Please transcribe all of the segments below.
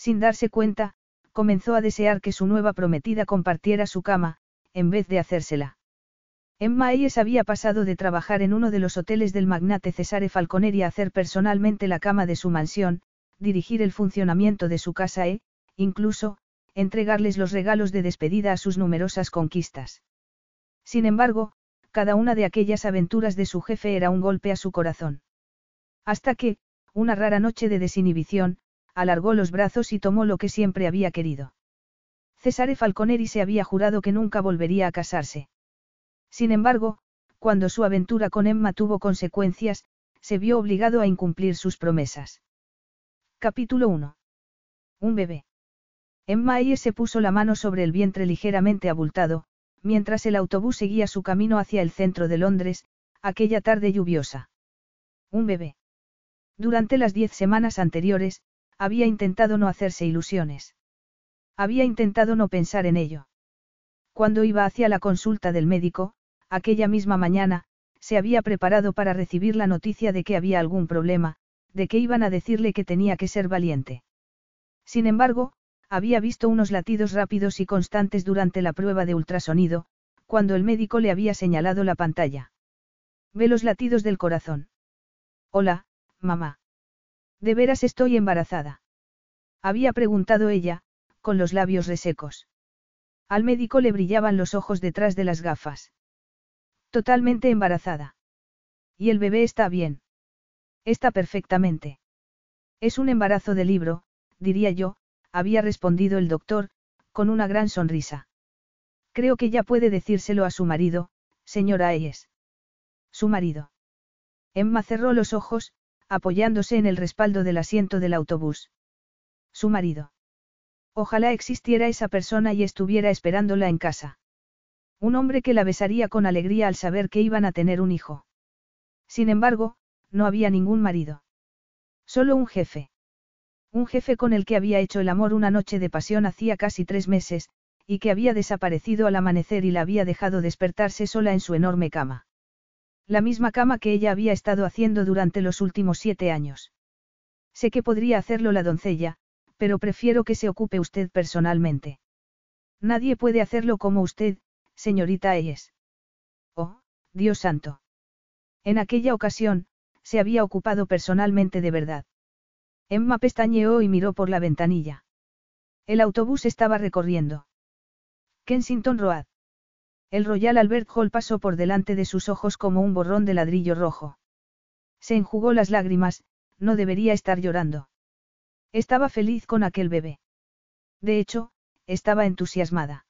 Sin darse cuenta, comenzó a desear que su nueva prometida compartiera su cama, en vez de hacérsela. Emma Ayes había pasado de trabajar en uno de los hoteles del magnate Cesare Falconeri a hacer personalmente la cama de su mansión, dirigir el funcionamiento de su casa e, incluso, entregarles los regalos de despedida a sus numerosas conquistas. Sin embargo, cada una de aquellas aventuras de su jefe era un golpe a su corazón. Hasta que, una rara noche de desinhibición, alargó los brazos y tomó lo que siempre había querido. Cesare Falconeri se había jurado que nunca volvería a casarse. Sin embargo, cuando su aventura con Emma tuvo consecuencias, se vio obligado a incumplir sus promesas. Capítulo 1. Un bebé. Emma Ayer se puso la mano sobre el vientre ligeramente abultado, mientras el autobús seguía su camino hacia el centro de Londres, aquella tarde lluviosa. Un bebé. Durante las diez semanas anteriores, había intentado no hacerse ilusiones. Había intentado no pensar en ello. Cuando iba hacia la consulta del médico, aquella misma mañana, se había preparado para recibir la noticia de que había algún problema, de que iban a decirle que tenía que ser valiente. Sin embargo, había visto unos latidos rápidos y constantes durante la prueba de ultrasonido, cuando el médico le había señalado la pantalla. Ve los latidos del corazón. Hola, mamá. ¿De veras estoy embarazada? Había preguntado ella, con los labios resecos. Al médico le brillaban los ojos detrás de las gafas. Totalmente embarazada. Y el bebé está bien. Está perfectamente. Es un embarazo de libro, diría yo, había respondido el doctor, con una gran sonrisa. Creo que ya puede decírselo a su marido, señora Ayes. Su marido. Emma cerró los ojos, apoyándose en el respaldo del asiento del autobús. Su marido. Ojalá existiera esa persona y estuviera esperándola en casa. Un hombre que la besaría con alegría al saber que iban a tener un hijo. Sin embargo, no había ningún marido. Solo un jefe. Un jefe con el que había hecho el amor una noche de pasión hacía casi tres meses, y que había desaparecido al amanecer y la había dejado despertarse sola en su enorme cama. La misma cama que ella había estado haciendo durante los últimos siete años. Sé que podría hacerlo la doncella, pero prefiero que se ocupe usted personalmente. Nadie puede hacerlo como usted, señorita Ayes. Oh, Dios santo. En aquella ocasión, se había ocupado personalmente de verdad. Emma pestañeó y miró por la ventanilla. El autobús estaba recorriendo. Kensington Road. El Royal Albert Hall pasó por delante de sus ojos como un borrón de ladrillo rojo. Se enjugó las lágrimas, no debería estar llorando. Estaba feliz con aquel bebé. De hecho, estaba entusiasmada.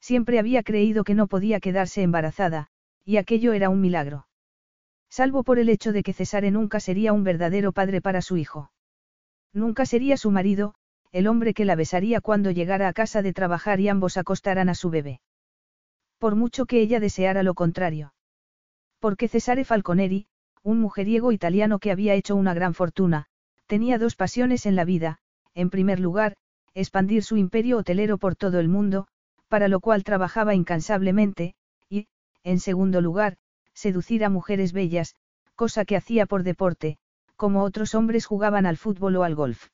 Siempre había creído que no podía quedarse embarazada, y aquello era un milagro. Salvo por el hecho de que Cesare nunca sería un verdadero padre para su hijo. Nunca sería su marido, el hombre que la besaría cuando llegara a casa de trabajar y ambos acostaran a su bebé. Por mucho que ella deseara lo contrario. Porque Cesare Falconeri, un mujeriego italiano que había hecho una gran fortuna, tenía dos pasiones en la vida, en primer lugar, expandir su imperio hotelero por todo el mundo, para lo cual trabajaba incansablemente, y, en segundo lugar, seducir a mujeres bellas, cosa que hacía por deporte, como otros hombres jugaban al fútbol o al golf.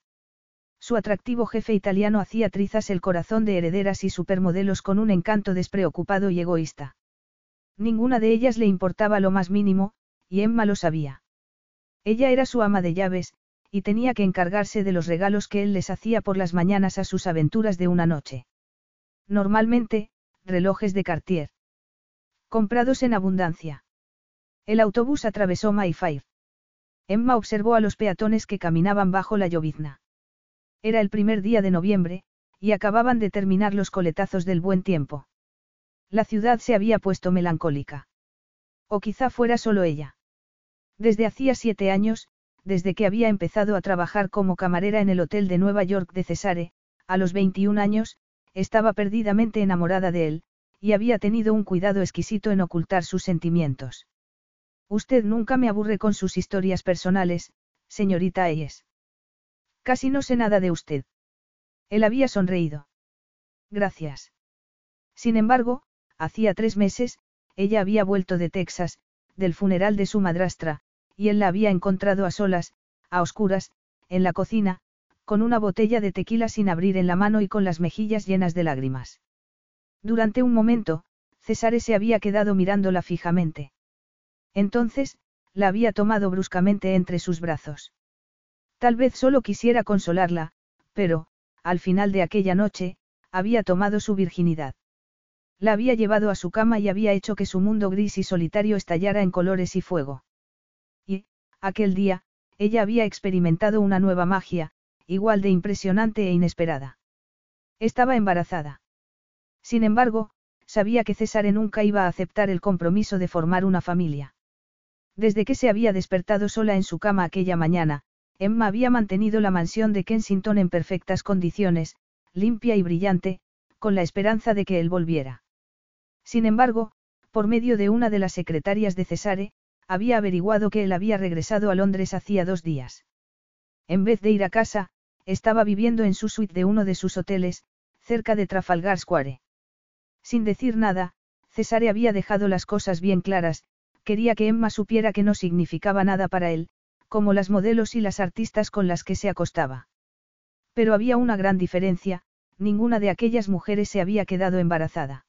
Su atractivo jefe italiano hacía trizas el corazón de herederas y supermodelos con un encanto despreocupado y egoísta. Ninguna de ellas le importaba lo más mínimo, y Emma lo sabía. Ella era su ama de llaves, y tenía que encargarse de los regalos que él les hacía por las mañanas a sus aventuras de una noche. Normalmente, relojes de Cartier. Comprados en abundancia. El autobús atravesó Mayfair. Emma observó a los peatones que caminaban bajo la llovizna. Era el primer día de noviembre, y acababan de terminar los coletazos del buen tiempo. La ciudad se había puesto melancólica. O quizá fuera solo ella. Desde hacía siete años, desde que había empezado a trabajar como camarera en el hotel de Nueva York de Cesare, a los 21 años, estaba perdidamente enamorada de él, y había tenido un cuidado exquisito en ocultar sus sentimientos. Usted nunca me aburre con sus historias personales, señorita Ayes. Casi no sé nada de usted. Él había sonreído. Gracias. Sin embargo, hacía tres meses, ella había vuelto de Texas, del funeral de su madrastra, y él la había encontrado a solas, a oscuras, en la cocina, con una botella de tequila sin abrir en la mano y con las mejillas llenas de lágrimas. Durante un momento, César se había quedado mirándola fijamente. Entonces, la había tomado bruscamente entre sus brazos. Tal vez solo quisiera consolarla, pero, al final de aquella noche, había tomado su virginidad. La había llevado a su cama y había hecho que su mundo gris y solitario estallara en colores y fuego. Aquel día, ella había experimentado una nueva magia, igual de impresionante e inesperada. Estaba embarazada. Sin embargo, sabía que César nunca iba a aceptar el compromiso de formar una familia. Desde que se había despertado sola en su cama aquella mañana, Emma había mantenido la mansión de Kensington en perfectas condiciones, limpia y brillante, con la esperanza de que él volviera. Sin embargo, por medio de una de las secretarias de Cesare, había averiguado que él había regresado a Londres hacía dos días. En vez de ir a casa, estaba viviendo en su suite de uno de sus hoteles, cerca de Trafalgar Square. Sin decir nada, Cesare había dejado las cosas bien claras, quería que Emma supiera que no significaba nada para él, como las modelos y las artistas con las que se acostaba. Pero había una gran diferencia, ninguna de aquellas mujeres se había quedado embarazada.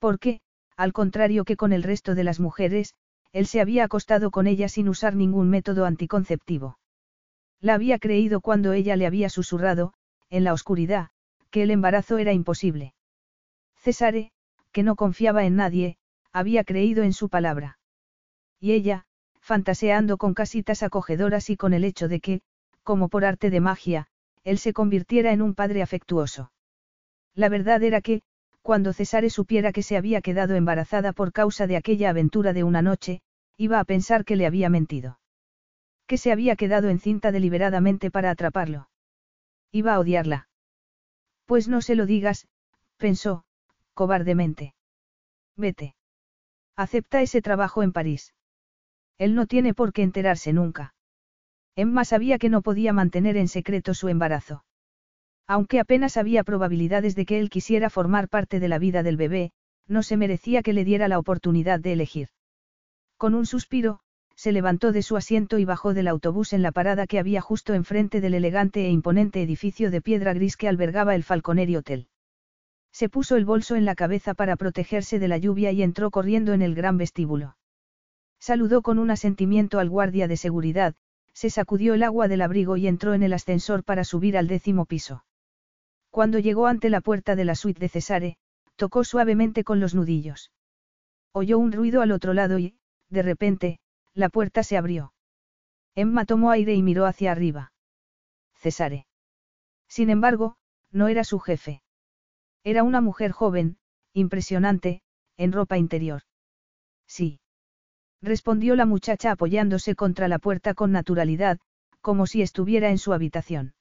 Porque, al contrario que con el resto de las mujeres, él se había acostado con ella sin usar ningún método anticonceptivo. La había creído cuando ella le había susurrado, en la oscuridad, que el embarazo era imposible. Cesare, que no confiaba en nadie, había creído en su palabra. Y ella, fantaseando con casitas acogedoras y con el hecho de que, como por arte de magia, él se convirtiera en un padre afectuoso. La verdad era que, cuando Cesare supiera que se había quedado embarazada por causa de aquella aventura de una noche, iba a pensar que le había mentido. Que se había quedado encinta deliberadamente para atraparlo. Iba a odiarla. Pues no se lo digas, pensó, cobardemente. Vete. Acepta ese trabajo en París. Él no tiene por qué enterarse nunca. Emma sabía que no podía mantener en secreto su embarazo. Aunque apenas había probabilidades de que él quisiera formar parte de la vida del bebé, no se merecía que le diera la oportunidad de elegir. Con un suspiro, se levantó de su asiento y bajó del autobús en la parada que había justo enfrente del elegante e imponente edificio de piedra gris que albergaba el Falconeri Hotel. Se puso el bolso en la cabeza para protegerse de la lluvia y entró corriendo en el gran vestíbulo. Saludó con un asentimiento al guardia de seguridad, se sacudió el agua del abrigo y entró en el ascensor para subir al décimo piso. Cuando llegó ante la puerta de la suite de Cesare, tocó suavemente con los nudillos. Oyó un ruido al otro lado y, de repente, la puerta se abrió. Emma tomó aire y miró hacia arriba. Cesare. Sin embargo, no era su jefe. Era una mujer joven, impresionante, en ropa interior. Sí respondió la muchacha apoyándose contra la puerta con naturalidad, como si estuviera en su habitación.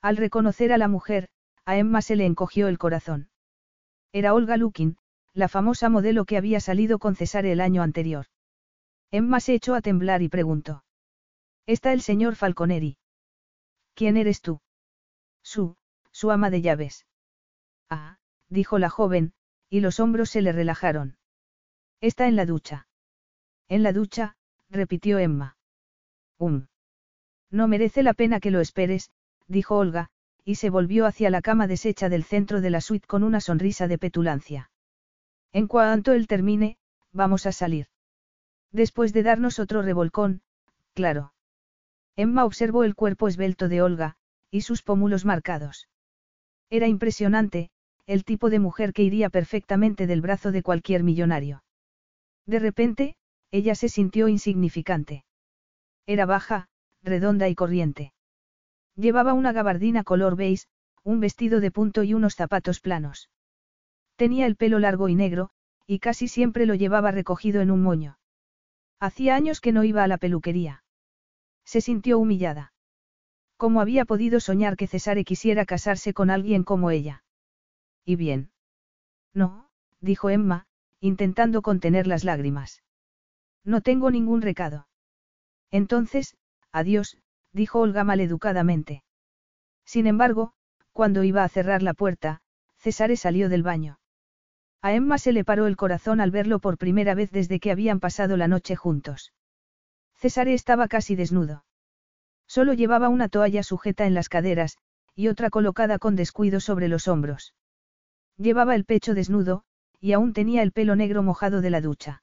Al reconocer a la mujer, a Emma se le encogió el corazón. Era Olga Lukin, la famosa modelo que había salido con César el año anterior. Emma se echó a temblar y preguntó. ¿Está el señor Falconeri? ¿Quién eres tú? Su, su ama de llaves. Ah, dijo la joven, y los hombros se le relajaron. Está en la ducha. En la ducha, repitió Emma. Um. No merece la pena que lo esperes, dijo Olga, y se volvió hacia la cama deshecha del centro de la suite con una sonrisa de petulancia. En cuanto él termine, vamos a salir. Después de darnos otro revolcón, claro. Emma observó el cuerpo esbelto de Olga, y sus pómulos marcados. Era impresionante, el tipo de mujer que iría perfectamente del brazo de cualquier millonario. De repente, ella se sintió insignificante. Era baja, redonda y corriente. Llevaba una gabardina color beige, un vestido de punto y unos zapatos planos. Tenía el pelo largo y negro, y casi siempre lo llevaba recogido en un moño. Hacía años que no iba a la peluquería. Se sintió humillada. ¿Cómo había podido soñar que Cesare quisiera casarse con alguien como ella? ¿Y bien? No, dijo Emma, intentando contener las lágrimas. No tengo ningún recado. Entonces, adiós, dijo Olga maleducadamente. Sin embargo, cuando iba a cerrar la puerta, Cesare salió del baño. A Emma se le paró el corazón al verlo por primera vez desde que habían pasado la noche juntos. Cesare estaba casi desnudo. Solo llevaba una toalla sujeta en las caderas, y otra colocada con descuido sobre los hombros. Llevaba el pecho desnudo, y aún tenía el pelo negro mojado de la ducha.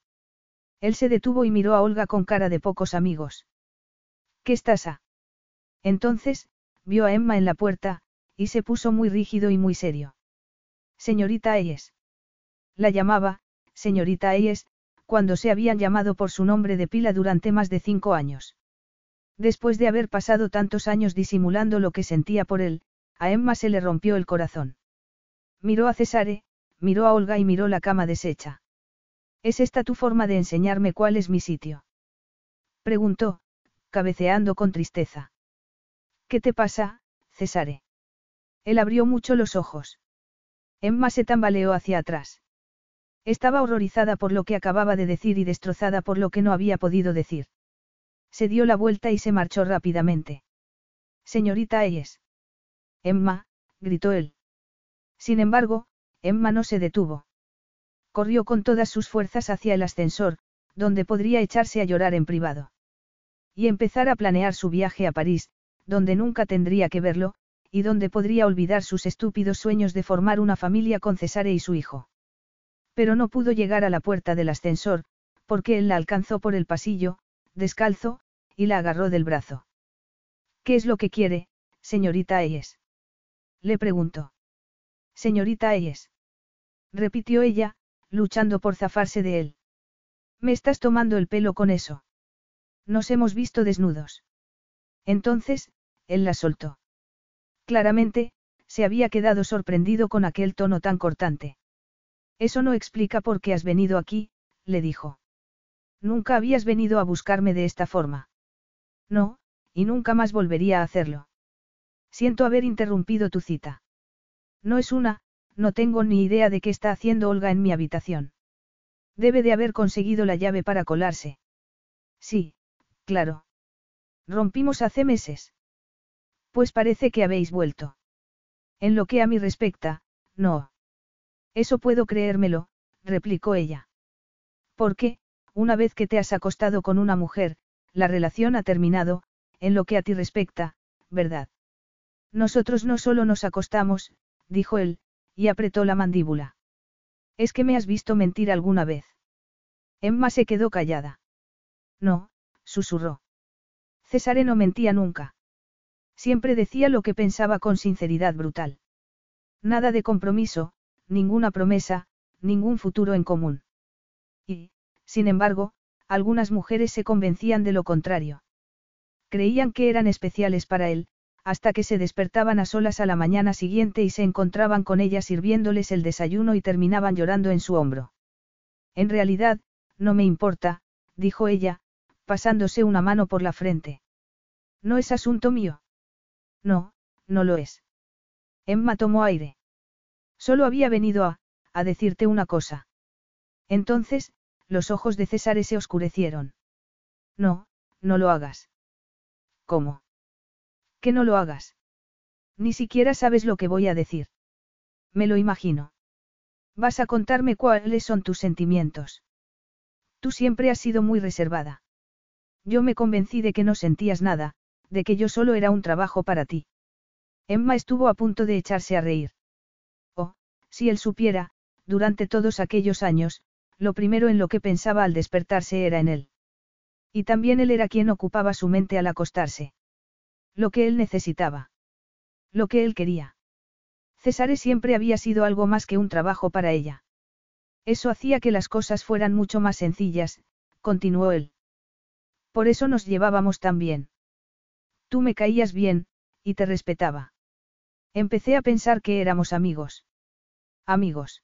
Él se detuvo y miró a Olga con cara de pocos amigos. ¿Qué estás a? Entonces, vio a Emma en la puerta, y se puso muy rígido y muy serio. Señorita Ayes. La llamaba, señorita Ayes, cuando se habían llamado por su nombre de pila durante más de cinco años. Después de haber pasado tantos años disimulando lo que sentía por él, a Emma se le rompió el corazón. Miró a Cesare, miró a Olga y miró la cama deshecha. ¿Es esta tu forma de enseñarme cuál es mi sitio? Preguntó, cabeceando con tristeza. ¿Qué te pasa, Cesare? Él abrió mucho los ojos. Emma se tambaleó hacia atrás. Estaba horrorizada por lo que acababa de decir y destrozada por lo que no había podido decir. Se dio la vuelta y se marchó rápidamente. Señorita Ayes. Emma, gritó él. Sin embargo, Emma no se detuvo. Corrió con todas sus fuerzas hacia el ascensor, donde podría echarse a llorar en privado. Y empezar a planear su viaje a París, donde nunca tendría que verlo, y donde podría olvidar sus estúpidos sueños de formar una familia con Cesare y su hijo. Pero no pudo llegar a la puerta del ascensor, porque él la alcanzó por el pasillo, descalzo, y la agarró del brazo. ¿Qué es lo que quiere, señorita Ayes? Le preguntó. Señorita Ayes. Repitió ella, luchando por zafarse de él. Me estás tomando el pelo con eso. Nos hemos visto desnudos. Entonces, él la soltó. Claramente, se había quedado sorprendido con aquel tono tan cortante. Eso no explica por qué has venido aquí, le dijo. Nunca habías venido a buscarme de esta forma. No, y nunca más volvería a hacerlo. Siento haber interrumpido tu cita. No es una, no tengo ni idea de qué está haciendo Olga en mi habitación. Debe de haber conseguido la llave para colarse. Sí, claro. Rompimos hace meses. Pues parece que habéis vuelto. En lo que a mí respecta, no. Eso puedo creérmelo, replicó ella. Porque, una vez que te has acostado con una mujer, la relación ha terminado, en lo que a ti respecta, ¿verdad? Nosotros no solo nos acostamos, dijo él, y apretó la mandíbula. ¿Es que me has visto mentir alguna vez? Emma se quedó callada. No, susurró. César no mentía nunca. Siempre decía lo que pensaba con sinceridad brutal. Nada de compromiso, ninguna promesa, ningún futuro en común. Y, sin embargo, algunas mujeres se convencían de lo contrario. Creían que eran especiales para él, hasta que se despertaban a solas a la mañana siguiente y se encontraban con ella sirviéndoles el desayuno y terminaban llorando en su hombro. En realidad, no me importa, dijo ella, pasándose una mano por la frente. No es asunto mío. No, no lo es. Emma tomó aire. Solo había venido a, a decirte una cosa. Entonces, los ojos de César se oscurecieron. No, no lo hagas. ¿Cómo? Que no lo hagas. Ni siquiera sabes lo que voy a decir. Me lo imagino. Vas a contarme cuáles son tus sentimientos. Tú siempre has sido muy reservada. Yo me convencí de que no sentías nada, de que yo solo era un trabajo para ti. Emma estuvo a punto de echarse a reír. Oh, si él supiera, durante todos aquellos años, lo primero en lo que pensaba al despertarse era en él. Y también él era quien ocupaba su mente al acostarse. Lo que él necesitaba. Lo que él quería. Cesare siempre había sido algo más que un trabajo para ella. Eso hacía que las cosas fueran mucho más sencillas, continuó él. Por eso nos llevábamos tan bien. Tú me caías bien, y te respetaba. Empecé a pensar que éramos amigos. Amigos.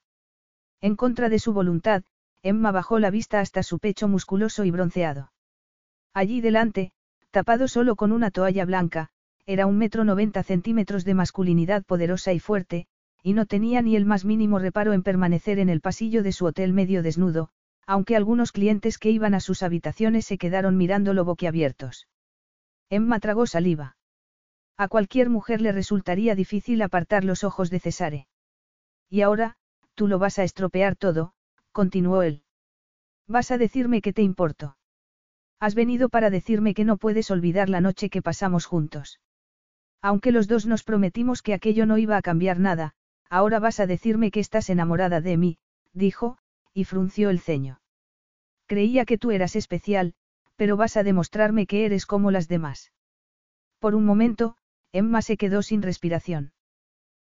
En contra de su voluntad, Emma bajó la vista hasta su pecho musculoso y bronceado. Allí delante, tapado solo con una toalla blanca, era un metro noventa centímetros de masculinidad poderosa y fuerte, y no tenía ni el más mínimo reparo en permanecer en el pasillo de su hotel medio desnudo, aunque algunos clientes que iban a sus habitaciones se quedaron mirándolo boquiabiertos. Emma tragó saliva. A cualquier mujer le resultaría difícil apartar los ojos de Cesare. Y ahora, tú lo vas a estropear todo, continuó él. Vas a decirme que te importo. Has venido para decirme que no puedes olvidar la noche que pasamos juntos. Aunque los dos nos prometimos que aquello no iba a cambiar nada, ahora vas a decirme que estás enamorada de mí, dijo, y frunció el ceño. Creía que tú eras especial, pero vas a demostrarme que eres como las demás. Por un momento, Emma se quedó sin respiración.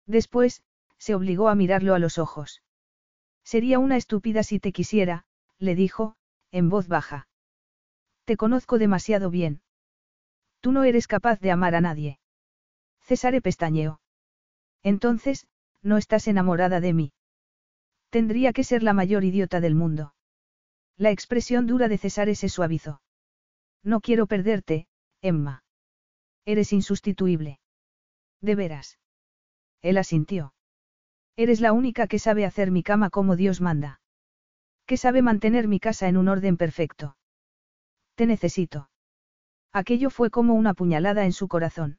Después, se obligó a mirarlo a los ojos. Sería una estúpida si te quisiera, le dijo, en voz baja. Te conozco demasiado bien. Tú no eres capaz de amar a nadie. César pestañeó. Entonces, no estás enamorada de mí. Tendría que ser la mayor idiota del mundo. La expresión dura de César se suavizó. No quiero perderte, Emma. Eres insustituible. De veras. Él asintió. Eres la única que sabe hacer mi cama como Dios manda. Que sabe mantener mi casa en un orden perfecto. Te necesito. Aquello fue como una puñalada en su corazón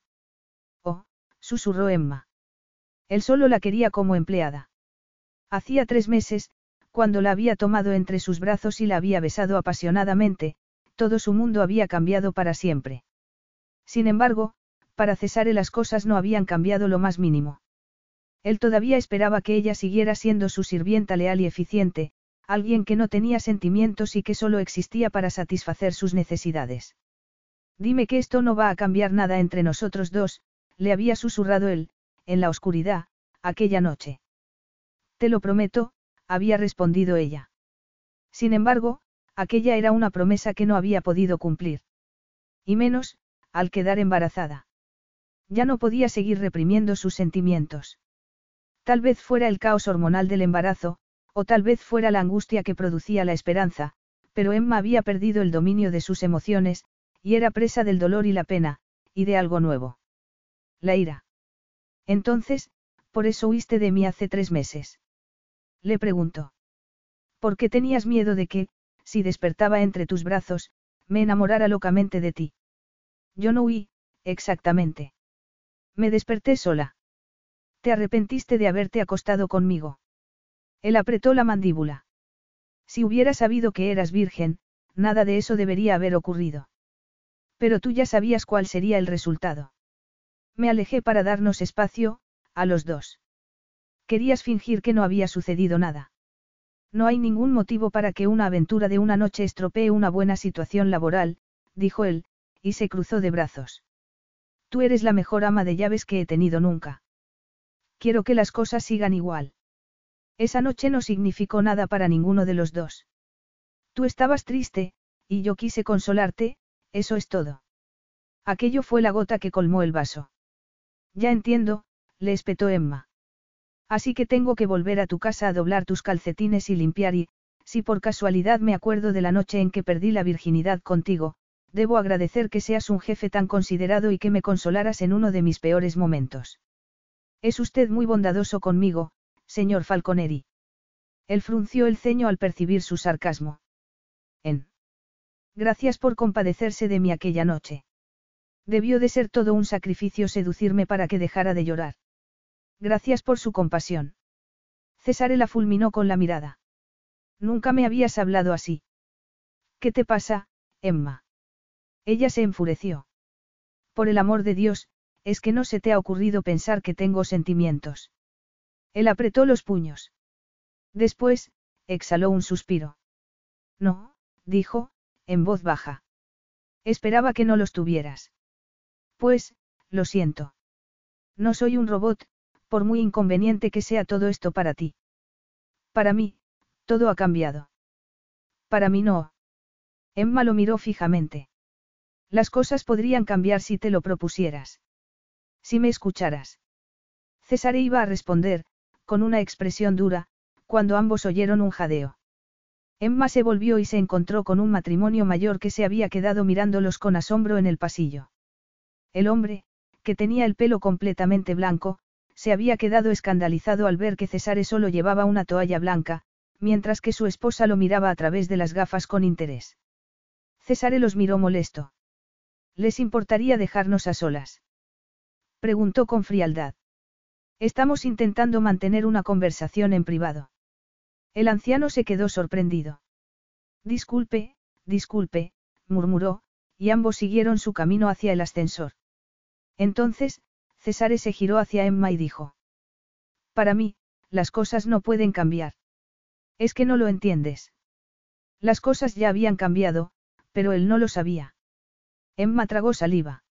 susurró Emma. Él solo la quería como empleada. Hacía tres meses, cuando la había tomado entre sus brazos y la había besado apasionadamente, todo su mundo había cambiado para siempre. Sin embargo, para Cesare las cosas no habían cambiado lo más mínimo. Él todavía esperaba que ella siguiera siendo su sirvienta leal y eficiente, alguien que no tenía sentimientos y que solo existía para satisfacer sus necesidades. Dime que esto no va a cambiar nada entre nosotros dos, le había susurrado él, en la oscuridad, aquella noche. Te lo prometo, había respondido ella. Sin embargo, aquella era una promesa que no había podido cumplir. Y menos, al quedar embarazada. Ya no podía seguir reprimiendo sus sentimientos. Tal vez fuera el caos hormonal del embarazo, o tal vez fuera la angustia que producía la esperanza, pero Emma había perdido el dominio de sus emociones, y era presa del dolor y la pena, y de algo nuevo. La ira. Entonces, por eso huiste de mí hace tres meses. Le preguntó. ¿Por qué tenías miedo de que, si despertaba entre tus brazos, me enamorara locamente de ti? Yo no huí, exactamente. Me desperté sola. ¿Te arrepentiste de haberte acostado conmigo? Él apretó la mandíbula. Si hubiera sabido que eras virgen, nada de eso debería haber ocurrido. Pero tú ya sabías cuál sería el resultado. Me alejé para darnos espacio, a los dos. Querías fingir que no había sucedido nada. No hay ningún motivo para que una aventura de una noche estropee una buena situación laboral, dijo él, y se cruzó de brazos. Tú eres la mejor ama de llaves que he tenido nunca. Quiero que las cosas sigan igual. Esa noche no significó nada para ninguno de los dos. Tú estabas triste, y yo quise consolarte, eso es todo. Aquello fue la gota que colmó el vaso. Ya entiendo, le espetó Emma. Así que tengo que volver a tu casa a doblar tus calcetines y limpiar y, si por casualidad me acuerdo de la noche en que perdí la virginidad contigo, debo agradecer que seas un jefe tan considerado y que me consolaras en uno de mis peores momentos. Es usted muy bondadoso conmigo, señor Falconeri. Él frunció el ceño al percibir su sarcasmo. En. Gracias por compadecerse de mí aquella noche. Debió de ser todo un sacrificio seducirme para que dejara de llorar. Gracias por su compasión. César la fulminó con la mirada. Nunca me habías hablado así. ¿Qué te pasa, Emma? Ella se enfureció. Por el amor de Dios, es que no se te ha ocurrido pensar que tengo sentimientos. Él apretó los puños. Después, exhaló un suspiro. No, dijo, en voz baja. Esperaba que no los tuvieras. Pues, lo siento. No soy un robot, por muy inconveniente que sea todo esto para ti. Para mí, todo ha cambiado. Para mí no. Emma lo miró fijamente. Las cosas podrían cambiar si te lo propusieras. Si me escucharas. César iba a responder, con una expresión dura, cuando ambos oyeron un jadeo. Emma se volvió y se encontró con un matrimonio mayor que se había quedado mirándolos con asombro en el pasillo. El hombre, que tenía el pelo completamente blanco, se había quedado escandalizado al ver que Cesare solo llevaba una toalla blanca, mientras que su esposa lo miraba a través de las gafas con interés. Cesare los miró molesto. ¿Les importaría dejarnos a solas? Preguntó con frialdad. Estamos intentando mantener una conversación en privado. El anciano se quedó sorprendido. Disculpe, disculpe, murmuró, y ambos siguieron su camino hacia el ascensor. Entonces, Cesare se giró hacia Emma y dijo. Para mí, las cosas no pueden cambiar. Es que no lo entiendes. Las cosas ya habían cambiado, pero él no lo sabía. Emma tragó saliva.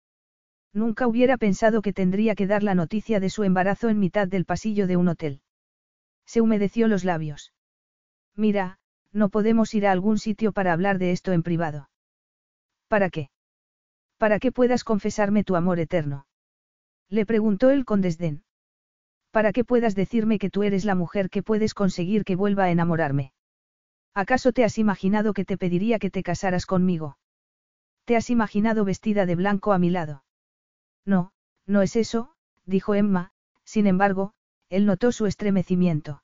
Nunca hubiera pensado que tendría que dar la noticia de su embarazo en mitad del pasillo de un hotel. Se humedeció los labios. Mira, no podemos ir a algún sitio para hablar de esto en privado. ¿Para qué? Para que puedas confesarme tu amor eterno. Le preguntó él con desdén. Para que puedas decirme que tú eres la mujer que puedes conseguir que vuelva a enamorarme. ¿Acaso te has imaginado que te pediría que te casaras conmigo? ¿Te has imaginado vestida de blanco a mi lado? No, no es eso, dijo Emma, sin embargo, él notó su estremecimiento.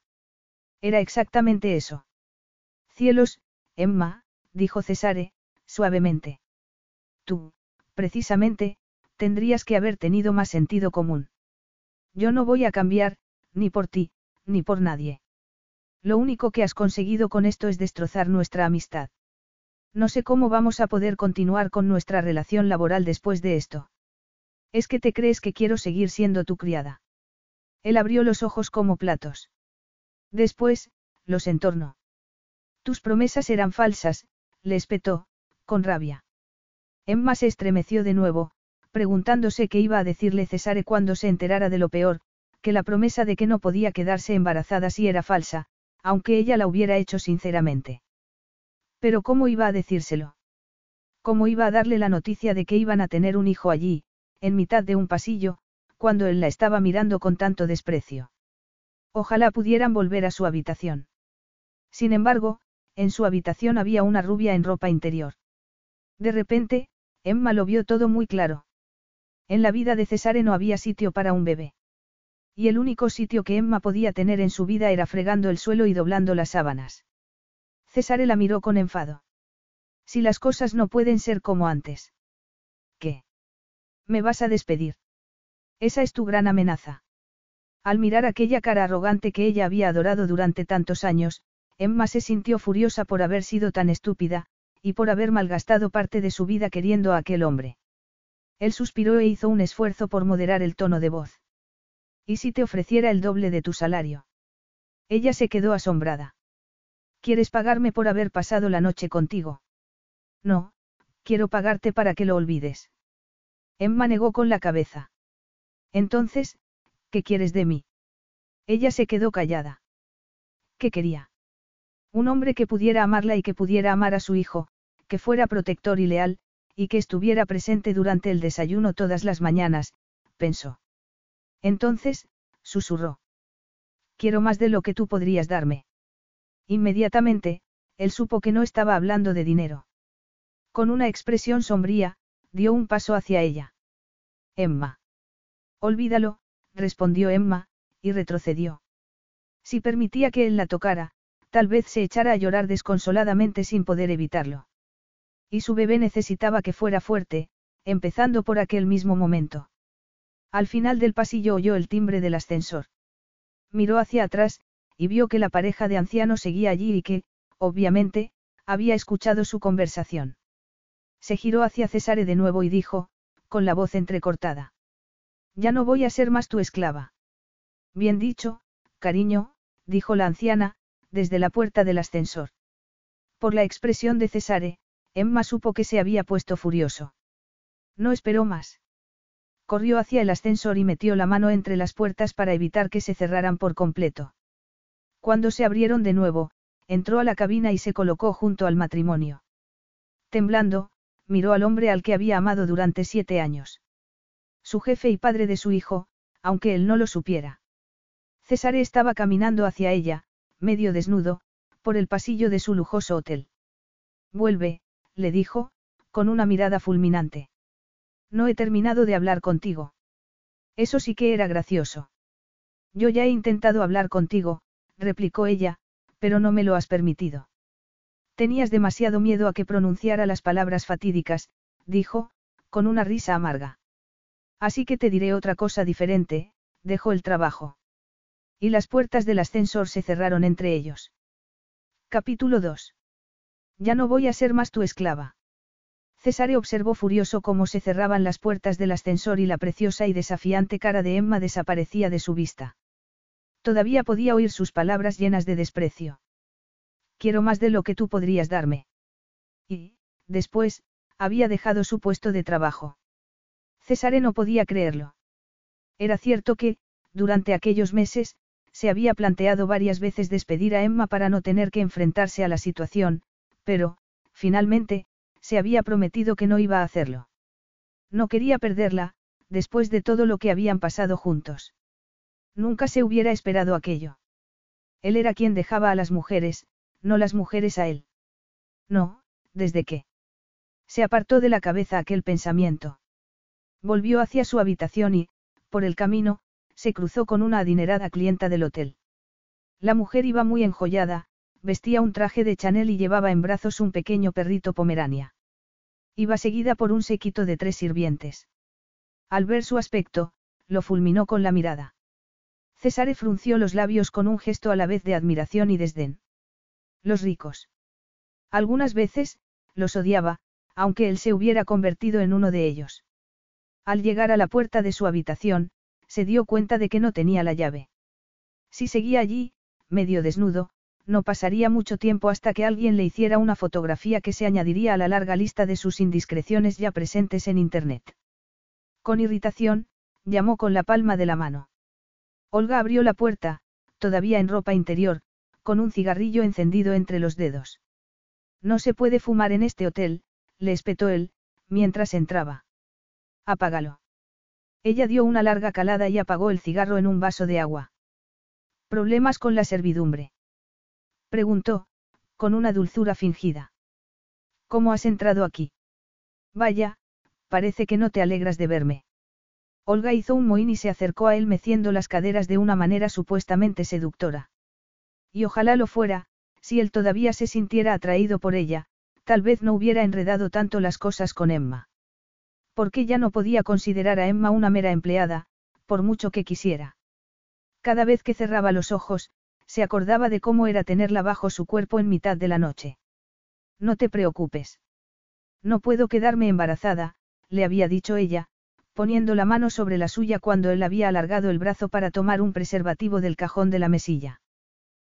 Era exactamente eso. Cielos, Emma, dijo Cesare, suavemente. Tú, precisamente, tendrías que haber tenido más sentido común. Yo no voy a cambiar, ni por ti, ni por nadie. Lo único que has conseguido con esto es destrozar nuestra amistad. No sé cómo vamos a poder continuar con nuestra relación laboral después de esto. Es que te crees que quiero seguir siendo tu criada. Él abrió los ojos como platos. Después, los entornó. Tus promesas eran falsas, le espetó, con rabia. Emma se estremeció de nuevo, preguntándose qué iba a decirle Cesare cuando se enterara de lo peor, que la promesa de que no podía quedarse embarazada sí era falsa, aunque ella la hubiera hecho sinceramente. Pero ¿cómo iba a decírselo? ¿Cómo iba a darle la noticia de que iban a tener un hijo allí, en mitad de un pasillo, cuando él la estaba mirando con tanto desprecio? Ojalá pudieran volver a su habitación. Sin embargo, en su habitación había una rubia en ropa interior. De repente, Emma lo vio todo muy claro. En la vida de Cesare no había sitio para un bebé. Y el único sitio que Emma podía tener en su vida era fregando el suelo y doblando las sábanas. Cesare la miró con enfado. Si las cosas no pueden ser como antes. ¿Qué? ¿Me vas a despedir? Esa es tu gran amenaza. Al mirar aquella cara arrogante que ella había adorado durante tantos años, Emma se sintió furiosa por haber sido tan estúpida, y por haber malgastado parte de su vida queriendo a aquel hombre. Él suspiró e hizo un esfuerzo por moderar el tono de voz. ¿Y si te ofreciera el doble de tu salario? Ella se quedó asombrada. ¿Quieres pagarme por haber pasado la noche contigo? No, quiero pagarte para que lo olvides. Emma negó con la cabeza. Entonces, ¿Qué quieres de mí? Ella se quedó callada. ¿Qué quería? Un hombre que pudiera amarla y que pudiera amar a su hijo, que fuera protector y leal, y que estuviera presente durante el desayuno todas las mañanas, pensó. Entonces, susurró. Quiero más de lo que tú podrías darme. Inmediatamente, él supo que no estaba hablando de dinero. Con una expresión sombría, dio un paso hacia ella. Emma. Olvídalo, respondió Emma, y retrocedió. Si permitía que él la tocara, tal vez se echara a llorar desconsoladamente sin poder evitarlo. Y su bebé necesitaba que fuera fuerte, empezando por aquel mismo momento. Al final del pasillo oyó el timbre del ascensor. Miró hacia atrás, y vio que la pareja de ancianos seguía allí y que, obviamente, había escuchado su conversación. Se giró hacia Cesare de nuevo y dijo, con la voz entrecortada. Ya no voy a ser más tu esclava. Bien dicho, cariño, dijo la anciana, desde la puerta del ascensor. Por la expresión de Cesare, Emma supo que se había puesto furioso. No esperó más. Corrió hacia el ascensor y metió la mano entre las puertas para evitar que se cerraran por completo. Cuando se abrieron de nuevo, entró a la cabina y se colocó junto al matrimonio. Temblando, miró al hombre al que había amado durante siete años. Su jefe y padre de su hijo, aunque él no lo supiera. César estaba caminando hacia ella, medio desnudo, por el pasillo de su lujoso hotel. Vuelve, le dijo, con una mirada fulminante. No he terminado de hablar contigo. Eso sí que era gracioso. Yo ya he intentado hablar contigo, replicó ella, pero no me lo has permitido. Tenías demasiado miedo a que pronunciara las palabras fatídicas, dijo, con una risa amarga. Así que te diré otra cosa diferente, dejó el trabajo. Y las puertas del ascensor se cerraron entre ellos. Capítulo 2. Ya no voy a ser más tu esclava. Cesare observó furioso cómo se cerraban las puertas del ascensor y la preciosa y desafiante cara de Emma desaparecía de su vista. Todavía podía oír sus palabras llenas de desprecio. Quiero más de lo que tú podrías darme. Y, después, había dejado su puesto de trabajo. Cesare no podía creerlo. Era cierto que, durante aquellos meses, se había planteado varias veces despedir a Emma para no tener que enfrentarse a la situación, pero, finalmente, se había prometido que no iba a hacerlo. No quería perderla, después de todo lo que habían pasado juntos. Nunca se hubiera esperado aquello. Él era quien dejaba a las mujeres, no las mujeres a él. No, desde que. Se apartó de la cabeza aquel pensamiento. Volvió hacia su habitación y, por el camino, se cruzó con una adinerada clienta del hotel. La mujer iba muy enjollada, vestía un traje de Chanel y llevaba en brazos un pequeño perrito pomerania. Iba seguida por un séquito de tres sirvientes. Al ver su aspecto, lo fulminó con la mirada. César frunció los labios con un gesto a la vez de admiración y desdén. Los ricos. Algunas veces, los odiaba, aunque él se hubiera convertido en uno de ellos. Al llegar a la puerta de su habitación, se dio cuenta de que no tenía la llave. Si seguía allí, medio desnudo, no pasaría mucho tiempo hasta que alguien le hiciera una fotografía que se añadiría a la larga lista de sus indiscreciones ya presentes en Internet. Con irritación, llamó con la palma de la mano. Olga abrió la puerta, todavía en ropa interior, con un cigarrillo encendido entre los dedos. No se puede fumar en este hotel, le espetó él, mientras entraba. Apágalo. Ella dio una larga calada y apagó el cigarro en un vaso de agua. ¿Problemas con la servidumbre? Preguntó, con una dulzura fingida. ¿Cómo has entrado aquí? Vaya, parece que no te alegras de verme. Olga hizo un mohín y se acercó a él meciendo las caderas de una manera supuestamente seductora. Y ojalá lo fuera, si él todavía se sintiera atraído por ella, tal vez no hubiera enredado tanto las cosas con Emma. Porque ya no podía considerar a Emma una mera empleada, por mucho que quisiera. Cada vez que cerraba los ojos, se acordaba de cómo era tenerla bajo su cuerpo en mitad de la noche. No te preocupes. No puedo quedarme embarazada, le había dicho ella, poniendo la mano sobre la suya cuando él había alargado el brazo para tomar un preservativo del cajón de la mesilla.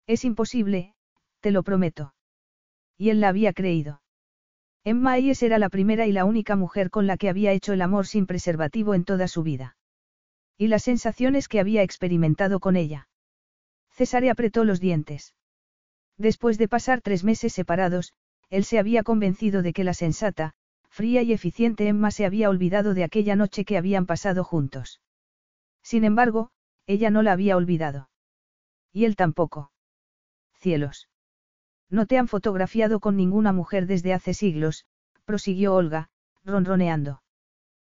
Es imposible, te lo prometo. Y él la había creído. Emma Ayes era la primera y la única mujer con la que había hecho el amor sin preservativo en toda su vida. Y las sensaciones que había experimentado con ella. César apretó los dientes. Después de pasar tres meses separados, él se había convencido de que la sensata, fría y eficiente Emma se había olvidado de aquella noche que habían pasado juntos. Sin embargo, ella no la había olvidado. Y él tampoco. Cielos. No te han fotografiado con ninguna mujer desde hace siglos, prosiguió Olga, ronroneando.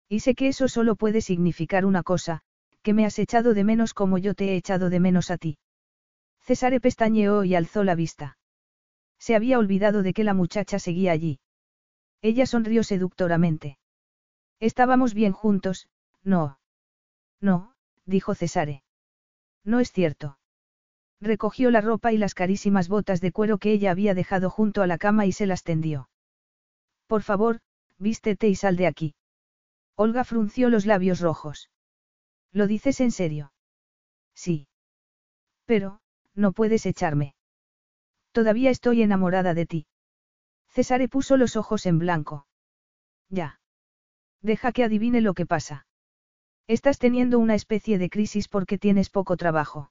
Y sé que eso solo puede significar una cosa, que me has echado de menos como yo te he echado de menos a ti. César pestañeó y alzó la vista. Se había olvidado de que la muchacha seguía allí. Ella sonrió seductoramente. Estábamos bien juntos, no. No, dijo Cesare. No es cierto. Recogió la ropa y las carísimas botas de cuero que ella había dejado junto a la cama y se las tendió. Por favor, vístete y sal de aquí. Olga frunció los labios rojos. ¿Lo dices en serio? Sí. Pero, no puedes echarme. Todavía estoy enamorada de ti. César puso los ojos en blanco. Ya. Deja que adivine lo que pasa. Estás teniendo una especie de crisis porque tienes poco trabajo.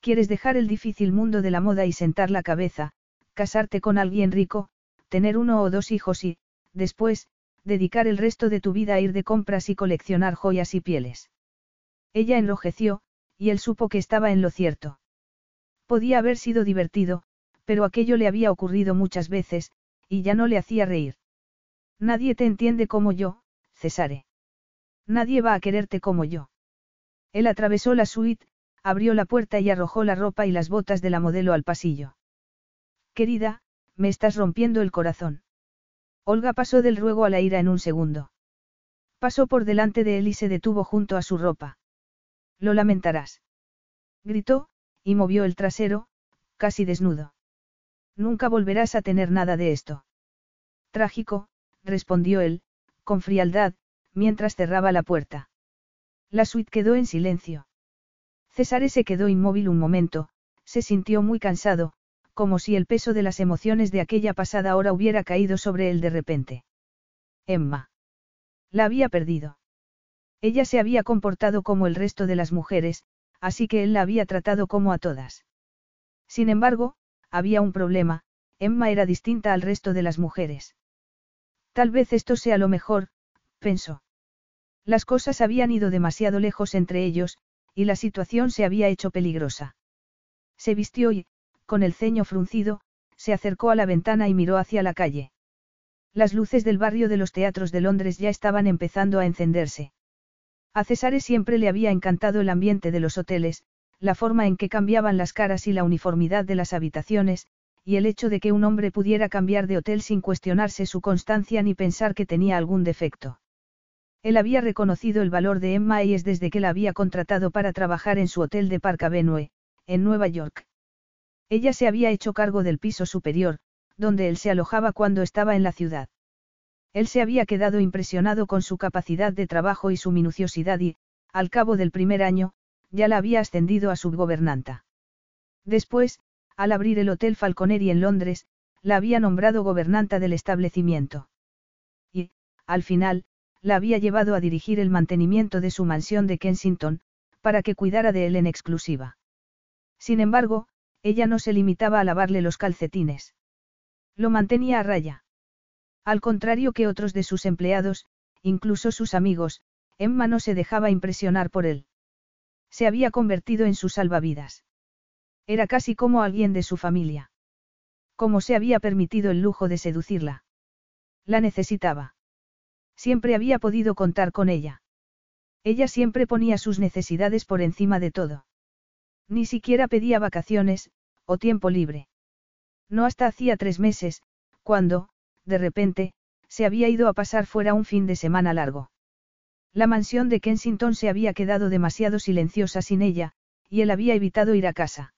Quieres dejar el difícil mundo de la moda y sentar la cabeza, casarte con alguien rico, tener uno o dos hijos y, después, dedicar el resto de tu vida a ir de compras y coleccionar joyas y pieles. Ella enrojeció, y él supo que estaba en lo cierto. Podía haber sido divertido, pero aquello le había ocurrido muchas veces, y ya no le hacía reír. Nadie te entiende como yo, Cesare. Nadie va a quererte como yo. Él atravesó la suite, abrió la puerta y arrojó la ropa y las botas de la modelo al pasillo. Querida, me estás rompiendo el corazón. Olga pasó del ruego a la ira en un segundo. Pasó por delante de él y se detuvo junto a su ropa. Lo lamentarás. Gritó, y movió el trasero, casi desnudo. Nunca volverás a tener nada de esto. Trágico, respondió él, con frialdad, mientras cerraba la puerta. La suite quedó en silencio. César se quedó inmóvil un momento, se sintió muy cansado, como si el peso de las emociones de aquella pasada hora hubiera caído sobre él de repente. Emma. La había perdido. Ella se había comportado como el resto de las mujeres, así que él la había tratado como a todas. Sin embargo, había un problema, Emma era distinta al resto de las mujeres. Tal vez esto sea lo mejor, pensó. Las cosas habían ido demasiado lejos entre ellos, y la situación se había hecho peligrosa. Se vistió y, con el ceño fruncido, se acercó a la ventana y miró hacia la calle. Las luces del barrio de los teatros de Londres ya estaban empezando a encenderse. A Cesare siempre le había encantado el ambiente de los hoteles, la forma en que cambiaban las caras y la uniformidad de las habitaciones, y el hecho de que un hombre pudiera cambiar de hotel sin cuestionarse su constancia ni pensar que tenía algún defecto. Él había reconocido el valor de Emma y es desde que la había contratado para trabajar en su hotel de Park Avenue, en Nueva York. Ella se había hecho cargo del piso superior, donde él se alojaba cuando estaba en la ciudad. Él se había quedado impresionado con su capacidad de trabajo y su minuciosidad y, al cabo del primer año, ya la había ascendido a subgobernanta. Después, al abrir el Hotel Falconeri en Londres, la había nombrado gobernanta del establecimiento. Y, al final, la había llevado a dirigir el mantenimiento de su mansión de Kensington, para que cuidara de él en exclusiva. Sin embargo, ella no se limitaba a lavarle los calcetines. Lo mantenía a raya. Al contrario que otros de sus empleados, incluso sus amigos, Emma no se dejaba impresionar por él. Se había convertido en su salvavidas. Era casi como alguien de su familia. Como se había permitido el lujo de seducirla. La necesitaba. Siempre había podido contar con ella. Ella siempre ponía sus necesidades por encima de todo. Ni siquiera pedía vacaciones, o tiempo libre. No hasta hacía tres meses, cuando, de repente, se había ido a pasar fuera un fin de semana largo. La mansión de Kensington se había quedado demasiado silenciosa sin ella, y él había evitado ir a casa.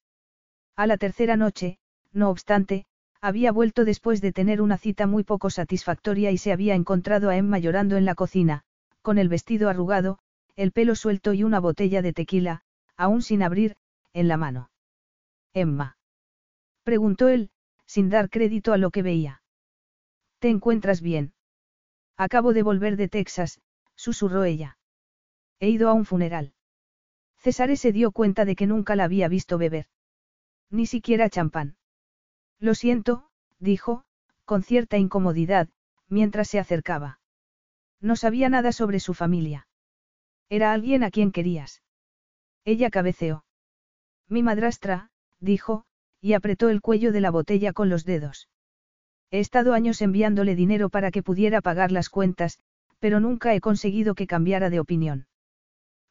A la tercera noche, no obstante, había vuelto después de tener una cita muy poco satisfactoria y se había encontrado a Emma llorando en la cocina, con el vestido arrugado, el pelo suelto y una botella de tequila, aún sin abrir, en la mano. Emma. Preguntó él, sin dar crédito a lo que veía. ¿Te encuentras bien? Acabo de volver de Texas, susurró ella. He ido a un funeral. César se dio cuenta de que nunca la había visto beber. Ni siquiera champán. Lo siento, dijo, con cierta incomodidad, mientras se acercaba. No sabía nada sobre su familia. Era alguien a quien querías. Ella cabeceó. Mi madrastra, dijo, y apretó el cuello de la botella con los dedos. He estado años enviándole dinero para que pudiera pagar las cuentas, pero nunca he conseguido que cambiara de opinión.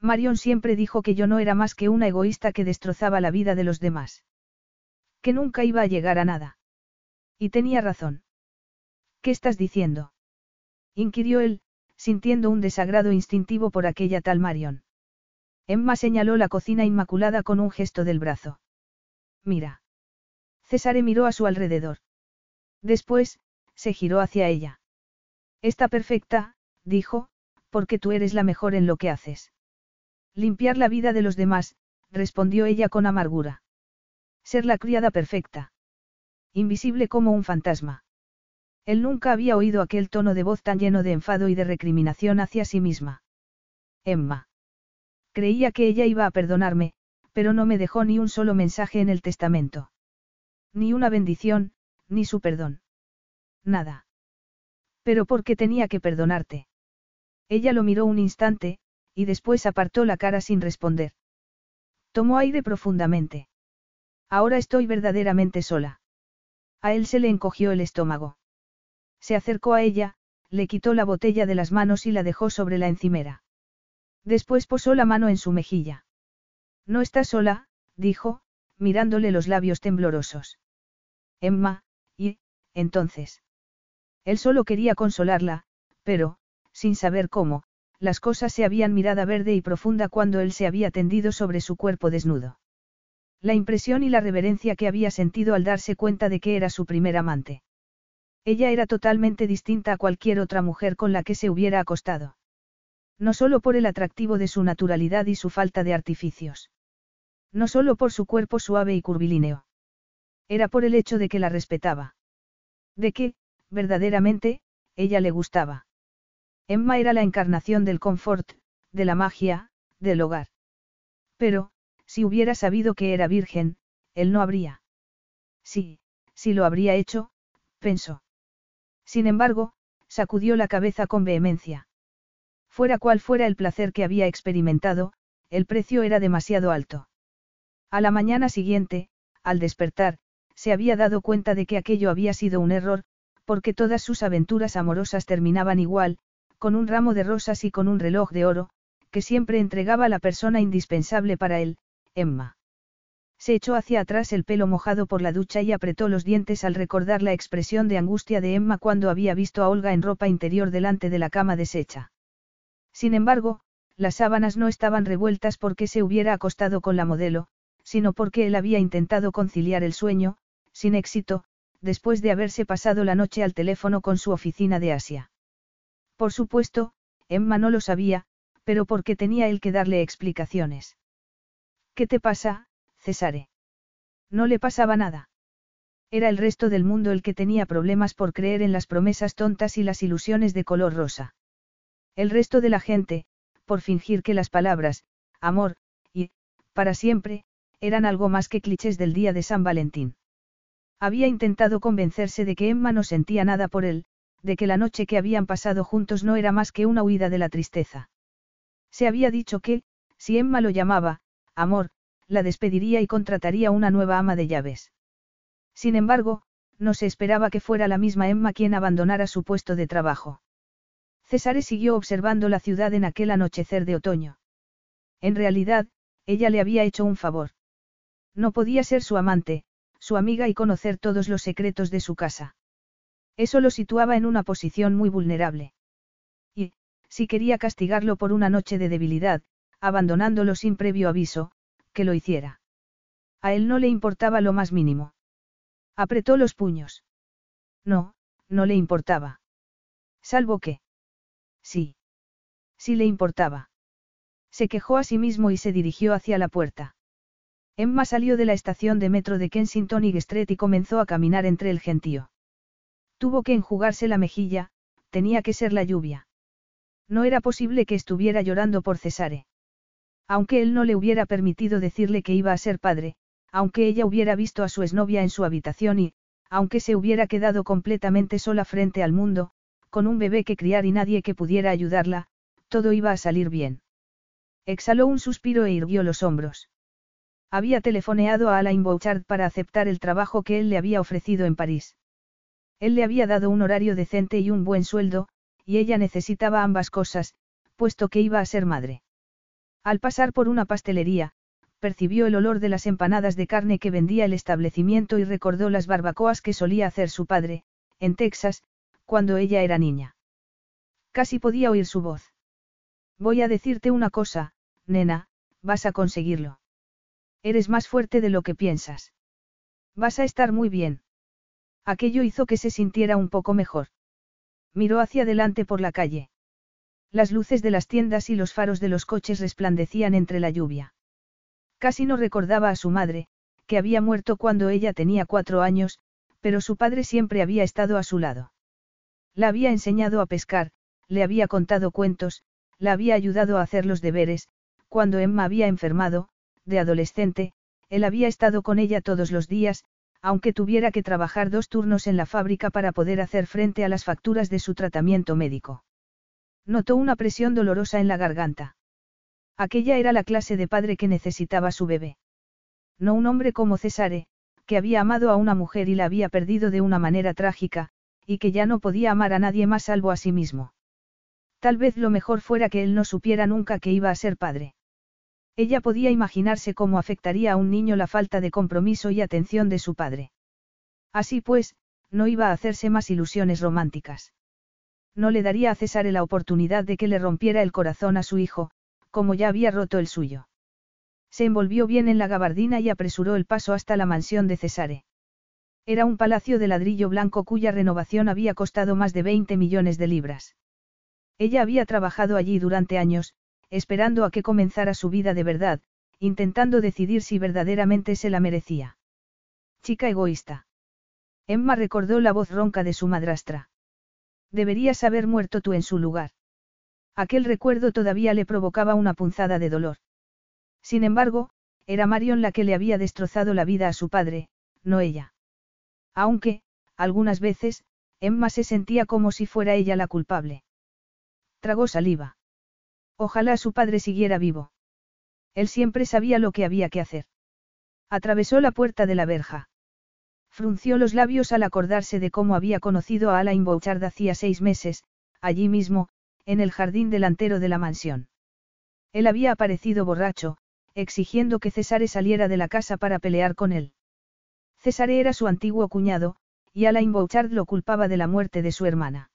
Marion siempre dijo que yo no era más que una egoísta que destrozaba la vida de los demás. Que nunca iba a llegar a nada. Y tenía razón. ¿Qué estás diciendo? inquirió él, sintiendo un desagrado instintivo por aquella tal Marion. Emma señaló la cocina inmaculada con un gesto del brazo. Mira. César miró a su alrededor. Después, se giró hacia ella. Está perfecta, dijo, porque tú eres la mejor en lo que haces. Limpiar la vida de los demás, respondió ella con amargura. Ser la criada perfecta. Invisible como un fantasma. Él nunca había oído aquel tono de voz tan lleno de enfado y de recriminación hacia sí misma. Emma. Creía que ella iba a perdonarme, pero no me dejó ni un solo mensaje en el testamento. Ni una bendición, ni su perdón. Nada. Pero ¿por qué tenía que perdonarte? Ella lo miró un instante, y después apartó la cara sin responder. Tomó aire profundamente. Ahora estoy verdaderamente sola. A él se le encogió el estómago. Se acercó a ella, le quitó la botella de las manos y la dejó sobre la encimera. Después posó la mano en su mejilla. No estás sola, dijo, mirándole los labios temblorosos. Emma, entonces. Él solo quería consolarla, pero, sin saber cómo, las cosas se habían mirada verde y profunda cuando él se había tendido sobre su cuerpo desnudo. La impresión y la reverencia que había sentido al darse cuenta de que era su primer amante. Ella era totalmente distinta a cualquier otra mujer con la que se hubiera acostado. No solo por el atractivo de su naturalidad y su falta de artificios. No solo por su cuerpo suave y curvilíneo. Era por el hecho de que la respetaba. De que, verdaderamente, ella le gustaba. Emma era la encarnación del confort, de la magia, del hogar. Pero, si hubiera sabido que era virgen, él no habría. Sí, sí lo habría hecho, pensó. Sin embargo, sacudió la cabeza con vehemencia. Fuera cual fuera el placer que había experimentado, el precio era demasiado alto. A la mañana siguiente, al despertar, se había dado cuenta de que aquello había sido un error, porque todas sus aventuras amorosas terminaban igual, con un ramo de rosas y con un reloj de oro, que siempre entregaba la persona indispensable para él, Emma. Se echó hacia atrás el pelo mojado por la ducha y apretó los dientes al recordar la expresión de angustia de Emma cuando había visto a Olga en ropa interior delante de la cama deshecha. Sin embargo, las sábanas no estaban revueltas porque se hubiera acostado con la modelo, sino porque él había intentado conciliar el sueño, sin éxito, después de haberse pasado la noche al teléfono con su oficina de Asia. Por supuesto, Emma no lo sabía, pero porque tenía él que darle explicaciones. ¿Qué te pasa, Cesare. No le pasaba nada. Era el resto del mundo el que tenía problemas por creer en las promesas tontas y las ilusiones de color rosa. El resto de la gente, por fingir que las palabras, amor, y, para siempre, eran algo más que clichés del día de San Valentín. Había intentado convencerse de que Emma no sentía nada por él, de que la noche que habían pasado juntos no era más que una huida de la tristeza. Se había dicho que, si Emma lo llamaba, amor, la despediría y contrataría una nueva ama de llaves. Sin embargo, no se esperaba que fuera la misma Emma quien abandonara su puesto de trabajo. César siguió observando la ciudad en aquel anochecer de otoño. En realidad, ella le había hecho un favor. No podía ser su amante, su amiga y conocer todos los secretos de su casa. Eso lo situaba en una posición muy vulnerable. Y, si quería castigarlo por una noche de debilidad, abandonándolo sin previo aviso, que lo hiciera. A él no le importaba lo más mínimo. Apretó los puños. No, no le importaba. Salvo que. Sí. Sí le importaba. Se quejó a sí mismo y se dirigió hacia la puerta. Emma salió de la estación de metro de Kensington y Street y comenzó a caminar entre el gentío. Tuvo que enjugarse la mejilla, tenía que ser la lluvia. No era posible que estuviera llorando por Cesare. Aunque él no le hubiera permitido decirle que iba a ser padre, aunque ella hubiera visto a su exnovia en su habitación y, aunque se hubiera quedado completamente sola frente al mundo, con un bebé que criar y nadie que pudiera ayudarla, todo iba a salir bien. Exhaló un suspiro e irguió los hombros. Había telefoneado a Alain Bouchard para aceptar el trabajo que él le había ofrecido en París. Él le había dado un horario decente y un buen sueldo, y ella necesitaba ambas cosas, puesto que iba a ser madre. Al pasar por una pastelería, percibió el olor de las empanadas de carne que vendía el establecimiento y recordó las barbacoas que solía hacer su padre, en Texas, cuando ella era niña. Casi podía oír su voz. Voy a decirte una cosa, nena, vas a conseguirlo. Eres más fuerte de lo que piensas. Vas a estar muy bien. Aquello hizo que se sintiera un poco mejor. Miró hacia adelante por la calle. Las luces de las tiendas y los faros de los coches resplandecían entre la lluvia. Casi no recordaba a su madre, que había muerto cuando ella tenía cuatro años, pero su padre siempre había estado a su lado. La había enseñado a pescar, le había contado cuentos, la había ayudado a hacer los deberes, Cuando Emma había enfermado, de adolescente, él había estado con ella todos los días, aunque tuviera que trabajar dos turnos en la fábrica para poder hacer frente a las facturas de su tratamiento médico. Notó una presión dolorosa en la garganta. Aquella era la clase de padre que necesitaba su bebé. No un hombre como Cesare, que había amado a una mujer y la había perdido de una manera trágica, y que ya no podía amar a nadie más salvo a sí mismo. Tal vez lo mejor fuera que él no supiera nunca que iba a ser padre. Ella podía imaginarse cómo afectaría a un niño la falta de compromiso y atención de su padre. Así pues, no iba a hacerse más ilusiones románticas. No le daría a César la oportunidad de que le rompiera el corazón a su hijo, como ya había roto el suyo. Se envolvió bien en la gabardina y apresuró el paso hasta la mansión de Cesare. Era un palacio de ladrillo blanco cuya renovación había costado más de 20 millones de libras. Ella había trabajado allí durante años, esperando a que comenzara su vida de verdad, intentando decidir si verdaderamente se la merecía. Chica egoísta. Emma recordó la voz ronca de su madrastra. Deberías haber muerto tú en su lugar. Aquel recuerdo todavía le provocaba una punzada de dolor. Sin embargo, era Marion la que le había destrozado la vida a su padre, no ella. Aunque, algunas veces, Emma se sentía como si fuera ella la culpable. Tragó saliva. Ojalá su padre siguiera vivo. Él siempre sabía lo que había que hacer. Atravesó la puerta de la verja. Frunció los labios al acordarse de cómo había conocido a Alain Bouchard hacía seis meses, allí mismo, en el jardín delantero de la mansión. Él había aparecido borracho, exigiendo que Cesare saliera de la casa para pelear con él. Cesare era su antiguo cuñado, y Alain Bouchard lo culpaba de la muerte de su hermana.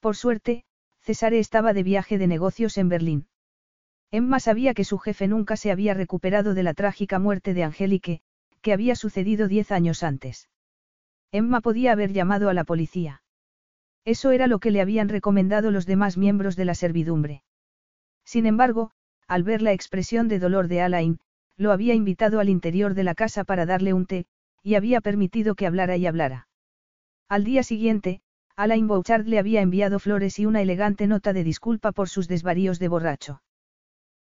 Por suerte, Cesare estaba de viaje de negocios en Berlín. Emma sabía que su jefe nunca se había recuperado de la trágica muerte de Angélique, que había sucedido diez años antes. Emma podía haber llamado a la policía. Eso era lo que le habían recomendado los demás miembros de la servidumbre. Sin embargo, al ver la expresión de dolor de Alain, lo había invitado al interior de la casa para darle un té, y había permitido que hablara y hablara. Al día siguiente, Alain Bouchard le había enviado flores y una elegante nota de disculpa por sus desvaríos de borracho.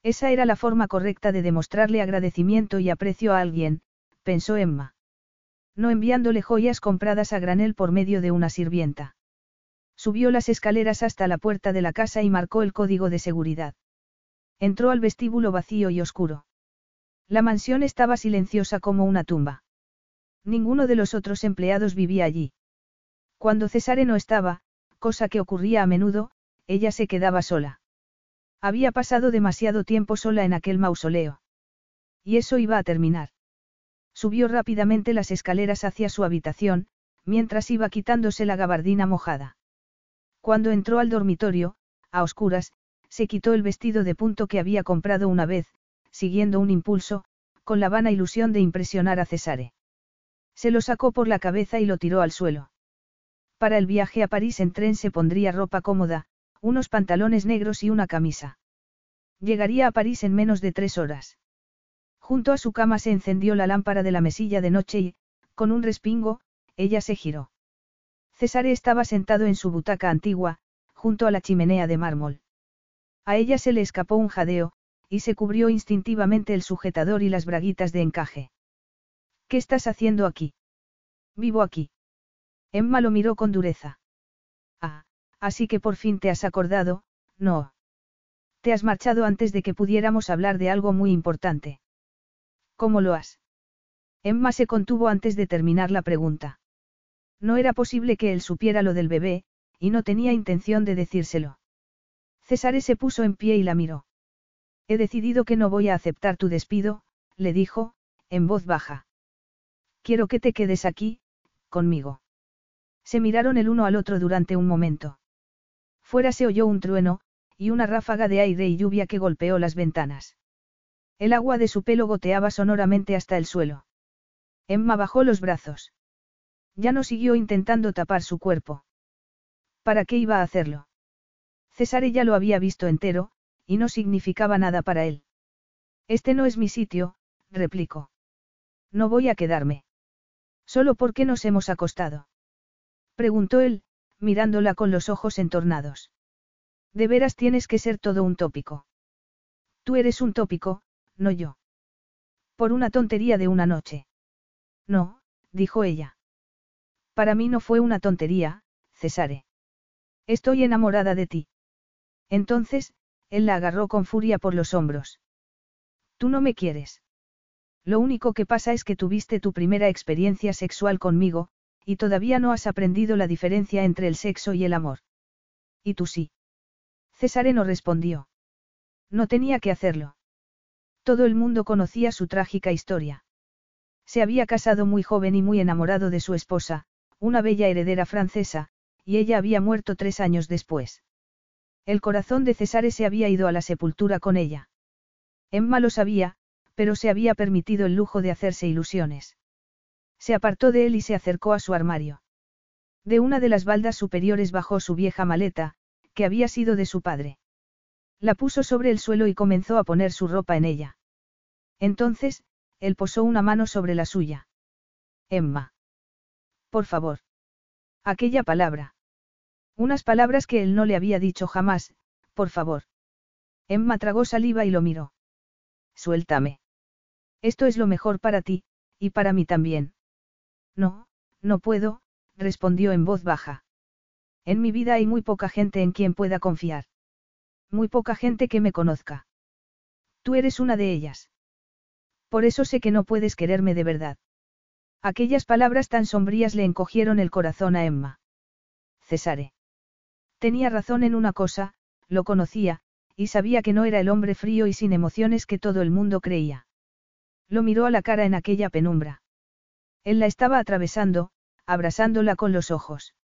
Esa era la forma correcta de demostrarle agradecimiento y aprecio a alguien, pensó Emma. No enviándole joyas compradas a granel por medio de una sirvienta. Subió las escaleras hasta la puerta de la casa y marcó el código de seguridad. Entró al vestíbulo vacío y oscuro. La mansión estaba silenciosa como una tumba. Ninguno de los otros empleados vivía allí. Cuando Cesare no estaba, cosa que ocurría a menudo, ella se quedaba sola. Había pasado demasiado tiempo sola en aquel mausoleo. Y eso iba a terminar. Subió rápidamente las escaleras hacia su habitación, mientras iba quitándose la gabardina mojada. Cuando entró al dormitorio, a oscuras, se quitó el vestido de punto que había comprado una vez, siguiendo un impulso, con la vana ilusión de impresionar a Cesare. Se lo sacó por la cabeza y lo tiró al suelo. Para el viaje a París en tren se pondría ropa cómoda, unos pantalones negros y una camisa. Llegaría a París en menos de tres horas. Junto a su cama se encendió la lámpara de la mesilla de noche y, con un respingo, ella se giró. Cesare estaba sentado en su butaca antigua, junto a la chimenea de mármol. A ella se le escapó un jadeo, y se cubrió instintivamente el sujetador y las braguitas de encaje. ¿Qué estás haciendo aquí? Vivo aquí. Emma lo miró con dureza. Ah, así que por fin te has acordado, no. Te has marchado antes de que pudiéramos hablar de algo muy importante. ¿Cómo lo has? Emma se contuvo antes de terminar la pregunta. No era posible que él supiera lo del bebé, y no tenía intención de decírselo. César se puso en pie y la miró. He decidido que no voy a aceptar tu despido, le dijo, en voz baja. Quiero que te quedes aquí, conmigo. Se miraron el uno al otro durante un momento. Fuera se oyó un trueno, y una ráfaga de aire y lluvia que golpeó las ventanas. El agua de su pelo goteaba sonoramente hasta el suelo. Emma bajó los brazos. Ya no siguió intentando tapar su cuerpo. ¿Para qué iba a hacerlo? César ya lo había visto entero, y no significaba nada para él. Este no es mi sitio, replicó. No voy a quedarme. Solo porque nos hemos acostado. Preguntó él, mirándola con los ojos entornados. De veras tienes que ser todo un tópico. Tú eres un tópico, no yo. Por una tontería de una noche. No, dijo ella. Para mí no fue una tontería, Cesare. Estoy enamorada de ti. Entonces, él la agarró con furia por los hombros. Tú no me quieres. Lo único que pasa es que tuviste tu primera experiencia sexual conmigo, y todavía no has aprendido la diferencia entre el sexo y el amor. Y tú sí. Cesare no respondió. No tenía que hacerlo. Todo el mundo conocía su trágica historia. Se había casado muy joven y muy enamorado de su esposa, una bella heredera francesa, y ella había muerto tres años después. El corazón de Cesare se había ido a la sepultura con ella. Emma lo sabía, pero se había permitido el lujo de hacerse ilusiones. Se apartó de él y se acercó a su armario. De una de las baldas superiores bajó su vieja maleta, que había sido de su padre. La puso sobre el suelo y comenzó a poner su ropa en ella. Entonces, él posó una mano sobre la suya. Emma. Por favor. Aquella palabra. Unas palabras que él no le había dicho jamás, por favor. Emma tragó saliva y lo miró. Suéltame. Esto es lo mejor para ti, y para mí también. No, no puedo, respondió en voz baja. En mi vida hay muy poca gente en quien pueda confiar. Muy poca gente que me conozca. Tú eres una de ellas. Por eso sé que no puedes quererme de verdad. Aquellas palabras tan sombrías le encogieron el corazón a Emma. Cesare. Tenía razón en una cosa, lo conocía, y sabía que no era el hombre frío y sin emociones que todo el mundo creía. Lo miró a la cara en aquella penumbra. Él la estaba atravesando, abrazándola con los ojos.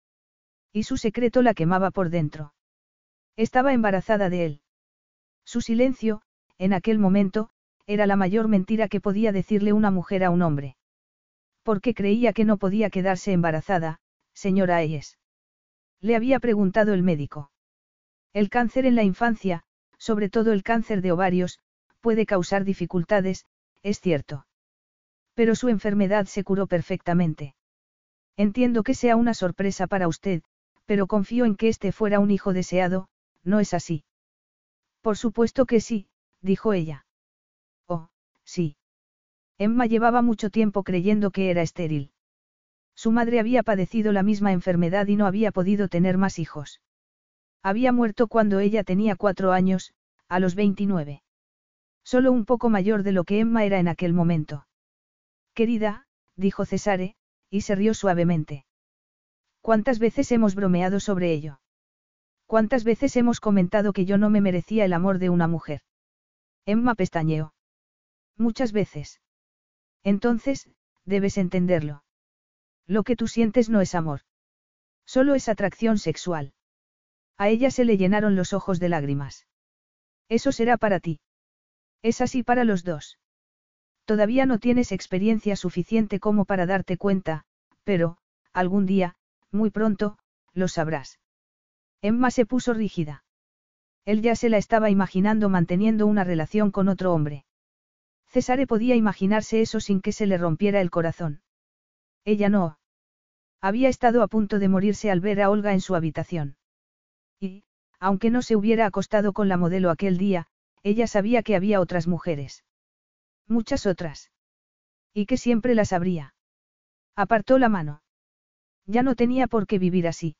Y su secreto la quemaba por dentro. Estaba embarazada de él. Su silencio, en aquel momento, era la mayor mentira que podía decirle una mujer a un hombre. Porque creía que no podía quedarse embarazada, señora Ayes. Le había preguntado el médico. El cáncer en la infancia, sobre todo el cáncer de ovarios, puede causar dificultades, es cierto. Pero su enfermedad se curó perfectamente. Entiendo que sea una sorpresa para usted, pero confío en que este fuera un hijo deseado, ¿no es así? Por supuesto que sí, dijo ella. Sí. Emma llevaba mucho tiempo creyendo que era estéril. Su madre había padecido la misma enfermedad y no había podido tener más hijos. Había muerto cuando ella tenía cuatro años, a los 29. Solo un poco mayor de lo que Emma era en aquel momento. Querida, dijo Cesare, y se rió suavemente. ¿Cuántas veces hemos bromeado sobre ello? ¿Cuántas veces hemos comentado que yo no me merecía el amor de una mujer? Emma pestañeó. Muchas veces. Entonces, debes entenderlo. Lo que tú sientes no es amor. Solo es atracción sexual. A ella se le llenaron los ojos de lágrimas. Eso será para ti. Es así para los dos. Todavía no tienes experiencia suficiente como para darte cuenta, pero, algún día, muy pronto, lo sabrás. Emma se puso rígida. Él ya se la estaba imaginando manteniendo una relación con otro hombre. Cesare podía imaginarse eso sin que se le rompiera el corazón. Ella no. Había estado a punto de morirse al ver a Olga en su habitación. Y, aunque no se hubiera acostado con la modelo aquel día, ella sabía que había otras mujeres. Muchas otras. Y que siempre las habría. Apartó la mano. Ya no tenía por qué vivir así.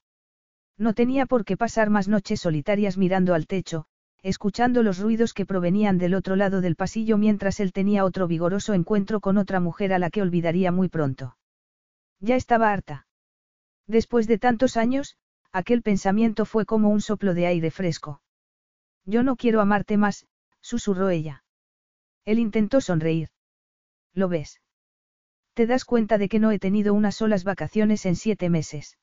No tenía por qué pasar más noches solitarias mirando al techo, escuchando los ruidos que provenían del otro lado del pasillo mientras él tenía otro vigoroso encuentro con otra mujer a la que olvidaría muy pronto. Ya estaba harta. Después de tantos años, aquel pensamiento fue como un soplo de aire fresco. Yo no quiero amarte más, susurró ella. Él intentó sonreír. ¿Lo ves? ¿Te das cuenta de que no he tenido unas solas vacaciones en siete meses?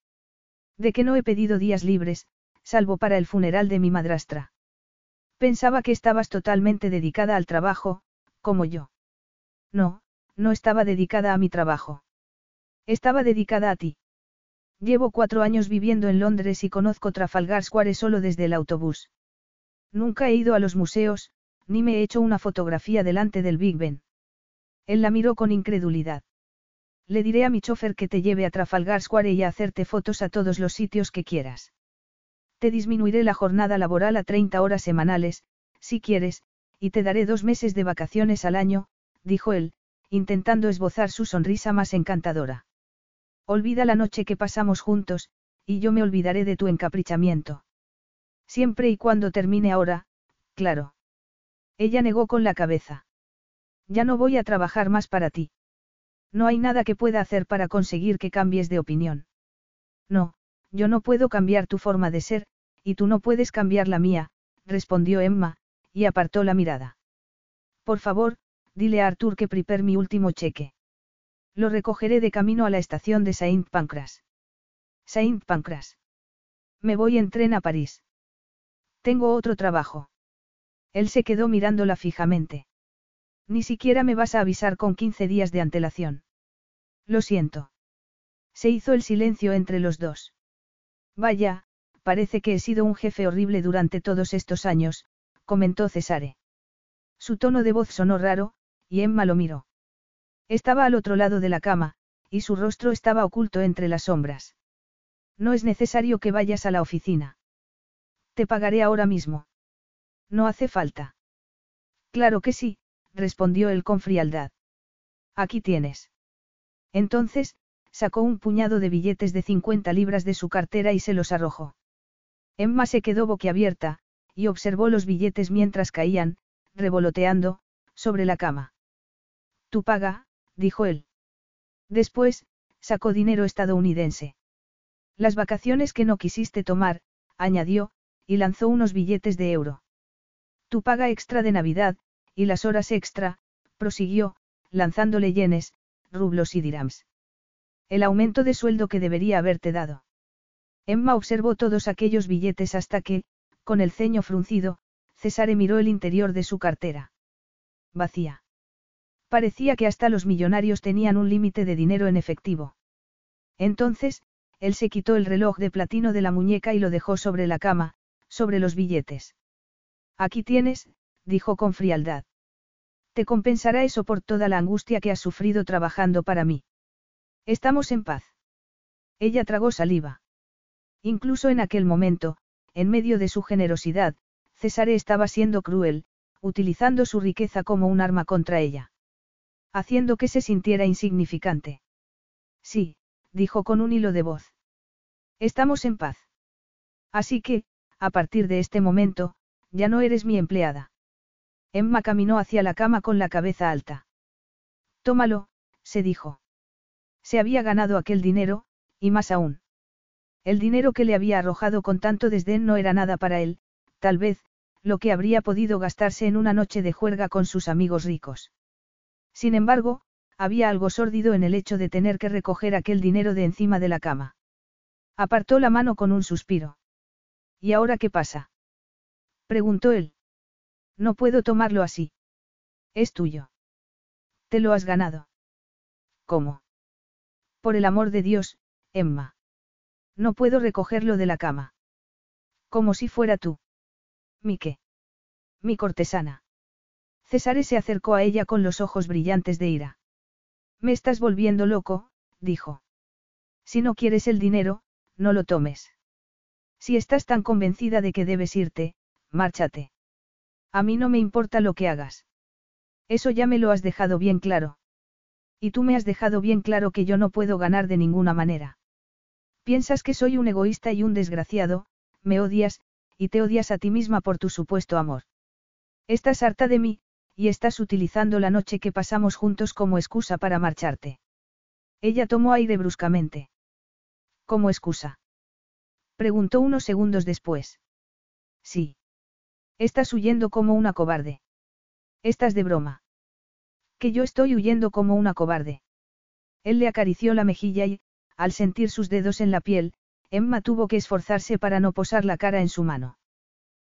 De que no he pedido días libres, salvo para el funeral de mi madrastra. Pensaba que estabas totalmente dedicada al trabajo, como yo. No, no estaba dedicada a mi trabajo. Estaba dedicada a ti. Llevo cuatro años viviendo en Londres y conozco Trafalgar Square solo desde el autobús. Nunca he ido a los museos, ni me he hecho una fotografía delante del Big Ben. Él la miró con incredulidad. Le diré a mi chofer que te lleve a Trafalgar Square y a hacerte fotos a todos los sitios que quieras. Te disminuiré la jornada laboral a 30 horas semanales, si quieres, y te daré dos meses de vacaciones al año, dijo él, intentando esbozar su sonrisa más encantadora. Olvida la noche que pasamos juntos, y yo me olvidaré de tu encaprichamiento. Siempre y cuando termine ahora, claro. Ella negó con la cabeza. Ya no voy a trabajar más para ti. No hay nada que pueda hacer para conseguir que cambies de opinión. No, yo no puedo cambiar tu forma de ser, y tú no puedes cambiar la mía, respondió Emma, y apartó la mirada. Por favor, dile a Arthur que prepare mi último cheque. Lo recogeré de camino a la estación de Saint Pancras. Saint Pancras. Me voy en tren a París. Tengo otro trabajo. Él se quedó mirándola fijamente. Ni siquiera me vas a avisar con 15 días de antelación. Lo siento. Se hizo el silencio entre los dos. Vaya, parece que he sido un jefe horrible durante todos estos años, comentó Cesare. Su tono de voz sonó raro, y Emma lo miró. Estaba al otro lado de la cama, y su rostro estaba oculto entre las sombras. No es necesario que vayas a la oficina. Te pagaré ahora mismo. No hace falta. Claro que sí, respondió él con frialdad. Aquí tienes. Entonces, sacó un puñado de billetes de 50 libras de su cartera y se los arrojó. Emma se quedó boquiabierta, y observó los billetes mientras caían, revoloteando, sobre la cama. Tú paga, dijo él. Después, sacó dinero estadounidense. Las vacaciones que no quisiste tomar, añadió, y lanzó unos billetes de euro. Tu paga extra de Navidad, y las horas extra, prosiguió, lanzándole yenes, rublos y dirhams. El aumento de sueldo que debería haberte dado. Emma observó todos aquellos billetes hasta que, con el ceño fruncido, Cesare miró el interior de su cartera. Vacía. Parecía que hasta los millonarios tenían un límite de dinero en efectivo. Entonces, él se quitó el reloj de platino de la muñeca y lo dejó sobre la cama, sobre los billetes. Aquí tienes, dijo con frialdad. Te compensará eso por toda la angustia que has sufrido trabajando para mí. Estamos en paz. Ella tragó saliva. Incluso en aquel momento, en medio de su generosidad, César estaba siendo cruel, utilizando su riqueza como un arma contra ella. Haciendo que se sintiera insignificante. Sí, dijo con un hilo de voz. Estamos en paz. Así que, a partir de este momento, ya no eres mi empleada. Emma caminó hacia la cama con la cabeza alta. Tómalo, se dijo. Se había ganado aquel dinero, y más aún. El dinero que le había arrojado con tanto desdén no era nada para él, tal vez, lo que habría podido gastarse en una noche de juerga con sus amigos ricos. Sin embargo, había algo sórdido en el hecho de tener que recoger aquel dinero de encima de la cama. Apartó la mano con un suspiro. ¿Y ahora qué pasa? Preguntó él. No puedo tomarlo así. Es tuyo. Te lo has ganado. ¿Cómo? Por el amor de Dios, Emma. No puedo recogerlo de la cama. Como si fuera tú. ¿Mi qué? Mi cortesana. César se acercó a ella con los ojos brillantes de ira. Me estás volviendo loco, dijo. Si no quieres el dinero, no lo tomes. Si estás tan convencida de que debes irte, márchate. A mí no me importa lo que hagas. Eso ya me lo has dejado bien claro. Y tú me has dejado bien claro que yo no puedo ganar de ninguna manera. Piensas que soy un egoísta y un desgraciado, me odias, y te odias a ti misma por tu supuesto amor. Estás harta de mí, y estás utilizando la noche que pasamos juntos como excusa para marcharte. Ella tomó aire bruscamente. ¿Cómo excusa? Preguntó unos segundos después. Sí. Estás huyendo como una cobarde. Estás de broma. Que yo estoy huyendo como una cobarde. Él le acarició la mejilla y, al sentir sus dedos en la piel, Emma tuvo que esforzarse para no posar la cara en su mano.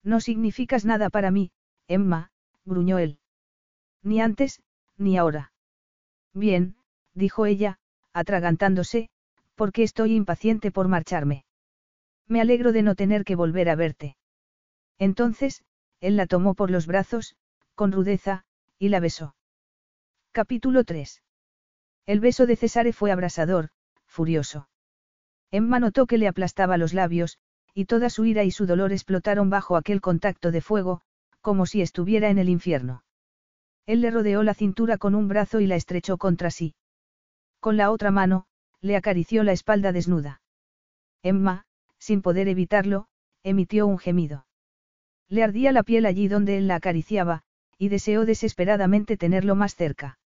No significas nada para mí, Emma, gruñó él. Ni antes, ni ahora. Bien, dijo ella, atragantándose, porque estoy impaciente por marcharme. Me alegro de no tener que volver a verte. Entonces, él la tomó por los brazos, con rudeza, y la besó. Capítulo 3. El beso de Cesare fue abrasador, furioso. Emma notó que le aplastaba los labios, y toda su ira y su dolor explotaron bajo aquel contacto de fuego, como si estuviera en el infierno. Él le rodeó la cintura con un brazo y la estrechó contra sí. Con la otra mano, le acarició la espalda desnuda. Emma, sin poder evitarlo, emitió un gemido. Le ardía la piel allí donde él la acariciaba, y deseó desesperadamente tenerlo más cerca.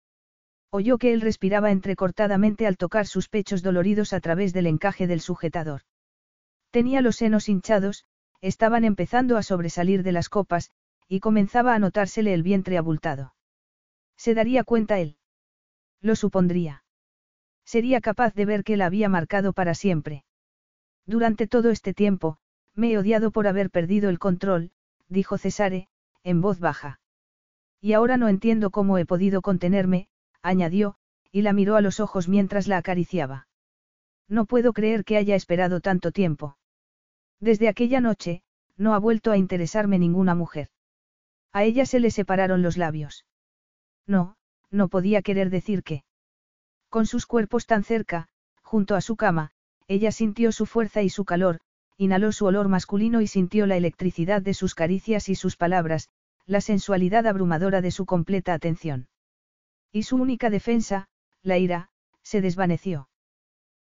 Oyó que él respiraba entrecortadamente al tocar sus pechos doloridos a través del encaje del sujetador. Tenía los senos hinchados, estaban empezando a sobresalir de las copas, y comenzaba a notársele el vientre abultado. ¿Se daría cuenta él? Lo supondría. Sería capaz de ver que la había marcado para siempre. Durante todo este tiempo, me he odiado por haber perdido el control, dijo Cesare, en voz baja. Y ahora no entiendo cómo he podido contenerme, añadió, y la miró a los ojos mientras la acariciaba. No puedo creer que haya esperado tanto tiempo. Desde aquella noche, no ha vuelto a interesarme ninguna mujer. A ella se le separaron los labios. No, no podía querer decir que. Con sus cuerpos tan cerca, junto a su cama, ella sintió su fuerza y su calor, inhaló su olor masculino y sintió la electricidad de sus caricias y sus palabras, la sensualidad abrumadora de su completa atención. Y su única defensa, la ira, se desvaneció.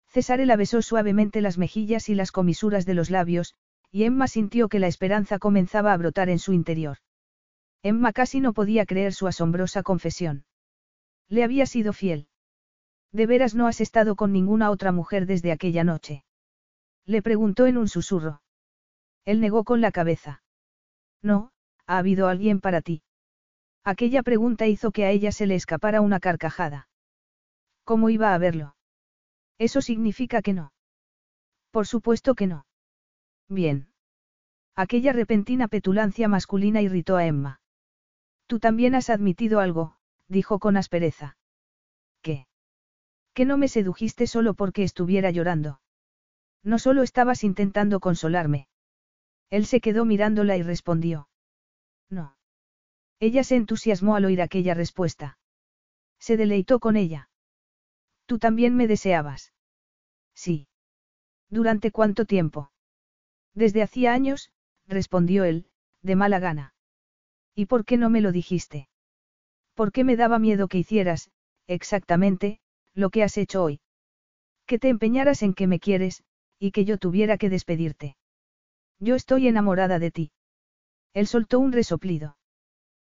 Cesare la besó suavemente las mejillas y las comisuras de los labios, y Emma sintió que la esperanza comenzaba a brotar en su interior. Emma casi no podía creer su asombrosa confesión. Le había sido fiel. ¿De veras no has estado con ninguna otra mujer desde aquella noche? Le preguntó en un susurro. Él negó con la cabeza. No, ha habido alguien para ti. Aquella pregunta hizo que a ella se le escapara una carcajada. ¿Cómo iba a verlo? Eso significa que no. Por supuesto que no. Bien. Aquella repentina petulancia masculina irritó a Emma. Tú también has admitido algo, dijo con aspereza. ¿Qué? Que no me sedujiste solo porque estuviera llorando. No solo estabas intentando consolarme. Él se quedó mirándola y respondió. No. Ella se entusiasmó al oír aquella respuesta. Se deleitó con ella. Tú también me deseabas. Sí. ¿Durante cuánto tiempo? Desde hacía años, respondió él, de mala gana. ¿Y por qué no me lo dijiste? ¿Por qué me daba miedo que hicieras, exactamente, lo que has hecho hoy? Que te empeñaras en que me quieres, y que yo tuviera que despedirte. Yo estoy enamorada de ti. Él soltó un resoplido.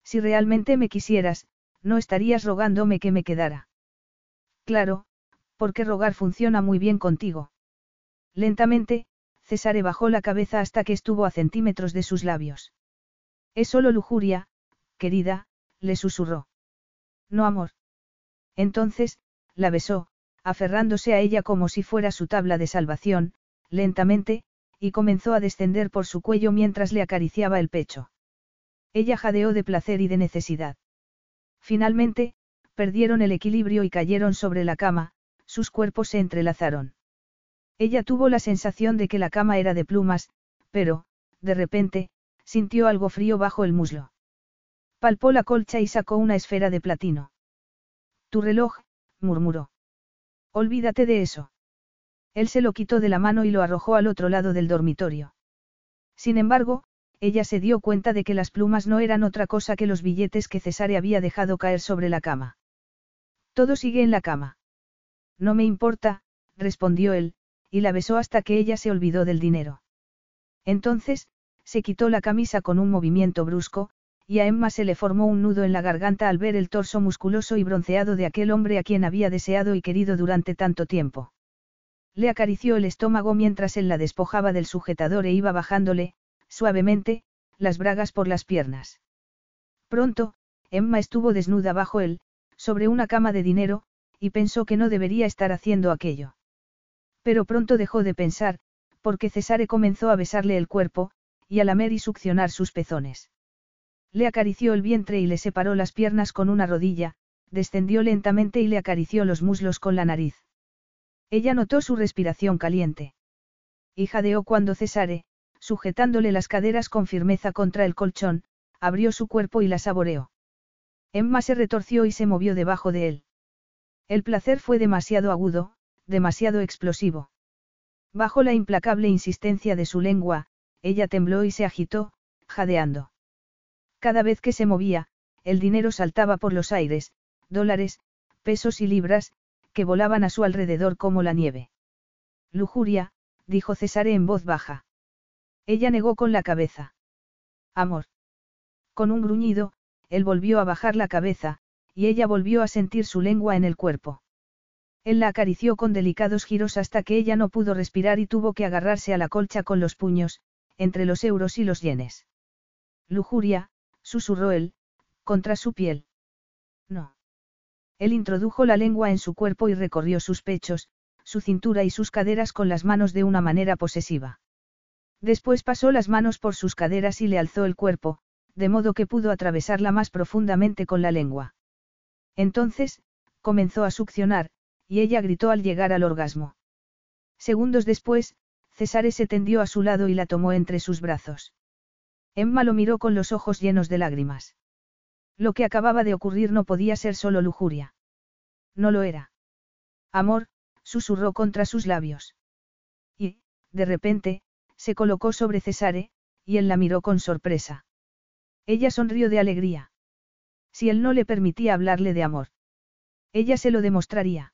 Si realmente me quisieras, no estarías rogándome que me quedara. Claro, porque rogar funciona muy bien contigo. Lentamente, Cesare bajó la cabeza hasta que estuvo a centímetros de sus labios. Es solo lujuria, querida, le susurró. No amor. Entonces, la besó, aferrándose a ella como si fuera su tabla de salvación, lentamente, y comenzó a descender por su cuello mientras le acariciaba el pecho. Ella jadeó de placer y de necesidad. Finalmente, perdieron el equilibrio y cayeron sobre la cama, sus cuerpos se entrelazaron. Ella tuvo la sensación de que la cama era de plumas, pero, de repente, sintió algo frío bajo el muslo. Palpó la colcha y sacó una esfera de platino. Tu reloj, murmuró. Olvídate de eso. Él se lo quitó de la mano y lo arrojó al otro lado del dormitorio. Sin embargo, ella se dio cuenta de que las plumas no eran otra cosa que los billetes que Cesare había dejado caer sobre la cama. Todo sigue en la cama. No me importa, respondió él, y la besó hasta que ella se olvidó del dinero. Entonces, se quitó la camisa con un movimiento brusco, y a Emma se le formó un nudo en la garganta al ver el torso musculoso y bronceado de aquel hombre a quien había deseado y querido durante tanto tiempo. Le acarició el estómago mientras él la despojaba del sujetador e iba bajándole, suavemente, las bragas por las piernas. Pronto, Emma estuvo desnuda bajo él, sobre una cama de dinero, y pensó que no debería estar haciendo aquello. Pero pronto dejó de pensar, porque Cesare comenzó a besarle el cuerpo, y a lamer y succionar sus pezones. Le acarició el vientre y le separó las piernas con una rodilla, descendió lentamente y le acarició los muslos con la nariz. Ella notó su respiración caliente. Y jadeó cuando Cesare, sujetándole las caderas con firmeza contra el colchón, abrió su cuerpo y la saboreó. Emma se retorció y se movió debajo de él. El placer fue demasiado agudo, demasiado explosivo. Bajo la implacable insistencia de su lengua, ella tembló y se agitó, jadeando. Cada vez que se movía, el dinero saltaba por los aires, dólares, pesos y libras, que volaban a su alrededor como la nieve. Lujuria, dijo Cesare en voz baja. Ella negó con la cabeza. Amor. Con un gruñido, él volvió a bajar la cabeza, y ella volvió a sentir su lengua en el cuerpo. Él la acarició con delicados giros hasta que ella no pudo respirar y tuvo que agarrarse a la colcha con los puños, entre los euros y los yenes. Lujuria, susurró él, contra su piel. No. Él introdujo la lengua en su cuerpo y recorrió sus pechos, su cintura y sus caderas con las manos de una manera posesiva. Después pasó las manos por sus caderas y le alzó el cuerpo, de modo que pudo atravesarla más profundamente con la lengua. Entonces, comenzó a succionar, y ella gritó al llegar al orgasmo. Segundos después, Cesare se tendió a su lado y la tomó entre sus brazos. Emma lo miró con los ojos llenos de lágrimas. Lo que acababa de ocurrir no podía ser solo lujuria. No lo era. Amor, susurró contra sus labios. Y, de repente, se colocó sobre Cesare, y él la miró con sorpresa. Ella sonrió de alegría. Si él no le permitía hablarle de amor. Ella se lo demostraría.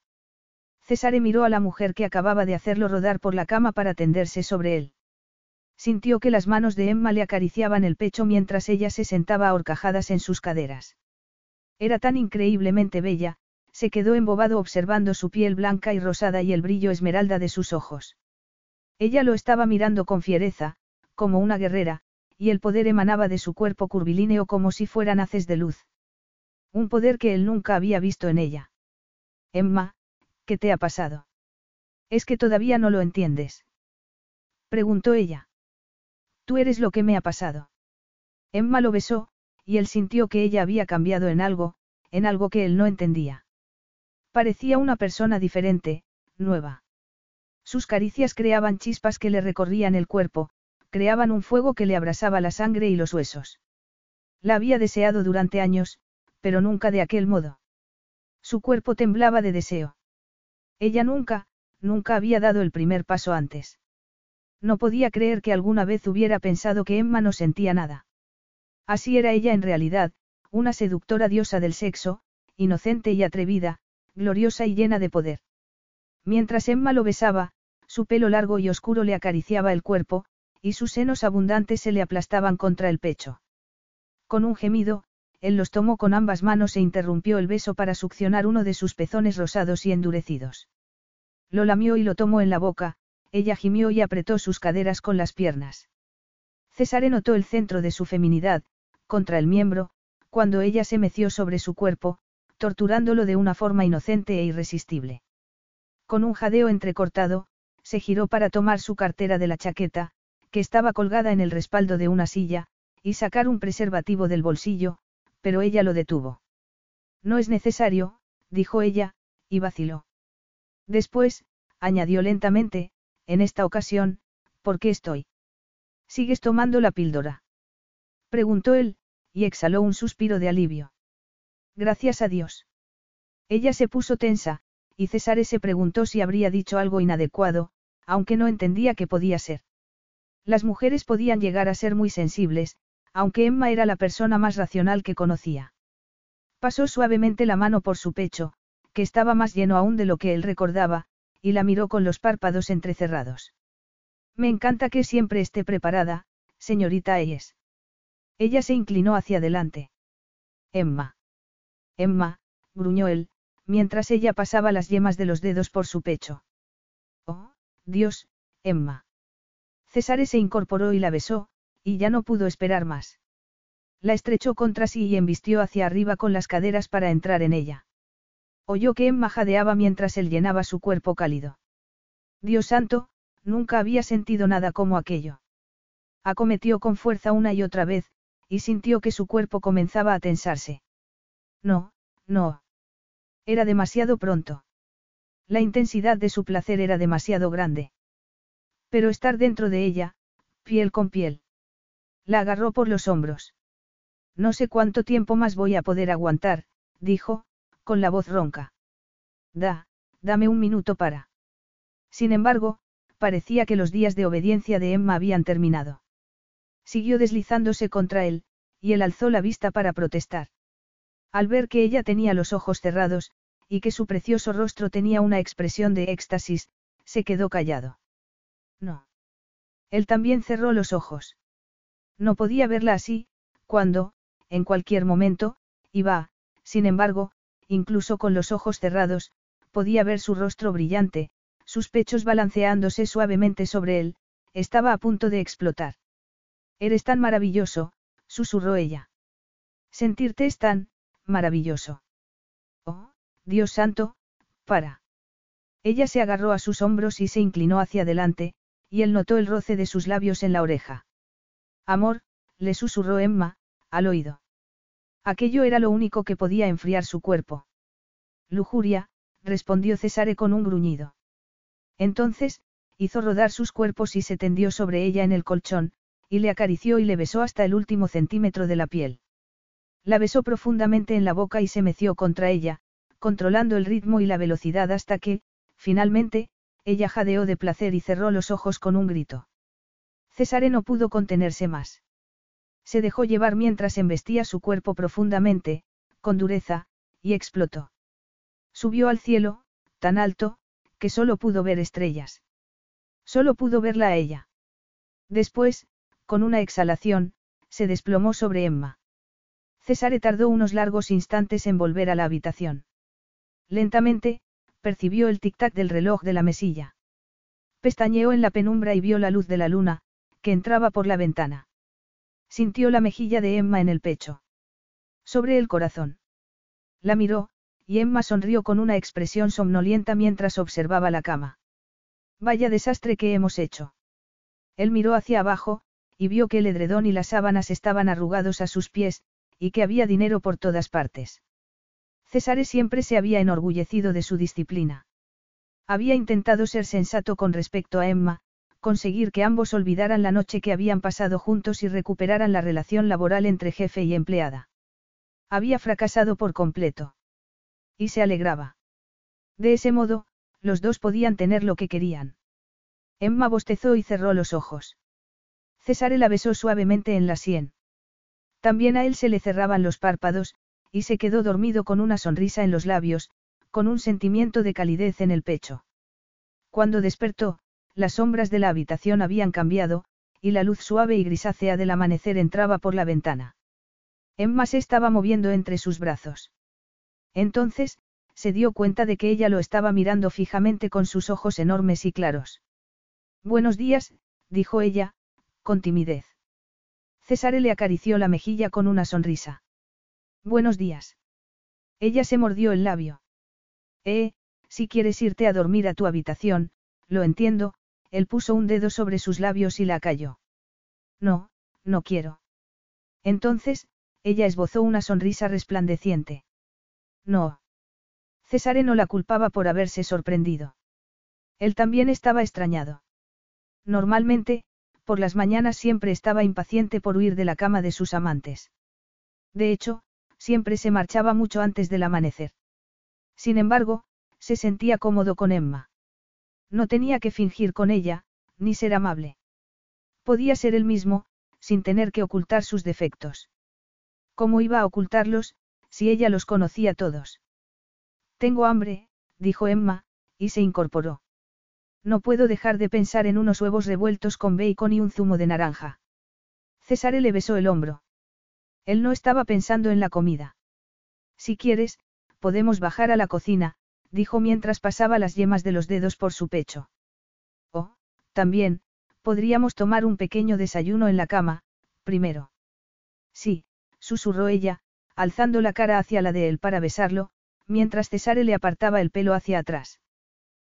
Cesare miró a la mujer que acababa de hacerlo rodar por la cama para tenderse sobre él. Sintió que las manos de Emma le acariciaban el pecho mientras ella se sentaba a horcajadas en sus caderas. Era tan increíblemente bella, se quedó embobado observando su piel blanca y rosada y el brillo esmeralda de sus ojos. Ella lo estaba mirando con fiereza, como una guerrera, y el poder emanaba de su cuerpo curvilíneo como si fueran haces de luz. Un poder que él nunca había visto en ella. Emma, ¿qué te ha pasado? Es que todavía no lo entiendes. Preguntó ella. Tú eres lo que me ha pasado. Emma lo besó, y él sintió que ella había cambiado en algo, en algo que él no entendía. Parecía una persona diferente, nueva. Sus caricias creaban chispas que le recorrían el cuerpo, creaban un fuego que le abrasaba la sangre y los huesos. La había deseado durante años, pero nunca de aquel modo. Su cuerpo temblaba de deseo. Ella nunca, nunca había dado el primer paso antes. No podía creer que alguna vez hubiera pensado que Emma no sentía nada. Así era ella en realidad, una seductora diosa del sexo, inocente y atrevida, gloriosa y llena de poder. Mientras Emma lo besaba, su pelo largo y oscuro le acariciaba el cuerpo, y sus senos abundantes se le aplastaban contra el pecho. Con un gemido, él los tomó con ambas manos e interrumpió el beso para succionar uno de sus pezones rosados y endurecidos. Lo lamió y lo tomó en la boca, ella gimió y apretó sus caderas con las piernas. César notó el centro de su feminidad, contra el miembro, cuando ella se meció sobre su cuerpo, torturándolo de una forma inocente e irresistible. Con un jadeo entrecortado, se giró para tomar su cartera de la chaqueta, que estaba colgada en el respaldo de una silla, y sacar un preservativo del bolsillo, pero ella lo detuvo. No es necesario, dijo ella, y vaciló. Después, añadió lentamente, en esta ocasión, ¿por qué estoy? ¿Sigues tomando la píldora? Preguntó él, y exhaló un suspiro de alivio. Gracias a Dios. Ella se puso tensa, y César se preguntó si habría dicho algo inadecuado, aunque no entendía qué podía ser. Las mujeres podían llegar a ser muy sensibles, aunque Emma era la persona más racional que conocía. Pasó suavemente la mano por su pecho, que estaba más lleno aún de lo que él recordaba, y la miró con los párpados entrecerrados. Me encanta que siempre esté preparada, señorita Ayes. Ella se inclinó hacia adelante. Emma. Emma, gruñó él, mientras ella pasaba las yemas de los dedos por su pecho. Oh, Dios, Emma. César se incorporó y la besó, y ya no pudo esperar más. La estrechó contra sí y embistió hacia arriba con las caderas para entrar en ella. Oyó que Emma jadeaba mientras él llenaba su cuerpo cálido. Dios santo, nunca había sentido nada como aquello. Acometió con fuerza una y otra vez, y sintió que su cuerpo comenzaba a tensarse. No, no. Era demasiado pronto. La intensidad de su placer era demasiado grande. Pero estar dentro de ella, piel con piel. La agarró por los hombros. No sé cuánto tiempo más voy a poder aguantar, dijo, con la voz ronca. Da, dame un minuto para. Sin embargo, parecía que los días de obediencia de Emma habían terminado. Siguió deslizándose contra él, y él alzó la vista para protestar. Al ver que ella tenía los ojos cerrados, y que su precioso rostro tenía una expresión de éxtasis, se quedó callado. No. Él también cerró los ojos. No podía verla así, cuando, en cualquier momento, iba, sin embargo, incluso con los ojos cerrados, podía ver su rostro brillante, sus pechos balanceándose suavemente sobre él, estaba a punto de explotar. Eres tan maravilloso, susurró ella. Sentirte es tan, maravilloso. Oh, Dios santo, para. Ella se agarró a sus hombros y se inclinó hacia adelante, y él notó el roce de sus labios en la oreja. Amor, le susurró Emma, al oído. Aquello era lo único que podía enfriar su cuerpo. Lujuria, respondió Cesare con un gruñido. Entonces, hizo rodar sus cuerpos y se tendió sobre ella en el colchón, y le acarició y le besó hasta el último centímetro de la piel. La besó profundamente en la boca y se meció contra ella, controlando el ritmo y la velocidad hasta que, finalmente, ella jadeó de placer y cerró los ojos con un grito. Cesare no pudo contenerse más. Se dejó llevar mientras embestía su cuerpo profundamente, con dureza, y explotó. Subió al cielo, tan alto, que solo pudo ver estrellas. Solo pudo verla a ella. Después, con una exhalación, se desplomó sobre Emma. Cesare tardó unos largos instantes en volver a la habitación. Lentamente, percibió el tic-tac del reloj de la mesilla. Pestañeó en la penumbra y vio la luz de la luna, que entraba por la ventana. Sintió la mejilla de Emma en el pecho. Sobre el corazón. La miró, y Emma sonrió con una expresión somnolienta mientras observaba la cama. Vaya desastre que hemos hecho. Él miró hacia abajo, y vio que el edredón y las sábanas estaban arrugados a sus pies, y que había dinero por todas partes. César siempre se había enorgullecido de su disciplina. Había intentado ser sensato con respecto a Emma, conseguir que ambos olvidaran la noche que habían pasado juntos y recuperaran la relación laboral entre jefe y empleada. Había fracasado por completo. Y se alegraba. De ese modo, los dos podían tener lo que querían. Emma bostezó y cerró los ojos. César la besó suavemente en la sien. También a él se le cerraban los párpados, y se quedó dormido con una sonrisa en los labios, con un sentimiento de calidez en el pecho. Cuando despertó, las sombras de la habitación habían cambiado, y la luz suave y grisácea del amanecer entraba por la ventana. Emma se estaba moviendo entre sus brazos. Entonces, se dio cuenta de que ella lo estaba mirando fijamente con sus ojos enormes y claros. Buenos días, dijo ella, con timidez. César le acarició la mejilla con una sonrisa. Buenos días. Ella se mordió el labio. Eh, si quieres irte a dormir a tu habitación, lo entiendo, él puso un dedo sobre sus labios y la calló. No, no quiero. Entonces, ella esbozó una sonrisa resplandeciente. No. Cesare no la culpaba por haberse sorprendido. Él también estaba extrañado. Normalmente, por las mañanas siempre estaba impaciente por huir de la cama de sus amantes. De hecho, siempre se marchaba mucho antes del amanecer. Sin embargo, se sentía cómodo con Emma. No tenía que fingir con ella, ni ser amable. Podía ser él mismo, sin tener que ocultar sus defectos. ¿Cómo iba a ocultarlos, si ella los conocía todos. Tengo hambre, dijo Emma, y se incorporó. No puedo dejar de pensar en unos huevos revueltos con bacon y un zumo de naranja. César le besó el hombro. Él no estaba pensando en la comida. Si quieres, podemos bajar a la cocina, dijo mientras pasaba las yemas de los dedos por su pecho. Oh, también, podríamos tomar un pequeño desayuno en la cama, primero. Sí, susurró ella, alzando la cara hacia la de él para besarlo, mientras Cesare le apartaba el pelo hacia atrás.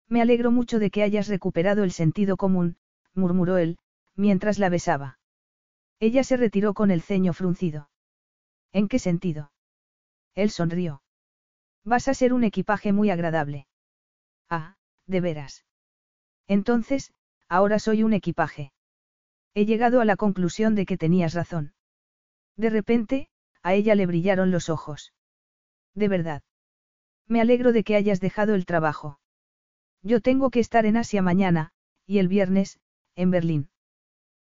Me alegro mucho de que hayas recuperado el sentido común, murmuró él, mientras la besaba. Ella se retiró con el ceño fruncido. ¿En qué sentido? Él sonrió. Vas a ser un equipaje muy agradable. Ah, de veras. Entonces, ahora soy un equipaje. He llegado a la conclusión de que tenías razón. De repente, a ella le brillaron los ojos. De verdad. Me alegro de que hayas dejado el trabajo. Yo tengo que estar en Asia mañana, y el viernes, en Berlín.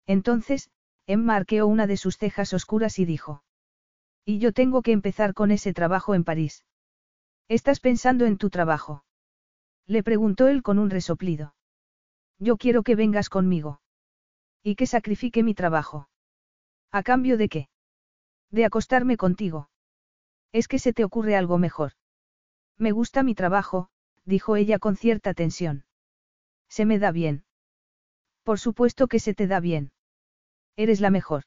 Entonces, Emma arqueó una de sus cejas oscuras y dijo. Y yo tengo que empezar con ese trabajo en París. ¿Estás pensando en tu trabajo? Le preguntó él con un resoplido. Yo quiero que vengas conmigo. Y que sacrifique mi trabajo. ¿A cambio de qué? De acostarme contigo. ¿Es que se te ocurre algo mejor? Me gusta mi trabajo, dijo ella con cierta tensión. Se me da bien. Por supuesto que se te da bien. Eres la mejor.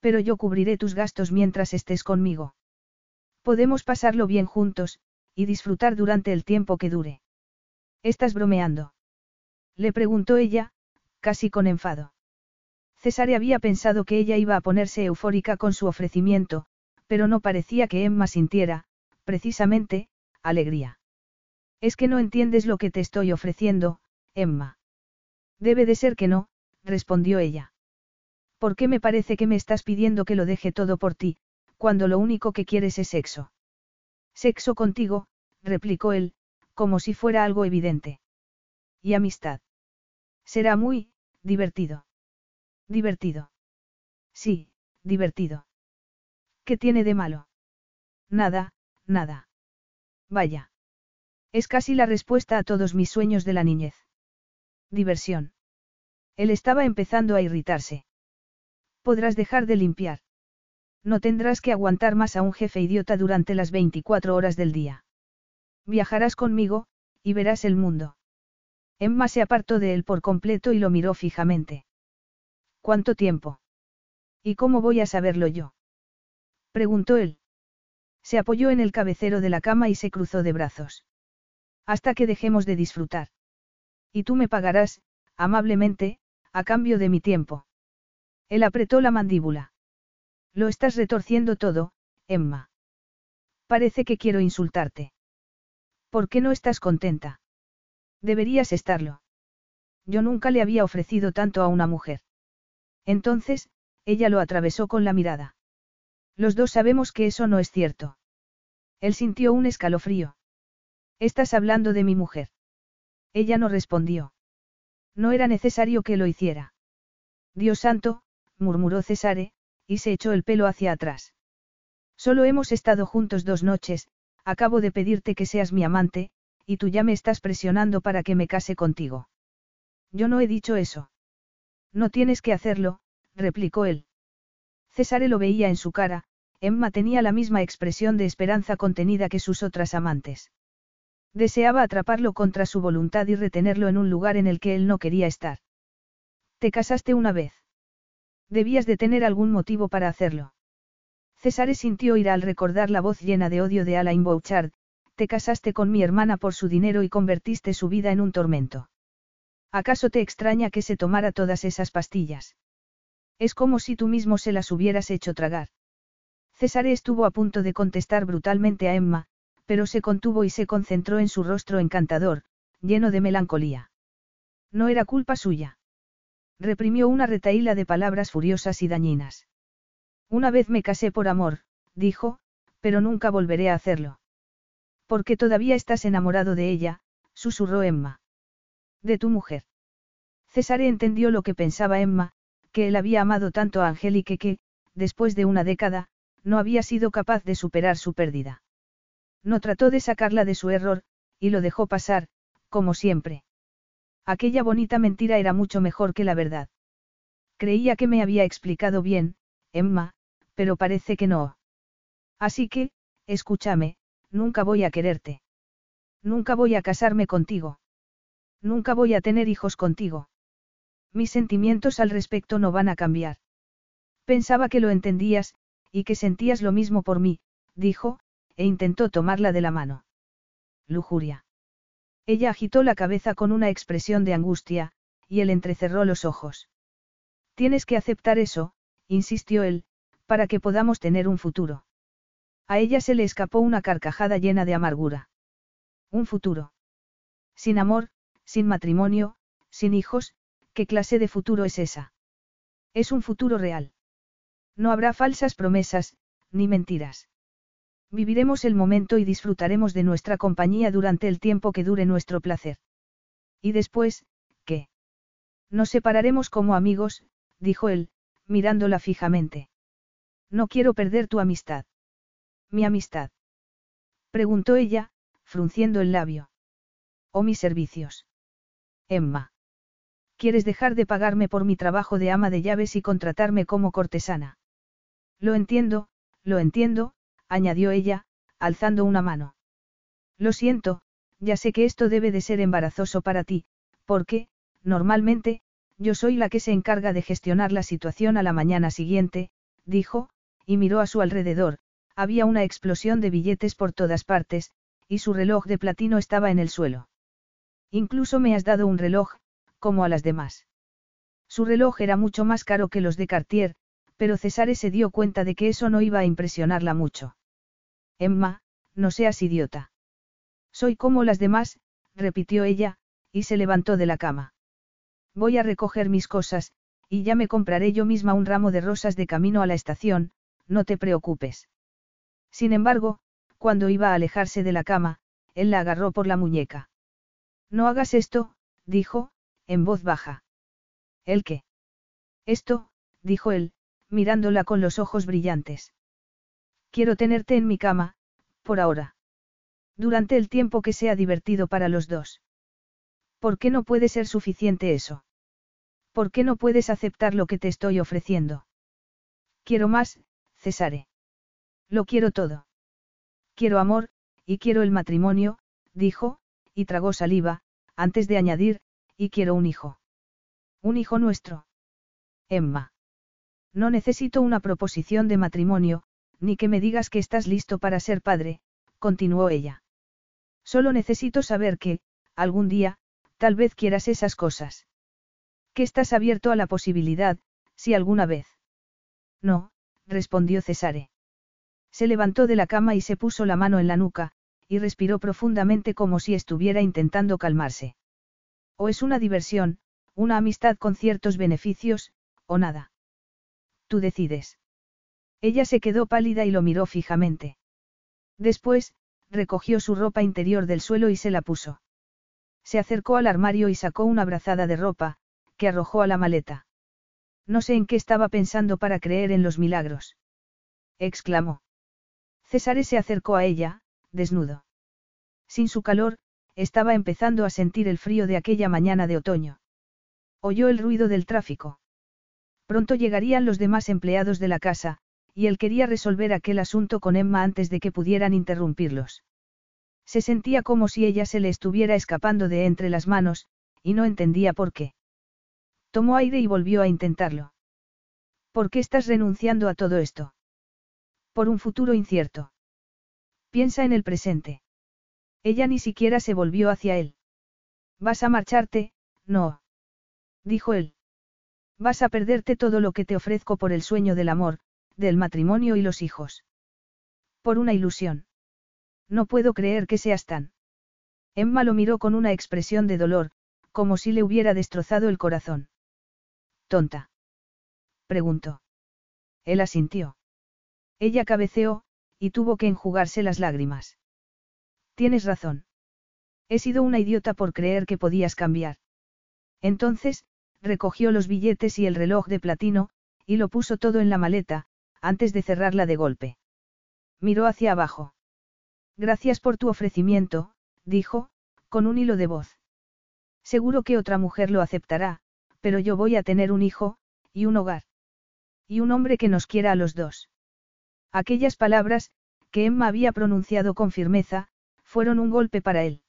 Pero yo cubriré tus gastos mientras estés conmigo. Podemos pasarlo bien juntos, y disfrutar durante el tiempo que dure. ¿Estás bromeando? Le preguntó ella, casi con enfado. Cesare había pensado que ella iba a ponerse eufórica con su ofrecimiento, pero no parecía que Emma sintiera, precisamente, alegría. Es que no entiendes lo que te estoy ofreciendo, Emma. Debe de ser que no, respondió ella. ¿Por qué me parece que me estás pidiendo que lo deje todo por ti, cuando lo único que quieres es sexo? Sexo contigo, replicó él, como si fuera algo evidente. Y amistad. Será muy, divertido. Divertido. Sí, divertido. ¿Qué tiene de malo? Nada, nada. Vaya. Es casi la respuesta a todos mis sueños de la niñez. Diversión. Él estaba empezando a irritarse. Podrás dejar de limpiar. No tendrás que aguantar más a un jefe idiota durante las 24 horas del día. Viajarás conmigo, y verás el mundo. Emma se apartó de él por completo y lo miró fijamente. ¿Cuánto tiempo? ¿Y cómo voy a saberlo yo? preguntó él. Se apoyó en el cabecero de la cama y se cruzó de brazos. Hasta que dejemos de disfrutar. Y tú me pagarás, amablemente, a cambio de mi tiempo. Él apretó la mandíbula. Lo estás retorciendo todo, Emma. Parece que quiero insultarte. ¿Por qué no estás contenta? Deberías estarlo. Yo nunca le había ofrecido tanto a una mujer. Entonces, ella lo atravesó con la mirada. Los dos sabemos que eso no es cierto. Él sintió un escalofrío. Estás hablando de mi mujer. Ella no respondió. No era necesario que lo hiciera. Dios santo, murmuró Cesare, y se echó el pelo hacia atrás. Solo hemos estado juntos dos noches, acabo de pedirte que seas mi amante, y tú ya me estás presionando para que me case contigo. Yo no he dicho eso. No tienes que hacerlo, replicó él. César lo veía en su cara, Emma tenía la misma expresión de esperanza contenida que sus otras amantes. Deseaba atraparlo contra su voluntad y retenerlo en un lugar en el que él no quería estar. Te casaste una vez. Debías de tener algún motivo para hacerlo. César sintió ir al recordar la voz llena de odio de Alain Bouchard, te casaste con mi hermana por su dinero y convertiste su vida en un tormento. ¿Acaso te extraña que se tomara todas esas pastillas? Es como si tú mismo se las hubieras hecho tragar. César estuvo a punto de contestar brutalmente a Emma, pero se contuvo y se concentró en su rostro encantador, lleno de melancolía. No era culpa suya. Reprimió una retaíla de palabras furiosas y dañinas. Una vez me casé por amor, dijo, pero nunca volveré a hacerlo. Porque todavía estás enamorado de ella, susurró Emma. De tu mujer. Cesare entendió lo que pensaba Emma, que él había amado tanto a Angélique que, después de una década, no había sido capaz de superar su pérdida. No trató de sacarla de su error, y lo dejó pasar, como siempre. Aquella bonita mentira era mucho mejor que la verdad. Creía que me había explicado bien, Emma, pero parece que no. Así que, escúchame, nunca voy a quererte. Nunca voy a casarme contigo. Nunca voy a tener hijos contigo. Mis sentimientos al respecto no van a cambiar. Pensaba que lo entendías, y que sentías lo mismo por mí, dijo, e intentó tomarla de la mano. Lujuria. Ella agitó la cabeza con una expresión de angustia, y él entrecerró los ojos. Tienes que aceptar eso, insistió él, para que podamos tener un futuro. A ella se le escapó una carcajada llena de amargura. Un futuro. Sin amor, sin matrimonio, sin hijos, ¿qué clase de futuro es esa? Es un futuro real. No habrá falsas promesas, ni mentiras. Viviremos el momento y disfrutaremos de nuestra compañía durante el tiempo que dure nuestro placer. Y después, ¿qué? Nos separaremos como amigos, dijo él, mirándola fijamente. No quiero perder tu amistad. Mi amistad. Preguntó ella, frunciendo el labio. ¿O mis servicios? Emma. ¿Quieres dejar de pagarme por mi trabajo de ama de llaves y contratarme como cortesana? Lo entiendo, lo entiendo, añadió ella, alzando una mano. Lo siento, ya sé que esto debe de ser embarazoso para ti, porque, normalmente, yo soy la que se encarga de gestionar la situación a la mañana siguiente, dijo, y miró a su alrededor, había una explosión de billetes por todas partes, y su reloj de platino estaba en el suelo. Incluso me has dado un reloj, como a las demás. Su reloj era mucho más caro que los de Cartier, pero Cesare se dio cuenta de que eso no iba a impresionarla mucho. Emma, no seas idiota. Soy como las demás, repitió ella, y se levantó de la cama. Voy a recoger mis cosas, y ya me compraré yo misma un ramo de rosas de camino a la estación, no te preocupes. Sin embargo, cuando iba a alejarse de la cama, él la agarró por la muñeca. No hagas esto, dijo, en voz baja. ¿El qué? Esto, dijo él, mirándola con los ojos brillantes. Quiero tenerte en mi cama, por ahora. Durante el tiempo que sea divertido para los dos. ¿Por qué no puede ser suficiente eso? ¿Por qué no puedes aceptar lo que te estoy ofreciendo? Quiero más, Cesare. Lo quiero todo. Quiero amor, y quiero el matrimonio, dijo, y tragó saliva, antes de añadir, y quiero un hijo. Un hijo nuestro. Emma. No necesito una proposición de matrimonio, ni que me digas que estás listo para ser padre, continuó ella. Solo necesito saber que, algún día, tal vez quieras esas cosas. Que estás abierto a la posibilidad, si alguna vez. No, respondió Cesare. Se levantó de la cama y se puso la mano en la nuca, y respiró profundamente como si estuviera intentando calmarse. O es una diversión, una amistad con ciertos beneficios, o nada. Tú decides. Ella se quedó pálida y lo miró fijamente. Después, recogió su ropa interior del suelo y se la puso. Se acercó al armario y sacó una brazada de ropa, que arrojó a la maleta. No sé en qué estaba pensando para creer en los milagros. exclamó. César se acercó a ella, desnudo. Sin su calor, estaba empezando a sentir el frío de aquella mañana de otoño. Oyó el ruido del tráfico. Pronto llegarían los demás empleados de la casa, y él quería resolver aquel asunto con Emma antes de que pudieran interrumpirlos. Se sentía como si ella se le estuviera escapando de entre las manos, y no entendía por qué. Tomó aire y volvió a intentarlo. ¿Por qué estás renunciando a todo esto? Por un futuro incierto. Piensa en el presente. Ella ni siquiera se volvió hacia él. Vas a marcharte, no. Dijo él. Vas a perderte todo lo que te ofrezco por el sueño del amor, del matrimonio y los hijos. Por una ilusión. No puedo creer que seas tan. Emma lo miró con una expresión de dolor, como si le hubiera destrozado el corazón. ¿Tonta? preguntó. Él asintió. Ella cabeceó, y tuvo que enjugarse las lágrimas. Tienes razón. He sido una idiota por creer que podías cambiar. Entonces, recogió los billetes y el reloj de platino, y lo puso todo en la maleta, antes de cerrarla de golpe. Miró hacia abajo. Gracias por tu ofrecimiento, dijo, con un hilo de voz. Seguro que otra mujer lo aceptará, pero yo voy a tener un hijo, y un hogar. Y un hombre que nos quiera a los dos. Aquellas palabras, que Emma había pronunciado con firmeza, fueron un golpe para él.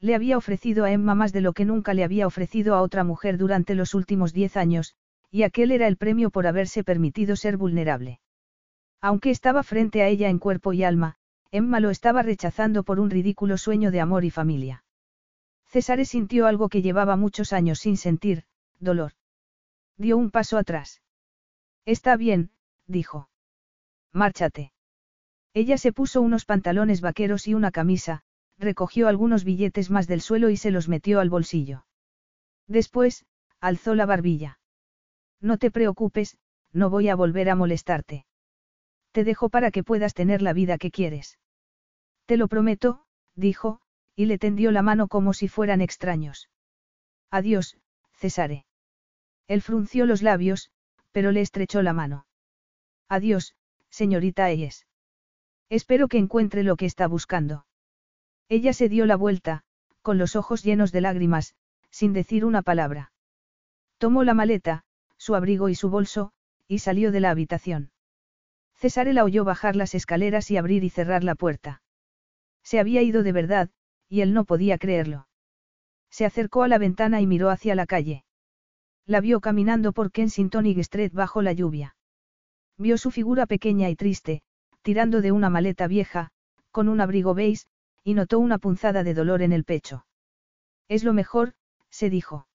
Le había ofrecido a Emma más de lo que nunca le había ofrecido a otra mujer durante los últimos diez años, y aquel era el premio por haberse permitido ser vulnerable. Aunque estaba frente a ella en cuerpo y alma, Emma lo estaba rechazando por un ridículo sueño de amor y familia. César sintió algo que llevaba muchos años sin sentir, dolor. Dio un paso atrás. Está bien, dijo. Márchate. Ella se puso unos pantalones vaqueros y una camisa, recogió algunos billetes más del suelo y se los metió al bolsillo. Después, alzó la barbilla. No te preocupes, no voy a volver a molestarte. Te dejo para que puedas tener la vida que quieres. Te lo prometo, dijo, y le tendió la mano como si fueran extraños. Adiós, Cesare. Él frunció los labios, pero le estrechó la mano. Adiós, señorita Ayes. Espero que encuentre lo que está buscando. Ella se dio la vuelta, con los ojos llenos de lágrimas, sin decir una palabra. Tomó la maleta, su abrigo y su bolso, y salió de la habitación. César la oyó bajar las escaleras y abrir y cerrar la puerta. Se había ido de verdad, y él no podía creerlo. Se acercó a la ventana y miró hacia la calle. La vio caminando por Kensington y Street bajo la lluvia. Vio su figura pequeña y triste, tirando de una maleta vieja, con un abrigo beige, y notó una punzada de dolor en el pecho. Es lo mejor, se dijo.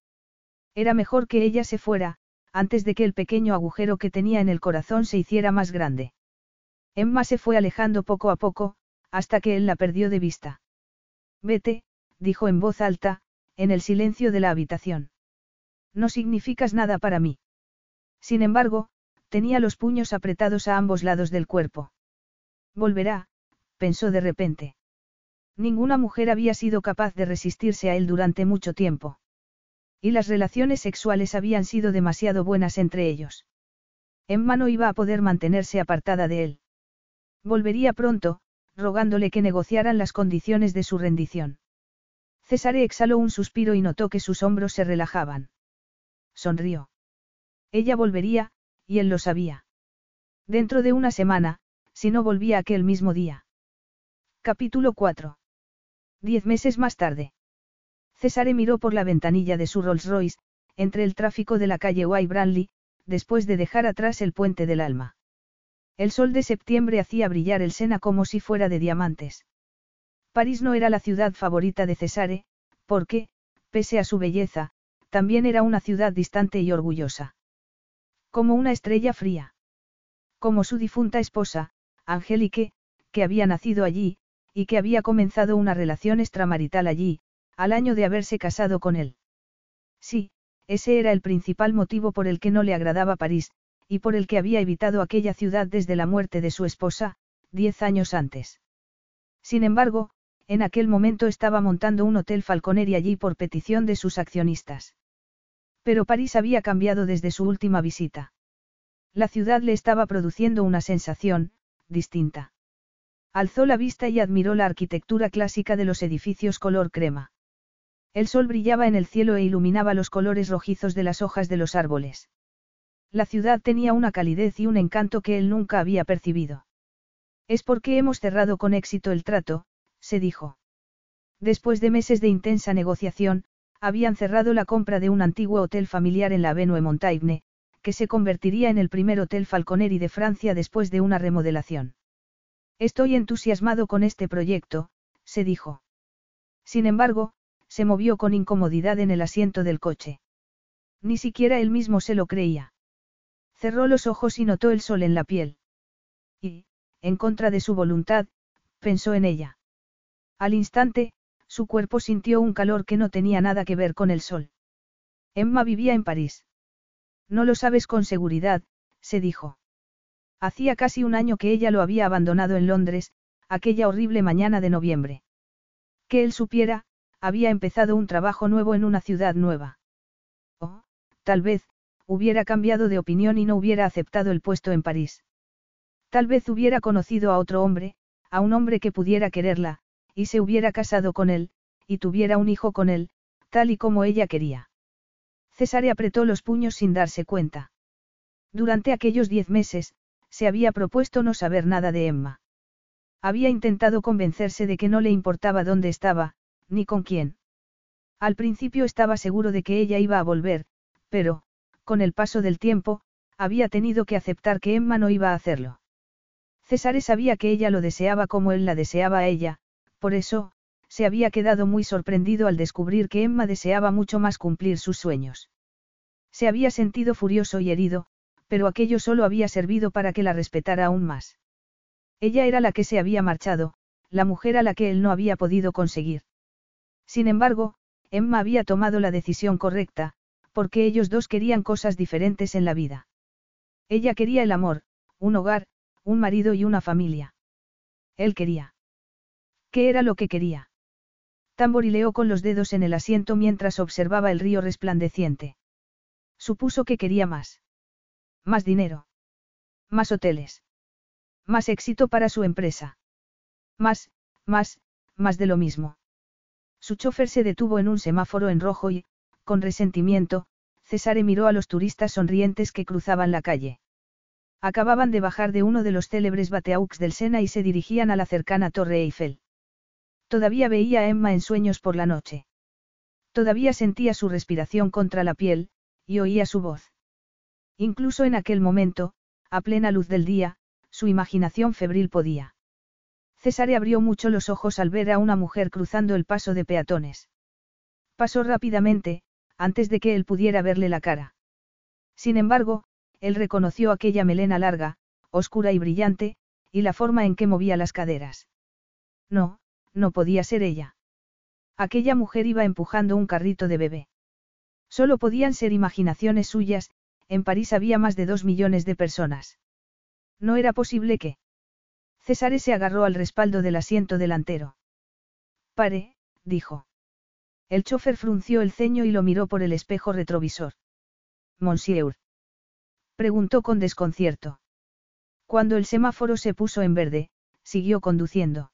Era mejor que ella se fuera, antes de que el pequeño agujero que tenía en el corazón se hiciera más grande. Emma se fue alejando poco a poco, hasta que él la perdió de vista. Vete, dijo en voz alta, en el silencio de la habitación. No significas nada para mí. Sin embargo, tenía los puños apretados a ambos lados del cuerpo. Volverá, pensó de repente. Ninguna mujer había sido capaz de resistirse a él durante mucho tiempo. Y las relaciones sexuales habían sido demasiado buenas entre ellos. Emma no iba a poder mantenerse apartada de él. Volvería pronto, rogándole que negociaran las condiciones de su rendición. Cesare exhaló un suspiro y notó que sus hombros se relajaban. Sonrió. Ella volvería, y él lo sabía. Dentro de una semana, si no volvía aquel mismo día. Capítulo 4. Diez meses más tarde. Cesare miró por la ventanilla de su Rolls Royce, entre el tráfico de la calle White después de dejar atrás el puente del alma. El sol de septiembre hacía brillar el Sena como si fuera de diamantes. París no era la ciudad favorita de Cesare, porque, pese a su belleza, también era una ciudad distante y orgullosa. Como una estrella fría. Como su difunta esposa, Angélique, que había nacido allí, y que había comenzado una relación extramarital allí, al año de haberse casado con él. Sí, ese era el principal motivo por el que no le agradaba París, y por el que había evitado aquella ciudad desde la muerte de su esposa, diez años antes. Sin embargo, en aquel momento estaba montando un hotel Falconeri allí por petición de sus accionistas. Pero París había cambiado desde su última visita. La ciudad le estaba produciendo una sensación, distinta. Alzó la vista y admiró la arquitectura clásica de los edificios color crema. El sol brillaba en el cielo e iluminaba los colores rojizos de las hojas de los árboles. La ciudad tenía una calidez y un encanto que él nunca había percibido. Es porque hemos cerrado con éxito el trato, se dijo. Después de meses de intensa negociación, habían cerrado la compra de un antiguo hotel familiar en la Avenue Montaigne, que se convertiría en el primer hotel Falconeri de Francia después de una remodelación. Estoy entusiasmado con este proyecto, se dijo. Sin embargo, se movió con incomodidad en el asiento del coche. Ni siquiera él mismo se lo creía. Cerró los ojos y notó el sol en la piel. Y, en contra de su voluntad, pensó en ella. Al instante, su cuerpo sintió un calor que no tenía nada que ver con el sol. Emma vivía en París. No lo sabes con seguridad, se dijo. Hacía casi un año que ella lo había abandonado en Londres, aquella horrible mañana de noviembre. Que él supiera, había empezado un trabajo nuevo en una ciudad nueva. O, tal vez, hubiera cambiado de opinión y no hubiera aceptado el puesto en París. Tal vez hubiera conocido a otro hombre, a un hombre que pudiera quererla, y se hubiera casado con él, y tuviera un hijo con él, tal y como ella quería. Cesare apretó los puños sin darse cuenta. Durante aquellos diez meses, se había propuesto no saber nada de Emma. Había intentado convencerse de que no le importaba dónde estaba, ni con quién. Al principio estaba seguro de que ella iba a volver, pero, con el paso del tiempo, había tenido que aceptar que Emma no iba a hacerlo. César sabía que ella lo deseaba como él la deseaba a ella, por eso, se había quedado muy sorprendido al descubrir que Emma deseaba mucho más cumplir sus sueños. Se había sentido furioso y herido, pero aquello solo había servido para que la respetara aún más. Ella era la que se había marchado, la mujer a la que él no había podido conseguir. Sin embargo, Emma había tomado la decisión correcta, porque ellos dos querían cosas diferentes en la vida. Ella quería el amor, un hogar, un marido y una familia. Él quería. ¿Qué era lo que quería? Tamborileó con los dedos en el asiento mientras observaba el río resplandeciente. Supuso que quería más. Más dinero. Más hoteles. Más éxito para su empresa. Más, más, más de lo mismo. Su chofer se detuvo en un semáforo en rojo y, con resentimiento, Cesare miró a los turistas sonrientes que cruzaban la calle. Acababan de bajar de uno de los célebres bateaux del Sena y se dirigían a la cercana Torre Eiffel. Todavía veía a Emma en sueños por la noche. Todavía sentía su respiración contra la piel, y oía su voz. Incluso en aquel momento, a plena luz del día, su imaginación febril podía. César abrió mucho los ojos al ver a una mujer cruzando el paso de peatones. Pasó rápidamente, antes de que él pudiera verle la cara. Sin embargo, él reconoció aquella melena larga, oscura y brillante, y la forma en que movía las caderas. No, no podía ser ella. Aquella mujer iba empujando un carrito de bebé. Solo podían ser imaginaciones suyas, en París había más de dos millones de personas. No era posible que. César se agarró al respaldo del asiento delantero. Pare, dijo. El chofer frunció el ceño y lo miró por el espejo retrovisor. Monsieur. Preguntó con desconcierto. Cuando el semáforo se puso en verde, siguió conduciendo.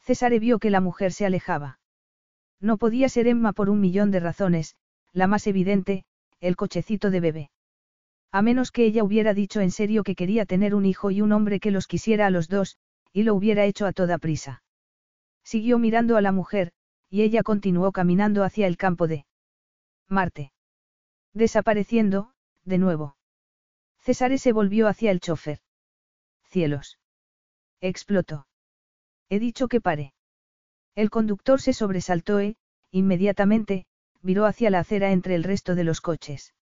César vio que la mujer se alejaba. No podía ser Emma por un millón de razones, la más evidente, el cochecito de bebé. A menos que ella hubiera dicho en serio que quería tener un hijo y un hombre que los quisiera a los dos, y lo hubiera hecho a toda prisa. Siguió mirando a la mujer, y ella continuó caminando hacia el campo de Marte. Desapareciendo, de nuevo. César se volvió hacia el chofer. Cielos. Explotó. He dicho que pare. El conductor se sobresaltó e, inmediatamente, viró hacia la acera entre el resto de los coches.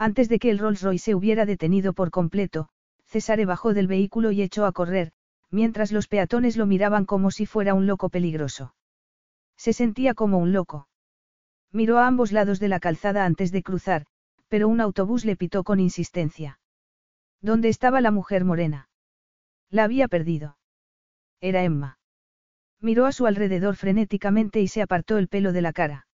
Antes de que el Rolls Royce se hubiera detenido por completo, César bajó del vehículo y echó a correr, mientras los peatones lo miraban como si fuera un loco peligroso. Se sentía como un loco. Miró a ambos lados de la calzada antes de cruzar, pero un autobús le pitó con insistencia. ¿Dónde estaba la mujer morena? La había perdido. Era Emma. Miró a su alrededor frenéticamente y se apartó el pelo de la cara.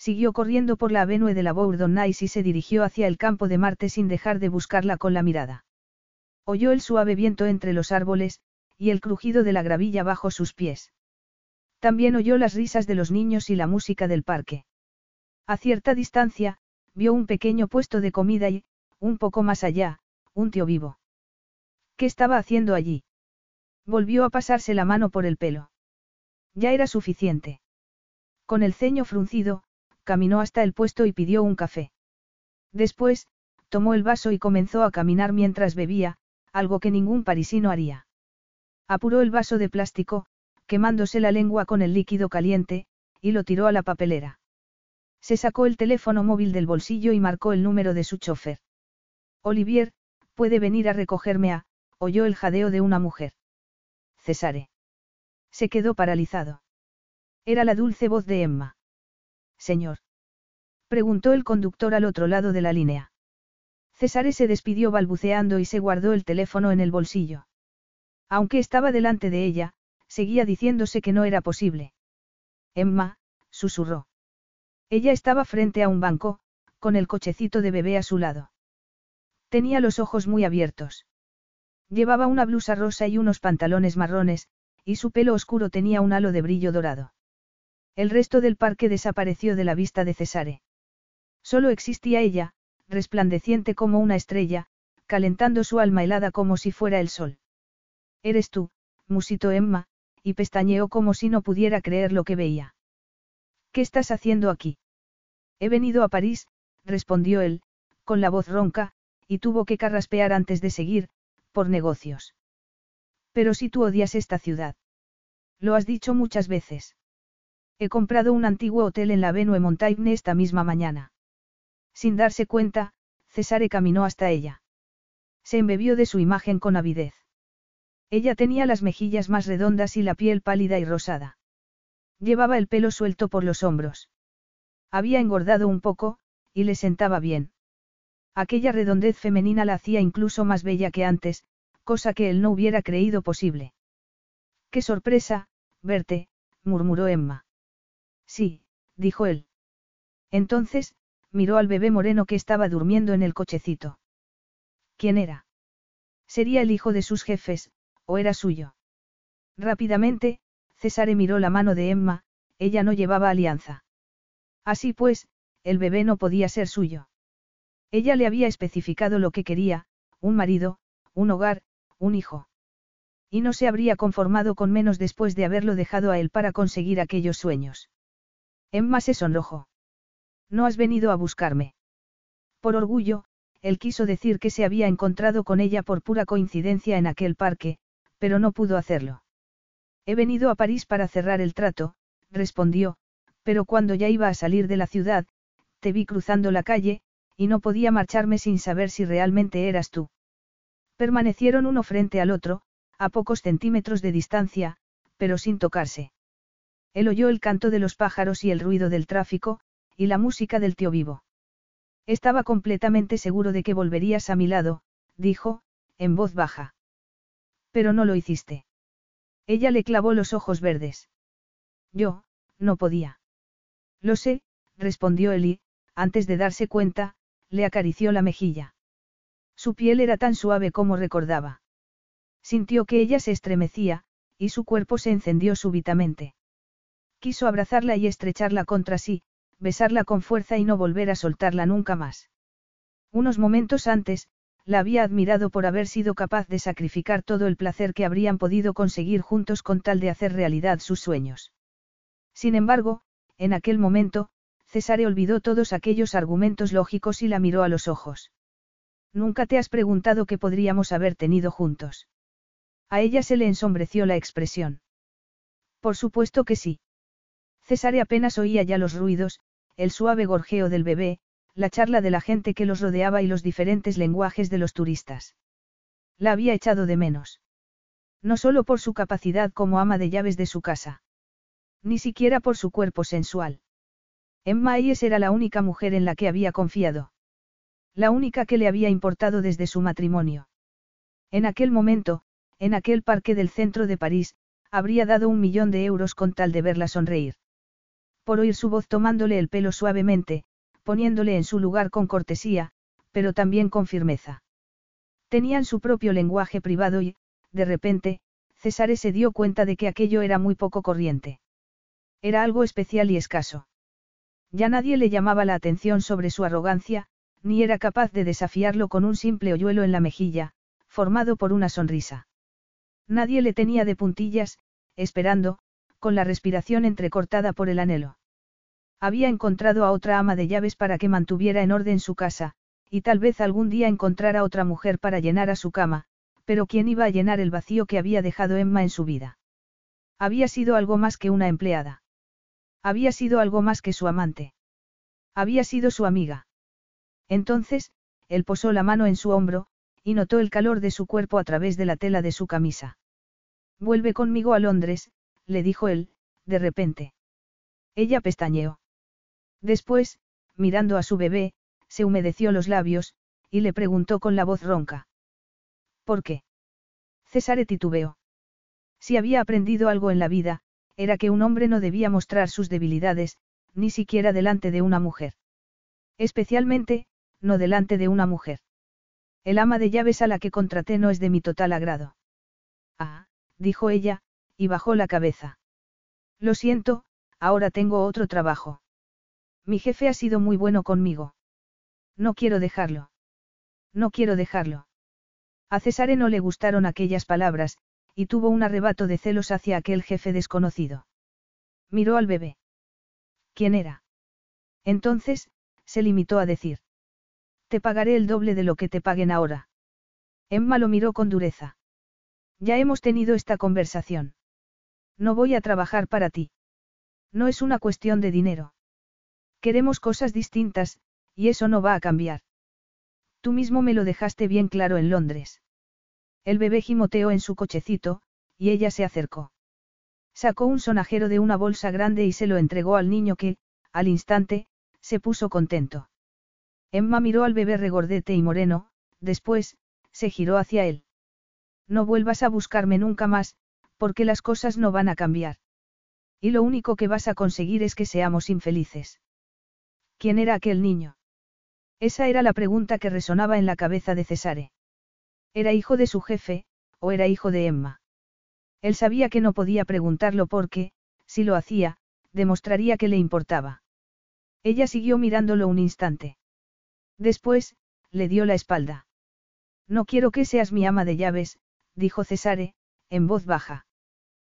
Siguió corriendo por la avenue de la Bourdonnais y se dirigió hacia el campo de Marte sin dejar de buscarla con la mirada. Oyó el suave viento entre los árboles, y el crujido de la gravilla bajo sus pies. También oyó las risas de los niños y la música del parque. A cierta distancia, vio un pequeño puesto de comida y, un poco más allá, un tío vivo. ¿Qué estaba haciendo allí? Volvió a pasarse la mano por el pelo. Ya era suficiente. Con el ceño fruncido, caminó hasta el puesto y pidió un café. Después, tomó el vaso y comenzó a caminar mientras bebía, algo que ningún parisino haría. Apuró el vaso de plástico, quemándose la lengua con el líquido caliente, y lo tiró a la papelera. Se sacó el teléfono móvil del bolsillo y marcó el número de su chofer. Olivier, puede venir a recogerme a, oyó el jadeo de una mujer. Cesare. Se quedó paralizado. Era la dulce voz de Emma. Señor. Preguntó el conductor al otro lado de la línea. César se despidió balbuceando y se guardó el teléfono en el bolsillo. Aunque estaba delante de ella, seguía diciéndose que no era posible. Emma, susurró. Ella estaba frente a un banco, con el cochecito de bebé a su lado. Tenía los ojos muy abiertos. Llevaba una blusa rosa y unos pantalones marrones, y su pelo oscuro tenía un halo de brillo dorado. El resto del parque desapareció de la vista de Cesare. Solo existía ella, resplandeciente como una estrella, calentando su alma helada como si fuera el sol. Eres tú, musitó Emma, y pestañeó como si no pudiera creer lo que veía. ¿Qué estás haciendo aquí? He venido a París, respondió él, con la voz ronca, y tuvo que carraspear antes de seguir, por negocios. Pero si tú odias esta ciudad. Lo has dicho muchas veces. He comprado un antiguo hotel en la Avenue Montaigne esta misma mañana. Sin darse cuenta, Cesare caminó hasta ella. Se embebió de su imagen con avidez. Ella tenía las mejillas más redondas y la piel pálida y rosada. Llevaba el pelo suelto por los hombros. Había engordado un poco, y le sentaba bien. Aquella redondez femenina la hacía incluso más bella que antes, cosa que él no hubiera creído posible. ¡Qué sorpresa, verte! murmuró Emma. Sí, dijo él. Entonces, miró al bebé moreno que estaba durmiendo en el cochecito. ¿Quién era? Sería el hijo de sus jefes, o era suyo. Rápidamente, Cesare miró la mano de Emma, ella no llevaba alianza. Así pues, el bebé no podía ser suyo. Ella le había especificado lo que quería, un marido, un hogar, un hijo. Y no se habría conformado con menos después de haberlo dejado a él para conseguir aquellos sueños. Emma se sonrojó. No has venido a buscarme. Por orgullo, él quiso decir que se había encontrado con ella por pura coincidencia en aquel parque, pero no pudo hacerlo. He venido a París para cerrar el trato, respondió, pero cuando ya iba a salir de la ciudad, te vi cruzando la calle, y no podía marcharme sin saber si realmente eras tú. Permanecieron uno frente al otro, a pocos centímetros de distancia, pero sin tocarse. Él oyó el canto de los pájaros y el ruido del tráfico, y la música del tío vivo. Estaba completamente seguro de que volverías a mi lado, dijo, en voz baja. Pero no lo hiciste. Ella le clavó los ojos verdes. Yo, no podía. Lo sé, respondió Eli, antes de darse cuenta, le acarició la mejilla. Su piel era tan suave como recordaba. Sintió que ella se estremecía, y su cuerpo se encendió súbitamente. Quiso abrazarla y estrecharla contra sí, besarla con fuerza y no volver a soltarla nunca más. Unos momentos antes, la había admirado por haber sido capaz de sacrificar todo el placer que habrían podido conseguir juntos con tal de hacer realidad sus sueños. Sin embargo, en aquel momento, Cesare olvidó todos aquellos argumentos lógicos y la miró a los ojos. Nunca te has preguntado qué podríamos haber tenido juntos. A ella se le ensombreció la expresión. Por supuesto que sí. Cesare apenas oía ya los ruidos, el suave gorjeo del bebé, la charla de la gente que los rodeaba y los diferentes lenguajes de los turistas. La había echado de menos. No solo por su capacidad como ama de llaves de su casa. Ni siquiera por su cuerpo sensual. Emma Ayes era la única mujer en la que había confiado. La única que le había importado desde su matrimonio. En aquel momento, en aquel parque del centro de París, habría dado un millón de euros con tal de verla sonreír. Por oír su voz tomándole el pelo suavemente, poniéndole en su lugar con cortesía, pero también con firmeza. Tenían su propio lenguaje privado y, de repente, César se dio cuenta de que aquello era muy poco corriente. Era algo especial y escaso. Ya nadie le llamaba la atención sobre su arrogancia, ni era capaz de desafiarlo con un simple hoyuelo en la mejilla, formado por una sonrisa. Nadie le tenía de puntillas, esperando, con la respiración entrecortada por el anhelo. Había encontrado a otra ama de llaves para que mantuviera en orden su casa, y tal vez algún día encontrara otra mujer para llenar a su cama, pero ¿quién iba a llenar el vacío que había dejado Emma en su vida? Había sido algo más que una empleada. Había sido algo más que su amante. Había sido su amiga. Entonces, él posó la mano en su hombro, y notó el calor de su cuerpo a través de la tela de su camisa. Vuelve conmigo a Londres, le dijo él, de repente. Ella pestañeó. Después, mirando a su bebé, se humedeció los labios, y le preguntó con la voz ronca. ¿Por qué? César titubeó. Si había aprendido algo en la vida, era que un hombre no debía mostrar sus debilidades, ni siquiera delante de una mujer. Especialmente, no delante de una mujer. El ama de llaves a la que contraté no es de mi total agrado. Ah, dijo ella, y bajó la cabeza. Lo siento, ahora tengo otro trabajo. Mi jefe ha sido muy bueno conmigo. No quiero dejarlo. No quiero dejarlo. A Cesare no le gustaron aquellas palabras, y tuvo un arrebato de celos hacia aquel jefe desconocido. Miró al bebé. ¿Quién era? Entonces, se limitó a decir. Te pagaré el doble de lo que te paguen ahora. Emma lo miró con dureza. Ya hemos tenido esta conversación. No voy a trabajar para ti. No es una cuestión de dinero. Queremos cosas distintas, y eso no va a cambiar. Tú mismo me lo dejaste bien claro en Londres. El bebé gimoteó en su cochecito, y ella se acercó. Sacó un sonajero de una bolsa grande y se lo entregó al niño que, al instante, se puso contento. Emma miró al bebé regordete y moreno, después, se giró hacia él. No vuelvas a buscarme nunca más, porque las cosas no van a cambiar. Y lo único que vas a conseguir es que seamos infelices. ¿Quién era aquel niño? Esa era la pregunta que resonaba en la cabeza de Cesare. Era hijo de su jefe, o era hijo de Emma. Él sabía que no podía preguntarlo porque, si lo hacía, demostraría que le importaba. Ella siguió mirándolo un instante. Después, le dio la espalda. No quiero que seas mi ama de llaves, dijo Cesare, en voz baja.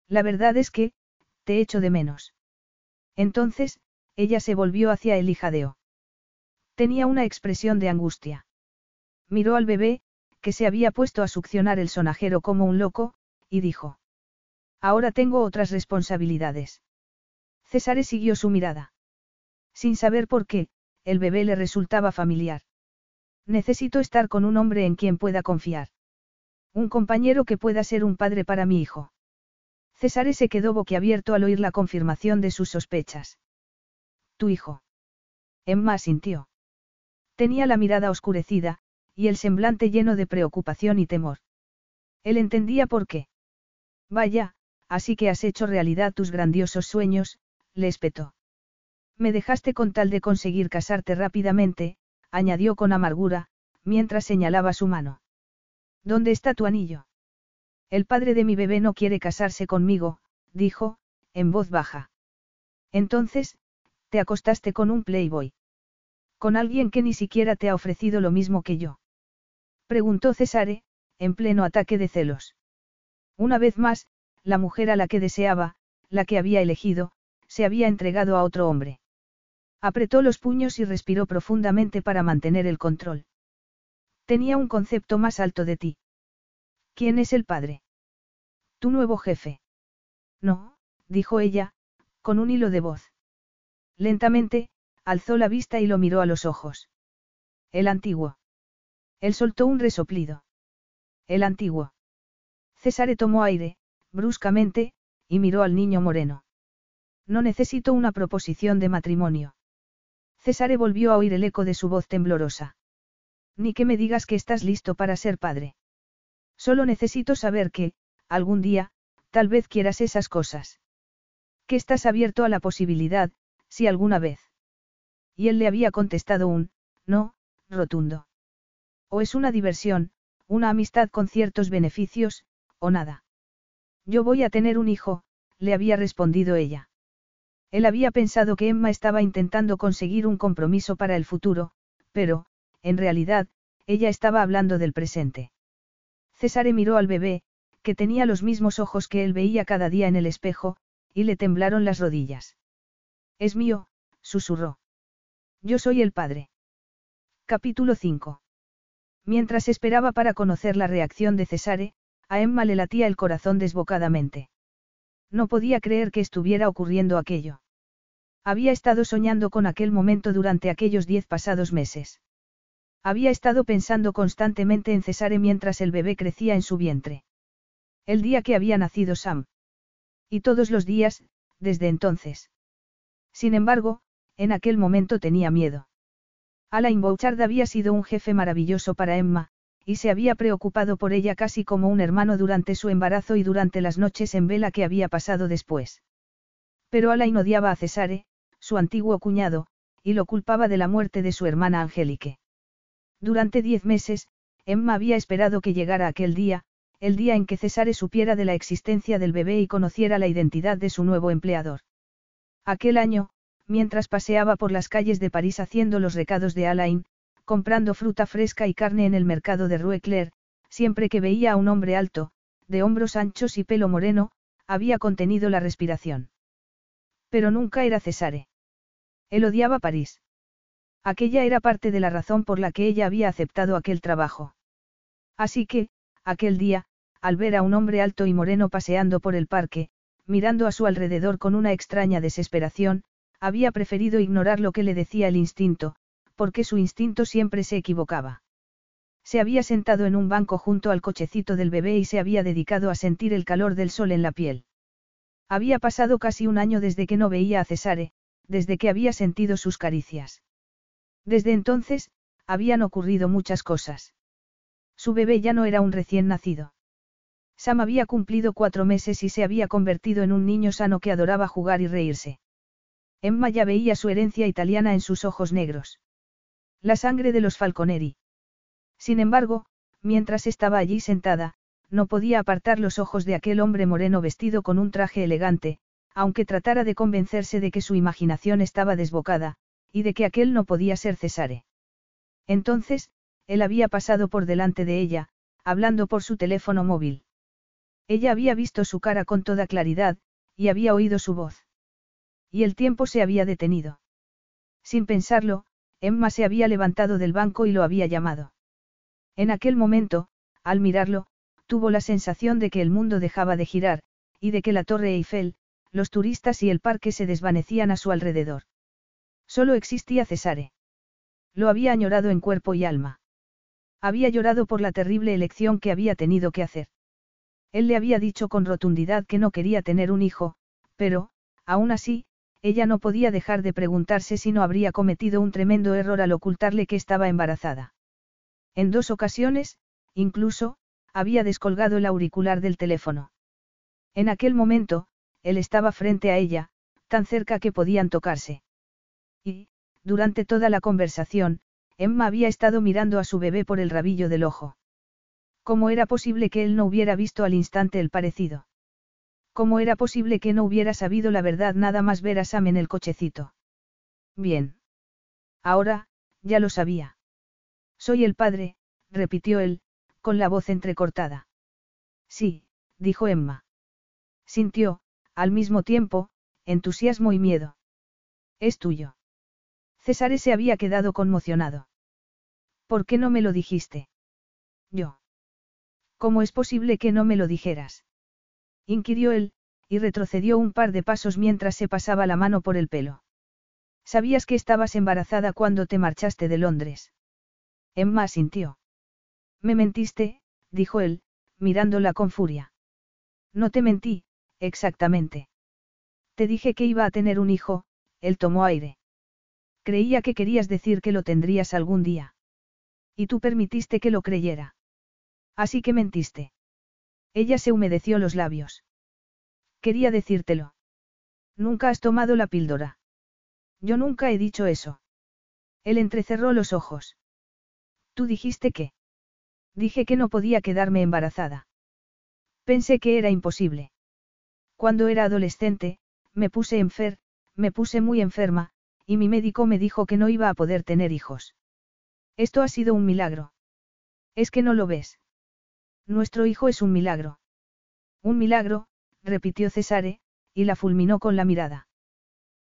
La verdad es que, te echo de menos. Entonces, ella se volvió hacia él y jadeó. Tenía una expresión de angustia. Miró al bebé, que se había puesto a succionar el sonajero como un loco, y dijo. Ahora tengo otras responsabilidades. César siguió su mirada. Sin saber por qué, el bebé le resultaba familiar. Necesito estar con un hombre en quien pueda confiar. Un compañero que pueda ser un padre para mi hijo. César se quedó boquiabierto al oír la confirmación de sus sospechas. Tu hijo. Emma sintió. Tenía la mirada oscurecida, y el semblante lleno de preocupación y temor. Él entendía por qué. Vaya, así que has hecho realidad tus grandiosos sueños, le espetó. Me dejaste con tal de conseguir casarte rápidamente, añadió con amargura, mientras señalaba su mano. ¿Dónde está tu anillo? El padre de mi bebé no quiere casarse conmigo, dijo, en voz baja. Entonces, te acostaste con un playboy. Con alguien que ni siquiera te ha ofrecido lo mismo que yo. Preguntó Cesare, en pleno ataque de celos. Una vez más, la mujer a la que deseaba, la que había elegido, se había entregado a otro hombre. Apretó los puños y respiró profundamente para mantener el control. Tenía un concepto más alto de ti. ¿Quién es el padre? Tu nuevo jefe. No, dijo ella, con un hilo de voz. Lentamente, alzó la vista y lo miró a los ojos. El antiguo. Él soltó un resoplido. El antiguo. César tomó aire, bruscamente, y miró al niño moreno. No necesito una proposición de matrimonio. César volvió a oír el eco de su voz temblorosa. Ni que me digas que estás listo para ser padre. Solo necesito saber que, algún día, tal vez quieras esas cosas. Que estás abierto a la posibilidad, si alguna vez. Y él le había contestado un, no, rotundo. O es una diversión, una amistad con ciertos beneficios, o nada. Yo voy a tener un hijo, le había respondido ella. Él había pensado que Emma estaba intentando conseguir un compromiso para el futuro, pero, en realidad, ella estaba hablando del presente. César miró al bebé, que tenía los mismos ojos que él veía cada día en el espejo, y le temblaron las rodillas. Es mío, susurró. Yo soy el padre. Capítulo 5. Mientras esperaba para conocer la reacción de Cesare, a Emma le latía el corazón desbocadamente. No podía creer que estuviera ocurriendo aquello. Había estado soñando con aquel momento durante aquellos diez pasados meses. Había estado pensando constantemente en Cesare mientras el bebé crecía en su vientre. El día que había nacido Sam. Y todos los días, desde entonces. Sin embargo, en aquel momento tenía miedo. Alain Bouchard había sido un jefe maravilloso para Emma, y se había preocupado por ella casi como un hermano durante su embarazo y durante las noches en vela que había pasado después. Pero Alain odiaba a Cesare, su antiguo cuñado, y lo culpaba de la muerte de su hermana Angélique. Durante diez meses, Emma había esperado que llegara aquel día, el día en que Cesare supiera de la existencia del bebé y conociera la identidad de su nuevo empleador. Aquel año, mientras paseaba por las calles de París haciendo los recados de Alain, comprando fruta fresca y carne en el mercado de Rue Claire, siempre que veía a un hombre alto, de hombros anchos y pelo moreno, había contenido la respiración. Pero nunca era Cesare. Él odiaba París. Aquella era parte de la razón por la que ella había aceptado aquel trabajo. Así que, aquel día, al ver a un hombre alto y moreno paseando por el parque, mirando a su alrededor con una extraña desesperación, había preferido ignorar lo que le decía el instinto, porque su instinto siempre se equivocaba. Se había sentado en un banco junto al cochecito del bebé y se había dedicado a sentir el calor del sol en la piel. Había pasado casi un año desde que no veía a Cesare, desde que había sentido sus caricias. Desde entonces, habían ocurrido muchas cosas. Su bebé ya no era un recién nacido. Sam había cumplido cuatro meses y se había convertido en un niño sano que adoraba jugar y reírse. Emma ya veía su herencia italiana en sus ojos negros. La sangre de los Falconeri. Sin embargo, mientras estaba allí sentada, no podía apartar los ojos de aquel hombre moreno vestido con un traje elegante, aunque tratara de convencerse de que su imaginación estaba desbocada, y de que aquel no podía ser Cesare. Entonces, él había pasado por delante de ella, hablando por su teléfono móvil. Ella había visto su cara con toda claridad, y había oído su voz. Y el tiempo se había detenido. Sin pensarlo, Emma se había levantado del banco y lo había llamado. En aquel momento, al mirarlo, tuvo la sensación de que el mundo dejaba de girar, y de que la Torre Eiffel, los turistas y el parque se desvanecían a su alrededor. Solo existía Cesare. Lo había añorado en cuerpo y alma. Había llorado por la terrible elección que había tenido que hacer. Él le había dicho con rotundidad que no quería tener un hijo, pero, aún así, ella no podía dejar de preguntarse si no habría cometido un tremendo error al ocultarle que estaba embarazada. En dos ocasiones, incluso, había descolgado el auricular del teléfono. En aquel momento, él estaba frente a ella, tan cerca que podían tocarse. Y, durante toda la conversación, Emma había estado mirando a su bebé por el rabillo del ojo. ¿Cómo era posible que él no hubiera visto al instante el parecido? ¿Cómo era posible que no hubiera sabido la verdad nada más ver a Sam en el cochecito? Bien. Ahora, ya lo sabía. Soy el padre, repitió él, con la voz entrecortada. Sí, dijo Emma. Sintió, al mismo tiempo, entusiasmo y miedo. Es tuyo. César se había quedado conmocionado. ¿Por qué no me lo dijiste? Yo. ¿Cómo es posible que no me lo dijeras? inquirió él, y retrocedió un par de pasos mientras se pasaba la mano por el pelo. Sabías que estabas embarazada cuando te marchaste de Londres. Emma sintió. Me mentiste, dijo él, mirándola con furia. No te mentí, exactamente. Te dije que iba a tener un hijo, él tomó aire. Creía que querías decir que lo tendrías algún día. Y tú permitiste que lo creyera. Así que mentiste. Ella se humedeció los labios. Quería decírtelo. Nunca has tomado la píldora. Yo nunca he dicho eso. Él entrecerró los ojos. Tú dijiste que. Dije que no podía quedarme embarazada. Pensé que era imposible. Cuando era adolescente, me puse enfer, me puse muy enferma, y mi médico me dijo que no iba a poder tener hijos. Esto ha sido un milagro. Es que no lo ves. Nuestro hijo es un milagro. Un milagro, repitió Cesare, y la fulminó con la mirada.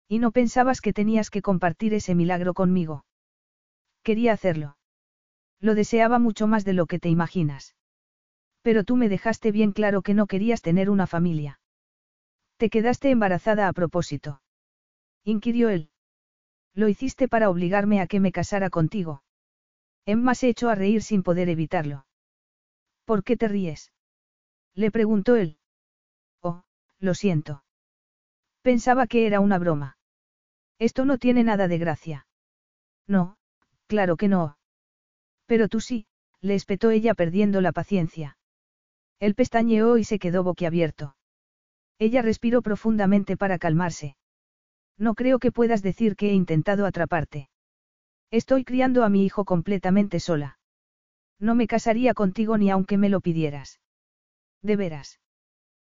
Y no pensabas que tenías que compartir ese milagro conmigo. Quería hacerlo. Lo deseaba mucho más de lo que te imaginas. Pero tú me dejaste bien claro que no querías tener una familia. Te quedaste embarazada a propósito. Inquirió él. Lo hiciste para obligarme a que me casara contigo. Emma se echó a reír sin poder evitarlo. ¿Por qué te ríes? Le preguntó él. Oh, lo siento. Pensaba que era una broma. Esto no tiene nada de gracia. No, claro que no. Pero tú sí, le espetó ella perdiendo la paciencia. Él pestañeó y se quedó boquiabierto. Ella respiró profundamente para calmarse. No creo que puedas decir que he intentado atraparte. Estoy criando a mi hijo completamente sola. No me casaría contigo ni aunque me lo pidieras. De veras.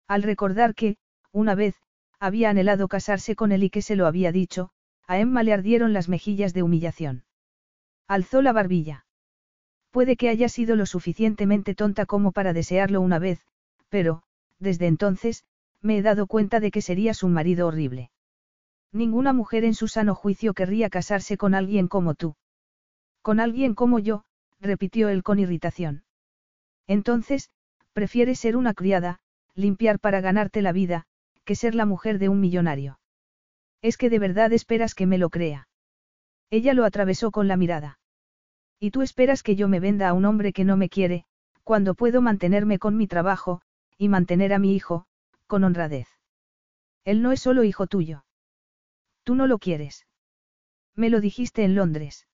Al recordar que, una vez, había anhelado casarse con él y que se lo había dicho, a Emma le ardieron las mejillas de humillación. Alzó la barbilla. Puede que haya sido lo suficientemente tonta como para desearlo una vez, pero, desde entonces, me he dado cuenta de que serías un marido horrible. Ninguna mujer en su sano juicio querría casarse con alguien como tú. Con alguien como yo, repitió él con irritación. Entonces, prefieres ser una criada, limpiar para ganarte la vida, que ser la mujer de un millonario. Es que de verdad esperas que me lo crea. Ella lo atravesó con la mirada. Y tú esperas que yo me venda a un hombre que no me quiere, cuando puedo mantenerme con mi trabajo, y mantener a mi hijo, con honradez. Él no es solo hijo tuyo. Tú no lo quieres. Me lo dijiste en Londres.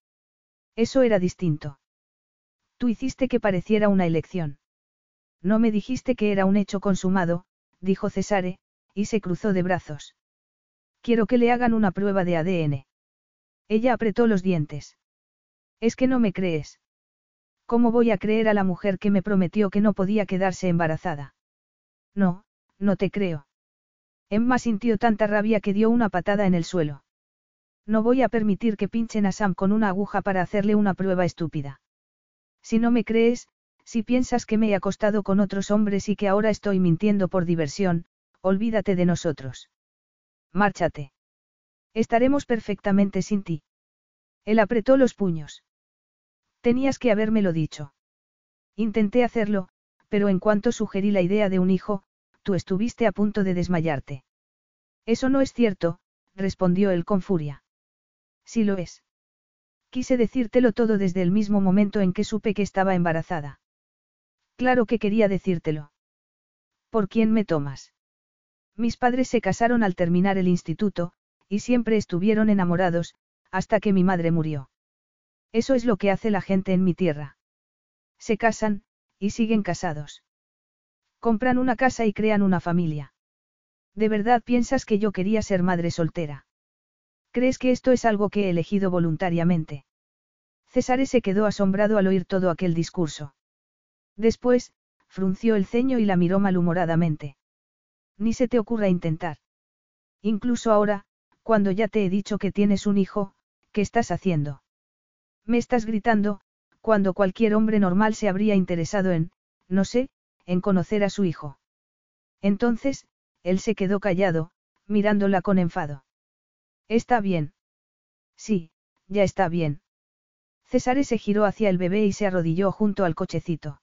Eso era distinto. Tú hiciste que pareciera una elección. No me dijiste que era un hecho consumado, dijo Cesare, y se cruzó de brazos. Quiero que le hagan una prueba de ADN. Ella apretó los dientes. Es que no me crees. ¿Cómo voy a creer a la mujer que me prometió que no podía quedarse embarazada? No, no te creo. Emma sintió tanta rabia que dio una patada en el suelo. No voy a permitir que pinchen a Sam con una aguja para hacerle una prueba estúpida. Si no me crees, si piensas que me he acostado con otros hombres y que ahora estoy mintiendo por diversión, olvídate de nosotros. Márchate. Estaremos perfectamente sin ti. Él apretó los puños. Tenías que habérmelo dicho. Intenté hacerlo, pero en cuanto sugerí la idea de un hijo, tú estuviste a punto de desmayarte. Eso no es cierto, respondió él con furia. Sí lo es. Quise decírtelo todo desde el mismo momento en que supe que estaba embarazada. Claro que quería decírtelo. ¿Por quién me tomas? Mis padres se casaron al terminar el instituto, y siempre estuvieron enamorados, hasta que mi madre murió. Eso es lo que hace la gente en mi tierra. Se casan, y siguen casados. Compran una casa y crean una familia. ¿De verdad piensas que yo quería ser madre soltera? ¿Crees que esto es algo que he elegido voluntariamente? César se quedó asombrado al oír todo aquel discurso. Después, frunció el ceño y la miró malhumoradamente. Ni se te ocurra intentar. Incluso ahora, cuando ya te he dicho que tienes un hijo, ¿qué estás haciendo? Me estás gritando, cuando cualquier hombre normal se habría interesado en, no sé, en conocer a su hijo. Entonces, él se quedó callado, mirándola con enfado. Está bien. Sí, ya está bien. César se giró hacia el bebé y se arrodilló junto al cochecito.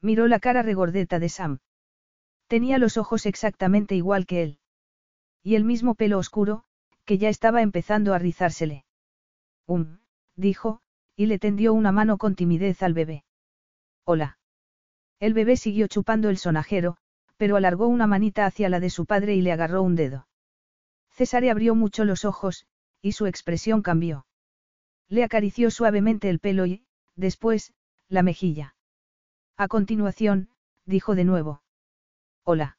Miró la cara regordeta de Sam. Tenía los ojos exactamente igual que él. Y el mismo pelo oscuro, que ya estaba empezando a rizársele. Um, dijo, y le tendió una mano con timidez al bebé. Hola. El bebé siguió chupando el sonajero, pero alargó una manita hacia la de su padre y le agarró un dedo. César abrió mucho los ojos, y su expresión cambió. Le acarició suavemente el pelo y, después, la mejilla. A continuación, dijo de nuevo. Hola.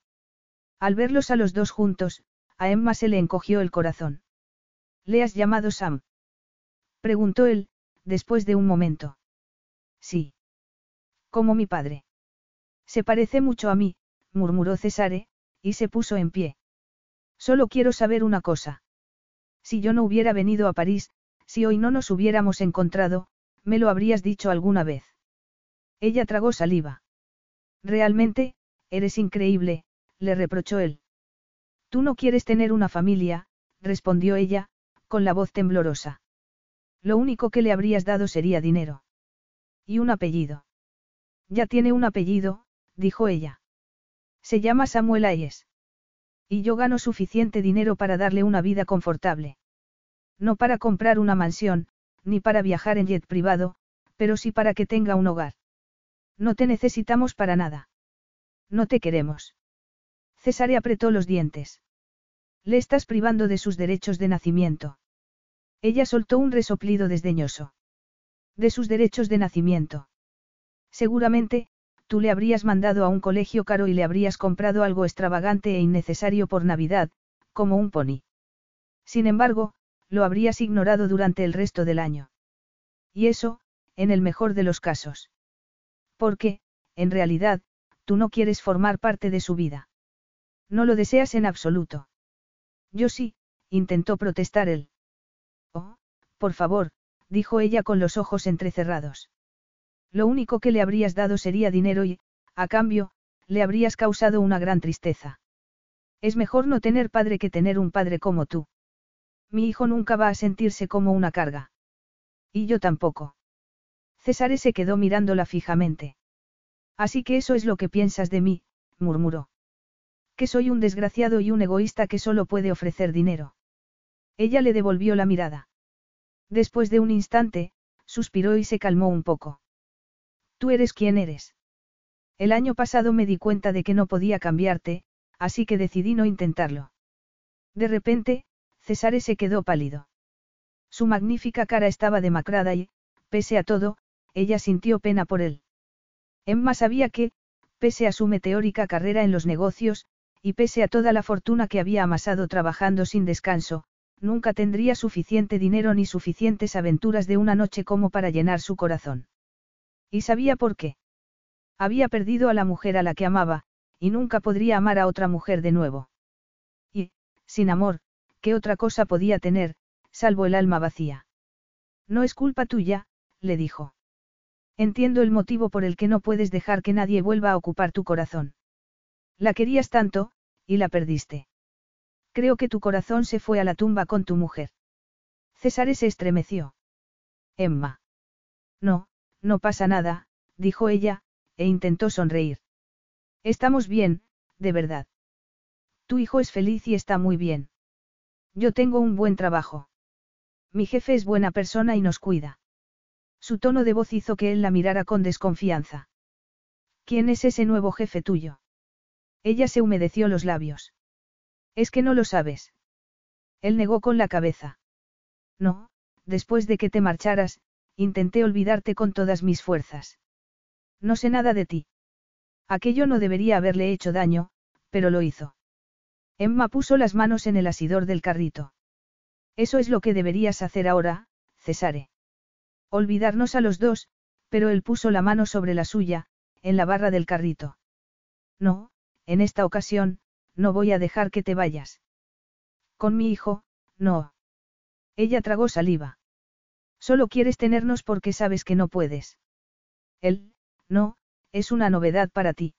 Al verlos a los dos juntos, a Emma se le encogió el corazón. ¿Le has llamado Sam? Preguntó él, después de un momento. Sí. Como mi padre. Se parece mucho a mí, murmuró Cesare, y se puso en pie. Solo quiero saber una cosa. Si yo no hubiera venido a París, si hoy no nos hubiéramos encontrado, me lo habrías dicho alguna vez. Ella tragó saliva. Realmente, eres increíble, le reprochó él. Tú no quieres tener una familia, respondió ella, con la voz temblorosa. Lo único que le habrías dado sería dinero. Y un apellido. Ya tiene un apellido, dijo ella. Se llama Samuel Ayes. Y yo gano suficiente dinero para darle una vida confortable. No para comprar una mansión, ni para viajar en jet privado, pero sí para que tenga un hogar. No te necesitamos para nada. No te queremos. Cesare apretó los dientes. Le estás privando de sus derechos de nacimiento. Ella soltó un resoplido desdeñoso. De sus derechos de nacimiento. Seguramente, tú le habrías mandado a un colegio caro y le habrías comprado algo extravagante e innecesario por Navidad, como un pony. Sin embargo, lo habrías ignorado durante el resto del año. Y eso, en el mejor de los casos. Porque, en realidad, tú no quieres formar parte de su vida. No lo deseas en absoluto. Yo sí, intentó protestar él. Oh, por favor, dijo ella con los ojos entrecerrados. Lo único que le habrías dado sería dinero y, a cambio, le habrías causado una gran tristeza. Es mejor no tener padre que tener un padre como tú. Mi hijo nunca va a sentirse como una carga. Y yo tampoco. César se quedó mirándola fijamente. Así que eso es lo que piensas de mí, murmuró. Que soy un desgraciado y un egoísta que solo puede ofrecer dinero. Ella le devolvió la mirada. Después de un instante, suspiró y se calmó un poco. Tú eres quien eres. El año pasado me di cuenta de que no podía cambiarte, así que decidí no intentarlo. De repente, César se quedó pálido. Su magnífica cara estaba demacrada y, pese a todo, ella sintió pena por él. Emma sabía que, pese a su meteórica carrera en los negocios, y pese a toda la fortuna que había amasado trabajando sin descanso, nunca tendría suficiente dinero ni suficientes aventuras de una noche como para llenar su corazón. Y sabía por qué. Había perdido a la mujer a la que amaba, y nunca podría amar a otra mujer de nuevo. Y, sin amor, ¿qué otra cosa podía tener, salvo el alma vacía? No es culpa tuya, le dijo. Entiendo el motivo por el que no puedes dejar que nadie vuelva a ocupar tu corazón. La querías tanto, y la perdiste. Creo que tu corazón se fue a la tumba con tu mujer. César se estremeció. Emma. No, no pasa nada, dijo ella, e intentó sonreír. Estamos bien, de verdad. Tu hijo es feliz y está muy bien. Yo tengo un buen trabajo. Mi jefe es buena persona y nos cuida. Su tono de voz hizo que él la mirara con desconfianza. ¿Quién es ese nuevo jefe tuyo? Ella se humedeció los labios. Es que no lo sabes. Él negó con la cabeza. No, después de que te marcharas, intenté olvidarte con todas mis fuerzas. No sé nada de ti. Aquello no debería haberle hecho daño, pero lo hizo. Emma puso las manos en el asidor del carrito. Eso es lo que deberías hacer ahora, Cesare. Olvidarnos a los dos, pero él puso la mano sobre la suya, en la barra del carrito. No, en esta ocasión, no voy a dejar que te vayas. Con mi hijo, no. Ella tragó saliva. Solo quieres tenernos porque sabes que no puedes. Él, no, es una novedad para ti.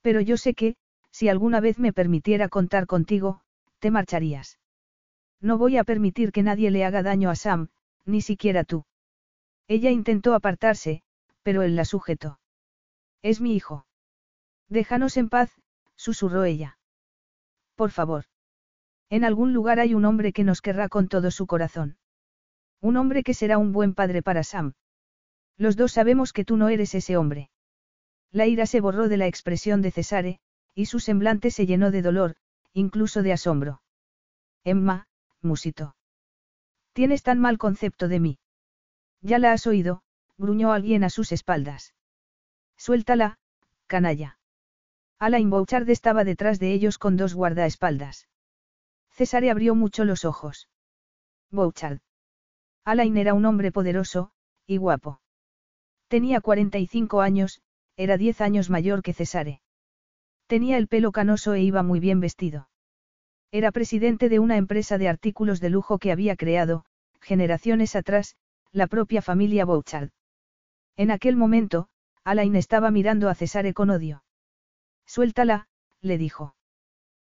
Pero yo sé que, si alguna vez me permitiera contar contigo, te marcharías. No voy a permitir que nadie le haga daño a Sam, ni siquiera tú. Ella intentó apartarse, pero él la sujetó. Es mi hijo. Déjanos en paz, susurró ella. Por favor. En algún lugar hay un hombre que nos querrá con todo su corazón. Un hombre que será un buen padre para Sam. Los dos sabemos que tú no eres ese hombre. La ira se borró de la expresión de Cesare, y su semblante se llenó de dolor, incluso de asombro. Emma, musito. Tienes tan mal concepto de mí. Ya la has oído, gruñó alguien a sus espaldas. Suéltala, canalla. Alain Bouchard estaba detrás de ellos con dos guardaespaldas. Cesare abrió mucho los ojos. Bouchard. Alain era un hombre poderoso, y guapo. Tenía 45 años, era 10 años mayor que Cesare. Tenía el pelo canoso e iba muy bien vestido. Era presidente de una empresa de artículos de lujo que había creado, generaciones atrás, la propia familia Bouchard. En aquel momento, Alain estaba mirando a Cesare con odio. Suéltala, le dijo.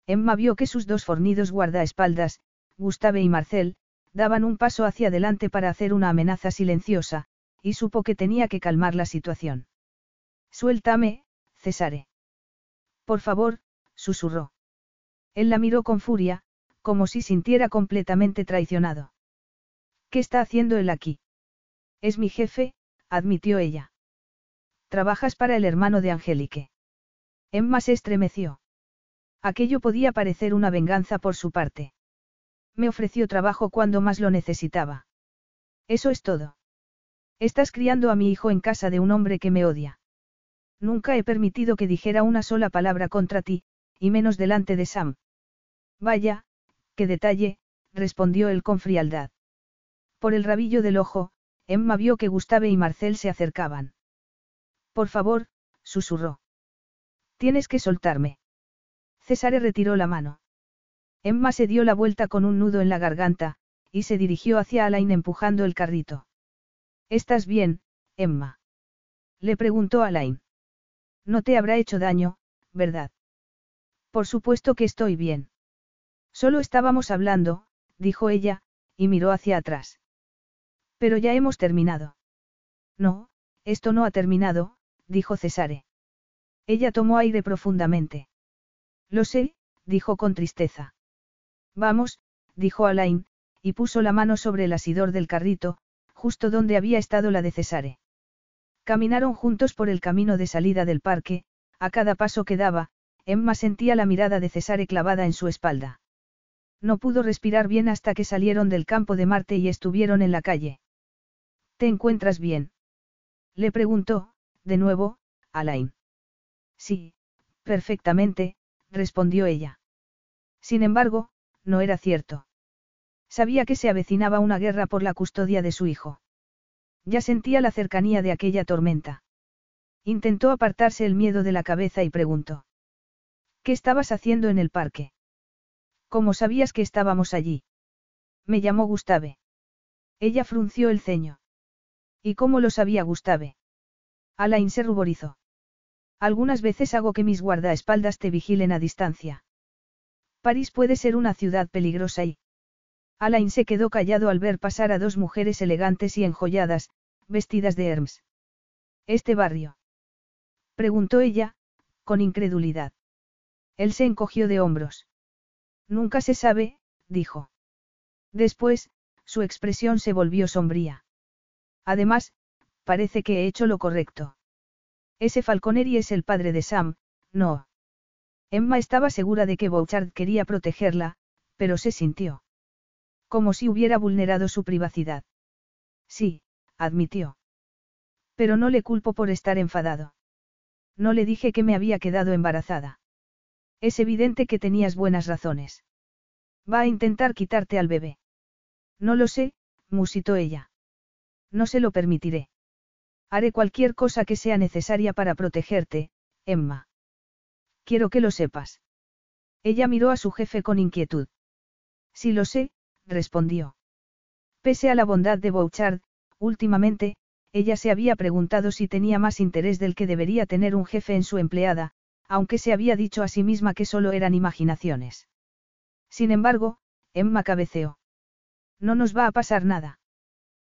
Emma vio que sus dos fornidos guardaespaldas, Gustave y Marcel, daban un paso hacia adelante para hacer una amenaza silenciosa, y supo que tenía que calmar la situación. Suéltame, Cesare. Por favor, susurró. Él la miró con furia, como si sintiera completamente traicionado. ¿Qué está haciendo él aquí? Es mi jefe, admitió ella. Trabajas para el hermano de Angélique. Emma se estremeció. Aquello podía parecer una venganza por su parte. Me ofreció trabajo cuando más lo necesitaba. Eso es todo. Estás criando a mi hijo en casa de un hombre que me odia. Nunca he permitido que dijera una sola palabra contra ti, y menos delante de Sam. Vaya, qué detalle, respondió él con frialdad. Por el rabillo del ojo, Emma vio que Gustave y Marcel se acercaban. Por favor, susurró. Tienes que soltarme. César retiró la mano. Emma se dio la vuelta con un nudo en la garganta, y se dirigió hacia Alain empujando el carrito. ¿Estás bien, Emma? Le preguntó Alain. No te habrá hecho daño, ¿verdad? Por supuesto que estoy bien. Solo estábamos hablando, dijo ella, y miró hacia atrás. Pero ya hemos terminado. No, esto no ha terminado, dijo Cesare. Ella tomó aire profundamente. Lo sé, dijo con tristeza. Vamos, dijo Alain, y puso la mano sobre el asidor del carrito, justo donde había estado la de Cesare. Caminaron juntos por el camino de salida del parque, a cada paso que daba, Emma sentía la mirada de Cesare clavada en su espalda. No pudo respirar bien hasta que salieron del campo de Marte y estuvieron en la calle. ¿Te encuentras bien? Le preguntó, de nuevo, Alain. Sí, perfectamente, respondió ella. Sin embargo, no era cierto. Sabía que se avecinaba una guerra por la custodia de su hijo. Ya sentía la cercanía de aquella tormenta. Intentó apartarse el miedo de la cabeza y preguntó. ¿Qué estabas haciendo en el parque? ¿Cómo sabías que estábamos allí? Me llamó Gustave. Ella frunció el ceño. ¿Y cómo lo sabía Gustave? Alain se ruborizó. Algunas veces hago que mis guardaespaldas te vigilen a distancia. París puede ser una ciudad peligrosa y... Alain se quedó callado al ver pasar a dos mujeres elegantes y enjolladas, vestidas de Hermes. ¿Este barrio? Preguntó ella, con incredulidad. Él se encogió de hombros. Nunca se sabe, dijo. Después, su expresión se volvió sombría. Además, parece que he hecho lo correcto. Ese Falconeri es el padre de Sam, no. Emma estaba segura de que Bouchard quería protegerla, pero se sintió. Como si hubiera vulnerado su privacidad. Sí, admitió. Pero no le culpo por estar enfadado. No le dije que me había quedado embarazada. Es evidente que tenías buenas razones. Va a intentar quitarte al bebé. No lo sé, musitó ella. No se lo permitiré. Haré cualquier cosa que sea necesaria para protegerte, Emma. Quiero que lo sepas. Ella miró a su jefe con inquietud. Sí lo sé, respondió. Pese a la bondad de Bouchard, últimamente, ella se había preguntado si tenía más interés del que debería tener un jefe en su empleada, aunque se había dicho a sí misma que solo eran imaginaciones. Sin embargo, Emma cabeceó. No nos va a pasar nada.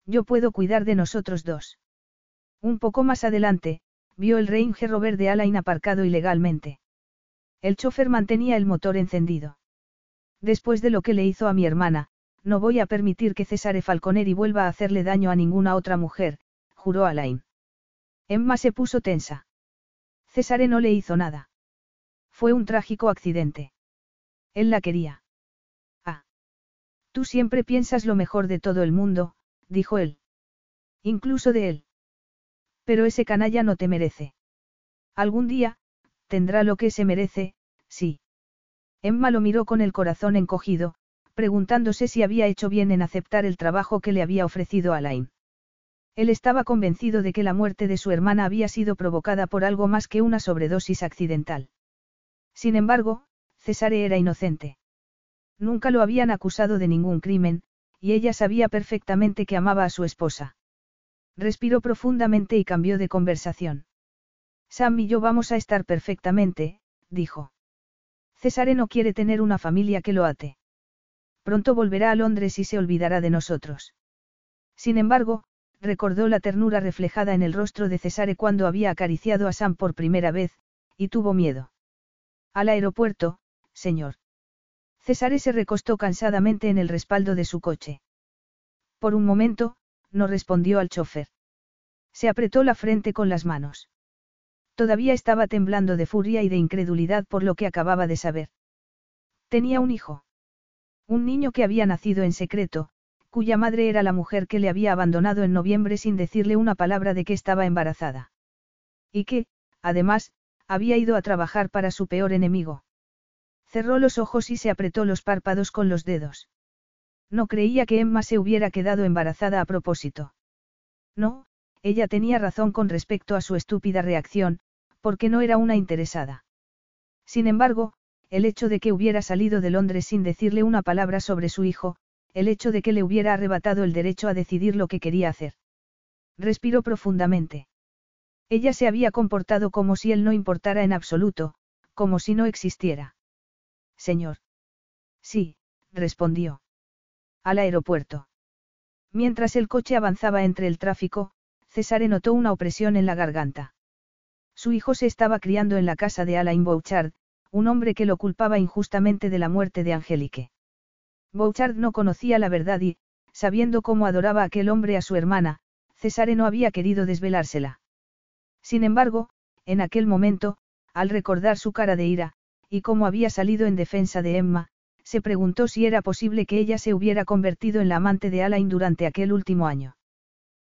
Yo puedo cuidar de nosotros dos. Un poco más adelante, vio el Range Rover de Alain aparcado ilegalmente. El chofer mantenía el motor encendido. Después de lo que le hizo a mi hermana, no voy a permitir que Cesare Falconeri vuelva a hacerle daño a ninguna otra mujer, juró Alain. Emma se puso tensa. Cesare no le hizo nada. Fue un trágico accidente. Él la quería. Ah. Tú siempre piensas lo mejor de todo el mundo, dijo él. Incluso de él. Pero ese canalla no te merece. Algún día, tendrá lo que se merece, sí. Emma lo miró con el corazón encogido, preguntándose si había hecho bien en aceptar el trabajo que le había ofrecido Alain. Él estaba convencido de que la muerte de su hermana había sido provocada por algo más que una sobredosis accidental. Sin embargo, Cesare era inocente. Nunca lo habían acusado de ningún crimen, y ella sabía perfectamente que amaba a su esposa. Respiró profundamente y cambió de conversación. Sam y yo vamos a estar perfectamente, dijo. Cesare no quiere tener una familia que lo ate. Pronto volverá a Londres y se olvidará de nosotros. Sin embargo, recordó la ternura reflejada en el rostro de Cesare cuando había acariciado a Sam por primera vez, y tuvo miedo. Al aeropuerto, señor. Cesare se recostó cansadamente en el respaldo de su coche. Por un momento, no respondió al chofer. Se apretó la frente con las manos. Todavía estaba temblando de furia y de incredulidad por lo que acababa de saber. Tenía un hijo. Un niño que había nacido en secreto, cuya madre era la mujer que le había abandonado en noviembre sin decirle una palabra de que estaba embarazada. Y que, además, había ido a trabajar para su peor enemigo. Cerró los ojos y se apretó los párpados con los dedos. No creía que Emma se hubiera quedado embarazada a propósito. No, ella tenía razón con respecto a su estúpida reacción, porque no era una interesada. Sin embargo, el hecho de que hubiera salido de Londres sin decirle una palabra sobre su hijo, el hecho de que le hubiera arrebatado el derecho a decidir lo que quería hacer. Respiró profundamente. Ella se había comportado como si él no importara en absoluto, como si no existiera. Señor. Sí, respondió. Al aeropuerto. Mientras el coche avanzaba entre el tráfico, Cesare notó una opresión en la garganta. Su hijo se estaba criando en la casa de Alain Bouchard, un hombre que lo culpaba injustamente de la muerte de Angélique. Bouchard no conocía la verdad y, sabiendo cómo adoraba aquel hombre a su hermana, Cesare no había querido desvelársela. Sin embargo, en aquel momento, al recordar su cara de ira, y cómo había salido en defensa de Emma, se preguntó si era posible que ella se hubiera convertido en la amante de Alain durante aquel último año.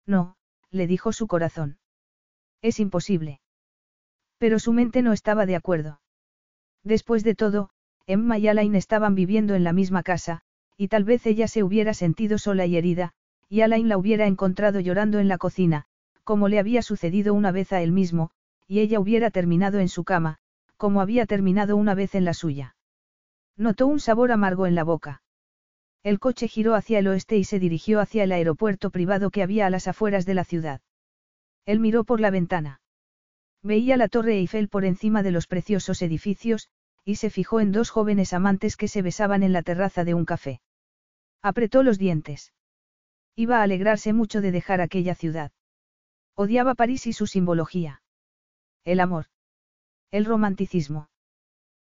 No, le dijo su corazón. Es imposible. Pero su mente no estaba de acuerdo. Después de todo, Emma y Alain estaban viviendo en la misma casa, y tal vez ella se hubiera sentido sola y herida, y Alain la hubiera encontrado llorando en la cocina, como le había sucedido una vez a él mismo, y ella hubiera terminado en su cama, como había terminado una vez en la suya. Notó un sabor amargo en la boca. El coche giró hacia el oeste y se dirigió hacia el aeropuerto privado que había a las afueras de la ciudad. Él miró por la ventana. Veía la torre Eiffel por encima de los preciosos edificios, y se fijó en dos jóvenes amantes que se besaban en la terraza de un café. Apretó los dientes. Iba a alegrarse mucho de dejar aquella ciudad. Odiaba París y su simbología. El amor. El romanticismo.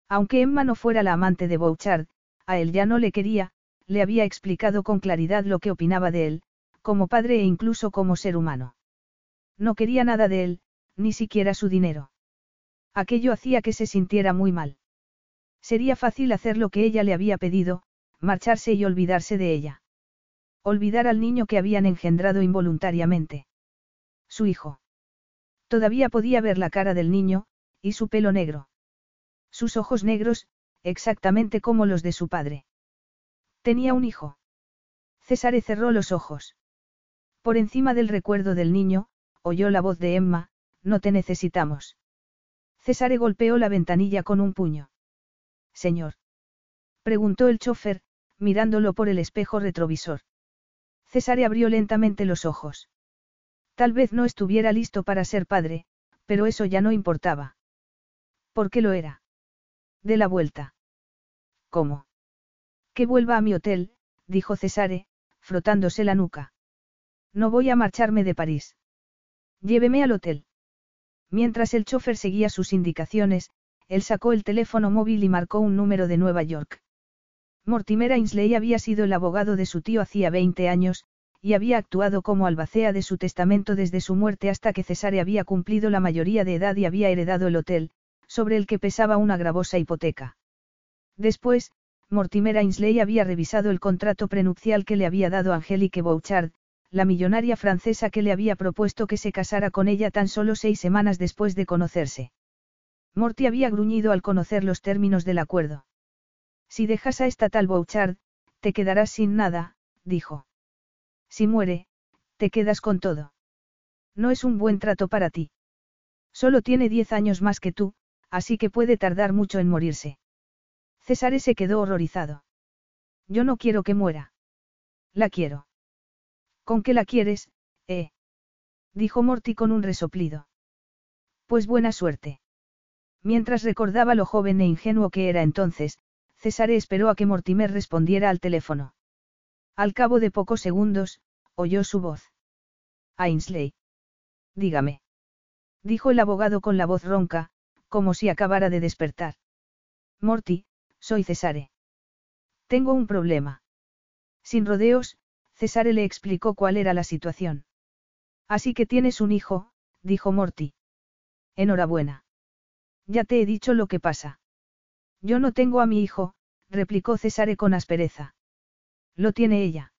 Aunque Emma no fuera la amante de Bouchard, a él ya no le quería, le había explicado con claridad lo que opinaba de él, como padre e incluso como ser humano. No quería nada de él, ni siquiera su dinero. Aquello hacía que se sintiera muy mal. Sería fácil hacer lo que ella le había pedido, marcharse y olvidarse de ella. Olvidar al niño que habían engendrado involuntariamente. Su hijo. Todavía podía ver la cara del niño, y su pelo negro. Sus ojos negros, exactamente como los de su padre. Tenía un hijo. César cerró los ojos. Por encima del recuerdo del niño, oyó la voz de Emma, no te necesitamos. César golpeó la ventanilla con un puño. Señor. Preguntó el chofer, mirándolo por el espejo retrovisor. César abrió lentamente los ojos. Tal vez no estuviera listo para ser padre, pero eso ya no importaba. ¿Por qué lo era? De la vuelta. ¿Cómo? Que vuelva a mi hotel, dijo Cesare, frotándose la nuca. No voy a marcharme de París. Lléveme al hotel. Mientras el chofer seguía sus indicaciones, él sacó el teléfono móvil y marcó un número de Nueva York. Mortimer Ainsley había sido el abogado de su tío hacía 20 años, y había actuado como albacea de su testamento desde su muerte hasta que Cesare había cumplido la mayoría de edad y había heredado el hotel, sobre el que pesaba una gravosa hipoteca. Después, Mortimer Ainsley había revisado el contrato prenupcial que le había dado Angélique Bouchard, la millonaria francesa que le había propuesto que se casara con ella tan solo seis semanas después de conocerse. Morty había gruñido al conocer los términos del acuerdo. Si dejas a esta tal Bouchard, te quedarás sin nada, dijo. Si muere, te quedas con todo. No es un buen trato para ti. Solo tiene diez años más que tú, así que puede tardar mucho en morirse. César se quedó horrorizado. Yo no quiero que muera. La quiero. ¿Con qué la quieres, eh? Dijo Morty con un resoplido. Pues buena suerte. Mientras recordaba lo joven e ingenuo que era entonces, César esperó a que Mortimer respondiera al teléfono. Al cabo de pocos segundos, oyó su voz. Ainsley. Dígame. Dijo el abogado con la voz ronca, como si acabara de despertar. Morty, soy Cesare. Tengo un problema. Sin rodeos, Cesare le explicó cuál era la situación. Así que tienes un hijo, dijo Morty. Enhorabuena. Ya te he dicho lo que pasa. Yo no tengo a mi hijo, replicó Cesare con aspereza. Lo tiene ella.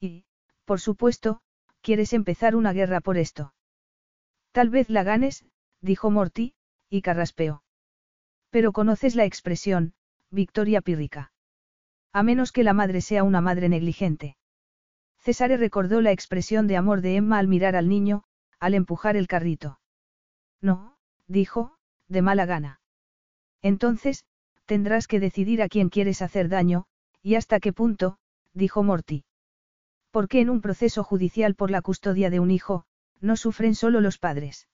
Y, por supuesto, quieres empezar una guerra por esto. Tal vez la ganes, dijo Morty, y carraspeó. Pero conoces la expresión, victoria pírrica. A menos que la madre sea una madre negligente. César recordó la expresión de amor de Emma al mirar al niño, al empujar el carrito. No, dijo, de mala gana. Entonces, tendrás que decidir a quién quieres hacer daño, y hasta qué punto, dijo Morty. Porque en un proceso judicial por la custodia de un hijo, no sufren solo los padres.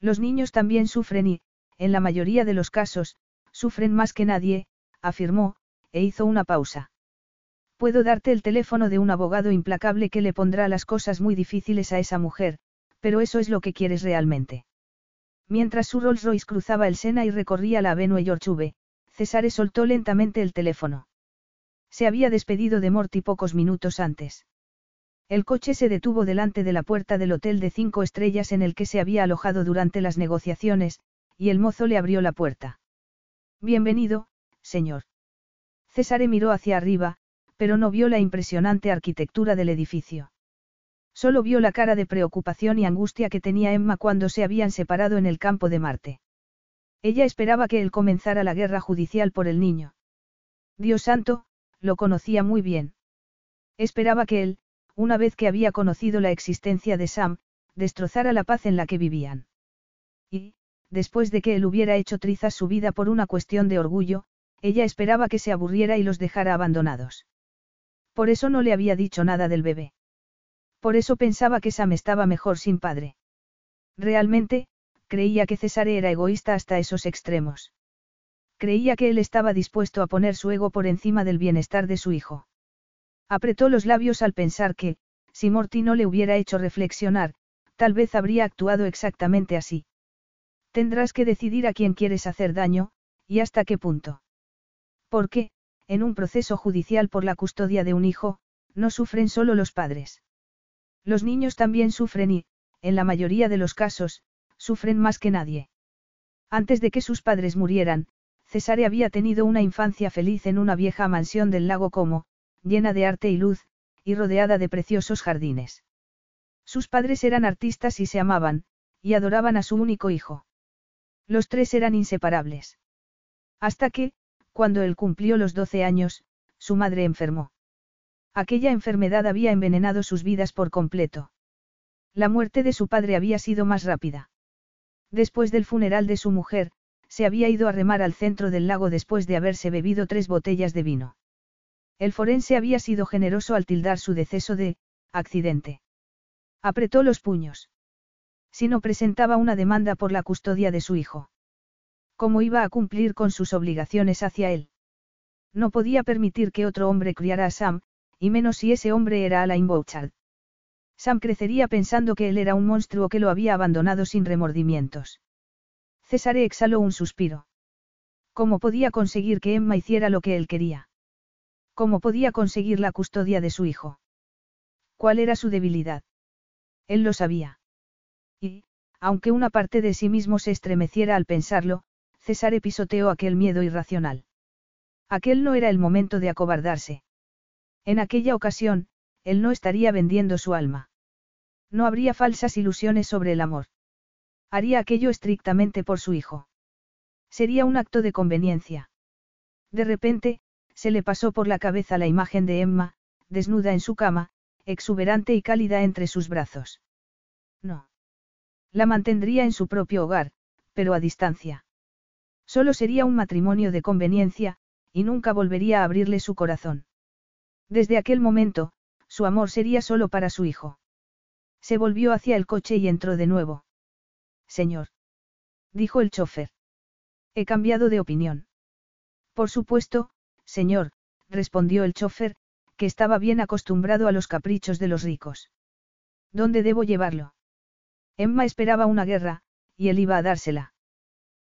Los niños también sufren y, en la mayoría de los casos, sufren más que nadie, afirmó, e hizo una pausa. Puedo darte el teléfono de un abogado implacable que le pondrá las cosas muy difíciles a esa mujer, pero eso es lo que quieres realmente. Mientras su Rolls Royce cruzaba el Sena y recorría la Avenue George Cesare soltó lentamente el teléfono. Se había despedido de Morty pocos minutos antes. El coche se detuvo delante de la puerta del hotel de cinco estrellas en el que se había alojado durante las negociaciones, y el mozo le abrió la puerta. Bienvenido, señor. Cesare miró hacia arriba, pero no vio la impresionante arquitectura del edificio. Solo vio la cara de preocupación y angustia que tenía Emma cuando se habían separado en el campo de Marte. Ella esperaba que él comenzara la guerra judicial por el niño. Dios santo, lo conocía muy bien. Esperaba que él, una vez que había conocido la existencia de Sam, destrozara la paz en la que vivían. Y, después de que él hubiera hecho trizas su vida por una cuestión de orgullo, ella esperaba que se aburriera y los dejara abandonados. Por eso no le había dicho nada del bebé. Por eso pensaba que Sam estaba mejor sin padre. Realmente, creía que Cesare era egoísta hasta esos extremos. Creía que él estaba dispuesto a poner su ego por encima del bienestar de su hijo. Apretó los labios al pensar que, si Morty no le hubiera hecho reflexionar, tal vez habría actuado exactamente así. Tendrás que decidir a quién quieres hacer daño, y hasta qué punto. Porque, en un proceso judicial por la custodia de un hijo, no sufren solo los padres. Los niños también sufren y, en la mayoría de los casos, sufren más que nadie. Antes de que sus padres murieran, Cesare había tenido una infancia feliz en una vieja mansión del lago Como, llena de arte y luz, y rodeada de preciosos jardines. Sus padres eran artistas y se amaban, y adoraban a su único hijo. Los tres eran inseparables. Hasta que, cuando él cumplió los doce años, su madre enfermó. Aquella enfermedad había envenenado sus vidas por completo. La muerte de su padre había sido más rápida. Después del funeral de su mujer, se había ido a remar al centro del lago después de haberse bebido tres botellas de vino. El forense había sido generoso al tildar su deceso de accidente. Apretó los puños. Si no presentaba una demanda por la custodia de su hijo. ¿Cómo iba a cumplir con sus obligaciones hacia él? No podía permitir que otro hombre criara a Sam, y menos si ese hombre era Alain Bouchard. Sam crecería pensando que él era un monstruo que lo había abandonado sin remordimientos. César exhaló un suspiro. ¿Cómo podía conseguir que Emma hiciera lo que él quería? ¿Cómo podía conseguir la custodia de su hijo? ¿Cuál era su debilidad? Él lo sabía. Y, aunque una parte de sí mismo se estremeciera al pensarlo, César pisoteó aquel miedo irracional. Aquel no era el momento de acobardarse. En aquella ocasión, él no estaría vendiendo su alma. No habría falsas ilusiones sobre el amor. Haría aquello estrictamente por su hijo. Sería un acto de conveniencia. De repente, se le pasó por la cabeza la imagen de Emma, desnuda en su cama, exuberante y cálida entre sus brazos. No. La mantendría en su propio hogar, pero a distancia. Solo sería un matrimonio de conveniencia, y nunca volvería a abrirle su corazón. Desde aquel momento, su amor sería solo para su hijo. Se volvió hacia el coche y entró de nuevo. Señor. Dijo el chofer. He cambiado de opinión. Por supuesto, señor, respondió el chofer, que estaba bien acostumbrado a los caprichos de los ricos. ¿Dónde debo llevarlo? Emma esperaba una guerra, y él iba a dársela.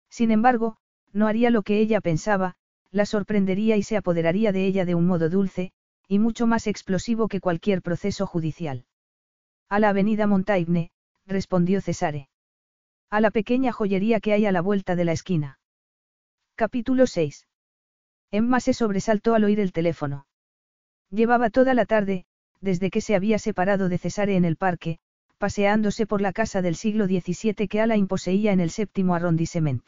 Sin embargo, no haría lo que ella pensaba, la sorprendería y se apoderaría de ella de un modo dulce, y mucho más explosivo que cualquier proceso judicial. A la avenida Montaigne, respondió Cesare. A la pequeña joyería que hay a la vuelta de la esquina. Capítulo 6. Emma se sobresaltó al oír el teléfono. Llevaba toda la tarde, desde que se había separado de Cesare en el parque, paseándose por la casa del siglo XVII que Alain poseía en el séptimo arrondissement.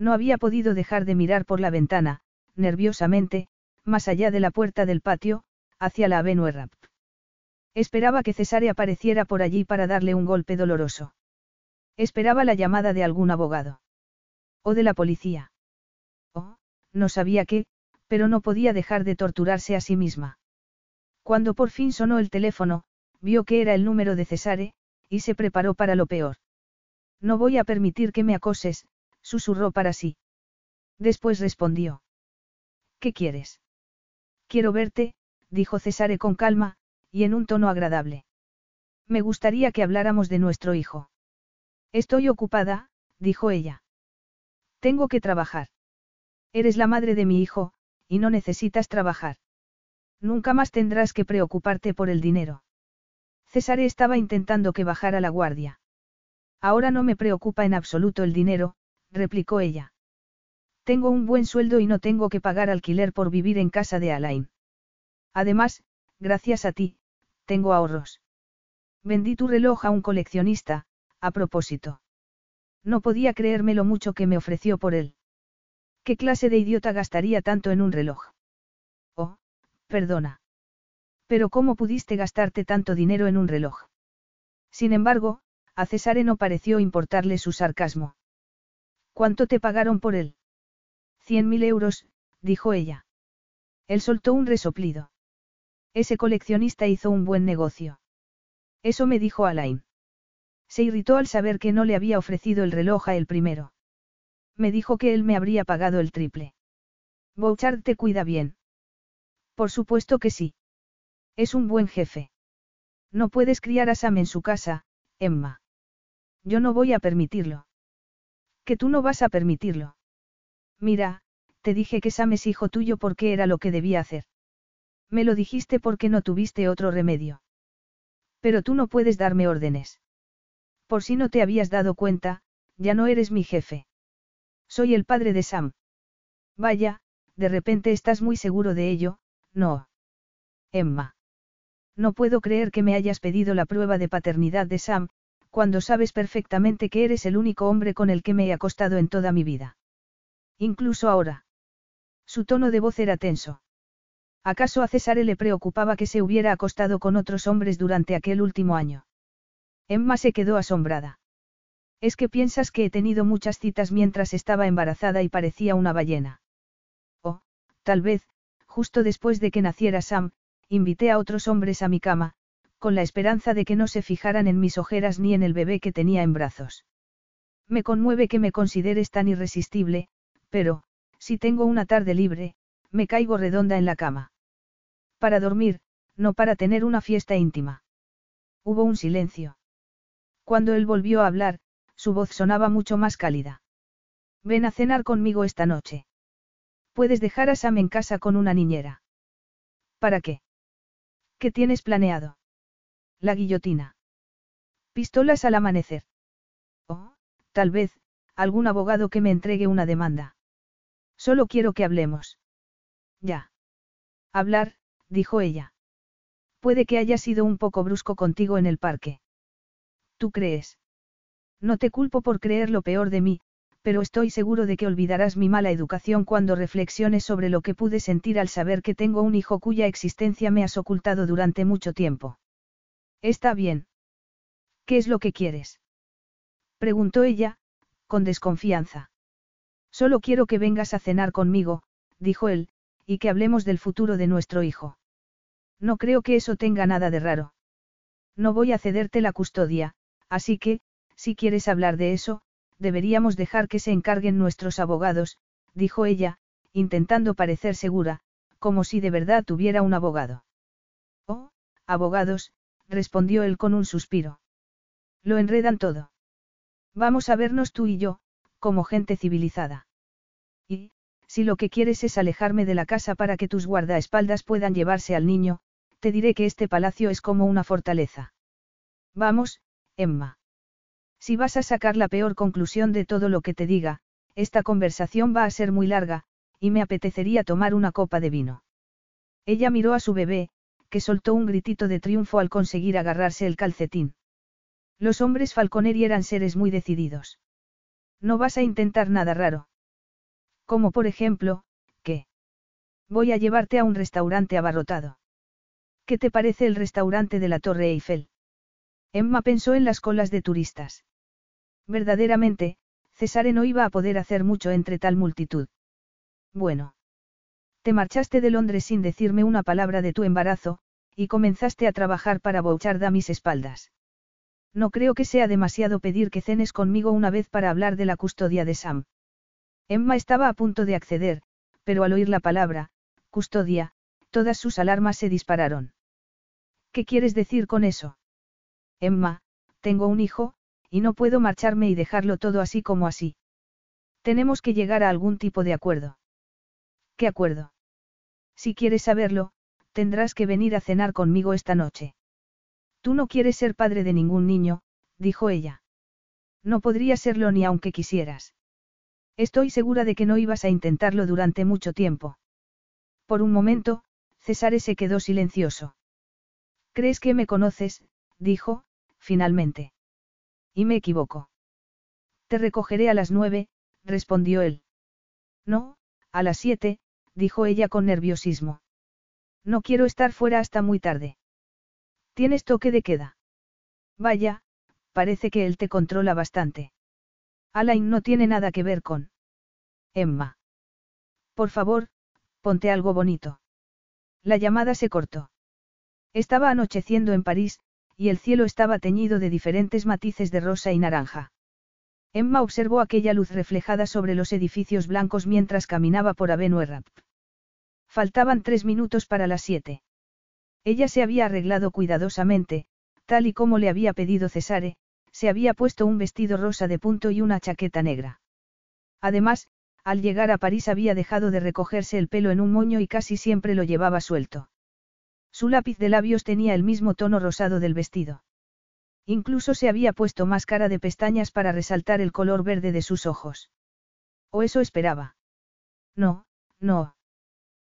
No había podido dejar de mirar por la ventana, nerviosamente, más allá de la puerta del patio, hacia la Avenue Rap. Esperaba que Cesare apareciera por allí para darle un golpe doloroso. Esperaba la llamada de algún abogado. O de la policía. Oh, no sabía qué, pero no podía dejar de torturarse a sí misma. Cuando por fin sonó el teléfono, vio que era el número de Cesare, y se preparó para lo peor. No voy a permitir que me acoses, susurró para sí. Después respondió. ¿Qué quieres? Quiero verte, dijo Cesare con calma, y en un tono agradable. Me gustaría que habláramos de nuestro hijo. Estoy ocupada, dijo ella. Tengo que trabajar. Eres la madre de mi hijo, y no necesitas trabajar. Nunca más tendrás que preocuparte por el dinero. César estaba intentando que bajara la guardia. Ahora no me preocupa en absoluto el dinero, replicó ella. Tengo un buen sueldo y no tengo que pagar alquiler por vivir en casa de Alain. Además, gracias a ti, tengo ahorros. Vendí tu reloj a un coleccionista, a propósito. No podía creerme lo mucho que me ofreció por él. ¿Qué clase de idiota gastaría tanto en un reloj? Oh, perdona. Pero ¿cómo pudiste gastarte tanto dinero en un reloj? Sin embargo, a Cesare no pareció importarle su sarcasmo. ¿Cuánto te pagaron por él? Cien mil euros, dijo ella. Él soltó un resoplido. Ese coleccionista hizo un buen negocio. Eso me dijo Alain. Se irritó al saber que no le había ofrecido el reloj a él primero. Me dijo que él me habría pagado el triple. Bouchard te cuida bien. Por supuesto que sí. Es un buen jefe. No puedes criar a Sam en su casa, Emma. Yo no voy a permitirlo. Que tú no vas a permitirlo. Mira, te dije que Sam es hijo tuyo porque era lo que debía hacer. Me lo dijiste porque no tuviste otro remedio. Pero tú no puedes darme órdenes. Por si no te habías dado cuenta, ya no eres mi jefe. Soy el padre de Sam. Vaya, de repente estás muy seguro de ello, no. Emma. No puedo creer que me hayas pedido la prueba de paternidad de Sam, cuando sabes perfectamente que eres el único hombre con el que me he acostado en toda mi vida. Incluso ahora. Su tono de voz era tenso. ¿Acaso a César le preocupaba que se hubiera acostado con otros hombres durante aquel último año? Emma se quedó asombrada. Es que piensas que he tenido muchas citas mientras estaba embarazada y parecía una ballena. O, tal vez, justo después de que naciera Sam, invité a otros hombres a mi cama, con la esperanza de que no se fijaran en mis ojeras ni en el bebé que tenía en brazos. Me conmueve que me consideres tan irresistible, pero, si tengo una tarde libre, me caigo redonda en la cama. Para dormir, no para tener una fiesta íntima. Hubo un silencio. Cuando él volvió a hablar, su voz sonaba mucho más cálida. Ven a cenar conmigo esta noche. Puedes dejar a Sam en casa con una niñera. ¿Para qué? ¿Qué tienes planeado? La guillotina. Pistolas al amanecer. Oh, tal vez, algún abogado que me entregue una demanda. Solo quiero que hablemos. Ya. Hablar, dijo ella. Puede que haya sido un poco brusco contigo en el parque. ¿Tú crees? No te culpo por creer lo peor de mí, pero estoy seguro de que olvidarás mi mala educación cuando reflexiones sobre lo que pude sentir al saber que tengo un hijo cuya existencia me has ocultado durante mucho tiempo. Está bien. ¿Qué es lo que quieres? Preguntó ella, con desconfianza. Solo quiero que vengas a cenar conmigo, dijo él, y que hablemos del futuro de nuestro hijo. No creo que eso tenga nada de raro. No voy a cederte la custodia, así que, si quieres hablar de eso, deberíamos dejar que se encarguen nuestros abogados, dijo ella, intentando parecer segura, como si de verdad tuviera un abogado. Oh, abogados, respondió él con un suspiro. Lo enredan todo. Vamos a vernos tú y yo, como gente civilizada. Y, si lo que quieres es alejarme de la casa para que tus guardaespaldas puedan llevarse al niño, te diré que este palacio es como una fortaleza. Vamos, Emma. Si vas a sacar la peor conclusión de todo lo que te diga, esta conversación va a ser muy larga, y me apetecería tomar una copa de vino. Ella miró a su bebé, que soltó un gritito de triunfo al conseguir agarrarse el calcetín. Los hombres Falconeri eran seres muy decididos. No vas a intentar nada raro. Como por ejemplo, ¿qué? Voy a llevarte a un restaurante abarrotado. ¿Qué te parece el restaurante de la Torre Eiffel? Emma pensó en las colas de turistas. Verdaderamente, Cesare no iba a poder hacer mucho entre tal multitud. Bueno. Te marchaste de Londres sin decirme una palabra de tu embarazo, y comenzaste a trabajar para Bouchard a mis espaldas. No creo que sea demasiado pedir que cenes conmigo una vez para hablar de la custodia de Sam. Emma estaba a punto de acceder, pero al oír la palabra, custodia, todas sus alarmas se dispararon. ¿Qué quieres decir con eso? Emma, tengo un hijo, y no puedo marcharme y dejarlo todo así como así. Tenemos que llegar a algún tipo de acuerdo. ¿Qué acuerdo? Si quieres saberlo, tendrás que venir a cenar conmigo esta noche. Tú no quieres ser padre de ningún niño, dijo ella. No podría serlo ni aunque quisieras. Estoy segura de que no ibas a intentarlo durante mucho tiempo. Por un momento, Cesare se quedó silencioso. ¿Crees que me conoces? dijo, finalmente. Y me equivoco. Te recogeré a las nueve, respondió él. No, a las siete, dijo ella con nerviosismo. No quiero estar fuera hasta muy tarde. ¿Tienes toque de queda? Vaya, parece que él te controla bastante. Alain no tiene nada que ver con. Emma. Por favor, ponte algo bonito. La llamada se cortó. Estaba anocheciendo en París, y el cielo estaba teñido de diferentes matices de rosa y naranja. Emma observó aquella luz reflejada sobre los edificios blancos mientras caminaba por Avenue Rap. Faltaban tres minutos para las siete. Ella se había arreglado cuidadosamente, tal y como le había pedido Cesare, se había puesto un vestido rosa de punto y una chaqueta negra. Además, al llegar a París había dejado de recogerse el pelo en un moño y casi siempre lo llevaba suelto. Su lápiz de labios tenía el mismo tono rosado del vestido. Incluso se había puesto máscara de pestañas para resaltar el color verde de sus ojos. ¿O eso esperaba? No, no.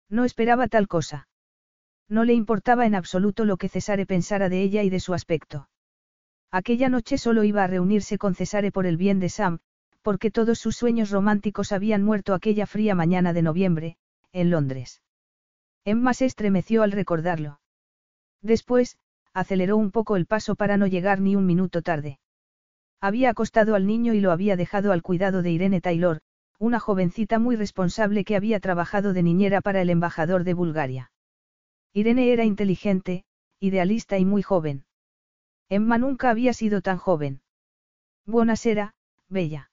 No esperaba tal cosa. No le importaba en absoluto lo que Cesare pensara de ella y de su aspecto. Aquella noche solo iba a reunirse con Cesare por el bien de Sam, porque todos sus sueños románticos habían muerto aquella fría mañana de noviembre, en Londres. Emma se estremeció al recordarlo. Después, aceleró un poco el paso para no llegar ni un minuto tarde. Había acostado al niño y lo había dejado al cuidado de Irene Taylor, una jovencita muy responsable que había trabajado de niñera para el embajador de Bulgaria. Irene era inteligente, idealista y muy joven. Emma nunca había sido tan joven. Buenasera, bella.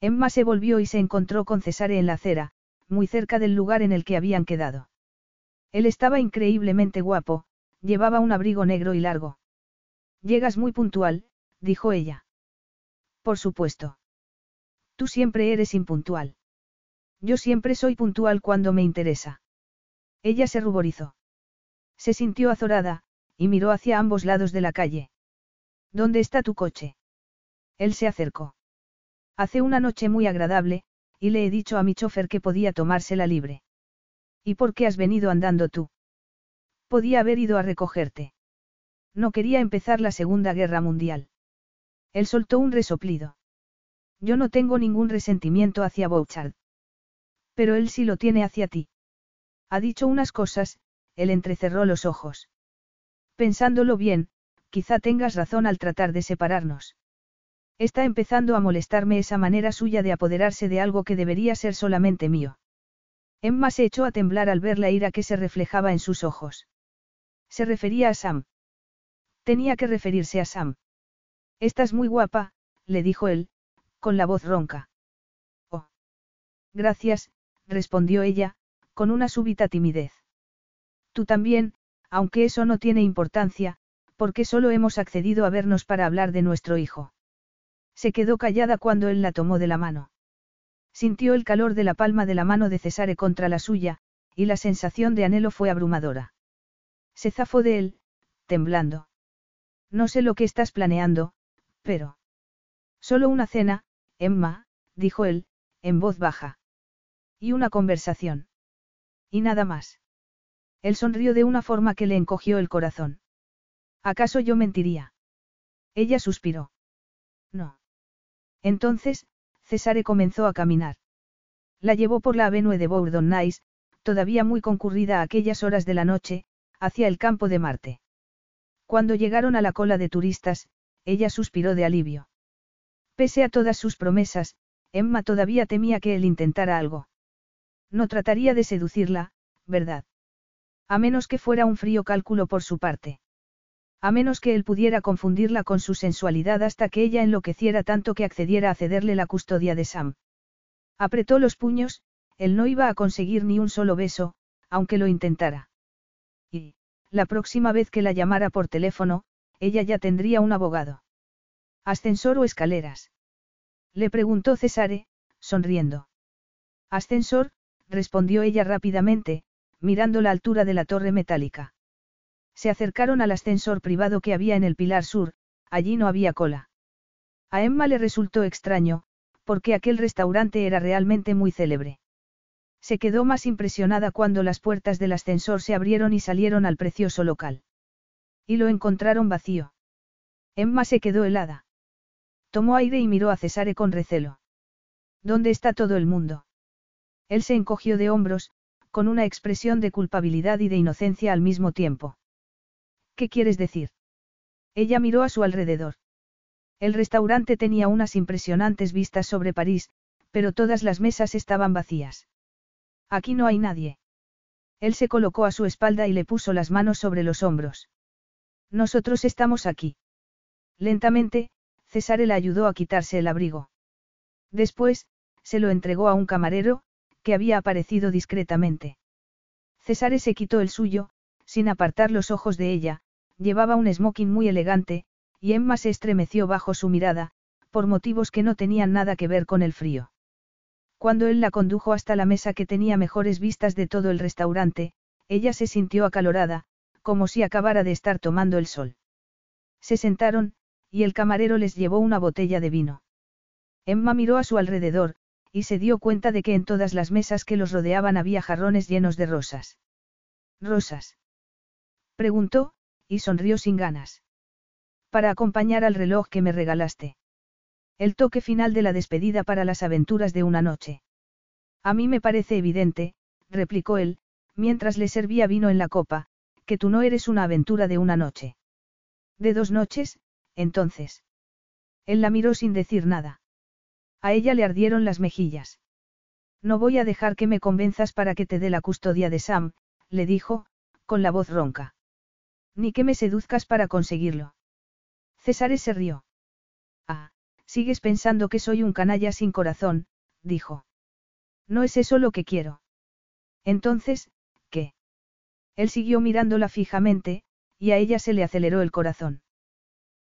Emma se volvió y se encontró con Cesare en la acera, muy cerca del lugar en el que habían quedado. Él estaba increíblemente guapo, llevaba un abrigo negro y largo. Llegas muy puntual, dijo ella. Por supuesto. Tú siempre eres impuntual. Yo siempre soy puntual cuando me interesa. Ella se ruborizó. Se sintió azorada, y miró hacia ambos lados de la calle. ¿Dónde está tu coche? Él se acercó. Hace una noche muy agradable, y le he dicho a mi chofer que podía tomársela libre. ¿Y por qué has venido andando tú? Podía haber ido a recogerte. No quería empezar la Segunda Guerra Mundial. Él soltó un resoplido. Yo no tengo ningún resentimiento hacia Bouchard. Pero él sí lo tiene hacia ti. Ha dicho unas cosas, él entrecerró los ojos. Pensándolo bien, quizá tengas razón al tratar de separarnos. Está empezando a molestarme esa manera suya de apoderarse de algo que debería ser solamente mío. Emma se echó a temblar al ver la ira que se reflejaba en sus ojos. Se refería a Sam. Tenía que referirse a Sam. Estás muy guapa, le dijo él, con la voz ronca. Oh. Gracias, respondió ella, con una súbita timidez. Tú también, aunque eso no tiene importancia, porque solo hemos accedido a vernos para hablar de nuestro hijo. Se quedó callada cuando él la tomó de la mano. Sintió el calor de la palma de la mano de Cesare contra la suya, y la sensación de anhelo fue abrumadora. Se zafó de él, temblando. No sé lo que estás planeando, pero... Solo una cena, Emma, dijo él, en voz baja. Y una conversación. Y nada más. Él sonrió de una forma que le encogió el corazón. ¿Acaso yo mentiría? Ella suspiró. No. Entonces, Cesare comenzó a caminar. La llevó por la avenue de Bourdonnais, todavía muy concurrida a aquellas horas de la noche, hacia el campo de Marte. Cuando llegaron a la cola de turistas, ella suspiró de alivio. Pese a todas sus promesas, Emma todavía temía que él intentara algo. No trataría de seducirla, ¿verdad? A menos que fuera un frío cálculo por su parte. A menos que él pudiera confundirla con su sensualidad hasta que ella enloqueciera tanto que accediera a cederle la custodia de Sam. Apretó los puños, él no iba a conseguir ni un solo beso, aunque lo intentara. La próxima vez que la llamara por teléfono, ella ya tendría un abogado. ¿Ascensor o escaleras? Le preguntó Cesare, sonriendo. Ascensor, respondió ella rápidamente, mirando la altura de la torre metálica. Se acercaron al ascensor privado que había en el pilar sur, allí no había cola. A Emma le resultó extraño, porque aquel restaurante era realmente muy célebre. Se quedó más impresionada cuando las puertas del ascensor se abrieron y salieron al precioso local. Y lo encontraron vacío. Emma se quedó helada. Tomó aire y miró a Cesare con recelo. ¿Dónde está todo el mundo? Él se encogió de hombros, con una expresión de culpabilidad y de inocencia al mismo tiempo. ¿Qué quieres decir? Ella miró a su alrededor. El restaurante tenía unas impresionantes vistas sobre París, pero todas las mesas estaban vacías. Aquí no hay nadie. Él se colocó a su espalda y le puso las manos sobre los hombros. Nosotros estamos aquí. Lentamente, César la ayudó a quitarse el abrigo. Después, se lo entregó a un camarero, que había aparecido discretamente. César se quitó el suyo, sin apartar los ojos de ella, llevaba un smoking muy elegante, y Emma se estremeció bajo su mirada, por motivos que no tenían nada que ver con el frío. Cuando él la condujo hasta la mesa que tenía mejores vistas de todo el restaurante, ella se sintió acalorada, como si acabara de estar tomando el sol. Se sentaron, y el camarero les llevó una botella de vino. Emma miró a su alrededor, y se dio cuenta de que en todas las mesas que los rodeaban había jarrones llenos de rosas. ¿Rosas? Preguntó, y sonrió sin ganas. Para acompañar al reloj que me regalaste. El toque final de la despedida para las aventuras de una noche. A mí me parece evidente, replicó él, mientras le servía vino en la copa, que tú no eres una aventura de una noche. De dos noches, entonces. Él la miró sin decir nada. A ella le ardieron las mejillas. No voy a dejar que me convenzas para que te dé la custodia de Sam, le dijo, con la voz ronca. Ni que me seduzcas para conseguirlo. César se rió. Ah, Sigues pensando que soy un canalla sin corazón, dijo. No es eso lo que quiero. Entonces, ¿qué? Él siguió mirándola fijamente, y a ella se le aceleró el corazón.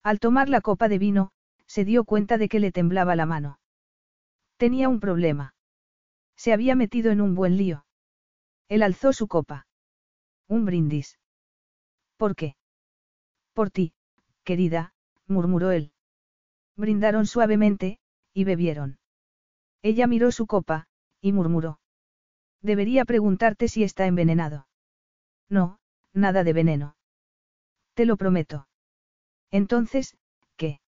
Al tomar la copa de vino, se dio cuenta de que le temblaba la mano. Tenía un problema. Se había metido en un buen lío. Él alzó su copa. Un brindis. ¿Por qué? Por ti, querida, murmuró él. Brindaron suavemente, y bebieron. Ella miró su copa, y murmuró. Debería preguntarte si está envenenado. No, nada de veneno. Te lo prometo. Entonces, ¿qué?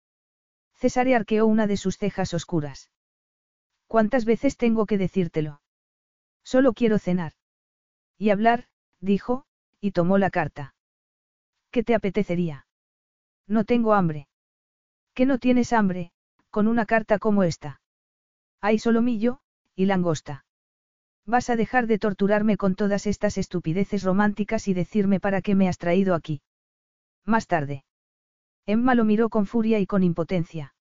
Cesare arqueó una de sus cejas oscuras. ¿Cuántas veces tengo que decírtelo? Solo quiero cenar. Y hablar, dijo, y tomó la carta. ¿Qué te apetecería? No tengo hambre. No tienes hambre, con una carta como esta. Hay solomillo, y langosta. Vas a dejar de torturarme con todas estas estupideces románticas y decirme para qué me has traído aquí. Más tarde. Emma lo miró con furia y con impotencia.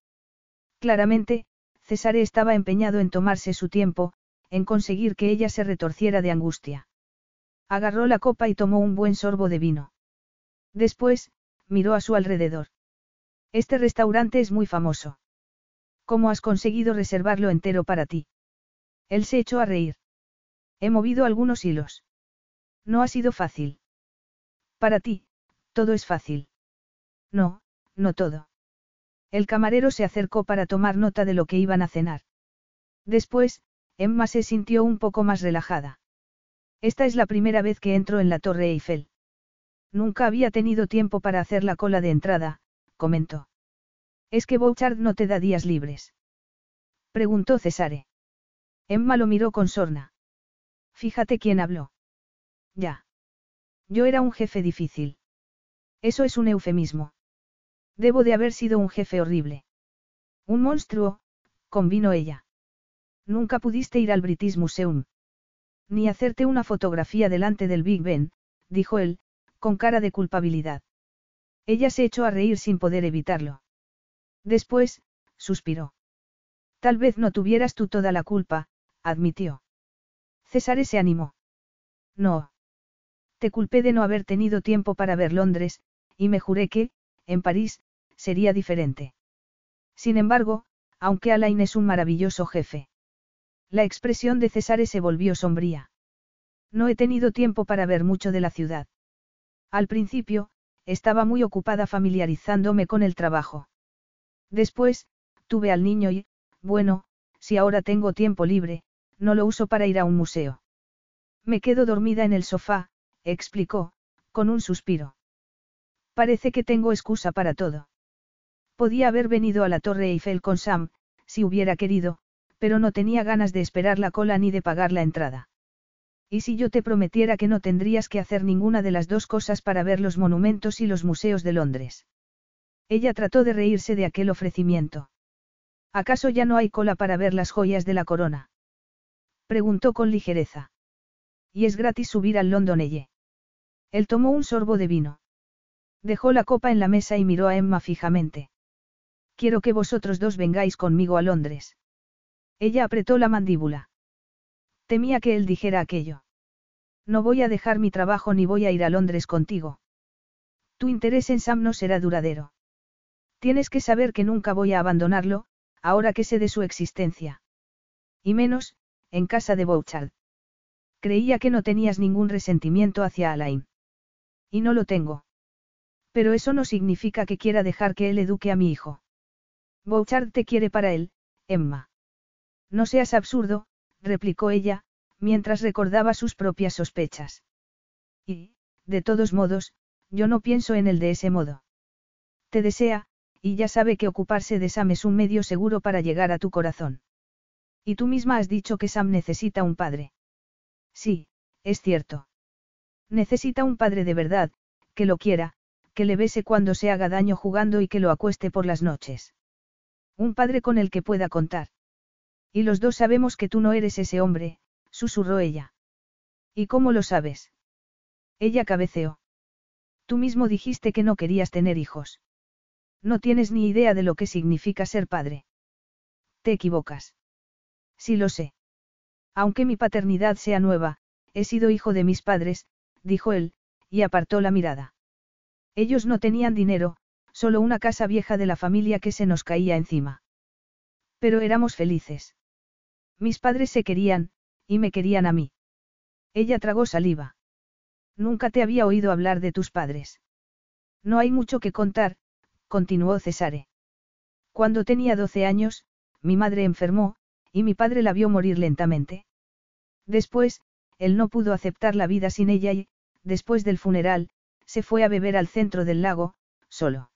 Claramente, Cesare estaba empeñado en tomarse su tiempo, en conseguir que ella se retorciera de angustia. Agarró la copa y tomó un buen sorbo de vino. Después, miró a su alrededor. Este restaurante es muy famoso. ¿Cómo has conseguido reservarlo entero para ti? Él se echó a reír. He movido algunos hilos. No ha sido fácil. Para ti, todo es fácil. No, no todo. El camarero se acercó para tomar nota de lo que iban a cenar. Después, Emma se sintió un poco más relajada. Esta es la primera vez que entro en la Torre Eiffel. Nunca había tenido tiempo para hacer la cola de entrada, comentó. ¿Es que Bouchard no te da días libres? Preguntó Cesare. Emma lo miró con sorna. Fíjate quién habló. Ya. Yo era un jefe difícil. Eso es un eufemismo. Debo de haber sido un jefe horrible. Un monstruo, convino ella. Nunca pudiste ir al British Museum. Ni hacerte una fotografía delante del Big Ben, dijo él, con cara de culpabilidad. Ella se echó a reír sin poder evitarlo. Después, suspiró. Tal vez no tuvieras tú toda la culpa, admitió. César se animó. No. Te culpé de no haber tenido tiempo para ver Londres, y me juré que, en París, sería diferente. Sin embargo, aunque Alain es un maravilloso jefe. La expresión de César se volvió sombría. No he tenido tiempo para ver mucho de la ciudad. Al principio, estaba muy ocupada familiarizándome con el trabajo. Después, tuve al niño y, bueno, si ahora tengo tiempo libre, no lo uso para ir a un museo. Me quedo dormida en el sofá, explicó, con un suspiro. Parece que tengo excusa para todo. Podía haber venido a la Torre Eiffel con Sam, si hubiera querido, pero no tenía ganas de esperar la cola ni de pagar la entrada. ¿Y si yo te prometiera que no tendrías que hacer ninguna de las dos cosas para ver los monumentos y los museos de Londres? Ella trató de reírse de aquel ofrecimiento. ¿Acaso ya no hay cola para ver las joyas de la corona? Preguntó con ligereza. Y es gratis subir al London Él tomó un sorbo de vino. Dejó la copa en la mesa y miró a Emma fijamente. Quiero que vosotros dos vengáis conmigo a Londres. Ella apretó la mandíbula. Temía que él dijera aquello. No voy a dejar mi trabajo ni voy a ir a Londres contigo. Tu interés en Sam no será duradero. Tienes que saber que nunca voy a abandonarlo, ahora que sé de su existencia. Y menos, en casa de Bouchard. Creía que no tenías ningún resentimiento hacia Alain. Y no lo tengo. Pero eso no significa que quiera dejar que él eduque a mi hijo. Bouchard te quiere para él, Emma. No seas absurdo, replicó ella, mientras recordaba sus propias sospechas. Y, de todos modos, yo no pienso en él de ese modo. Te desea, y ya sabe que ocuparse de Sam es un medio seguro para llegar a tu corazón. Y tú misma has dicho que Sam necesita un padre. Sí, es cierto. Necesita un padre de verdad, que lo quiera, que le bese cuando se haga daño jugando y que lo acueste por las noches. Un padre con el que pueda contar. Y los dos sabemos que tú no eres ese hombre, susurró ella. ¿Y cómo lo sabes? Ella cabeceó. Tú mismo dijiste que no querías tener hijos. No tienes ni idea de lo que significa ser padre. Te equivocas. Sí lo sé. Aunque mi paternidad sea nueva, he sido hijo de mis padres, dijo él, y apartó la mirada. Ellos no tenían dinero, solo una casa vieja de la familia que se nos caía encima. Pero éramos felices. Mis padres se querían, y me querían a mí. Ella tragó saliva. Nunca te había oído hablar de tus padres. No hay mucho que contar, continuó Cesare. Cuando tenía doce años, mi madre enfermó, y mi padre la vio morir lentamente. Después, él no pudo aceptar la vida sin ella y, después del funeral, se fue a beber al centro del lago, solo.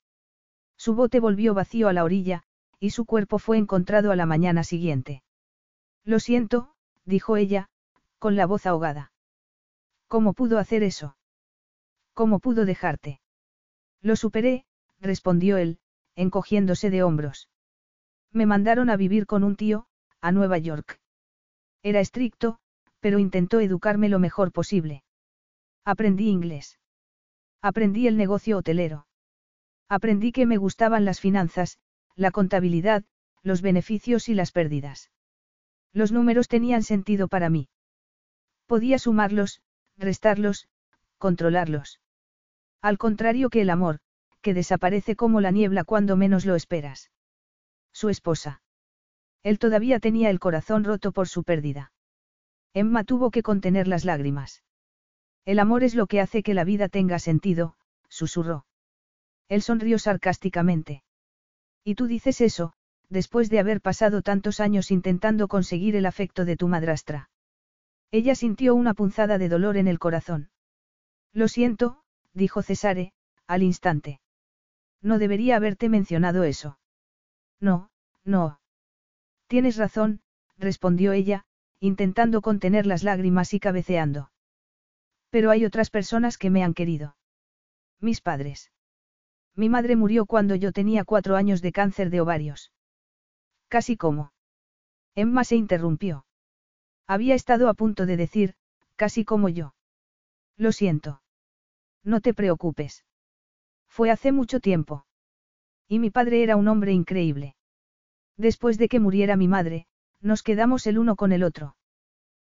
Su bote volvió vacío a la orilla, y su cuerpo fue encontrado a la mañana siguiente. Lo siento, dijo ella, con la voz ahogada. ¿Cómo pudo hacer eso? ¿Cómo pudo dejarte? Lo superé, respondió él, encogiéndose de hombros. Me mandaron a vivir con un tío, a Nueva York. Era estricto, pero intentó educarme lo mejor posible. Aprendí inglés. Aprendí el negocio hotelero. Aprendí que me gustaban las finanzas, la contabilidad, los beneficios y las pérdidas. Los números tenían sentido para mí. Podía sumarlos, restarlos, controlarlos. Al contrario que el amor, que desaparece como la niebla cuando menos lo esperas. Su esposa. Él todavía tenía el corazón roto por su pérdida. Emma tuvo que contener las lágrimas. El amor es lo que hace que la vida tenga sentido, susurró. Él sonrió sarcásticamente. Y tú dices eso, después de haber pasado tantos años intentando conseguir el afecto de tu madrastra. Ella sintió una punzada de dolor en el corazón. Lo siento, dijo Cesare, al instante. No debería haberte mencionado eso. No, no. Tienes razón, respondió ella, intentando contener las lágrimas y cabeceando. Pero hay otras personas que me han querido. Mis padres. Mi madre murió cuando yo tenía cuatro años de cáncer de ovarios. Casi como. Emma se interrumpió. Había estado a punto de decir, casi como yo. Lo siento. No te preocupes. Fue hace mucho tiempo. Y mi padre era un hombre increíble. Después de que muriera mi madre, nos quedamos el uno con el otro.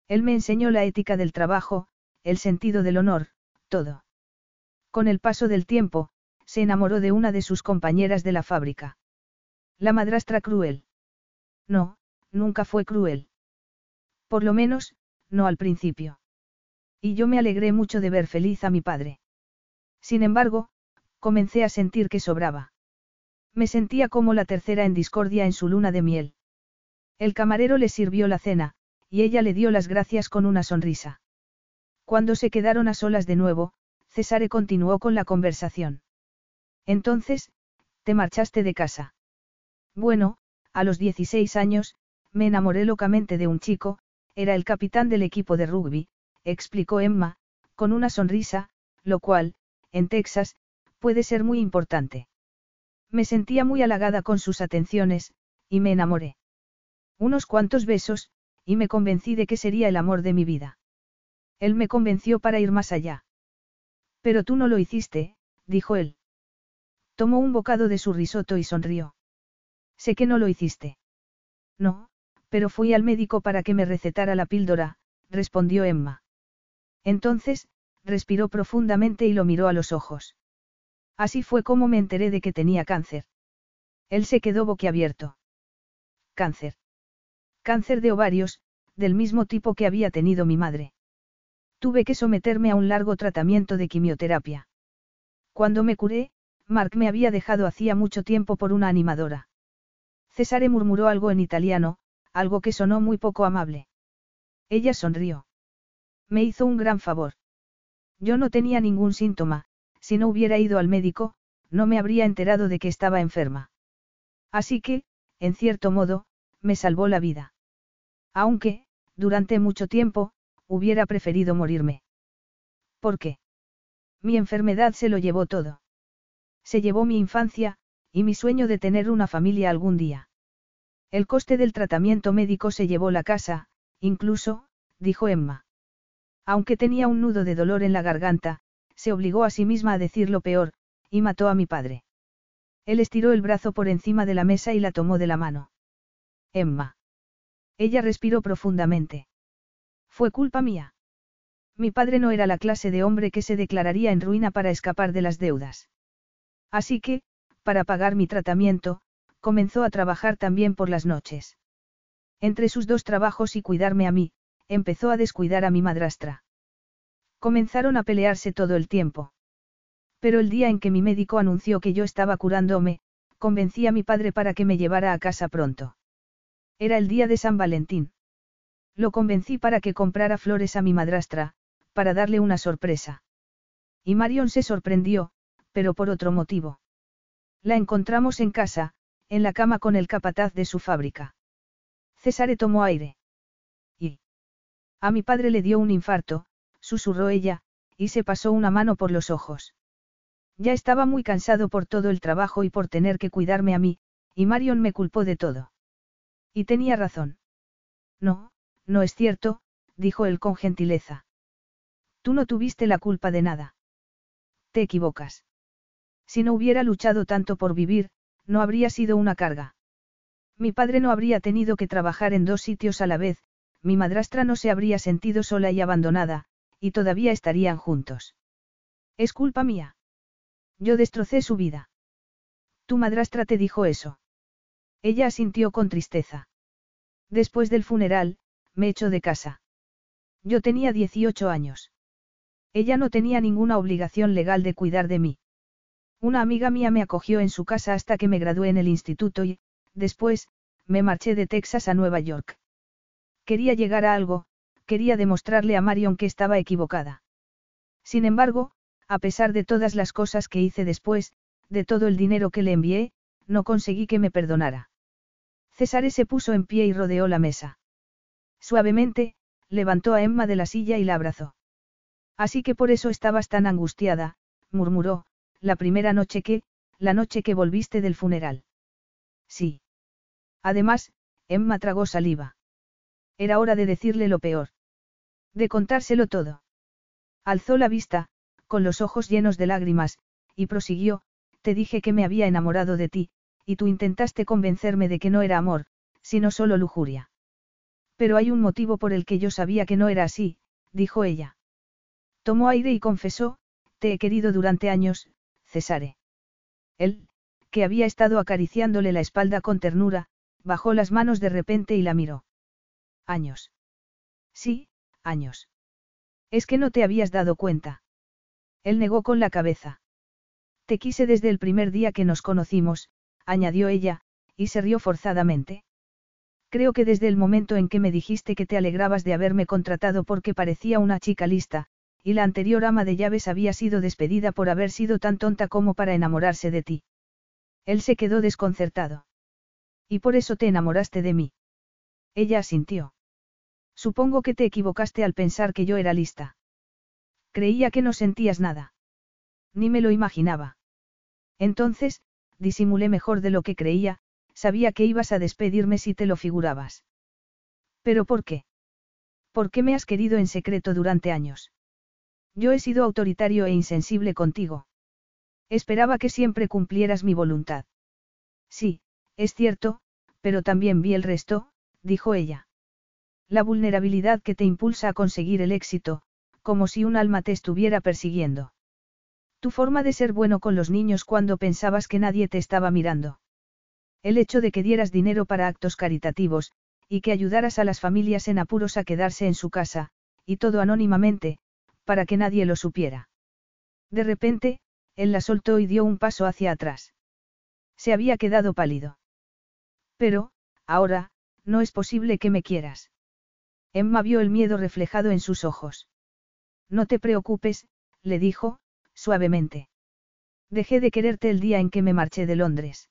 Él me enseñó la ética del trabajo, el sentido del honor, todo. Con el paso del tiempo, se enamoró de una de sus compañeras de la fábrica. La madrastra cruel. No, nunca fue cruel. Por lo menos, no al principio. Y yo me alegré mucho de ver feliz a mi padre. Sin embargo, comencé a sentir que sobraba. Me sentía como la tercera en discordia en su luna de miel. El camarero le sirvió la cena, y ella le dio las gracias con una sonrisa. Cuando se quedaron a solas de nuevo, Cesare continuó con la conversación. Entonces, te marchaste de casa. Bueno, a los 16 años, me enamoré locamente de un chico, era el capitán del equipo de rugby, explicó Emma, con una sonrisa, lo cual, en Texas, puede ser muy importante. Me sentía muy halagada con sus atenciones, y me enamoré. Unos cuantos besos, y me convencí de que sería el amor de mi vida. Él me convenció para ir más allá. Pero tú no lo hiciste, dijo él. Tomó un bocado de su risotto y sonrió. Sé que no lo hiciste. No, pero fui al médico para que me recetara la píldora, respondió Emma. Entonces, respiró profundamente y lo miró a los ojos. Así fue como me enteré de que tenía cáncer. Él se quedó boquiabierto. Cáncer. Cáncer de ovarios, del mismo tipo que había tenido mi madre. Tuve que someterme a un largo tratamiento de quimioterapia. Cuando me curé, Mark me había dejado hacía mucho tiempo por una animadora. Cesare murmuró algo en italiano, algo que sonó muy poco amable. Ella sonrió. Me hizo un gran favor. Yo no tenía ningún síntoma, si no hubiera ido al médico, no me habría enterado de que estaba enferma. Así que, en cierto modo, me salvó la vida. Aunque, durante mucho tiempo, hubiera preferido morirme. ¿Por qué? Mi enfermedad se lo llevó todo. Se llevó mi infancia, y mi sueño de tener una familia algún día. El coste del tratamiento médico se llevó la casa, incluso, dijo Emma. Aunque tenía un nudo de dolor en la garganta, se obligó a sí misma a decir lo peor, y mató a mi padre. Él estiró el brazo por encima de la mesa y la tomó de la mano. Emma. Ella respiró profundamente. Fue culpa mía. Mi padre no era la clase de hombre que se declararía en ruina para escapar de las deudas. Así que, para pagar mi tratamiento, comenzó a trabajar también por las noches. Entre sus dos trabajos y cuidarme a mí, empezó a descuidar a mi madrastra. Comenzaron a pelearse todo el tiempo. Pero el día en que mi médico anunció que yo estaba curándome, convencí a mi padre para que me llevara a casa pronto. Era el día de San Valentín. Lo convencí para que comprara flores a mi madrastra, para darle una sorpresa. Y Marion se sorprendió, pero por otro motivo. La encontramos en casa, en la cama con el capataz de su fábrica. César tomó aire. Y. A mi padre le dio un infarto, susurró ella, y se pasó una mano por los ojos. Ya estaba muy cansado por todo el trabajo y por tener que cuidarme a mí, y Marion me culpó de todo. Y tenía razón. No, no es cierto, dijo él con gentileza. Tú no tuviste la culpa de nada. Te equivocas. Si no hubiera luchado tanto por vivir, no habría sido una carga. Mi padre no habría tenido que trabajar en dos sitios a la vez, mi madrastra no se habría sentido sola y abandonada, y todavía estarían juntos. Es culpa mía. Yo destrocé su vida. Tu madrastra te dijo eso. Ella asintió con tristeza. Después del funeral, me echó de casa. Yo tenía 18 años. Ella no tenía ninguna obligación legal de cuidar de mí. Una amiga mía me acogió en su casa hasta que me gradué en el instituto y, después, me marché de Texas a Nueva York. Quería llegar a algo, quería demostrarle a Marion que estaba equivocada. Sin embargo, a pesar de todas las cosas que hice después, de todo el dinero que le envié, no conseguí que me perdonara. César se puso en pie y rodeó la mesa. Suavemente, levantó a Emma de la silla y la abrazó. Así que por eso estabas tan angustiada, murmuró, la primera noche que, la noche que volviste del funeral. Sí. Además, Emma tragó saliva. Era hora de decirle lo peor. De contárselo todo. Alzó la vista, con los ojos llenos de lágrimas, y prosiguió, te dije que me había enamorado de ti, y tú intentaste convencerme de que no era amor, sino solo lujuria. Pero hay un motivo por el que yo sabía que no era así, dijo ella. Tomó aire y confesó, te he querido durante años, Cesare. Él, que había estado acariciándole la espalda con ternura, bajó las manos de repente y la miró. Años. Sí, años. Es que no te habías dado cuenta. Él negó con la cabeza. Te quise desde el primer día que nos conocimos, añadió ella, y se rió forzadamente. Creo que desde el momento en que me dijiste que te alegrabas de haberme contratado porque parecía una chica lista, y la anterior ama de llaves había sido despedida por haber sido tan tonta como para enamorarse de ti. Él se quedó desconcertado. Y por eso te enamoraste de mí. Ella asintió. Supongo que te equivocaste al pensar que yo era lista. Creía que no sentías nada. Ni me lo imaginaba. Entonces, disimulé mejor de lo que creía, sabía que ibas a despedirme si te lo figurabas. ¿Pero por qué? ¿Por qué me has querido en secreto durante años? Yo he sido autoritario e insensible contigo. Esperaba que siempre cumplieras mi voluntad. Sí, es cierto, pero también vi el resto, dijo ella. La vulnerabilidad que te impulsa a conseguir el éxito, como si un alma te estuviera persiguiendo. Tu forma de ser bueno con los niños cuando pensabas que nadie te estaba mirando. El hecho de que dieras dinero para actos caritativos, y que ayudaras a las familias en apuros a quedarse en su casa, y todo anónimamente, para que nadie lo supiera. De repente, él la soltó y dio un paso hacia atrás. Se había quedado pálido. Pero, ahora, no es posible que me quieras. Emma vio el miedo reflejado en sus ojos. No te preocupes, le dijo, suavemente. Dejé de quererte el día en que me marché de Londres.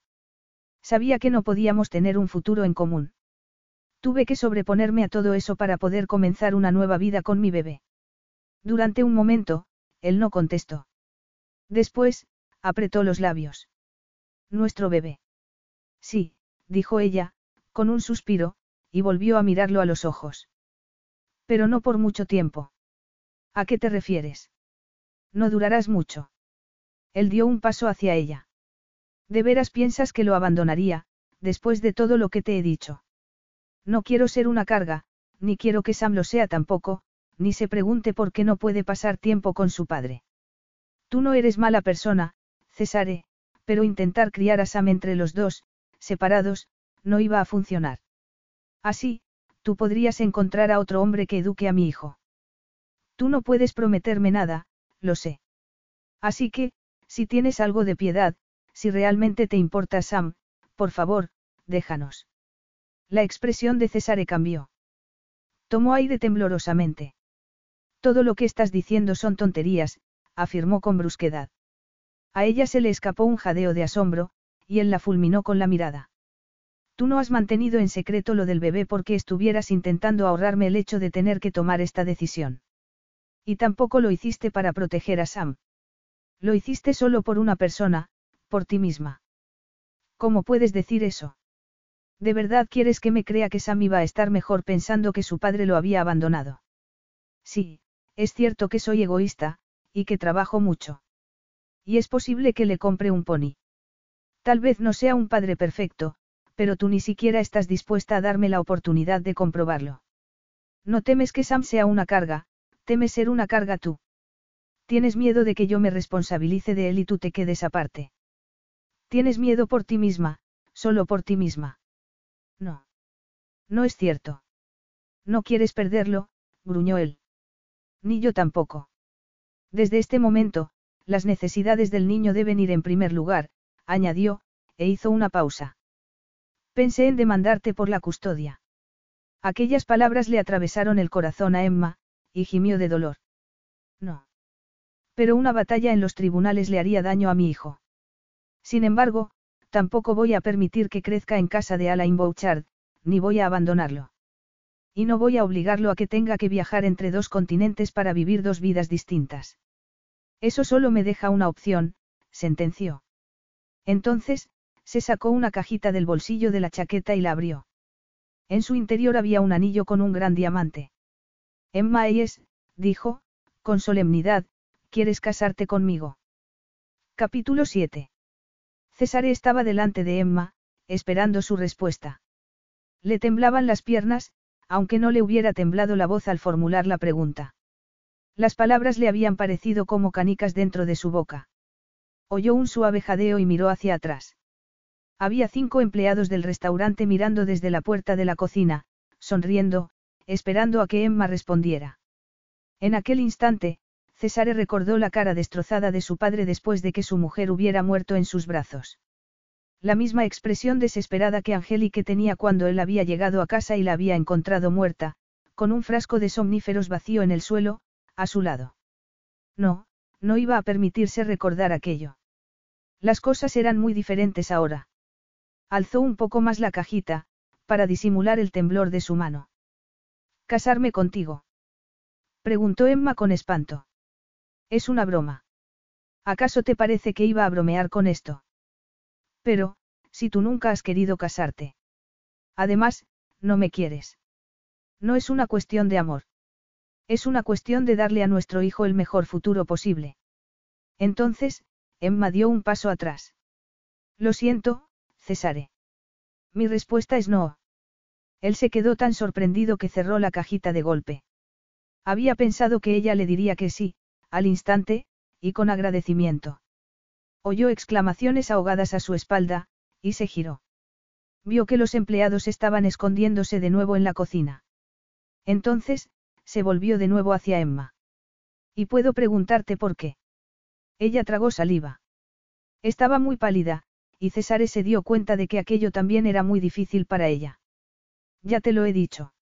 Sabía que no podíamos tener un futuro en común. Tuve que sobreponerme a todo eso para poder comenzar una nueva vida con mi bebé. Durante un momento, él no contestó. Después, apretó los labios. Nuestro bebé. Sí, dijo ella, con un suspiro, y volvió a mirarlo a los ojos. Pero no por mucho tiempo. ¿A qué te refieres? No durarás mucho. Él dio un paso hacia ella. ¿De veras piensas que lo abandonaría, después de todo lo que te he dicho? No quiero ser una carga, ni quiero que Sam lo sea tampoco, ni se pregunte por qué no puede pasar tiempo con su padre. Tú no eres mala persona, Cesare, pero intentar criar a Sam entre los dos, separados, no iba a funcionar. Así, tú podrías encontrar a otro hombre que eduque a mi hijo. Tú no puedes prometerme nada, lo sé. Así que, si tienes algo de piedad, si realmente te importa Sam, por favor, déjanos. La expresión de Cesare cambió. Tomó aire temblorosamente. Todo lo que estás diciendo son tonterías, afirmó con brusquedad. A ella se le escapó un jadeo de asombro, y él la fulminó con la mirada. Tú no has mantenido en secreto lo del bebé porque estuvieras intentando ahorrarme el hecho de tener que tomar esta decisión. Y tampoco lo hiciste para proteger a Sam. Lo hiciste solo por una persona, por ti misma. ¿Cómo puedes decir eso? ¿De verdad quieres que me crea que Sam iba a estar mejor pensando que su padre lo había abandonado? Sí, es cierto que soy egoísta, y que trabajo mucho. Y es posible que le compre un pony. Tal vez no sea un padre perfecto, pero tú ni siquiera estás dispuesta a darme la oportunidad de comprobarlo. No temes que Sam sea una carga, temes ser una carga tú. Tienes miedo de que yo me responsabilice de él y tú te quedes aparte. Tienes miedo por ti misma, solo por ti misma. No. No es cierto. No quieres perderlo, gruñó él. Ni yo tampoco. Desde este momento, las necesidades del niño deben ir en primer lugar, añadió, e hizo una pausa. Pensé en demandarte por la custodia. Aquellas palabras le atravesaron el corazón a Emma, y gimió de dolor. No. Pero una batalla en los tribunales le haría daño a mi hijo. Sin embargo, tampoco voy a permitir que crezca en casa de Alain Bouchard, ni voy a abandonarlo. Y no voy a obligarlo a que tenga que viajar entre dos continentes para vivir dos vidas distintas. Eso solo me deja una opción, sentenció. Entonces, se sacó una cajita del bolsillo de la chaqueta y la abrió. En su interior había un anillo con un gran diamante. Emma Ayes, dijo, con solemnidad, ¿quieres casarte conmigo? Capítulo 7. César estaba delante de Emma, esperando su respuesta. Le temblaban las piernas, aunque no le hubiera temblado la voz al formular la pregunta. Las palabras le habían parecido como canicas dentro de su boca. Oyó un suave jadeo y miró hacia atrás. Había cinco empleados del restaurante mirando desde la puerta de la cocina, sonriendo, esperando a que Emma respondiera. En aquel instante, Cesare recordó la cara destrozada de su padre después de que su mujer hubiera muerto en sus brazos. La misma expresión desesperada que Angélique tenía cuando él había llegado a casa y la había encontrado muerta, con un frasco de somníferos vacío en el suelo, a su lado. No, no iba a permitirse recordar aquello. Las cosas eran muy diferentes ahora. Alzó un poco más la cajita, para disimular el temblor de su mano. ¿Casarme contigo? Preguntó Emma con espanto. Es una broma. ¿Acaso te parece que iba a bromear con esto? Pero, si tú nunca has querido casarte. Además, no me quieres. No es una cuestión de amor. Es una cuestión de darle a nuestro hijo el mejor futuro posible. Entonces, Emma dio un paso atrás. Lo siento, Cesare. Mi respuesta es no. Él se quedó tan sorprendido que cerró la cajita de golpe. Había pensado que ella le diría que sí, al instante, y con agradecimiento. Oyó exclamaciones ahogadas a su espalda, y se giró. Vio que los empleados estaban escondiéndose de nuevo en la cocina. Entonces, se volvió de nuevo hacia Emma. ¿Y puedo preguntarte por qué? Ella tragó saliva. Estaba muy pálida, y César se dio cuenta de que aquello también era muy difícil para ella. Ya te lo he dicho.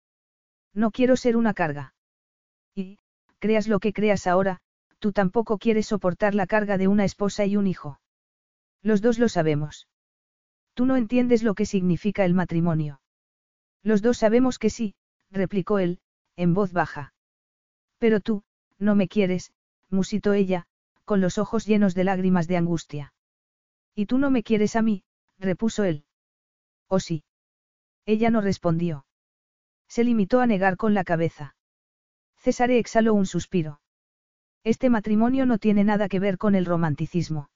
No quiero ser una carga. Y, creas lo que creas ahora, tú tampoco quieres soportar la carga de una esposa y un hijo. Los dos lo sabemos. Tú no entiendes lo que significa el matrimonio. Los dos sabemos que sí, replicó él, en voz baja. Pero tú, no me quieres, musitó ella, con los ojos llenos de lágrimas de angustia. Y tú no me quieres a mí, repuso él. ¿O sí? Ella no respondió. Se limitó a negar con la cabeza. César exhaló un suspiro. Este matrimonio no tiene nada que ver con el romanticismo.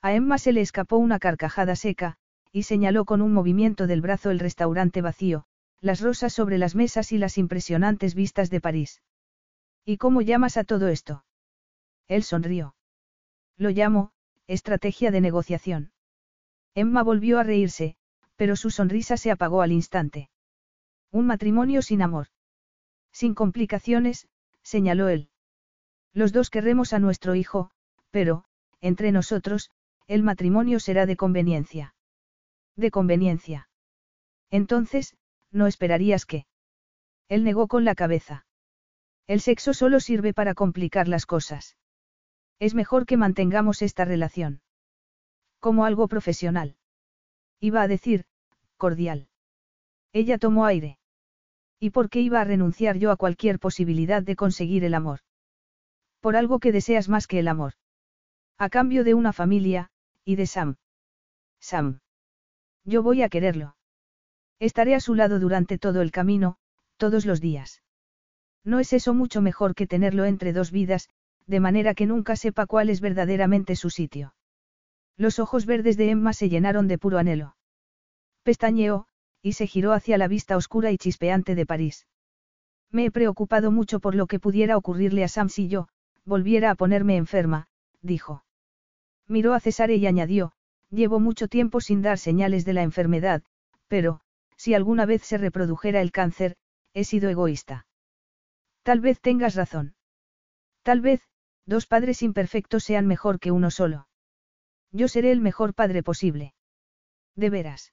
A Emma se le escapó una carcajada seca, y señaló con un movimiento del brazo el restaurante vacío, las rosas sobre las mesas y las impresionantes vistas de París. ¿Y cómo llamas a todo esto? Él sonrió. Lo llamo, estrategia de negociación. Emma volvió a reírse, pero su sonrisa se apagó al instante. Un matrimonio sin amor. Sin complicaciones, señaló él. Los dos querremos a nuestro hijo, pero, entre nosotros, el matrimonio será de conveniencia. De conveniencia. Entonces, no esperarías que. Él negó con la cabeza. El sexo solo sirve para complicar las cosas. Es mejor que mantengamos esta relación. Como algo profesional. Iba a decir, cordial. Ella tomó aire. ¿Y por qué iba a renunciar yo a cualquier posibilidad de conseguir el amor? Por algo que deseas más que el amor. A cambio de una familia, y de Sam. Sam. Yo voy a quererlo. Estaré a su lado durante todo el camino, todos los días. ¿No es eso mucho mejor que tenerlo entre dos vidas, de manera que nunca sepa cuál es verdaderamente su sitio? Los ojos verdes de Emma se llenaron de puro anhelo. Pestañeó, y se giró hacia la vista oscura y chispeante de París. Me he preocupado mucho por lo que pudiera ocurrirle a Sam si yo, volviera a ponerme enferma, dijo. Miró a Cesare y añadió, llevo mucho tiempo sin dar señales de la enfermedad, pero, si alguna vez se reprodujera el cáncer, he sido egoísta. Tal vez tengas razón. Tal vez, dos padres imperfectos sean mejor que uno solo. Yo seré el mejor padre posible. De veras.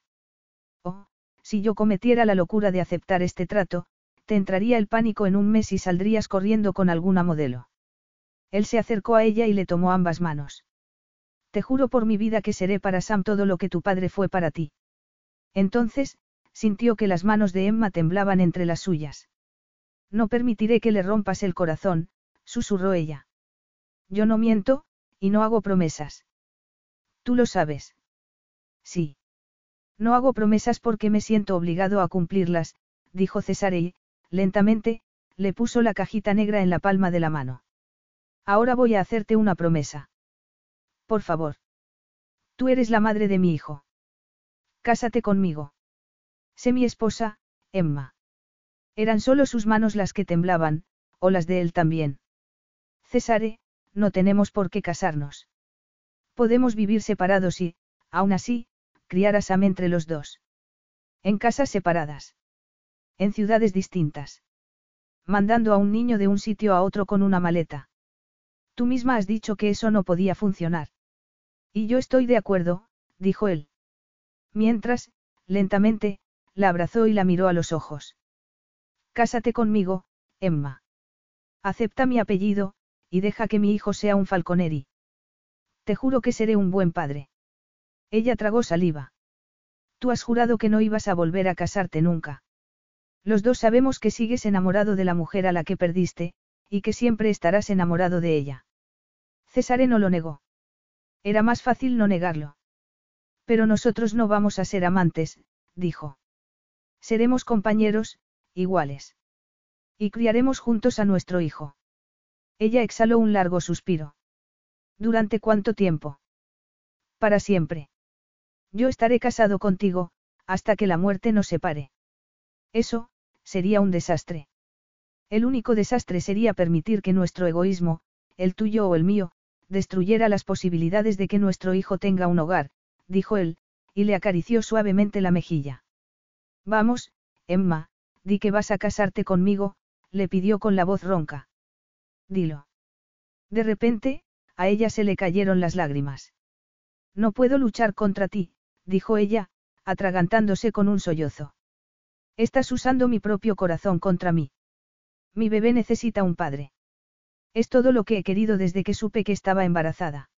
Oh, si yo cometiera la locura de aceptar este trato, te entraría el pánico en un mes y saldrías corriendo con alguna modelo. Él se acercó a ella y le tomó ambas manos. Te juro por mi vida que seré para Sam todo lo que tu padre fue para ti. Entonces, sintió que las manos de Emma temblaban entre las suyas. No permitiré que le rompas el corazón, susurró ella. Yo no miento, y no hago promesas. Tú lo sabes. Sí. No hago promesas porque me siento obligado a cumplirlas, dijo Cesare y, lentamente, le puso la cajita negra en la palma de la mano. Ahora voy a hacerte una promesa. Por favor. Tú eres la madre de mi hijo. Cásate conmigo. Sé mi esposa, Emma. Eran solo sus manos las que temblaban, o las de él también. Cesare, no tenemos por qué casarnos. Podemos vivir separados y, aún así, criar a Sam entre los dos. En casas separadas. En ciudades distintas. Mandando a un niño de un sitio a otro con una maleta. Tú misma has dicho que eso no podía funcionar. Y yo estoy de acuerdo, dijo él. Mientras, lentamente, la abrazó y la miró a los ojos. Cásate conmigo, Emma. Acepta mi apellido, y deja que mi hijo sea un falconeri. Te juro que seré un buen padre. Ella tragó saliva. Tú has jurado que no ibas a volver a casarte nunca. Los dos sabemos que sigues enamorado de la mujer a la que perdiste, y que siempre estarás enamorado de ella. Cesare no lo negó. Era más fácil no negarlo. Pero nosotros no vamos a ser amantes, dijo. Seremos compañeros, iguales. Y criaremos juntos a nuestro hijo. Ella exhaló un largo suspiro. ¿Durante cuánto tiempo? Para siempre. Yo estaré casado contigo, hasta que la muerte nos separe. Eso, sería un desastre. El único desastre sería permitir que nuestro egoísmo, el tuyo o el mío, destruyera las posibilidades de que nuestro hijo tenga un hogar, dijo él, y le acarició suavemente la mejilla. Vamos, Emma, di que vas a casarte conmigo, le pidió con la voz ronca. Dilo. De repente, a ella se le cayeron las lágrimas. No puedo luchar contra ti, dijo ella, atragantándose con un sollozo. Estás usando mi propio corazón contra mí. Mi bebé necesita un padre. Es todo lo que he querido desde que supe que estaba embarazada.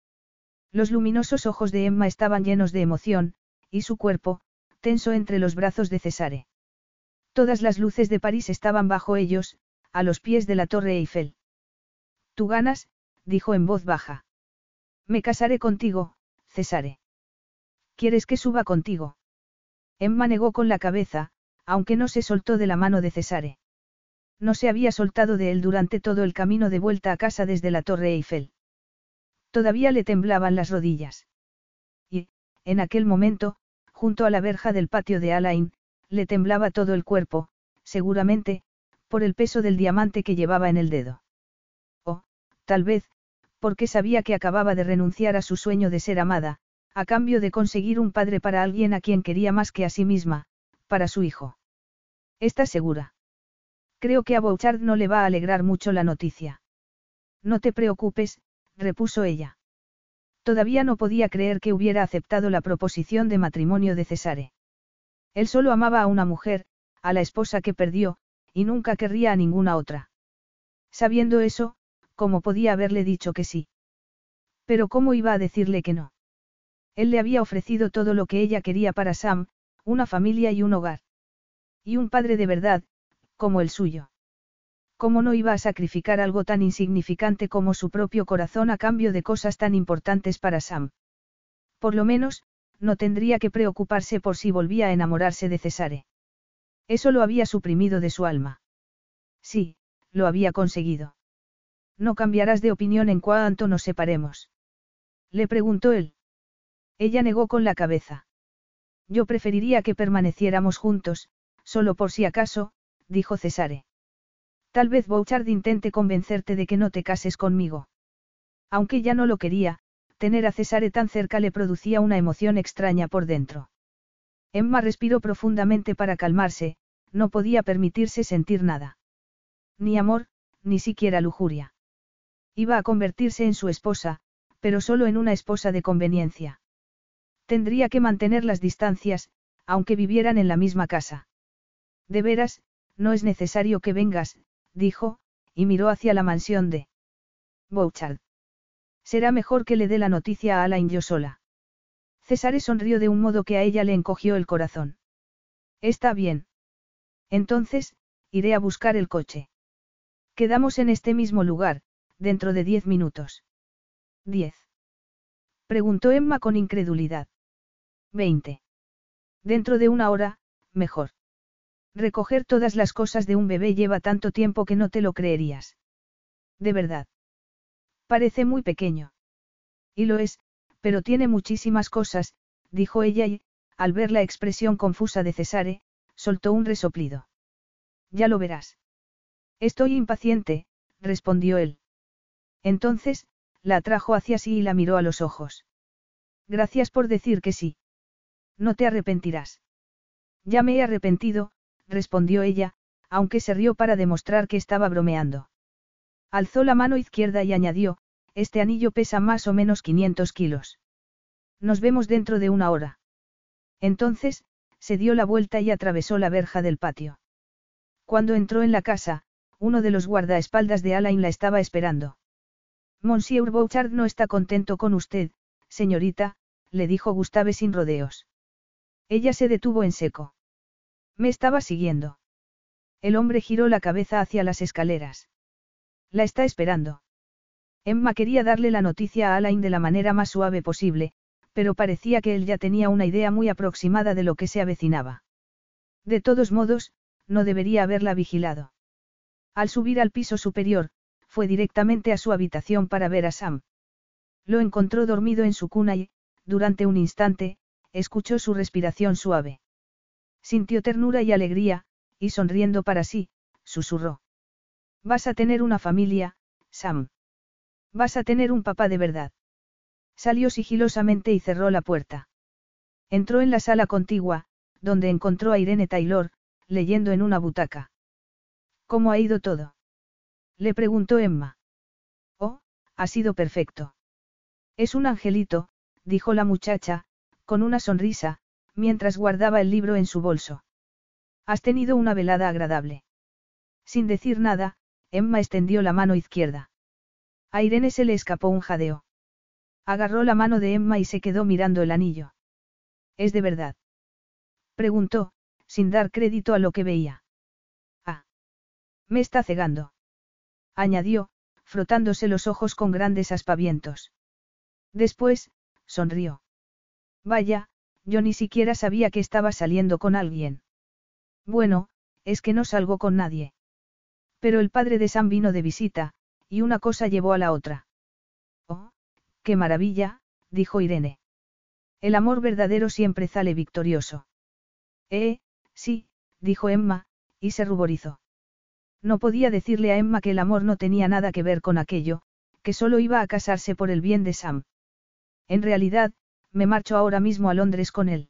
Los luminosos ojos de Emma estaban llenos de emoción, y su cuerpo, tenso entre los brazos de Cesare. Todas las luces de París estaban bajo ellos, a los pies de la torre Eiffel. Tú ganas, dijo en voz baja. Me casaré contigo, Cesare. ¿Quieres que suba contigo? Emma negó con la cabeza, aunque no se soltó de la mano de Cesare. No se había soltado de él durante todo el camino de vuelta a casa desde la Torre Eiffel. Todavía le temblaban las rodillas. Y, en aquel momento, junto a la verja del patio de Alain, le temblaba todo el cuerpo, seguramente, por el peso del diamante que llevaba en el dedo. O, tal vez, porque sabía que acababa de renunciar a su sueño de ser amada, a cambio de conseguir un padre para alguien a quien quería más que a sí misma, para su hijo. ¿Estás segura? Creo que a Bouchard no le va a alegrar mucho la noticia. No te preocupes, repuso ella. Todavía no podía creer que hubiera aceptado la proposición de matrimonio de Cesare. Él solo amaba a una mujer, a la esposa que perdió, y nunca querría a ninguna otra. Sabiendo eso, ¿cómo podía haberle dicho que sí? Pero ¿cómo iba a decirle que no? Él le había ofrecido todo lo que ella quería para Sam, una familia y un hogar. Y un padre de verdad, como el suyo. ¿Cómo no iba a sacrificar algo tan insignificante como su propio corazón a cambio de cosas tan importantes para Sam? Por lo menos, no tendría que preocuparse por si volvía a enamorarse de Cesare. Eso lo había suprimido de su alma. Sí, lo había conseguido. No cambiarás de opinión en cuanto nos separemos. Le preguntó él. Ella negó con la cabeza. Yo preferiría que permaneciéramos juntos, solo por si acaso, dijo Cesare. Tal vez Bouchard intente convencerte de que no te cases conmigo. Aunque ya no lo quería, tener a Cesare tan cerca le producía una emoción extraña por dentro. Emma respiró profundamente para calmarse, no podía permitirse sentir nada. Ni amor, ni siquiera lujuria. Iba a convertirse en su esposa, pero solo en una esposa de conveniencia. Tendría que mantener las distancias, aunque vivieran en la misma casa. De veras, no es necesario que vengas, dijo, y miró hacia la mansión de Bouchard. Será mejor que le dé la noticia a Alain yo sola. César sonrió de un modo que a ella le encogió el corazón. Está bien. Entonces, iré a buscar el coche. Quedamos en este mismo lugar, dentro de diez minutos. Diez. Preguntó Emma con incredulidad. Veinte. Dentro de una hora, mejor. Recoger todas las cosas de un bebé lleva tanto tiempo que no te lo creerías. De verdad. Parece muy pequeño. Y lo es, pero tiene muchísimas cosas, dijo ella y, al ver la expresión confusa de Cesare, soltó un resoplido. Ya lo verás. Estoy impaciente, respondió él. Entonces, la atrajo hacia sí y la miró a los ojos. Gracias por decir que sí. No te arrepentirás. Ya me he arrepentido, respondió ella, aunque se rió para demostrar que estaba bromeando. Alzó la mano izquierda y añadió, este anillo pesa más o menos 500 kilos. Nos vemos dentro de una hora. Entonces, se dio la vuelta y atravesó la verja del patio. Cuando entró en la casa, uno de los guardaespaldas de Alain la estaba esperando. Monsieur Bouchard no está contento con usted, señorita, le dijo Gustave sin rodeos. Ella se detuvo en seco. Me estaba siguiendo. El hombre giró la cabeza hacia las escaleras. La está esperando. Emma quería darle la noticia a Alain de la manera más suave posible, pero parecía que él ya tenía una idea muy aproximada de lo que se avecinaba. De todos modos, no debería haberla vigilado. Al subir al piso superior, fue directamente a su habitación para ver a Sam. Lo encontró dormido en su cuna y, durante un instante, escuchó su respiración suave. Sintió ternura y alegría, y sonriendo para sí, susurró. Vas a tener una familia, Sam. Vas a tener un papá de verdad. Salió sigilosamente y cerró la puerta. Entró en la sala contigua, donde encontró a Irene Taylor, leyendo en una butaca. ¿Cómo ha ido todo? Le preguntó Emma. Oh, ha sido perfecto. Es un angelito, dijo la muchacha, con una sonrisa, mientras guardaba el libro en su bolso. Has tenido una velada agradable. Sin decir nada, Emma extendió la mano izquierda. A Irene se le escapó un jadeo. Agarró la mano de Emma y se quedó mirando el anillo. ¿Es de verdad? Preguntó, sin dar crédito a lo que veía. Ah. Me está cegando añadió, frotándose los ojos con grandes aspavientos. Después, sonrió. Vaya, yo ni siquiera sabía que estaba saliendo con alguien. Bueno, es que no salgo con nadie. Pero el padre de Sam vino de visita, y una cosa llevó a la otra. Oh, qué maravilla, dijo Irene. El amor verdadero siempre sale victorioso. Eh, sí, dijo Emma, y se ruborizó. No podía decirle a Emma que el amor no tenía nada que ver con aquello, que solo iba a casarse por el bien de Sam. En realidad, me marcho ahora mismo a Londres con él.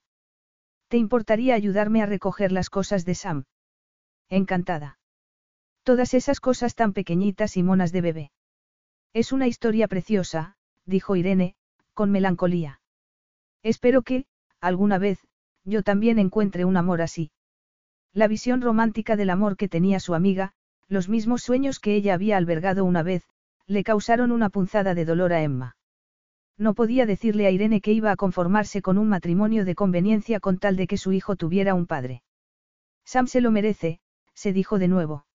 ¿Te importaría ayudarme a recoger las cosas de Sam? Encantada. Todas esas cosas tan pequeñitas y monas de bebé. Es una historia preciosa, dijo Irene, con melancolía. Espero que, alguna vez, yo también encuentre un amor así. La visión romántica del amor que tenía su amiga, los mismos sueños que ella había albergado una vez, le causaron una punzada de dolor a Emma. No podía decirle a Irene que iba a conformarse con un matrimonio de conveniencia con tal de que su hijo tuviera un padre. Sam se lo merece, se dijo de nuevo.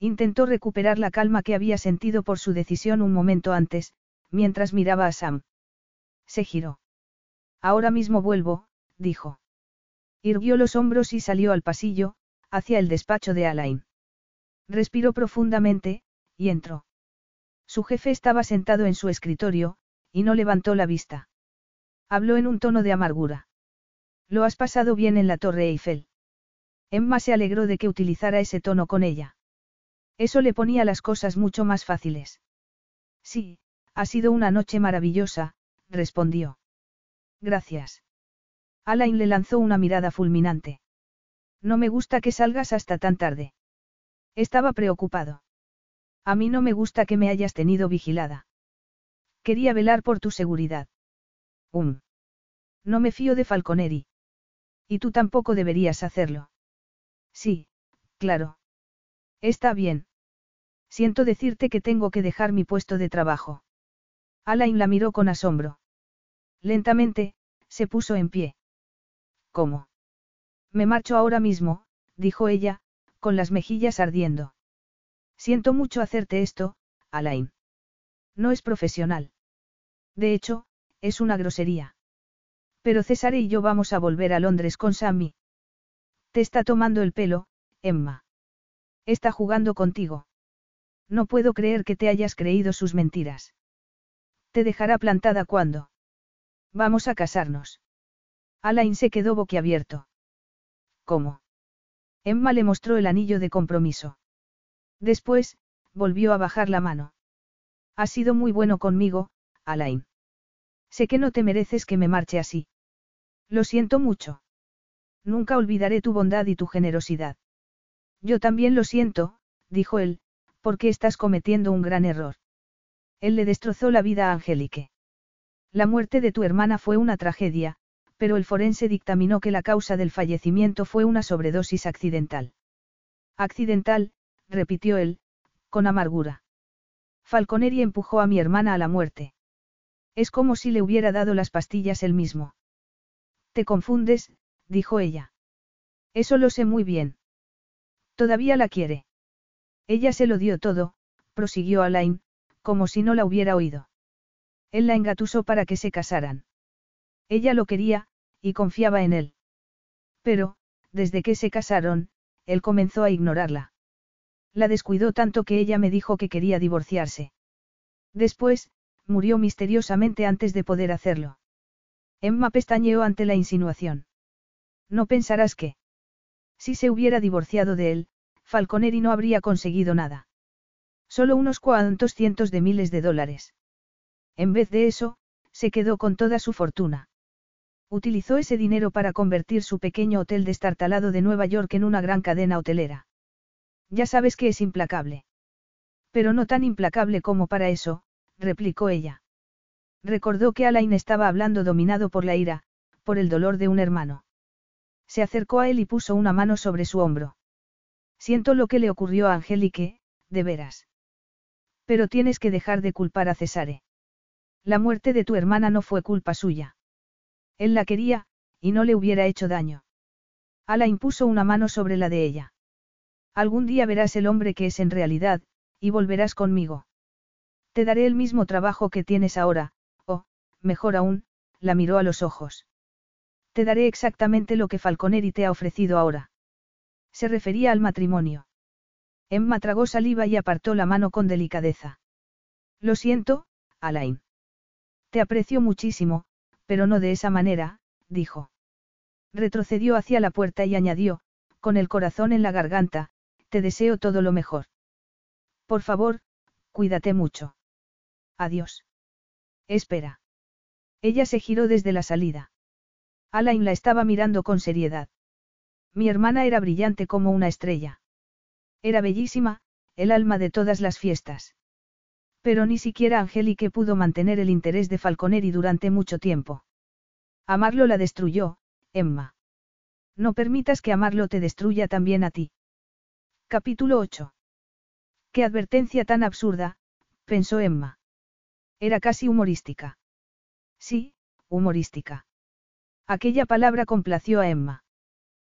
Intentó recuperar la calma que había sentido por su decisión un momento antes, mientras miraba a Sam. Se giró. Ahora mismo vuelvo, dijo. Irguió los hombros y salió al pasillo, hacia el despacho de Alain. Respiró profundamente, y entró. Su jefe estaba sentado en su escritorio, y no levantó la vista. Habló en un tono de amargura. Lo has pasado bien en la Torre Eiffel. Emma se alegró de que utilizara ese tono con ella. Eso le ponía las cosas mucho más fáciles. Sí, ha sido una noche maravillosa, respondió. Gracias. Alain le lanzó una mirada fulminante. No me gusta que salgas hasta tan tarde. Estaba preocupado. A mí no me gusta que me hayas tenido vigilada. Quería velar por tu seguridad. Um. No me fío de Falconeri. Y tú tampoco deberías hacerlo. Sí, claro. Está bien. Siento decirte que tengo que dejar mi puesto de trabajo. Alain la miró con asombro. Lentamente, se puso en pie. ¿Cómo? Me marcho ahora mismo, dijo ella, con las mejillas ardiendo. Siento mucho hacerte esto, Alain. No es profesional. De hecho, es una grosería. Pero César y yo vamos a volver a Londres con Sammy. Te está tomando el pelo, Emma. Está jugando contigo. No puedo creer que te hayas creído sus mentiras. Te dejará plantada cuando. Vamos a casarnos. Alain se quedó boquiabierto. ¿Cómo? Emma le mostró el anillo de compromiso. Después, volvió a bajar la mano. Has sido muy bueno conmigo, Alain. Sé que no te mereces que me marche así. Lo siento mucho. Nunca olvidaré tu bondad y tu generosidad. Yo también lo siento, dijo él, porque estás cometiendo un gran error. Él le destrozó la vida a Angélique. La muerte de tu hermana fue una tragedia, pero el forense dictaminó que la causa del fallecimiento fue una sobredosis accidental. Accidental, repitió él, con amargura. Falconeri empujó a mi hermana a la muerte. Es como si le hubiera dado las pastillas él mismo. Te confundes, dijo ella. Eso lo sé muy bien. Todavía la quiere. Ella se lo dio todo, prosiguió Alain, como si no la hubiera oído. Él la engatusó para que se casaran. Ella lo quería, y confiaba en él. Pero, desde que se casaron, él comenzó a ignorarla. La descuidó tanto que ella me dijo que quería divorciarse. Después, murió misteriosamente antes de poder hacerlo. Emma pestañeó ante la insinuación. No pensarás que. Si se hubiera divorciado de él, Falconeri no habría conseguido nada. Solo unos cuantos cientos de miles de dólares. En vez de eso, se quedó con toda su fortuna. Utilizó ese dinero para convertir su pequeño hotel destartalado de Nueva York en una gran cadena hotelera. Ya sabes que es implacable. Pero no tan implacable como para eso, replicó ella. Recordó que Alain estaba hablando dominado por la ira, por el dolor de un hermano. Se acercó a él y puso una mano sobre su hombro. Siento lo que le ocurrió a Angélique, de veras. Pero tienes que dejar de culpar a Cesare. La muerte de tu hermana no fue culpa suya. Él la quería, y no le hubiera hecho daño. Alain puso una mano sobre la de ella. Algún día verás el hombre que es en realidad, y volverás conmigo. Te daré el mismo trabajo que tienes ahora, o, mejor aún, la miró a los ojos. Te daré exactamente lo que Falconeri te ha ofrecido ahora. Se refería al matrimonio. Emma tragó saliva y apartó la mano con delicadeza. Lo siento, Alain. Te aprecio muchísimo, pero no de esa manera, dijo. Retrocedió hacia la puerta y añadió, con el corazón en la garganta, te deseo todo lo mejor. Por favor, cuídate mucho. Adiós. Espera. Ella se giró desde la salida. Alain la estaba mirando con seriedad. Mi hermana era brillante como una estrella. Era bellísima, el alma de todas las fiestas. Pero ni siquiera Angélique pudo mantener el interés de Falconeri durante mucho tiempo. Amarlo la destruyó, Emma. No permitas que amarlo te destruya también a ti. Capítulo 8. Qué advertencia tan absurda, pensó Emma. Era casi humorística. Sí, humorística. Aquella palabra complació a Emma.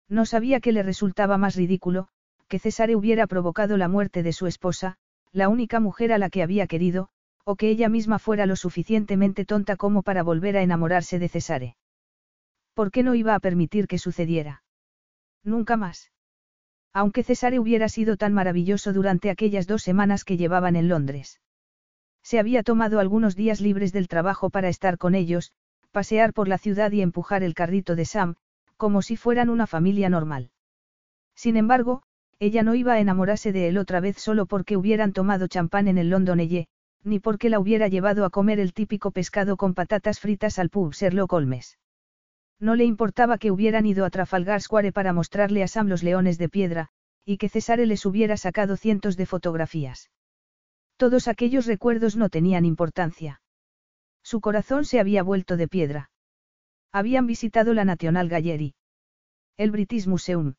No sabía que le resultaba más ridículo, que Cesare hubiera provocado la muerte de su esposa, la única mujer a la que había querido, o que ella misma fuera lo suficientemente tonta como para volver a enamorarse de Cesare. ¿Por qué no iba a permitir que sucediera? Nunca más. Aunque Cesare hubiera sido tan maravilloso durante aquellas dos semanas que llevaban en Londres. Se había tomado algunos días libres del trabajo para estar con ellos, pasear por la ciudad y empujar el carrito de Sam, como si fueran una familia normal. Sin embargo, ella no iba a enamorarse de él otra vez solo porque hubieran tomado champán en el Londonelle, ni porque la hubiera llevado a comer el típico pescado con patatas fritas al pub Sherlock Holmes. No le importaba que hubieran ido a Trafalgar Square para mostrarle a Sam los leones de piedra, y que Cesare les hubiera sacado cientos de fotografías. Todos aquellos recuerdos no tenían importancia. Su corazón se había vuelto de piedra. Habían visitado la National Gallery. El British Museum.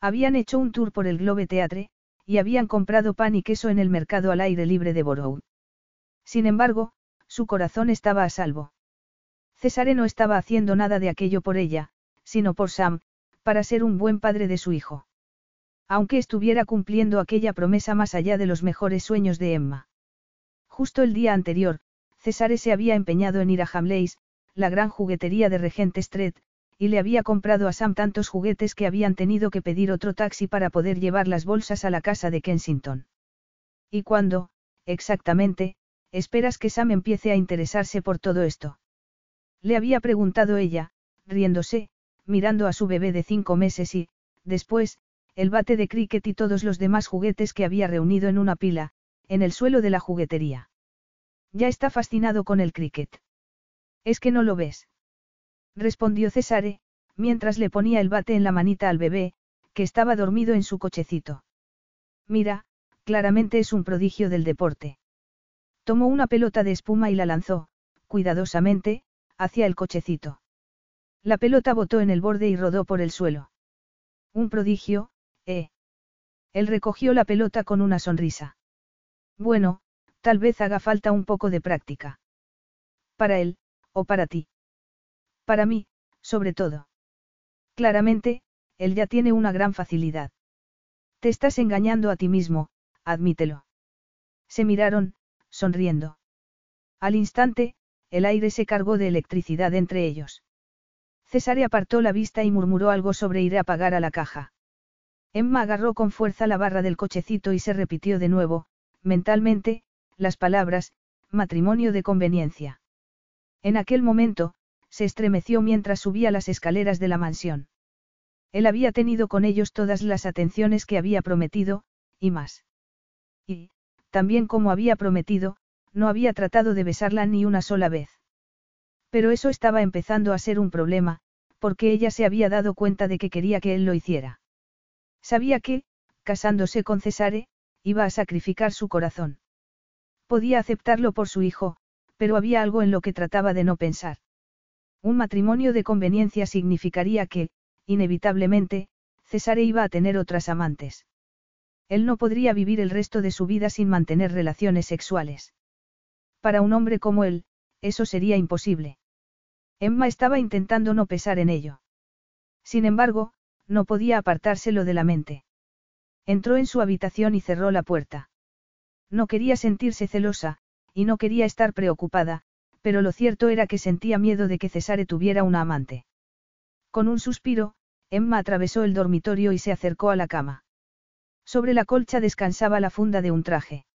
Habían hecho un tour por el Globe Theatre, y habían comprado pan y queso en el mercado al aire libre de Borough. Sin embargo, su corazón estaba a salvo. Cesare no estaba haciendo nada de aquello por ella, sino por Sam, para ser un buen padre de su hijo. Aunque estuviera cumpliendo aquella promesa más allá de los mejores sueños de Emma. Justo el día anterior, Cesare se había empeñado en ir a Hamleys, la gran juguetería de Regent Street, y le había comprado a Sam tantos juguetes que habían tenido que pedir otro taxi para poder llevar las bolsas a la casa de Kensington. ¿Y cuándo, exactamente, esperas que Sam empiece a interesarse por todo esto? Le había preguntado ella, riéndose, mirando a su bebé de cinco meses y, después, el bate de cricket y todos los demás juguetes que había reunido en una pila, en el suelo de la juguetería. Ya está fascinado con el cricket. ¿Es que no lo ves? Respondió Cesare, mientras le ponía el bate en la manita al bebé, que estaba dormido en su cochecito. Mira, claramente es un prodigio del deporte. Tomó una pelota de espuma y la lanzó, cuidadosamente, hacia el cochecito. La pelota botó en el borde y rodó por el suelo. Un prodigio, ¿eh? Él recogió la pelota con una sonrisa. Bueno, tal vez haga falta un poco de práctica. Para él, o para ti. Para mí, sobre todo. Claramente, él ya tiene una gran facilidad. Te estás engañando a ti mismo, admítelo. Se miraron, sonriendo. Al instante, el aire se cargó de electricidad entre ellos. Cesare apartó la vista y murmuró algo sobre ir a pagar a la caja. Emma agarró con fuerza la barra del cochecito y se repitió de nuevo, mentalmente, las palabras, matrimonio de conveniencia. En aquel momento, se estremeció mientras subía las escaleras de la mansión. Él había tenido con ellos todas las atenciones que había prometido, y más. Y, también como había prometido, no había tratado de besarla ni una sola vez. Pero eso estaba empezando a ser un problema, porque ella se había dado cuenta de que quería que él lo hiciera. Sabía que, casándose con Cesare, iba a sacrificar su corazón. Podía aceptarlo por su hijo, pero había algo en lo que trataba de no pensar. Un matrimonio de conveniencia significaría que, inevitablemente, Cesare iba a tener otras amantes. Él no podría vivir el resto de su vida sin mantener relaciones sexuales. Para un hombre como él, eso sería imposible. Emma estaba intentando no pesar en ello. Sin embargo, no podía apartárselo de la mente. Entró en su habitación y cerró la puerta. No quería sentirse celosa, y no quería estar preocupada, pero lo cierto era que sentía miedo de que Cesare tuviera una amante. Con un suspiro, Emma atravesó el dormitorio y se acercó a la cama. Sobre la colcha descansaba la funda de un traje.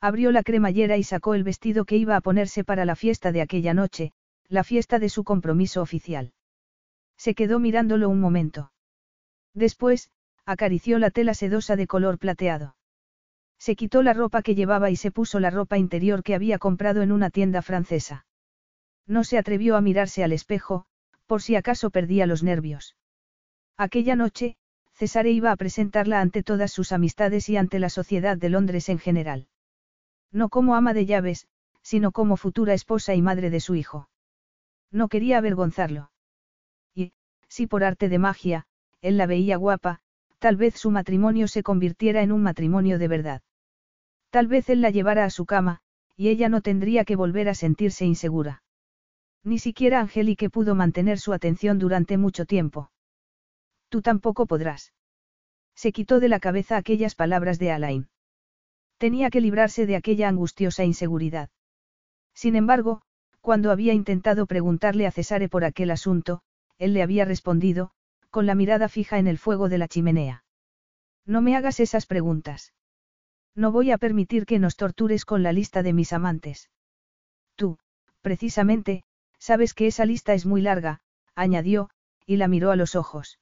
Abrió la cremallera y sacó el vestido que iba a ponerse para la fiesta de aquella noche, la fiesta de su compromiso oficial. Se quedó mirándolo un momento. Después, acarició la tela sedosa de color plateado. Se quitó la ropa que llevaba y se puso la ropa interior que había comprado en una tienda francesa. No se atrevió a mirarse al espejo, por si acaso perdía los nervios. Aquella noche, Cesare iba a presentarla ante todas sus amistades y ante la sociedad de Londres en general. No como ama de llaves, sino como futura esposa y madre de su hijo. No quería avergonzarlo. Y, si por arte de magia, él la veía guapa, tal vez su matrimonio se convirtiera en un matrimonio de verdad. Tal vez él la llevara a su cama, y ella no tendría que volver a sentirse insegura. Ni siquiera Angélique pudo mantener su atención durante mucho tiempo. Tú tampoco podrás. Se quitó de la cabeza aquellas palabras de Alain. Tenía que librarse de aquella angustiosa inseguridad. Sin embargo, cuando había intentado preguntarle a Cesare por aquel asunto, él le había respondido, con la mirada fija en el fuego de la chimenea. No me hagas esas preguntas. No voy a permitir que nos tortures con la lista de mis amantes. Tú, precisamente, Sabes que esa lista es muy larga, añadió, y la miró a los ojos.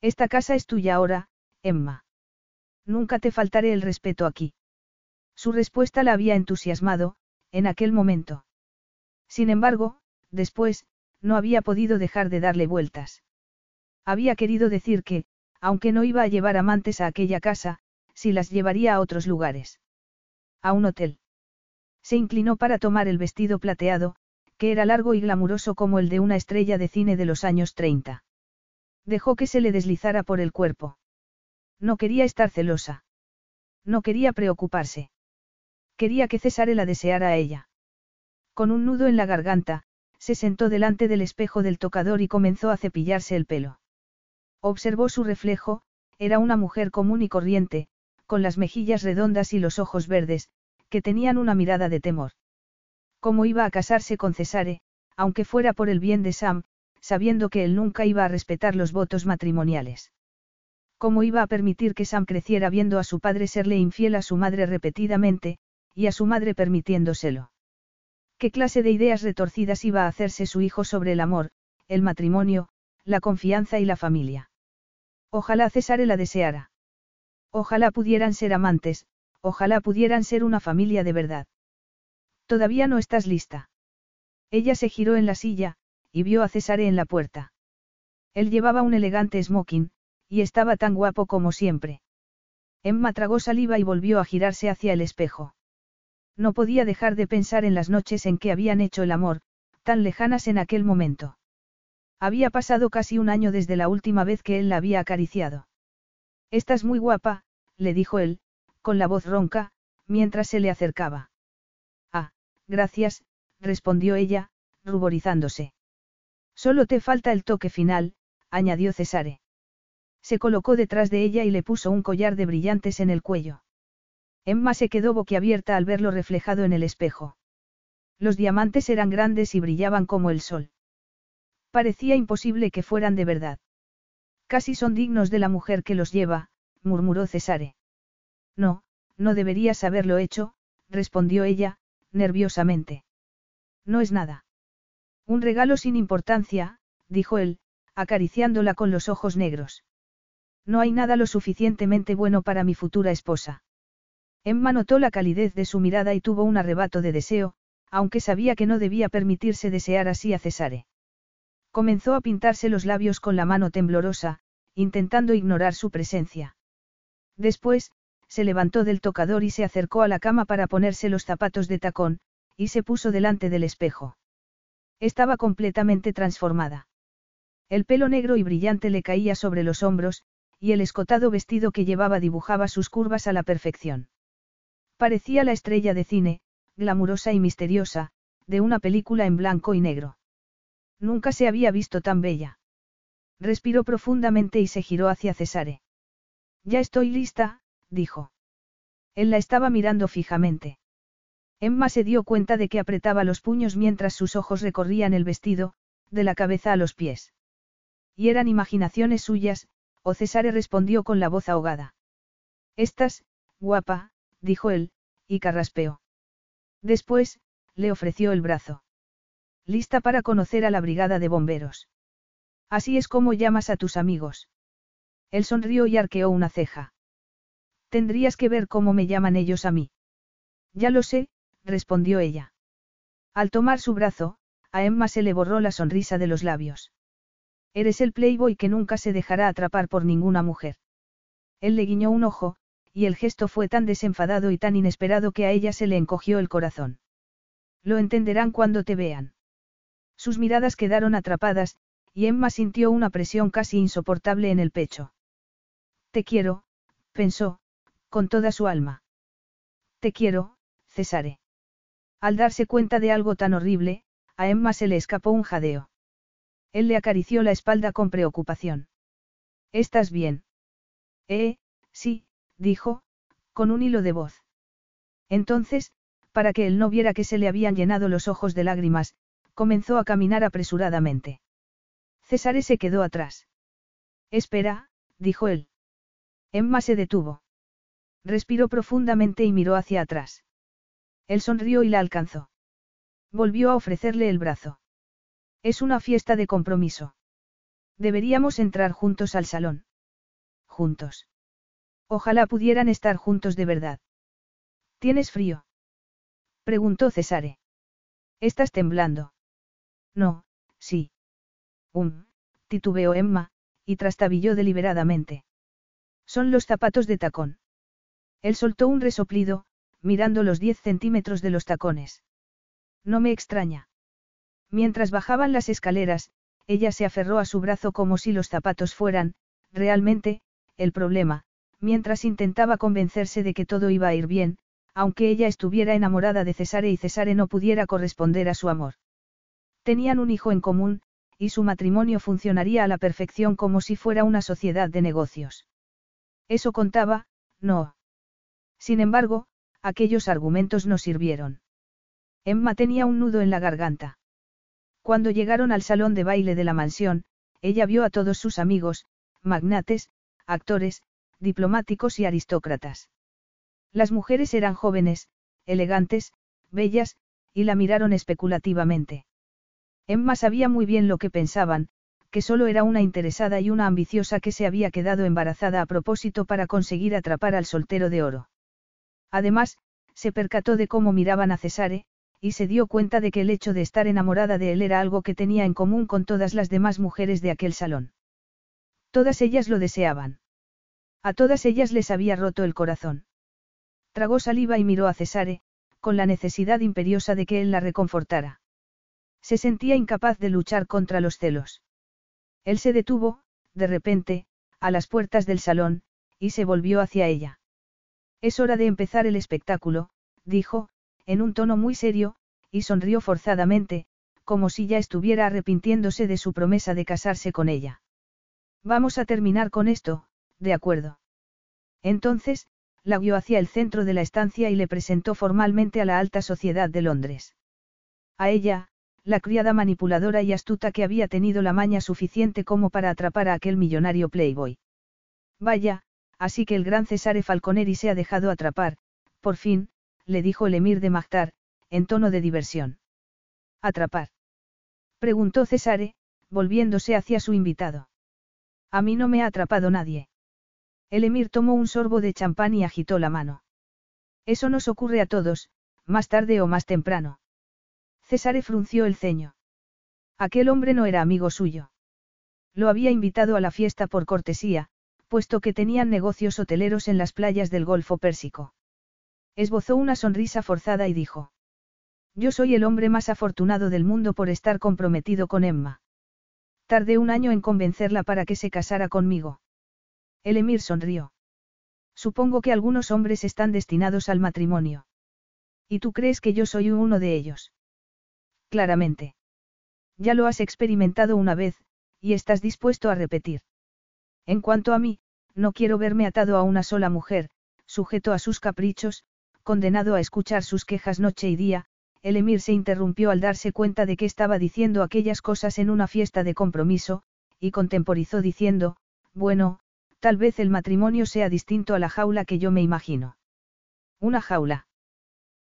Esta casa es tuya ahora, Emma. Nunca te faltaré el respeto aquí. Su respuesta la había entusiasmado, en aquel momento. Sin embargo, después, no había podido dejar de darle vueltas. Había querido decir que, aunque no iba a llevar amantes a aquella casa, sí las llevaría a otros lugares. A un hotel. Se inclinó para tomar el vestido plateado, que era largo y glamuroso como el de una estrella de cine de los años 30. Dejó que se le deslizara por el cuerpo. No quería estar celosa. No quería preocuparse. Quería que César la deseara a ella. Con un nudo en la garganta, se sentó delante del espejo del tocador y comenzó a cepillarse el pelo. Observó su reflejo, era una mujer común y corriente, con las mejillas redondas y los ojos verdes, que tenían una mirada de temor. ¿Cómo iba a casarse con Cesare, aunque fuera por el bien de Sam, sabiendo que él nunca iba a respetar los votos matrimoniales? ¿Cómo iba a permitir que Sam creciera viendo a su padre serle infiel a su madre repetidamente, y a su madre permitiéndoselo? ¿Qué clase de ideas retorcidas iba a hacerse su hijo sobre el amor, el matrimonio, la confianza y la familia? Ojalá Cesare la deseara. Ojalá pudieran ser amantes, ojalá pudieran ser una familia de verdad. Todavía no estás lista. Ella se giró en la silla, y vio a Cesare en la puerta. Él llevaba un elegante smoking, y estaba tan guapo como siempre. Emma tragó saliva y volvió a girarse hacia el espejo. No podía dejar de pensar en las noches en que habían hecho el amor, tan lejanas en aquel momento. Había pasado casi un año desde la última vez que él la había acariciado. Estás muy guapa, le dijo él, con la voz ronca, mientras se le acercaba. Gracias, respondió ella, ruborizándose. Solo te falta el toque final, añadió Cesare. Se colocó detrás de ella y le puso un collar de brillantes en el cuello. Emma se quedó boquiabierta al verlo reflejado en el espejo. Los diamantes eran grandes y brillaban como el sol. Parecía imposible que fueran de verdad. Casi son dignos de la mujer que los lleva, murmuró Cesare. No, no deberías haberlo hecho, respondió ella, nerviosamente. No es nada. Un regalo sin importancia, dijo él, acariciándola con los ojos negros. No hay nada lo suficientemente bueno para mi futura esposa. Emma notó la calidez de su mirada y tuvo un arrebato de deseo, aunque sabía que no debía permitirse desear así a Cesare. Comenzó a pintarse los labios con la mano temblorosa, intentando ignorar su presencia. Después, se levantó del tocador y se acercó a la cama para ponerse los zapatos de tacón, y se puso delante del espejo. Estaba completamente transformada. El pelo negro y brillante le caía sobre los hombros, y el escotado vestido que llevaba dibujaba sus curvas a la perfección. Parecía la estrella de cine, glamurosa y misteriosa, de una película en blanco y negro. Nunca se había visto tan bella. Respiró profundamente y se giró hacia Cesare. Ya estoy lista, dijo. Él la estaba mirando fijamente. Emma se dio cuenta de que apretaba los puños mientras sus ojos recorrían el vestido, de la cabeza a los pies. Y eran imaginaciones suyas, o Cesare respondió con la voz ahogada. Estás, guapa, dijo él, y carraspeó. Después, le ofreció el brazo. Lista para conocer a la brigada de bomberos. Así es como llamas a tus amigos. Él sonrió y arqueó una ceja. Tendrías que ver cómo me llaman ellos a mí. Ya lo sé, respondió ella. Al tomar su brazo, a Emma se le borró la sonrisa de los labios. Eres el playboy que nunca se dejará atrapar por ninguna mujer. Él le guiñó un ojo, y el gesto fue tan desenfadado y tan inesperado que a ella se le encogió el corazón. Lo entenderán cuando te vean. Sus miradas quedaron atrapadas, y Emma sintió una presión casi insoportable en el pecho. Te quiero, pensó, con toda su alma. Te quiero, Cesare. Al darse cuenta de algo tan horrible, a Emma se le escapó un jadeo. Él le acarició la espalda con preocupación. ¿Estás bien? Eh, sí, dijo, con un hilo de voz. Entonces, para que él no viera que se le habían llenado los ojos de lágrimas, comenzó a caminar apresuradamente. Cesare se quedó atrás. Espera, dijo él. Emma se detuvo. Respiró profundamente y miró hacia atrás. Él sonrió y la alcanzó. Volvió a ofrecerle el brazo. Es una fiesta de compromiso. Deberíamos entrar juntos al salón. Juntos. Ojalá pudieran estar juntos de verdad. ¿Tienes frío? Preguntó Cesare. ¿Estás temblando? No, sí. Um, titubeó Emma, y trastabilló deliberadamente. Son los zapatos de tacón. Él soltó un resoplido, mirando los diez centímetros de los tacones. No me extraña. Mientras bajaban las escaleras, ella se aferró a su brazo como si los zapatos fueran, realmente, el problema, mientras intentaba convencerse de que todo iba a ir bien, aunque ella estuviera enamorada de Cesare y Cesare no pudiera corresponder a su amor. Tenían un hijo en común, y su matrimonio funcionaría a la perfección como si fuera una sociedad de negocios. Eso contaba, no. Sin embargo, aquellos argumentos no sirvieron. Emma tenía un nudo en la garganta. Cuando llegaron al salón de baile de la mansión, ella vio a todos sus amigos, magnates, actores, diplomáticos y aristócratas. Las mujeres eran jóvenes, elegantes, bellas, y la miraron especulativamente. Emma sabía muy bien lo que pensaban, que solo era una interesada y una ambiciosa que se había quedado embarazada a propósito para conseguir atrapar al soltero de oro. Además, se percató de cómo miraban a Cesare, y se dio cuenta de que el hecho de estar enamorada de él era algo que tenía en común con todas las demás mujeres de aquel salón. Todas ellas lo deseaban. A todas ellas les había roto el corazón. Tragó saliva y miró a Cesare, con la necesidad imperiosa de que él la reconfortara. Se sentía incapaz de luchar contra los celos. Él se detuvo, de repente, a las puertas del salón, y se volvió hacia ella. Es hora de empezar el espectáculo, dijo, en un tono muy serio, y sonrió forzadamente, como si ya estuviera arrepintiéndose de su promesa de casarse con ella. Vamos a terminar con esto, de acuerdo. Entonces, la guió hacia el centro de la estancia y le presentó formalmente a la alta sociedad de Londres. A ella, la criada manipuladora y astuta que había tenido la maña suficiente como para atrapar a aquel millonario playboy. Vaya, así que el gran Cesare Falconeri se ha dejado atrapar, por fin, le dijo el emir de Magtar, en tono de diversión. ¿Atrapar? Preguntó Cesare, volviéndose hacia su invitado. A mí no me ha atrapado nadie. El emir tomó un sorbo de champán y agitó la mano. Eso nos ocurre a todos, más tarde o más temprano. Cesare frunció el ceño. Aquel hombre no era amigo suyo. Lo había invitado a la fiesta por cortesía, puesto que tenían negocios hoteleros en las playas del Golfo Pérsico. Esbozó una sonrisa forzada y dijo. Yo soy el hombre más afortunado del mundo por estar comprometido con Emma. Tardé un año en convencerla para que se casara conmigo. El emir sonrió. Supongo que algunos hombres están destinados al matrimonio. ¿Y tú crees que yo soy uno de ellos? Claramente. Ya lo has experimentado una vez, y estás dispuesto a repetir. En cuanto a mí, no quiero verme atado a una sola mujer, sujeto a sus caprichos, condenado a escuchar sus quejas noche y día, el emir se interrumpió al darse cuenta de que estaba diciendo aquellas cosas en una fiesta de compromiso, y contemporizó diciendo, bueno, tal vez el matrimonio sea distinto a la jaula que yo me imagino. Una jaula.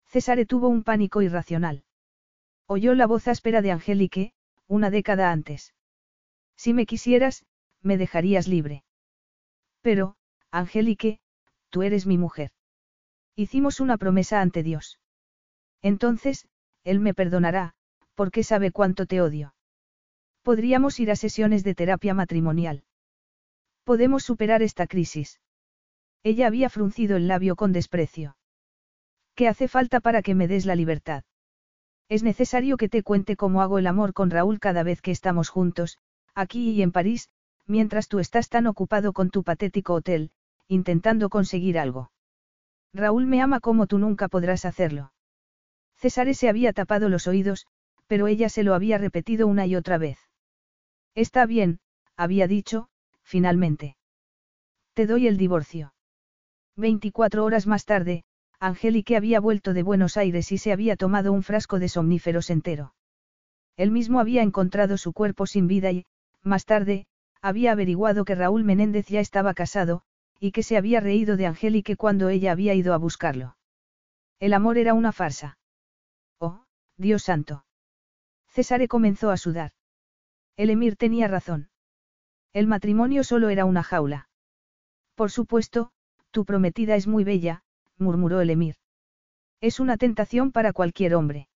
César tuvo un pánico irracional. Oyó la voz áspera de Angélique, una década antes. Si me quisieras, me dejarías libre. Pero, Angélique, tú eres mi mujer. Hicimos una promesa ante Dios. Entonces, Él me perdonará, porque sabe cuánto te odio. Podríamos ir a sesiones de terapia matrimonial. Podemos superar esta crisis. Ella había fruncido el labio con desprecio. ¿Qué hace falta para que me des la libertad? Es necesario que te cuente cómo hago el amor con Raúl cada vez que estamos juntos, aquí y en París, mientras tú estás tan ocupado con tu patético hotel, intentando conseguir algo. Raúl me ama como tú nunca podrás hacerlo. César se había tapado los oídos, pero ella se lo había repetido una y otra vez. Está bien, había dicho, finalmente. Te doy el divorcio. 24 horas más tarde, Angélique había vuelto de Buenos Aires y se había tomado un frasco de somníferos entero. Él mismo había encontrado su cuerpo sin vida y, más tarde, había averiguado que Raúl Menéndez ya estaba casado, y que se había reído de Angélique cuando ella había ido a buscarlo. El amor era una farsa. Dios santo. Césare comenzó a sudar. El emir tenía razón. El matrimonio solo era una jaula. Por supuesto, tu prometida es muy bella, murmuró el emir. Es una tentación para cualquier hombre.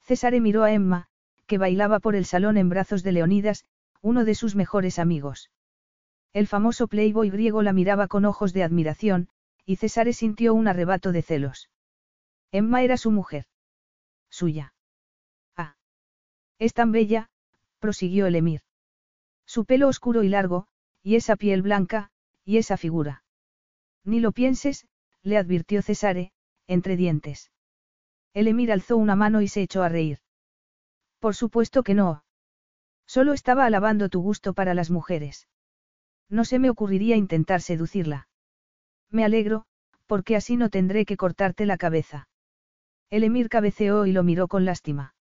Césare miró a Emma, que bailaba por el salón en brazos de Leonidas, uno de sus mejores amigos. El famoso playboy griego la miraba con ojos de admiración, y Césare sintió un arrebato de celos. Emma era su mujer. Suya. Ah. Es tan bella, prosiguió el emir. Su pelo oscuro y largo, y esa piel blanca, y esa figura. Ni lo pienses, le advirtió Cesare, entre dientes. El emir alzó una mano y se echó a reír. Por supuesto que no. Solo estaba alabando tu gusto para las mujeres. No se me ocurriría intentar seducirla. Me alegro, porque así no tendré que cortarte la cabeza. El emir cabeceó y lo miró con lástima.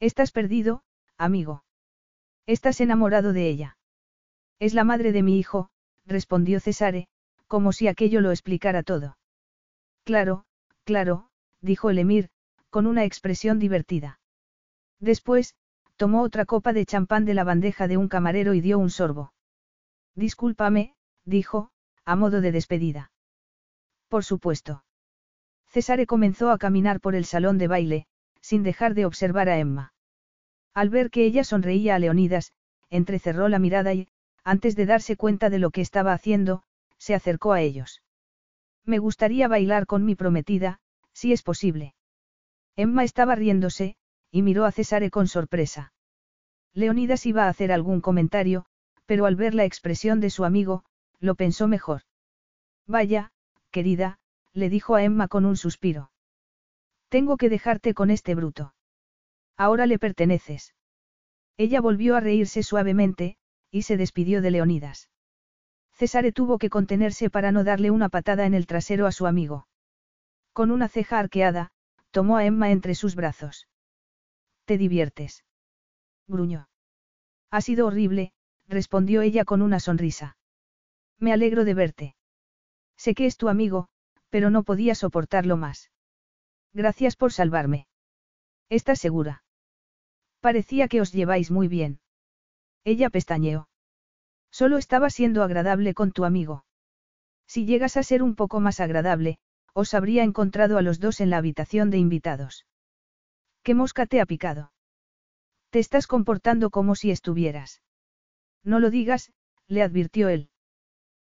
Estás perdido, amigo. Estás enamorado de ella. Es la madre de mi hijo, respondió Cesare, como si aquello lo explicara todo. Claro, claro, dijo el emir, con una expresión divertida. Después, tomó otra copa de champán de la bandeja de un camarero y dio un sorbo. Discúlpame, dijo, a modo de despedida. Por supuesto. Cesare comenzó a caminar por el salón de baile, sin dejar de observar a Emma. Al ver que ella sonreía a Leonidas, entrecerró la mirada y, antes de darse cuenta de lo que estaba haciendo, se acercó a ellos. Me gustaría bailar con mi prometida, si es posible. Emma estaba riéndose, y miró a Cesare con sorpresa. Leonidas iba a hacer algún comentario, pero al ver la expresión de su amigo, lo pensó mejor. Vaya, querida, le dijo a Emma con un suspiro. Tengo que dejarte con este bruto. Ahora le perteneces. Ella volvió a reírse suavemente, y se despidió de Leonidas. Cesare tuvo que contenerse para no darle una patada en el trasero a su amigo. Con una ceja arqueada, tomó a Emma entre sus brazos. ¿Te diviertes? gruñó. Ha sido horrible, respondió ella con una sonrisa. Me alegro de verte. Sé que es tu amigo, pero no podía soportarlo más. Gracias por salvarme. ¿Estás segura? Parecía que os lleváis muy bien. Ella pestañeó. Solo estaba siendo agradable con tu amigo. Si llegas a ser un poco más agradable, os habría encontrado a los dos en la habitación de invitados. ¿Qué mosca te ha picado? Te estás comportando como si estuvieras. No lo digas, le advirtió él.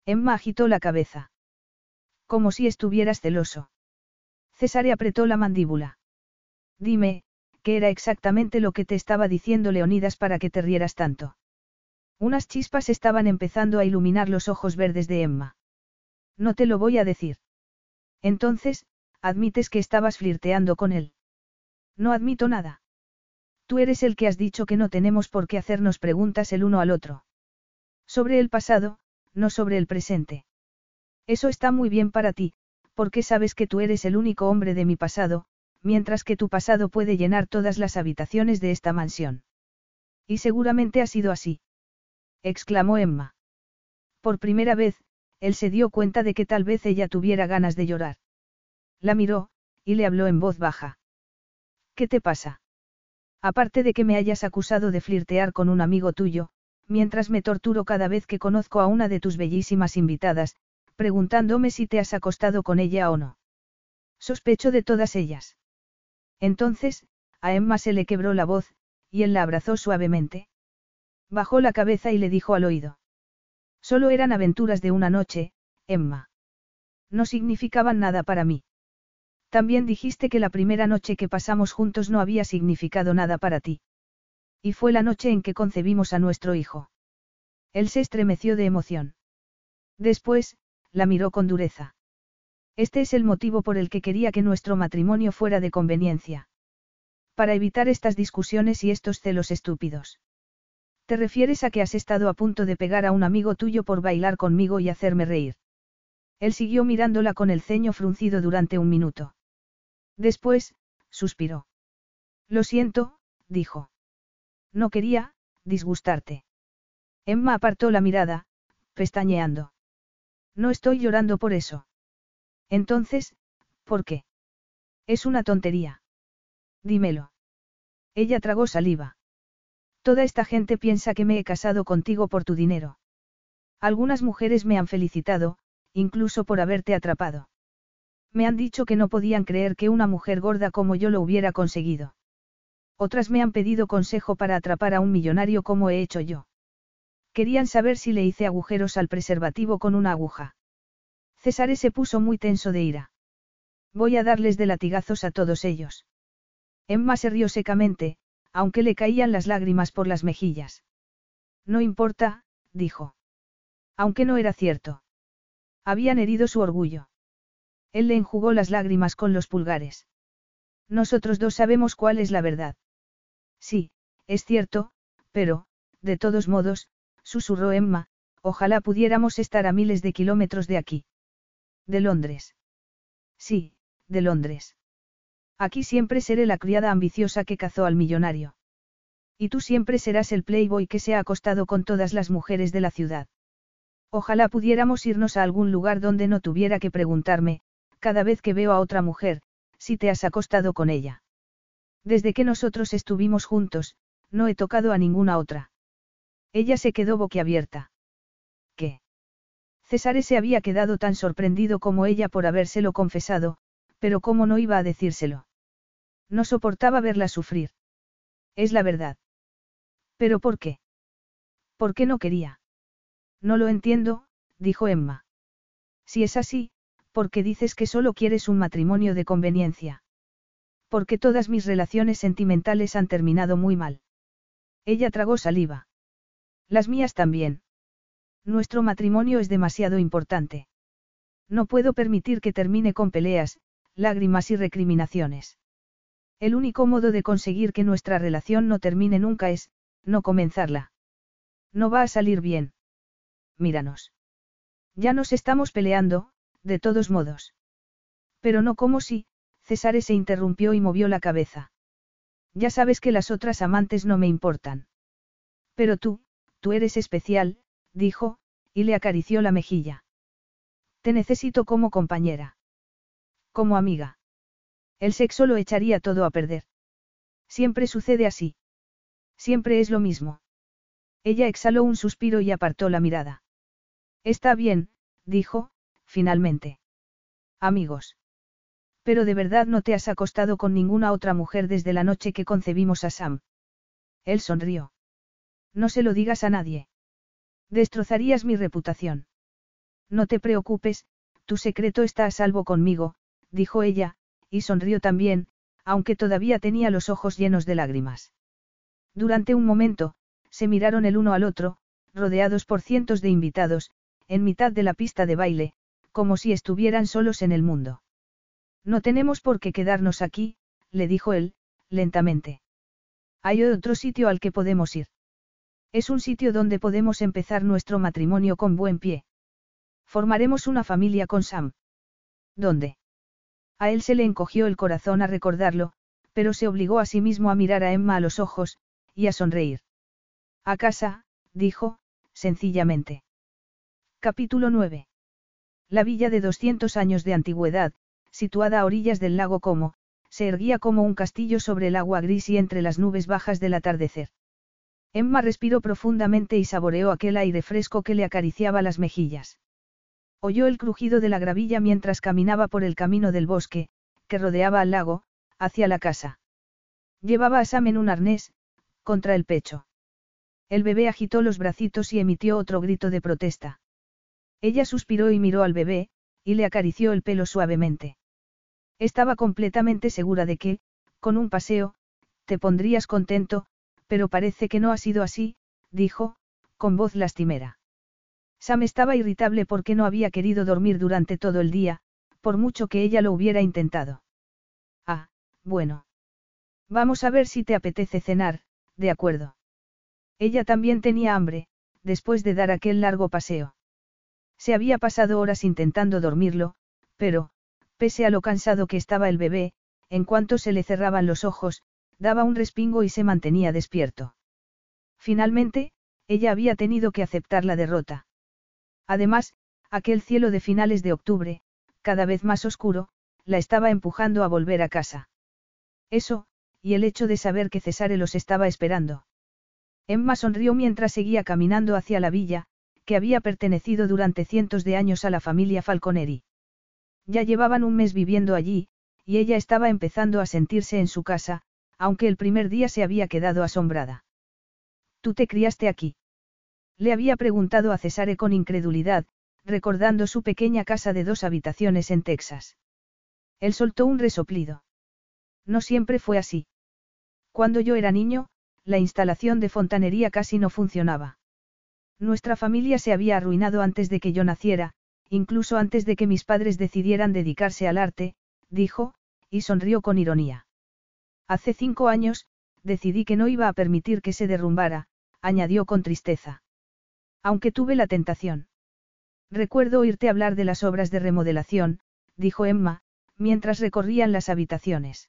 Emma agitó la cabeza. Como si estuvieras celoso. Cesare apretó la mandíbula. Dime, ¿qué era exactamente lo que te estaba diciendo Leonidas para que te rieras tanto? Unas chispas estaban empezando a iluminar los ojos verdes de Emma. No te lo voy a decir. Entonces, admites que estabas flirteando con él. No admito nada. Tú eres el que has dicho que no tenemos por qué hacernos preguntas el uno al otro. Sobre el pasado, no sobre el presente. Eso está muy bien para ti, porque sabes que tú eres el único hombre de mi pasado, mientras que tu pasado puede llenar todas las habitaciones de esta mansión. Y seguramente ha sido así. Exclamó Emma. Por primera vez, él se dio cuenta de que tal vez ella tuviera ganas de llorar. La miró, y le habló en voz baja. ¿Qué te pasa? Aparte de que me hayas acusado de flirtear con un amigo tuyo, mientras me torturo cada vez que conozco a una de tus bellísimas invitadas, preguntándome si te has acostado con ella o no. Sospecho de todas ellas. Entonces, a Emma se le quebró la voz, y él la abrazó suavemente. Bajó la cabeza y le dijo al oído. Solo eran aventuras de una noche, Emma. No significaban nada para mí. También dijiste que la primera noche que pasamos juntos no había significado nada para ti. Y fue la noche en que concebimos a nuestro hijo. Él se estremeció de emoción. Después, la miró con dureza. Este es el motivo por el que quería que nuestro matrimonio fuera de conveniencia. Para evitar estas discusiones y estos celos estúpidos. ¿Te refieres a que has estado a punto de pegar a un amigo tuyo por bailar conmigo y hacerme reír? Él siguió mirándola con el ceño fruncido durante un minuto. Después, suspiró. Lo siento, dijo. No quería, disgustarte. Emma apartó la mirada, pestañeando. No estoy llorando por eso. Entonces, ¿por qué? Es una tontería. Dímelo. Ella tragó saliva. Toda esta gente piensa que me he casado contigo por tu dinero. Algunas mujeres me han felicitado, incluso por haberte atrapado. Me han dicho que no podían creer que una mujer gorda como yo lo hubiera conseguido. Otras me han pedido consejo para atrapar a un millonario como he hecho yo. Querían saber si le hice agujeros al preservativo con una aguja. César se puso muy tenso de ira. Voy a darles de latigazos a todos ellos. Emma se rió secamente, aunque le caían las lágrimas por las mejillas. No importa, dijo. Aunque no era cierto. Habían herido su orgullo. Él le enjugó las lágrimas con los pulgares. Nosotros dos sabemos cuál es la verdad. Sí, es cierto, pero, de todos modos, susurró Emma, ojalá pudiéramos estar a miles de kilómetros de aquí. De Londres. Sí, de Londres. Aquí siempre seré la criada ambiciosa que cazó al millonario. Y tú siempre serás el playboy que se ha acostado con todas las mujeres de la ciudad. Ojalá pudiéramos irnos a algún lugar donde no tuviera que preguntarme, cada vez que veo a otra mujer, si te has acostado con ella. Desde que nosotros estuvimos juntos, no he tocado a ninguna otra. Ella se quedó boquiabierta. ¿Qué? César se había quedado tan sorprendido como ella por habérselo confesado, pero cómo no iba a decírselo. No soportaba verla sufrir. Es la verdad. ¿Pero por qué? ¿Por qué no quería? No lo entiendo, dijo Emma. Si es así, ¿por qué dices que solo quieres un matrimonio de conveniencia? Porque todas mis relaciones sentimentales han terminado muy mal. Ella tragó saliva. Las mías también. Nuestro matrimonio es demasiado importante. No puedo permitir que termine con peleas, lágrimas y recriminaciones. El único modo de conseguir que nuestra relación no termine nunca es, no comenzarla. No va a salir bien. Míranos. Ya nos estamos peleando, de todos modos. Pero no como si, César se interrumpió y movió la cabeza. Ya sabes que las otras amantes no me importan. Pero tú, tú eres especial, dijo, y le acarició la mejilla. Te necesito como compañera. Como amiga. El sexo lo echaría todo a perder. Siempre sucede así. Siempre es lo mismo. Ella exhaló un suspiro y apartó la mirada. Está bien, dijo, finalmente. Amigos. Pero de verdad no te has acostado con ninguna otra mujer desde la noche que concebimos a Sam. Él sonrió. No se lo digas a nadie. Destrozarías mi reputación. No te preocupes, tu secreto está a salvo conmigo, dijo ella, y sonrió también, aunque todavía tenía los ojos llenos de lágrimas. Durante un momento, se miraron el uno al otro, rodeados por cientos de invitados, en mitad de la pista de baile, como si estuvieran solos en el mundo. No tenemos por qué quedarnos aquí, le dijo él, lentamente. Hay otro sitio al que podemos ir. Es un sitio donde podemos empezar nuestro matrimonio con buen pie. Formaremos una familia con Sam. ¿Dónde? A él se le encogió el corazón a recordarlo, pero se obligó a sí mismo a mirar a Emma a los ojos, y a sonreír. A casa, dijo, sencillamente. Capítulo 9. La villa de 200 años de antigüedad, situada a orillas del lago Como, se erguía como un castillo sobre el agua gris y entre las nubes bajas del atardecer. Emma respiró profundamente y saboreó aquel aire fresco que le acariciaba las mejillas. Oyó el crujido de la gravilla mientras caminaba por el camino del bosque, que rodeaba al lago, hacia la casa. Llevaba a Sam en un arnés, contra el pecho. El bebé agitó los bracitos y emitió otro grito de protesta. Ella suspiró y miró al bebé, y le acarició el pelo suavemente. Estaba completamente segura de que, con un paseo, te pondrías contento, pero parece que no ha sido así, dijo, con voz lastimera. Sam estaba irritable porque no había querido dormir durante todo el día, por mucho que ella lo hubiera intentado. Ah, bueno. Vamos a ver si te apetece cenar, de acuerdo. Ella también tenía hambre, después de dar aquel largo paseo. Se había pasado horas intentando dormirlo, pero, pese a lo cansado que estaba el bebé, en cuanto se le cerraban los ojos, daba un respingo y se mantenía despierto. Finalmente, ella había tenido que aceptar la derrota. Además, aquel cielo de finales de octubre, cada vez más oscuro, la estaba empujando a volver a casa. Eso, y el hecho de saber que Cesare los estaba esperando. Emma sonrió mientras seguía caminando hacia la villa, que había pertenecido durante cientos de años a la familia Falconeri. Ya llevaban un mes viviendo allí, y ella estaba empezando a sentirse en su casa, aunque el primer día se había quedado asombrada. ¿Tú te criaste aquí? Le había preguntado a Cesare con incredulidad, recordando su pequeña casa de dos habitaciones en Texas. Él soltó un resoplido. No siempre fue así. Cuando yo era niño, la instalación de fontanería casi no funcionaba. Nuestra familia se había arruinado antes de que yo naciera, incluso antes de que mis padres decidieran dedicarse al arte, dijo, y sonrió con ironía. Hace cinco años, decidí que no iba a permitir que se derrumbara, añadió con tristeza. Aunque tuve la tentación. Recuerdo oírte hablar de las obras de remodelación, dijo Emma, mientras recorrían las habitaciones.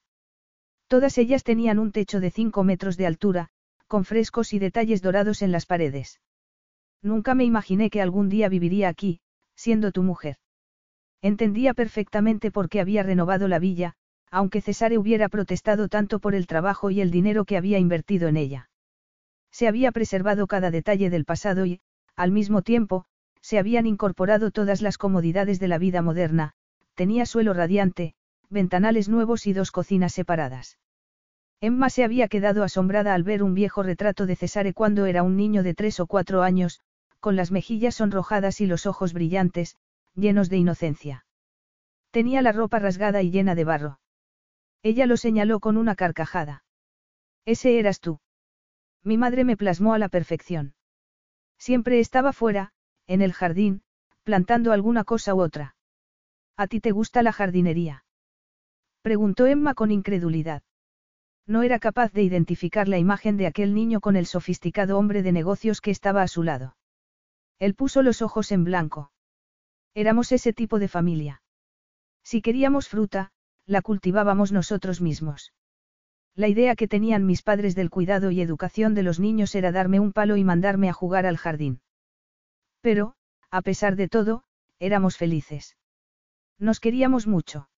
Todas ellas tenían un techo de cinco metros de altura, con frescos y detalles dorados en las paredes. Nunca me imaginé que algún día viviría aquí, siendo tu mujer. Entendía perfectamente por qué había renovado la villa, aunque Cesare hubiera protestado tanto por el trabajo y el dinero que había invertido en ella. Se había preservado cada detalle del pasado y, al mismo tiempo, se habían incorporado todas las comodidades de la vida moderna, tenía suelo radiante, ventanales nuevos y dos cocinas separadas. Emma se había quedado asombrada al ver un viejo retrato de Cesare cuando era un niño de tres o cuatro años, con las mejillas sonrojadas y los ojos brillantes, llenos de inocencia. Tenía la ropa rasgada y llena de barro. Ella lo señaló con una carcajada. Ese eras tú. Mi madre me plasmó a la perfección. Siempre estaba fuera, en el jardín, plantando alguna cosa u otra. ¿A ti te gusta la jardinería? Preguntó Emma con incredulidad. No era capaz de identificar la imagen de aquel niño con el sofisticado hombre de negocios que estaba a su lado. Él puso los ojos en blanco. Éramos ese tipo de familia. Si queríamos fruta, la cultivábamos nosotros mismos. La idea que tenían mis padres del cuidado y educación de los niños era darme un palo y mandarme a jugar al jardín. Pero, a pesar de todo, éramos felices. Nos queríamos mucho.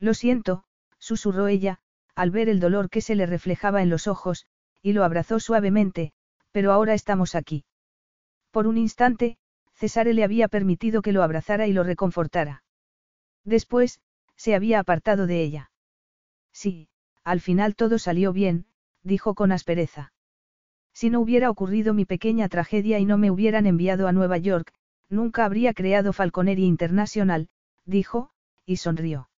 Lo siento, susurró ella, al ver el dolor que se le reflejaba en los ojos, y lo abrazó suavemente, pero ahora estamos aquí. Por un instante, Cesare le había permitido que lo abrazara y lo reconfortara. Después, se había apartado de ella. Sí, al final todo salió bien, dijo con aspereza. Si no hubiera ocurrido mi pequeña tragedia y no me hubieran enviado a Nueva York, nunca habría creado Falconería Internacional, dijo, y sonrió.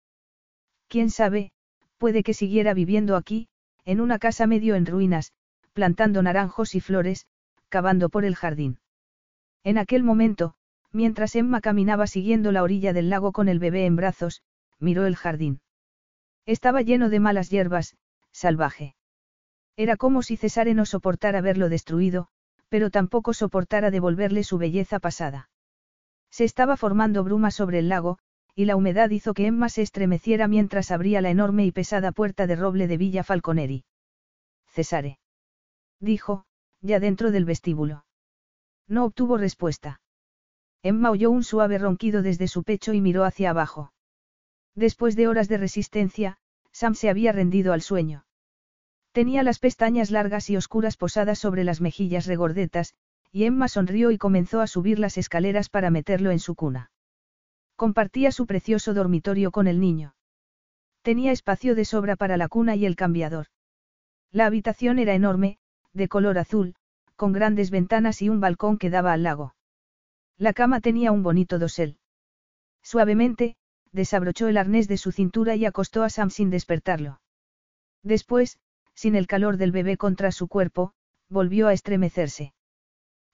Quién sabe, puede que siguiera viviendo aquí, en una casa medio en ruinas, plantando naranjos y flores, cavando por el jardín. En aquel momento, mientras Emma caminaba siguiendo la orilla del lago con el bebé en brazos, miró el jardín. Estaba lleno de malas hierbas, salvaje. Era como si Cesare no soportara verlo destruido, pero tampoco soportara devolverle su belleza pasada. Se estaba formando bruma sobre el lago, y la humedad hizo que Emma se estremeciera mientras abría la enorme y pesada puerta de roble de Villa Falconeri. Cesare. Dijo, ya dentro del vestíbulo. No obtuvo respuesta. Emma oyó un suave ronquido desde su pecho y miró hacia abajo. Después de horas de resistencia, Sam se había rendido al sueño. Tenía las pestañas largas y oscuras posadas sobre las mejillas regordetas, y Emma sonrió y comenzó a subir las escaleras para meterlo en su cuna. Compartía su precioso dormitorio con el niño. Tenía espacio de sobra para la cuna y el cambiador. La habitación era enorme, de color azul, con grandes ventanas y un balcón que daba al lago. La cama tenía un bonito dosel. Suavemente, desabrochó el arnés de su cintura y acostó a Sam sin despertarlo. Después, sin el calor del bebé contra su cuerpo, volvió a estremecerse.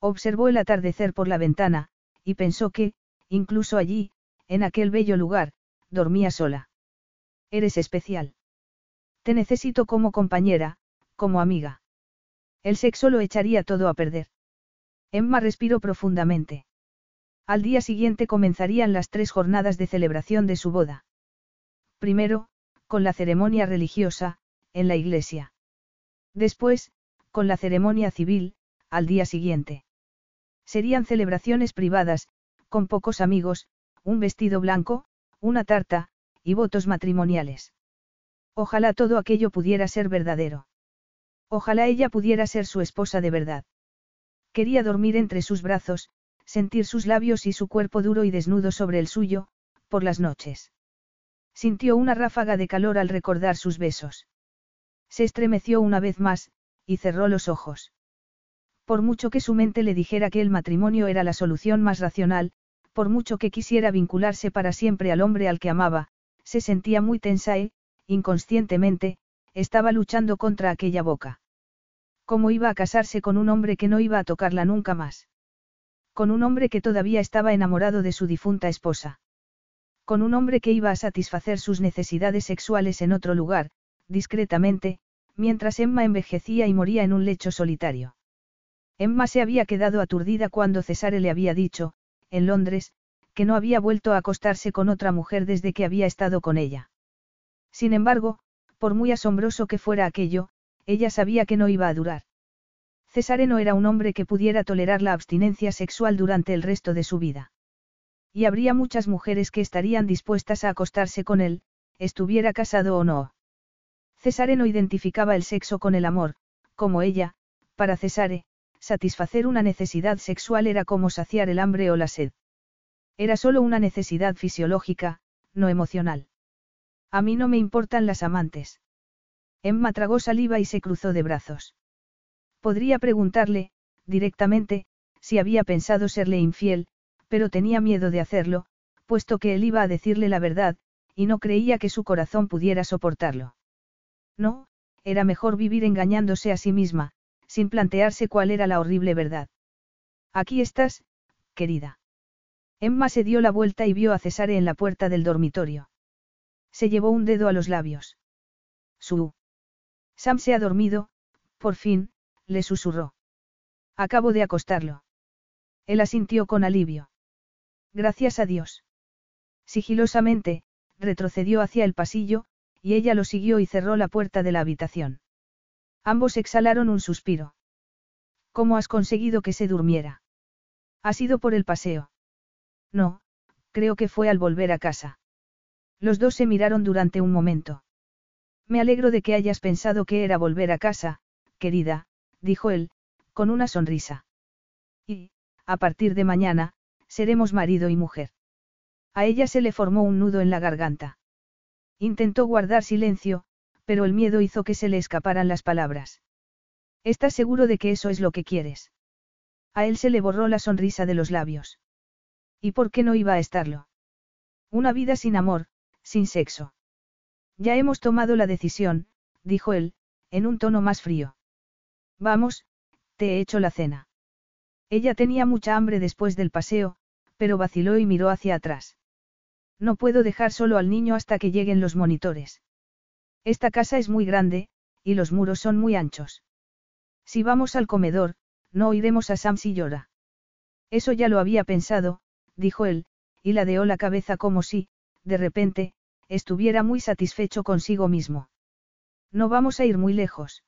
Observó el atardecer por la ventana, y pensó que, incluso allí, en aquel bello lugar, dormía sola. Eres especial. Te necesito como compañera, como amiga. El sexo lo echaría todo a perder. Emma respiró profundamente. Al día siguiente comenzarían las tres jornadas de celebración de su boda. Primero, con la ceremonia religiosa, en la iglesia. Después, con la ceremonia civil, al día siguiente. Serían celebraciones privadas, con pocos amigos, un vestido blanco, una tarta, y votos matrimoniales. Ojalá todo aquello pudiera ser verdadero. Ojalá ella pudiera ser su esposa de verdad. Quería dormir entre sus brazos, sentir sus labios y su cuerpo duro y desnudo sobre el suyo, por las noches. Sintió una ráfaga de calor al recordar sus besos. Se estremeció una vez más, y cerró los ojos. Por mucho que su mente le dijera que el matrimonio era la solución más racional, por mucho que quisiera vincularse para siempre al hombre al que amaba, se sentía muy tensa y, inconscientemente, estaba luchando contra aquella boca. ¿Cómo iba a casarse con un hombre que no iba a tocarla nunca más? Con un hombre que todavía estaba enamorado de su difunta esposa. Con un hombre que iba a satisfacer sus necesidades sexuales en otro lugar, discretamente, mientras Emma envejecía y moría en un lecho solitario. Emma se había quedado aturdida cuando Cesare le había dicho, en Londres, que no había vuelto a acostarse con otra mujer desde que había estado con ella. Sin embargo, por muy asombroso que fuera aquello, ella sabía que no iba a durar. Cesare no era un hombre que pudiera tolerar la abstinencia sexual durante el resto de su vida. Y habría muchas mujeres que estarían dispuestas a acostarse con él, estuviera casado o no. Cesare no identificaba el sexo con el amor, como ella, para Cesare, satisfacer una necesidad sexual era como saciar el hambre o la sed. Era solo una necesidad fisiológica, no emocional. A mí no me importan las amantes. Emma tragó saliva y se cruzó de brazos. Podría preguntarle, directamente, si había pensado serle infiel, pero tenía miedo de hacerlo, puesto que él iba a decirle la verdad, y no creía que su corazón pudiera soportarlo. No, era mejor vivir engañándose a sí misma, sin plantearse cuál era la horrible verdad. Aquí estás, querida. Emma se dio la vuelta y vio a Cesare en la puerta del dormitorio. Se llevó un dedo a los labios. Su. Sam se ha dormido, por fin, le susurró. Acabo de acostarlo. Él asintió con alivio. Gracias a Dios. Sigilosamente, retrocedió hacia el pasillo, y ella lo siguió y cerró la puerta de la habitación. Ambos exhalaron un suspiro. ¿Cómo has conseguido que se durmiera? ¿Ha sido por el paseo? No, creo que fue al volver a casa. Los dos se miraron durante un momento. Me alegro de que hayas pensado que era volver a casa, querida, dijo él, con una sonrisa. Y, a partir de mañana, seremos marido y mujer. A ella se le formó un nudo en la garganta. Intentó guardar silencio, pero el miedo hizo que se le escaparan las palabras. ¿Estás seguro de que eso es lo que quieres? A él se le borró la sonrisa de los labios. ¿Y por qué no iba a estarlo? Una vida sin amor, sin sexo. Ya hemos tomado la decisión, dijo él, en un tono más frío. Vamos, te he hecho la cena. Ella tenía mucha hambre después del paseo, pero vaciló y miró hacia atrás. No puedo dejar solo al niño hasta que lleguen los monitores. Esta casa es muy grande, y los muros son muy anchos. Si vamos al comedor, no oiremos a Sam si llora. Eso ya lo había pensado, dijo él, y ladeó la cabeza como si, de repente, estuviera muy satisfecho consigo mismo. No vamos a ir muy lejos.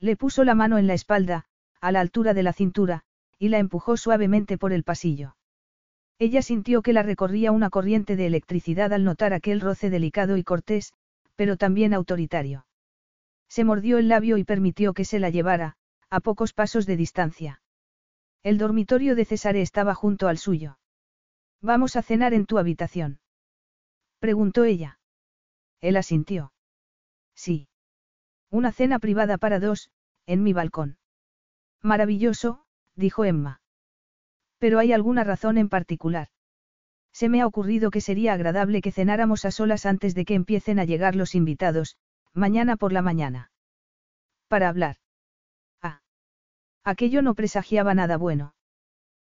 Le puso la mano en la espalda, a la altura de la cintura, y la empujó suavemente por el pasillo. Ella sintió que la recorría una corriente de electricidad al notar aquel roce delicado y cortés, pero también autoritario. Se mordió el labio y permitió que se la llevara, a pocos pasos de distancia. El dormitorio de César estaba junto al suyo. ¿Vamos a cenar en tu habitación? preguntó ella. Él asintió. Sí. Una cena privada para dos, en mi balcón. Maravilloso, dijo Emma. Pero hay alguna razón en particular. Se me ha ocurrido que sería agradable que cenáramos a solas antes de que empiecen a llegar los invitados, mañana por la mañana. Para hablar. Ah. Aquello no presagiaba nada bueno.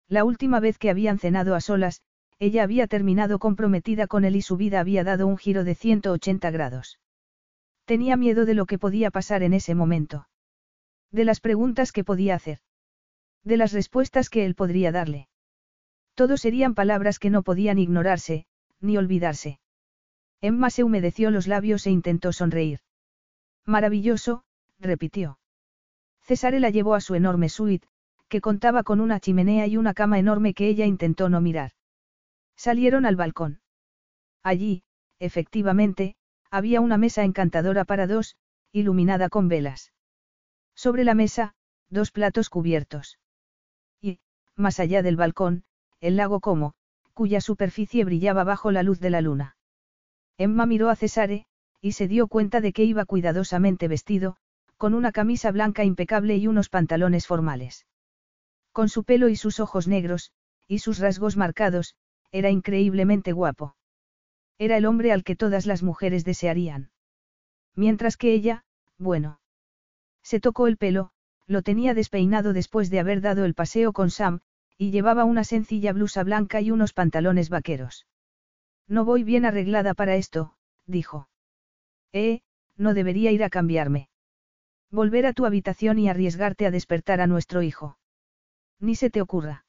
La última vez que habían cenado a solas, ella había terminado comprometida con él y su vida había dado un giro de 180 grados. Tenía miedo de lo que podía pasar en ese momento. De las preguntas que podía hacer. De las respuestas que él podría darle. Todo serían palabras que no podían ignorarse, ni olvidarse. Emma se humedeció los labios e intentó sonreír. Maravilloso, repitió. César la llevó a su enorme suite, que contaba con una chimenea y una cama enorme que ella intentó no mirar. Salieron al balcón. Allí, efectivamente, había una mesa encantadora para dos, iluminada con velas. Sobre la mesa, dos platos cubiertos más allá del balcón, el lago Como, cuya superficie brillaba bajo la luz de la luna. Emma miró a Cesare, y se dio cuenta de que iba cuidadosamente vestido, con una camisa blanca impecable y unos pantalones formales. Con su pelo y sus ojos negros, y sus rasgos marcados, era increíblemente guapo. Era el hombre al que todas las mujeres desearían. Mientras que ella, bueno. Se tocó el pelo, lo tenía despeinado después de haber dado el paseo con Sam, y llevaba una sencilla blusa blanca y unos pantalones vaqueros. No voy bien arreglada para esto, dijo. Eh, no debería ir a cambiarme. Volver a tu habitación y arriesgarte a despertar a nuestro hijo. Ni se te ocurra.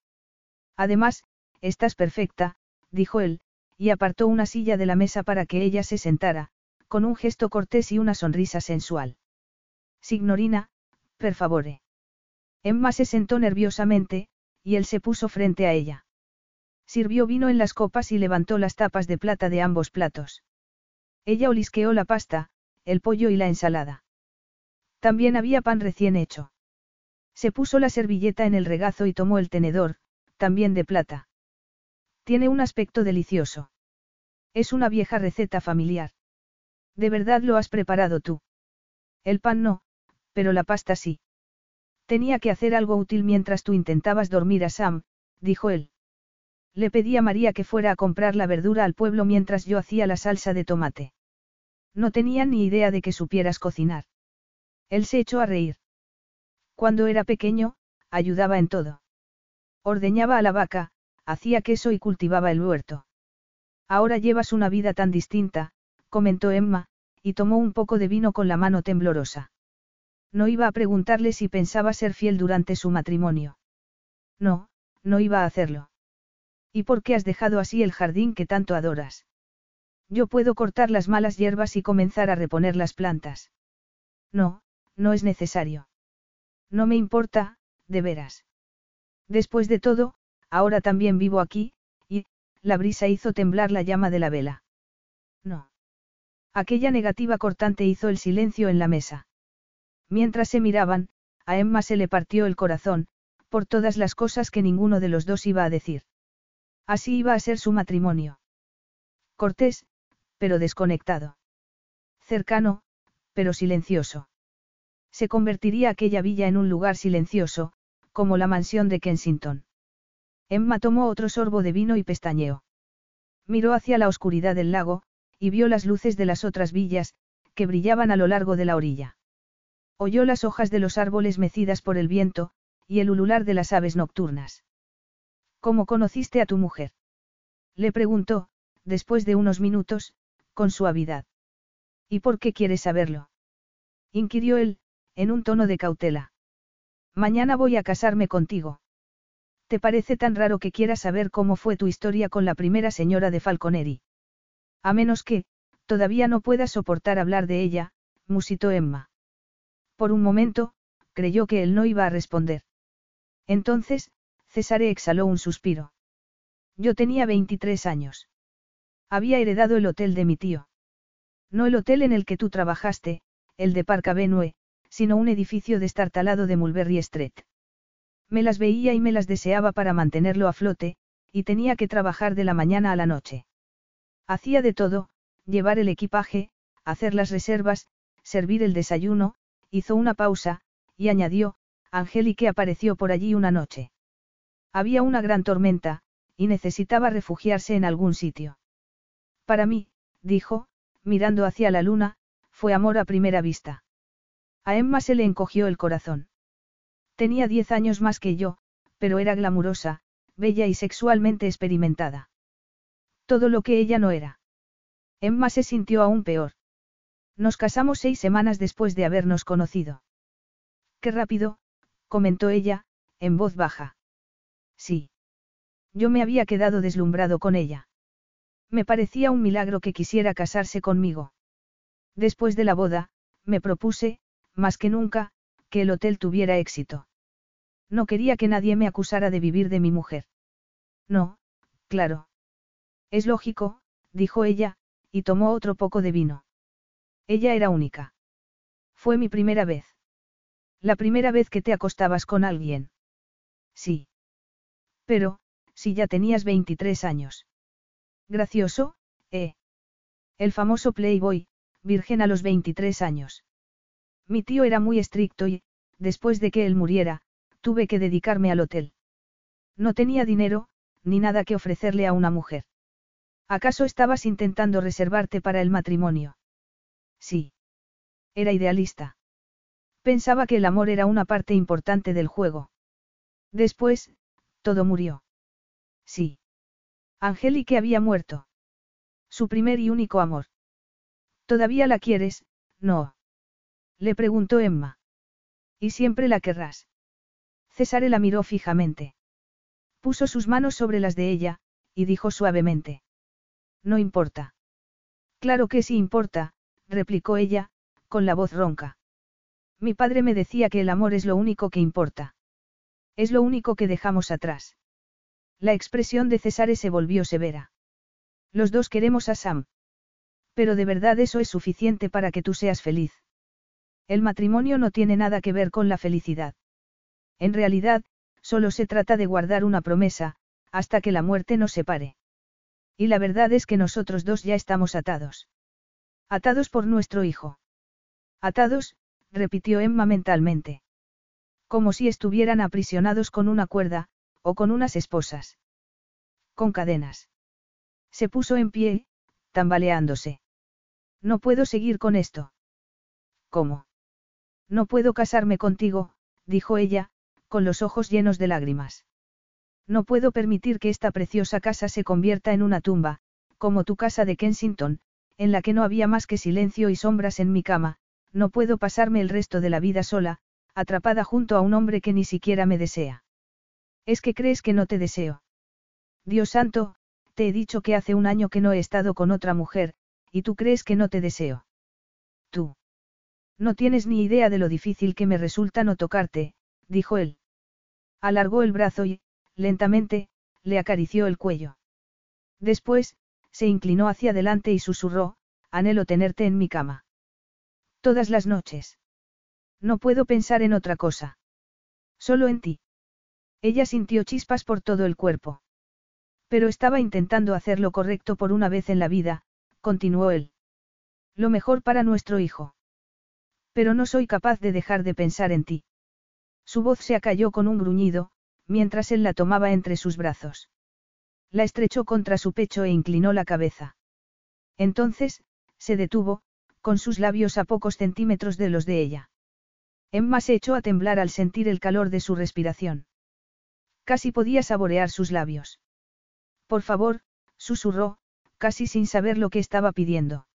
Además, estás perfecta, dijo él, y apartó una silla de la mesa para que ella se sentara, con un gesto cortés y una sonrisa sensual. Signorina, per favore. Emma se sentó nerviosamente, y él se puso frente a ella. Sirvió vino en las copas y levantó las tapas de plata de ambos platos. Ella olisqueó la pasta, el pollo y la ensalada. También había pan recién hecho. Se puso la servilleta en el regazo y tomó el tenedor, también de plata. Tiene un aspecto delicioso. Es una vieja receta familiar. ¿De verdad lo has preparado tú? El pan no, pero la pasta sí. Tenía que hacer algo útil mientras tú intentabas dormir a Sam, dijo él. Le pedí a María que fuera a comprar la verdura al pueblo mientras yo hacía la salsa de tomate. No tenía ni idea de que supieras cocinar. Él se echó a reír. Cuando era pequeño, ayudaba en todo. Ordeñaba a la vaca, hacía queso y cultivaba el huerto. Ahora llevas una vida tan distinta, comentó Emma, y tomó un poco de vino con la mano temblorosa. No iba a preguntarle si pensaba ser fiel durante su matrimonio. No, no iba a hacerlo. ¿Y por qué has dejado así el jardín que tanto adoras? Yo puedo cortar las malas hierbas y comenzar a reponer las plantas. No, no es necesario. No me importa, de veras. Después de todo, ahora también vivo aquí, y, la brisa hizo temblar la llama de la vela. No. Aquella negativa cortante hizo el silencio en la mesa. Mientras se miraban, a Emma se le partió el corazón, por todas las cosas que ninguno de los dos iba a decir. Así iba a ser su matrimonio. Cortés, pero desconectado. Cercano, pero silencioso. Se convertiría aquella villa en un lugar silencioso, como la mansión de Kensington. Emma tomó otro sorbo de vino y pestañeó. Miró hacia la oscuridad del lago, y vio las luces de las otras villas, que brillaban a lo largo de la orilla. Oyó las hojas de los árboles mecidas por el viento, y el ulular de las aves nocturnas. ¿Cómo conociste a tu mujer? Le preguntó, después de unos minutos, con suavidad. ¿Y por qué quieres saberlo? inquirió él, en un tono de cautela. Mañana voy a casarme contigo. ¿Te parece tan raro que quieras saber cómo fue tu historia con la primera señora de Falconeri? A menos que, todavía no puedas soportar hablar de ella, musitó Emma. Por un momento, creyó que él no iba a responder. Entonces, Cesare exhaló un suspiro. Yo tenía 23 años. Había heredado el hotel de mi tío. No el hotel en el que tú trabajaste, el de Park Avenue, sino un edificio destartalado de Mulberry Street. Me las veía y me las deseaba para mantenerlo a flote, y tenía que trabajar de la mañana a la noche. Hacía de todo, llevar el equipaje, hacer las reservas, servir el desayuno, hizo una pausa, y añadió, Angélique apareció por allí una noche. Había una gran tormenta, y necesitaba refugiarse en algún sitio. Para mí, dijo, mirando hacia la luna, fue amor a primera vista. A Emma se le encogió el corazón. Tenía diez años más que yo, pero era glamurosa, bella y sexualmente experimentada. Todo lo que ella no era. Emma se sintió aún peor. Nos casamos seis semanas después de habernos conocido. Qué rápido, comentó ella, en voz baja. Sí. Yo me había quedado deslumbrado con ella. Me parecía un milagro que quisiera casarse conmigo. Después de la boda, me propuse, más que nunca, que el hotel tuviera éxito. No quería que nadie me acusara de vivir de mi mujer. No, claro. Es lógico, dijo ella, y tomó otro poco de vino. Ella era única. Fue mi primera vez. La primera vez que te acostabas con alguien. Sí. Pero, si ya tenías 23 años. Gracioso, ¿eh? El famoso Playboy, virgen a los 23 años. Mi tío era muy estricto y, después de que él muriera, tuve que dedicarme al hotel. No tenía dinero, ni nada que ofrecerle a una mujer. ¿Acaso estabas intentando reservarte para el matrimonio? Sí. Era idealista. Pensaba que el amor era una parte importante del juego. Después, todo murió. Sí. Angélique había muerto. Su primer y único amor. ¿Todavía la quieres? No. Le preguntó Emma. ¿Y siempre la querrás? César la miró fijamente. Puso sus manos sobre las de ella, y dijo suavemente. No importa. Claro que sí importa, replicó ella, con la voz ronca. Mi padre me decía que el amor es lo único que importa. Es lo único que dejamos atrás. La expresión de César se volvió severa. Los dos queremos a Sam. Pero de verdad eso es suficiente para que tú seas feliz. El matrimonio no tiene nada que ver con la felicidad. En realidad, solo se trata de guardar una promesa, hasta que la muerte nos separe. Y la verdad es que nosotros dos ya estamos atados. Atados por nuestro hijo. Atados, repitió Emma mentalmente. Como si estuvieran aprisionados con una cuerda, o con unas esposas. Con cadenas. Se puso en pie, tambaleándose. No puedo seguir con esto. ¿Cómo? No puedo casarme contigo, dijo ella, con los ojos llenos de lágrimas. No puedo permitir que esta preciosa casa se convierta en una tumba, como tu casa de Kensington, en la que no había más que silencio y sombras en mi cama, no puedo pasarme el resto de la vida sola, atrapada junto a un hombre que ni siquiera me desea. ¿Es que crees que no te deseo? Dios santo, te he dicho que hace un año que no he estado con otra mujer, y tú crees que no te deseo. Tú. No tienes ni idea de lo difícil que me resulta no tocarte, dijo él. Alargó el brazo y, lentamente, le acarició el cuello. Después, se inclinó hacia adelante y susurró, anhelo tenerte en mi cama. Todas las noches. No puedo pensar en otra cosa. Solo en ti. Ella sintió chispas por todo el cuerpo. Pero estaba intentando hacer lo correcto por una vez en la vida, continuó él. Lo mejor para nuestro hijo. Pero no soy capaz de dejar de pensar en ti. Su voz se acalló con un gruñido, mientras él la tomaba entre sus brazos. La estrechó contra su pecho e inclinó la cabeza. Entonces, se detuvo, con sus labios a pocos centímetros de los de ella. Emma se echó a temblar al sentir el calor de su respiración. Casi podía saborear sus labios. Por favor, susurró, casi sin saber lo que estaba pidiendo.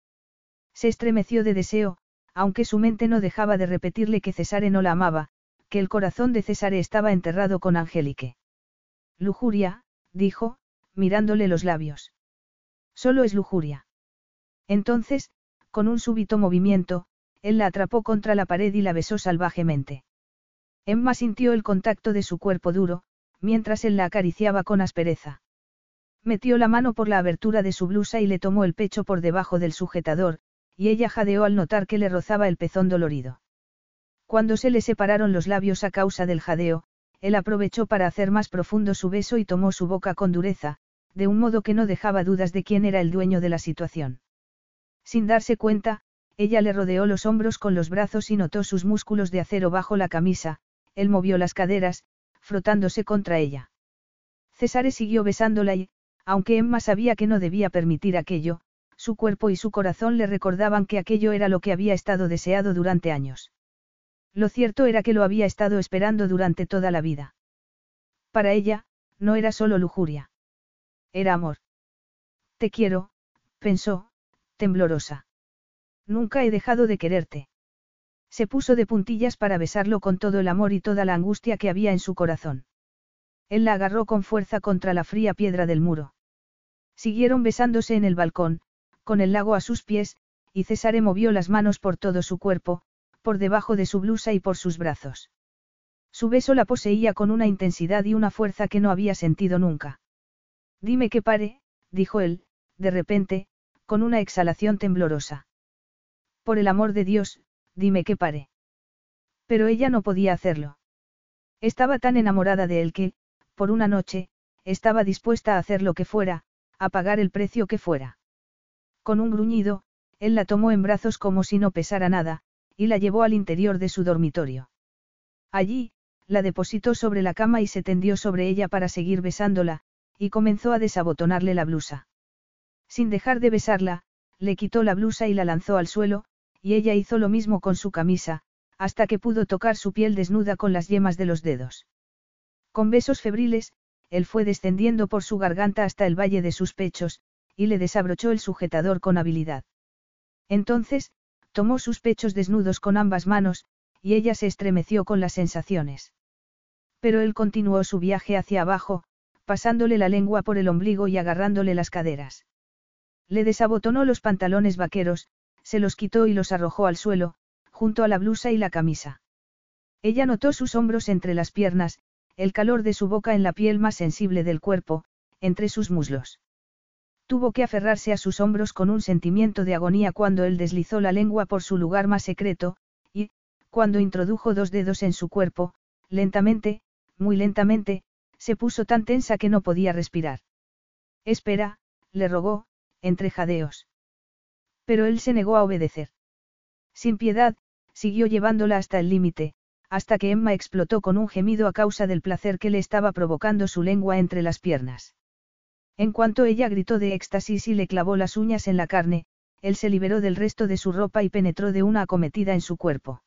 Se estremeció de deseo, aunque su mente no dejaba de repetirle que Cesare no la amaba, que el corazón de Cesare estaba enterrado con Angélique. Lujuria, dijo, mirándole los labios. Solo es lujuria. Entonces, con un súbito movimiento, él la atrapó contra la pared y la besó salvajemente. Emma sintió el contacto de su cuerpo duro, mientras él la acariciaba con aspereza. Metió la mano por la abertura de su blusa y le tomó el pecho por debajo del sujetador, y ella jadeó al notar que le rozaba el pezón dolorido. Cuando se le separaron los labios a causa del jadeo, él aprovechó para hacer más profundo su beso y tomó su boca con dureza, de un modo que no dejaba dudas de quién era el dueño de la situación. Sin darse cuenta, ella le rodeó los hombros con los brazos y notó sus músculos de acero bajo la camisa, él movió las caderas, frotándose contra ella. Cesare siguió besándola y, aunque Emma sabía que no debía permitir aquello, su cuerpo y su corazón le recordaban que aquello era lo que había estado deseado durante años. Lo cierto era que lo había estado esperando durante toda la vida. Para ella, no era solo lujuria. Era amor. Te quiero, pensó, temblorosa. Nunca he dejado de quererte. Se puso de puntillas para besarlo con todo el amor y toda la angustia que había en su corazón. Él la agarró con fuerza contra la fría piedra del muro. Siguieron besándose en el balcón, con el lago a sus pies, y Cesare movió las manos por todo su cuerpo, por debajo de su blusa y por sus brazos. Su beso la poseía con una intensidad y una fuerza que no había sentido nunca. Dime que pare, dijo él, de repente, con una exhalación temblorosa. Por el amor de Dios, dime que pare. Pero ella no podía hacerlo. Estaba tan enamorada de él que, por una noche, estaba dispuesta a hacer lo que fuera, a pagar el precio que fuera. Con un gruñido, él la tomó en brazos como si no pesara nada, y la llevó al interior de su dormitorio. Allí, la depositó sobre la cama y se tendió sobre ella para seguir besándola, y comenzó a desabotonarle la blusa. Sin dejar de besarla, le quitó la blusa y la lanzó al suelo, y ella hizo lo mismo con su camisa, hasta que pudo tocar su piel desnuda con las yemas de los dedos. Con besos febriles, él fue descendiendo por su garganta hasta el valle de sus pechos, y le desabrochó el sujetador con habilidad. Entonces, tomó sus pechos desnudos con ambas manos, y ella se estremeció con las sensaciones. Pero él continuó su viaje hacia abajo, pasándole la lengua por el ombligo y agarrándole las caderas. Le desabotonó los pantalones vaqueros, se los quitó y los arrojó al suelo, junto a la blusa y la camisa. Ella notó sus hombros entre las piernas, el calor de su boca en la piel más sensible del cuerpo, entre sus muslos. Tuvo que aferrarse a sus hombros con un sentimiento de agonía cuando él deslizó la lengua por su lugar más secreto, y, cuando introdujo dos dedos en su cuerpo, lentamente, muy lentamente, se puso tan tensa que no podía respirar. Espera, le rogó, entre jadeos. Pero él se negó a obedecer. Sin piedad, siguió llevándola hasta el límite, hasta que Emma explotó con un gemido a causa del placer que le estaba provocando su lengua entre las piernas. En cuanto ella gritó de éxtasis y le clavó las uñas en la carne, él se liberó del resto de su ropa y penetró de una acometida en su cuerpo.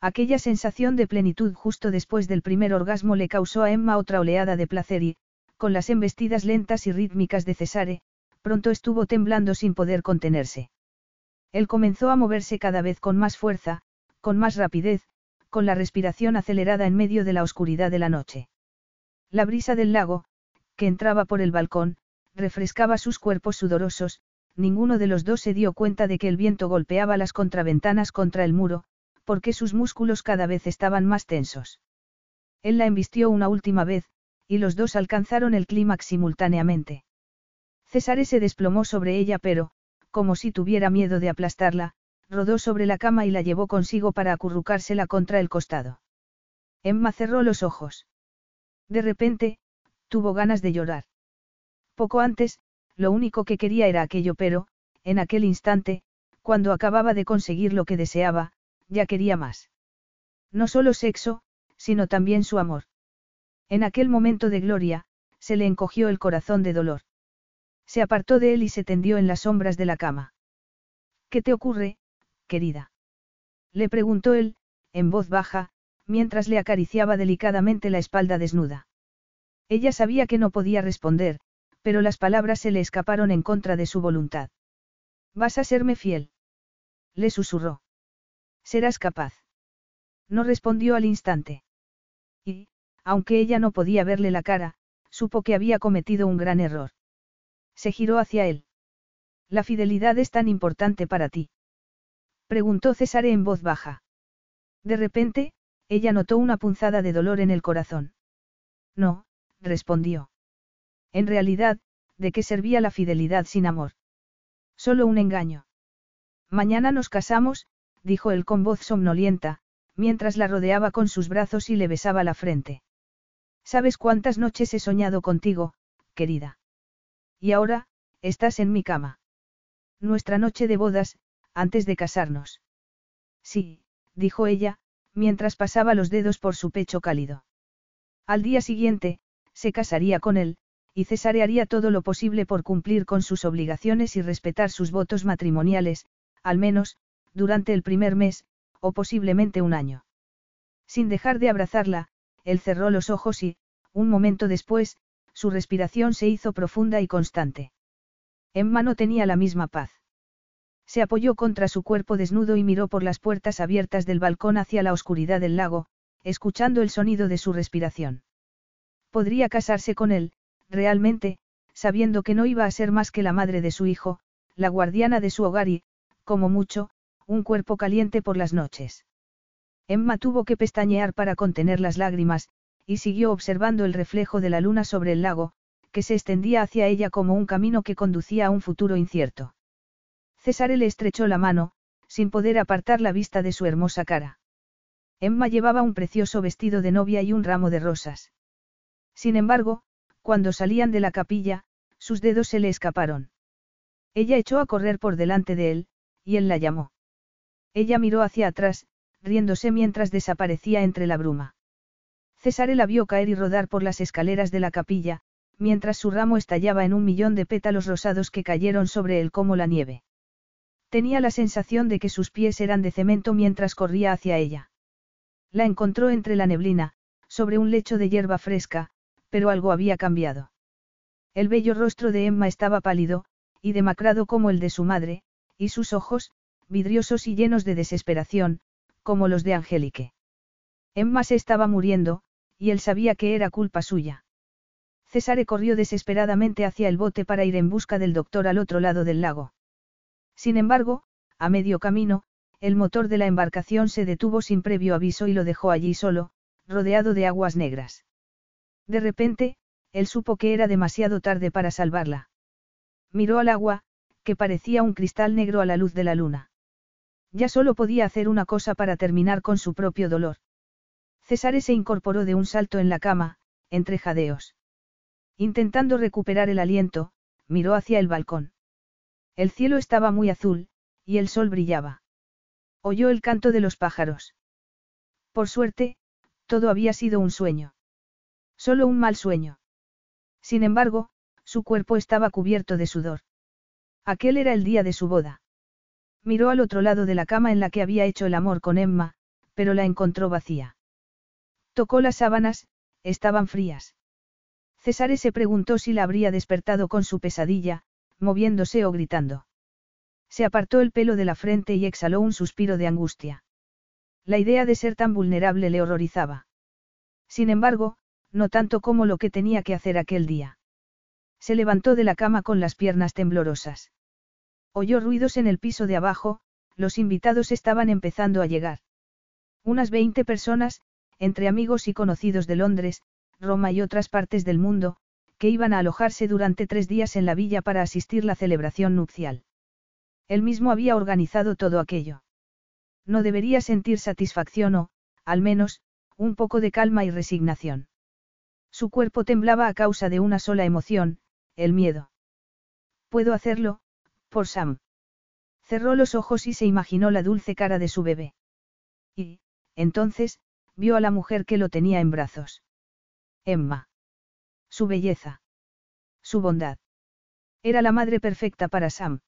Aquella sensación de plenitud justo después del primer orgasmo le causó a Emma otra oleada de placer y, con las embestidas lentas y rítmicas de Cesare, pronto estuvo temblando sin poder contenerse. Él comenzó a moverse cada vez con más fuerza, con más rapidez, con la respiración acelerada en medio de la oscuridad de la noche. La brisa del lago, que entraba por el balcón, refrescaba sus cuerpos sudorosos, ninguno de los dos se dio cuenta de que el viento golpeaba las contraventanas contra el muro, porque sus músculos cada vez estaban más tensos. Él la embistió una última vez, y los dos alcanzaron el clímax simultáneamente. César se desplomó sobre ella pero, como si tuviera miedo de aplastarla, rodó sobre la cama y la llevó consigo para acurrucársela contra el costado. Emma cerró los ojos. De repente, tuvo ganas de llorar. Poco antes, lo único que quería era aquello, pero, en aquel instante, cuando acababa de conseguir lo que deseaba, ya quería más. No solo sexo, sino también su amor. En aquel momento de gloria, se le encogió el corazón de dolor. Se apartó de él y se tendió en las sombras de la cama. ¿Qué te ocurre, querida? Le preguntó él, en voz baja, mientras le acariciaba delicadamente la espalda desnuda. Ella sabía que no podía responder, pero las palabras se le escaparon en contra de su voluntad. ¿Vas a serme fiel? Le susurró. Serás capaz. No respondió al instante. Y, aunque ella no podía verle la cara, supo que había cometido un gran error. Se giró hacia él. La fidelidad es tan importante para ti. Preguntó Césare en voz baja. De repente, ella notó una punzada de dolor en el corazón. No, respondió. En realidad, ¿de qué servía la fidelidad sin amor? Solo un engaño. Mañana nos casamos, dijo él con voz somnolienta, mientras la rodeaba con sus brazos y le besaba la frente. ¿Sabes cuántas noches he soñado contigo, querida? Y ahora, estás en mi cama. Nuestra noche de bodas, antes de casarnos. Sí, dijo ella, mientras pasaba los dedos por su pecho cálido. Al día siguiente, se casaría con él, y César haría todo lo posible por cumplir con sus obligaciones y respetar sus votos matrimoniales, al menos, durante el primer mes, o posiblemente un año. Sin dejar de abrazarla, él cerró los ojos y, un momento después, su respiración se hizo profunda y constante. Emma no tenía la misma paz. Se apoyó contra su cuerpo desnudo y miró por las puertas abiertas del balcón hacia la oscuridad del lago, escuchando el sonido de su respiración. Podría casarse con él, realmente, sabiendo que no iba a ser más que la madre de su hijo, la guardiana de su hogar y, como mucho, un cuerpo caliente por las noches. Emma tuvo que pestañear para contener las lágrimas, y siguió observando el reflejo de la luna sobre el lago, que se extendía hacia ella como un camino que conducía a un futuro incierto. César le estrechó la mano, sin poder apartar la vista de su hermosa cara. Emma llevaba un precioso vestido de novia y un ramo de rosas. Sin embargo, cuando salían de la capilla, sus dedos se le escaparon. Ella echó a correr por delante de él, y él la llamó. Ella miró hacia atrás, riéndose mientras desaparecía entre la bruma. César la vio caer y rodar por las escaleras de la capilla, mientras su ramo estallaba en un millón de pétalos rosados que cayeron sobre él como la nieve. Tenía la sensación de que sus pies eran de cemento mientras corría hacia ella. La encontró entre la neblina, sobre un lecho de hierba fresca, pero algo había cambiado. El bello rostro de Emma estaba pálido, y demacrado como el de su madre, y sus ojos, vidriosos y llenos de desesperación, como los de Angélique. Emma se estaba muriendo, y él sabía que era culpa suya. César corrió desesperadamente hacia el bote para ir en busca del doctor al otro lado del lago. Sin embargo, a medio camino, el motor de la embarcación se detuvo sin previo aviso y lo dejó allí solo, rodeado de aguas negras. De repente, él supo que era demasiado tarde para salvarla. Miró al agua, que parecía un cristal negro a la luz de la luna. Ya solo podía hacer una cosa para terminar con su propio dolor. César se incorporó de un salto en la cama, entre jadeos. Intentando recuperar el aliento, miró hacia el balcón. El cielo estaba muy azul, y el sol brillaba. Oyó el canto de los pájaros. Por suerte, todo había sido un sueño. Solo un mal sueño. Sin embargo, su cuerpo estaba cubierto de sudor. Aquel era el día de su boda. Miró al otro lado de la cama en la que había hecho el amor con Emma, pero la encontró vacía. Tocó las sábanas, estaban frías. César se preguntó si la habría despertado con su pesadilla, moviéndose o gritando. Se apartó el pelo de la frente y exhaló un suspiro de angustia. La idea de ser tan vulnerable le horrorizaba. Sin embargo, no tanto como lo que tenía que hacer aquel día. Se levantó de la cama con las piernas temblorosas. Oyó ruidos en el piso de abajo, los invitados estaban empezando a llegar. Unas veinte personas, entre amigos y conocidos de Londres, Roma y otras partes del mundo, que iban a alojarse durante tres días en la villa para asistir la celebración nupcial. Él mismo había organizado todo aquello. No debería sentir satisfacción o, al menos, un poco de calma y resignación. Su cuerpo temblaba a causa de una sola emoción, el miedo. Puedo hacerlo, por Sam. Cerró los ojos y se imaginó la dulce cara de su bebé. Y, entonces, vio a la mujer que lo tenía en brazos. Emma. Su belleza. Su bondad. Era la madre perfecta para Sam.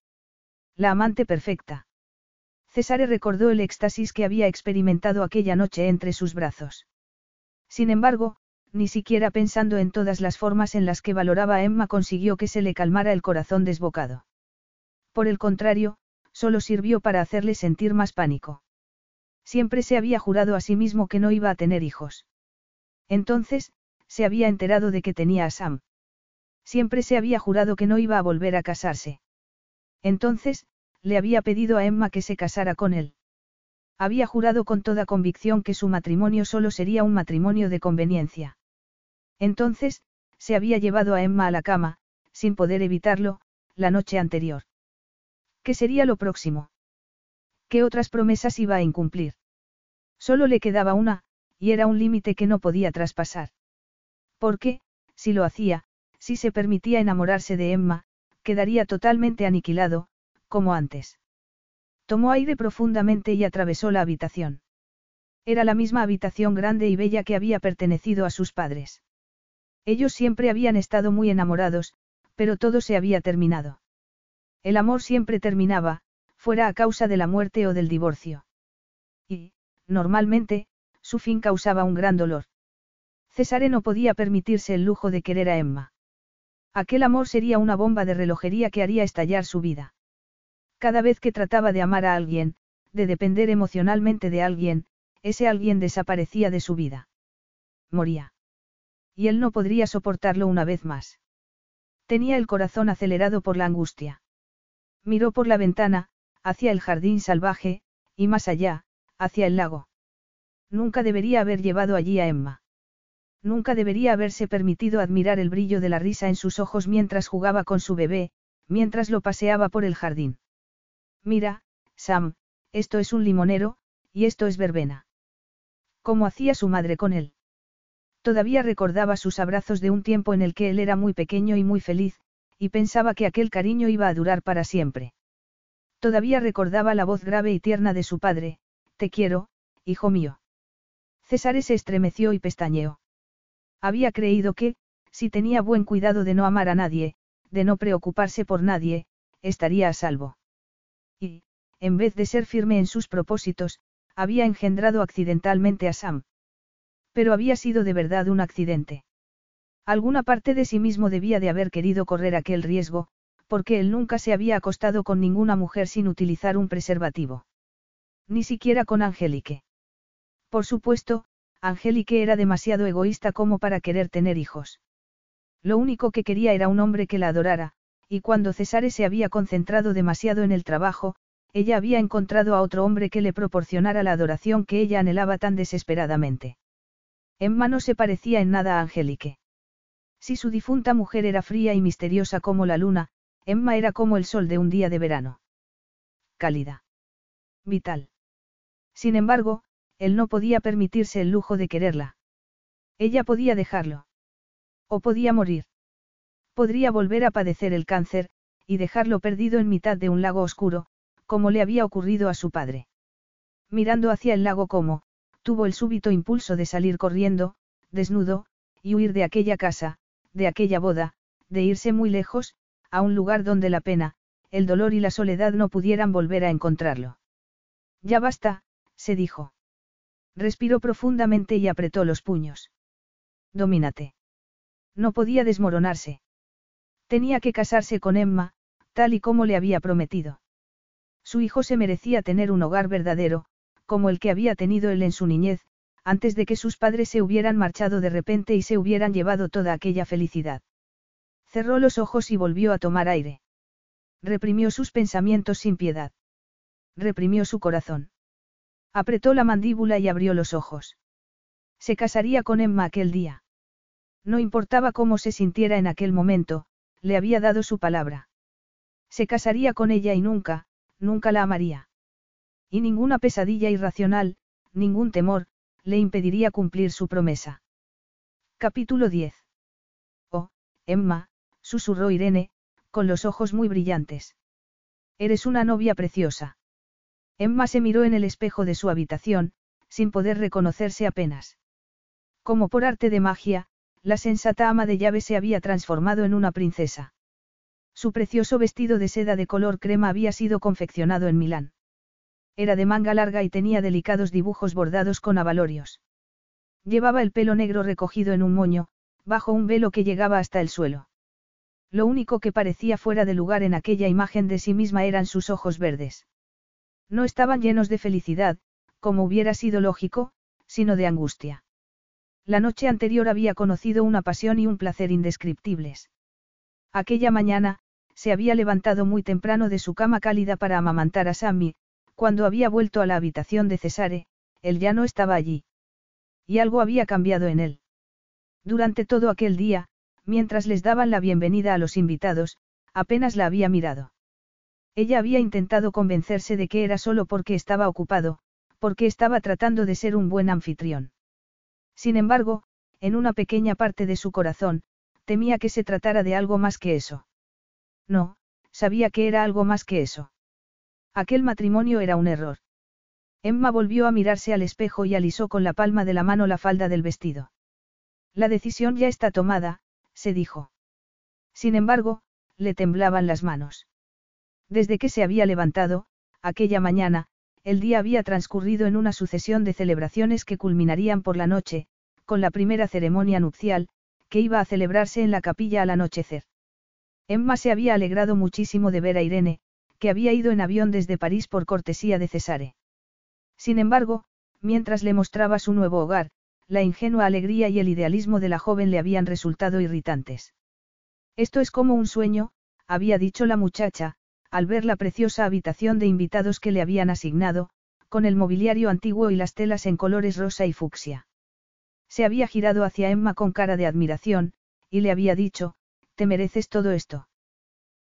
La amante perfecta. Cesare recordó el éxtasis que había experimentado aquella noche entre sus brazos. Sin embargo, ni siquiera pensando en todas las formas en las que valoraba a Emma consiguió que se le calmara el corazón desbocado. Por el contrario, solo sirvió para hacerle sentir más pánico. Siempre se había jurado a sí mismo que no iba a tener hijos. Entonces, se había enterado de que tenía a Sam. Siempre se había jurado que no iba a volver a casarse. Entonces, le había pedido a Emma que se casara con él. Había jurado con toda convicción que su matrimonio solo sería un matrimonio de conveniencia. Entonces, se había llevado a Emma a la cama, sin poder evitarlo, la noche anterior. ¿Qué sería lo próximo? ¿Qué otras promesas iba a incumplir? Solo le quedaba una, y era un límite que no podía traspasar. Porque, si lo hacía, si se permitía enamorarse de Emma, quedaría totalmente aniquilado, como antes. Tomó aire profundamente y atravesó la habitación. Era la misma habitación grande y bella que había pertenecido a sus padres. Ellos siempre habían estado muy enamorados, pero todo se había terminado. El amor siempre terminaba, fuera a causa de la muerte o del divorcio. Y, normalmente, su fin causaba un gran dolor. Cesare no podía permitirse el lujo de querer a Emma. Aquel amor sería una bomba de relojería que haría estallar su vida. Cada vez que trataba de amar a alguien, de depender emocionalmente de alguien, ese alguien desaparecía de su vida. Moría. Y él no podría soportarlo una vez más. Tenía el corazón acelerado por la angustia. Miró por la ventana, hacia el jardín salvaje, y más allá, hacia el lago. Nunca debería haber llevado allí a Emma. Nunca debería haberse permitido admirar el brillo de la risa en sus ojos mientras jugaba con su bebé, mientras lo paseaba por el jardín. Mira, Sam, esto es un limonero, y esto es verbena. ¿Cómo hacía su madre con él? Todavía recordaba sus abrazos de un tiempo en el que él era muy pequeño y muy feliz, y pensaba que aquel cariño iba a durar para siempre. Todavía recordaba la voz grave y tierna de su padre, Te quiero, hijo mío. César se estremeció y pestañeó. Había creído que, si tenía buen cuidado de no amar a nadie, de no preocuparse por nadie, estaría a salvo. Y, en vez de ser firme en sus propósitos, había engendrado accidentalmente a Sam. Pero había sido de verdad un accidente. Alguna parte de sí mismo debía de haber querido correr aquel riesgo, porque él nunca se había acostado con ninguna mujer sin utilizar un preservativo. Ni siquiera con Angélique. Por supuesto, Angélique era demasiado egoísta como para querer tener hijos. Lo único que quería era un hombre que la adorara, y cuando Cesare se había concentrado demasiado en el trabajo, ella había encontrado a otro hombre que le proporcionara la adoración que ella anhelaba tan desesperadamente. Emma no se parecía en nada a Angélique. Si su difunta mujer era fría y misteriosa como la luna, Emma era como el sol de un día de verano. Cálida. Vital. Sin embargo, él no podía permitirse el lujo de quererla. Ella podía dejarlo. O podía morir. Podría volver a padecer el cáncer, y dejarlo perdido en mitad de un lago oscuro, como le había ocurrido a su padre. Mirando hacia el lago como, tuvo el súbito impulso de salir corriendo, desnudo, y huir de aquella casa, de aquella boda, de irse muy lejos, a un lugar donde la pena, el dolor y la soledad no pudieran volver a encontrarlo. Ya basta, se dijo. Respiró profundamente y apretó los puños. Domínate. No podía desmoronarse. Tenía que casarse con Emma, tal y como le había prometido. Su hijo se merecía tener un hogar verdadero, como el que había tenido él en su niñez, antes de que sus padres se hubieran marchado de repente y se hubieran llevado toda aquella felicidad. Cerró los ojos y volvió a tomar aire. Reprimió sus pensamientos sin piedad. Reprimió su corazón. Apretó la mandíbula y abrió los ojos. Se casaría con Emma aquel día. No importaba cómo se sintiera en aquel momento, le había dado su palabra. Se casaría con ella y nunca, nunca la amaría. Y ninguna pesadilla irracional, ningún temor, le impediría cumplir su promesa. Capítulo 10. Oh, Emma, susurró Irene, con los ojos muy brillantes. Eres una novia preciosa. Emma se miró en el espejo de su habitación, sin poder reconocerse apenas. Como por arte de magia, la sensata ama de llave se había transformado en una princesa. Su precioso vestido de seda de color crema había sido confeccionado en Milán. Era de manga larga y tenía delicados dibujos bordados con abalorios. Llevaba el pelo negro recogido en un moño, bajo un velo que llegaba hasta el suelo. Lo único que parecía fuera de lugar en aquella imagen de sí misma eran sus ojos verdes. No estaban llenos de felicidad, como hubiera sido lógico, sino de angustia. La noche anterior había conocido una pasión y un placer indescriptibles. Aquella mañana, se había levantado muy temprano de su cama cálida para amamantar a Sammy, cuando había vuelto a la habitación de Cesare, él ya no estaba allí. Y algo había cambiado en él. Durante todo aquel día, mientras les daban la bienvenida a los invitados, apenas la había mirado. Ella había intentado convencerse de que era solo porque estaba ocupado, porque estaba tratando de ser un buen anfitrión. Sin embargo, en una pequeña parte de su corazón, temía que se tratara de algo más que eso. No, sabía que era algo más que eso. Aquel matrimonio era un error. Emma volvió a mirarse al espejo y alisó con la palma de la mano la falda del vestido. La decisión ya está tomada, se dijo. Sin embargo, le temblaban las manos. Desde que se había levantado, aquella mañana, el día había transcurrido en una sucesión de celebraciones que culminarían por la noche, con la primera ceremonia nupcial, que iba a celebrarse en la capilla al anochecer. Emma se había alegrado muchísimo de ver a Irene, que había ido en avión desde París por cortesía de Cesare. Sin embargo, mientras le mostraba su nuevo hogar, la ingenua alegría y el idealismo de la joven le habían resultado irritantes. Esto es como un sueño, había dicho la muchacha, al ver la preciosa habitación de invitados que le habían asignado, con el mobiliario antiguo y las telas en colores rosa y fucsia. Se había girado hacia Emma con cara de admiración, y le había dicho, te mereces todo esto.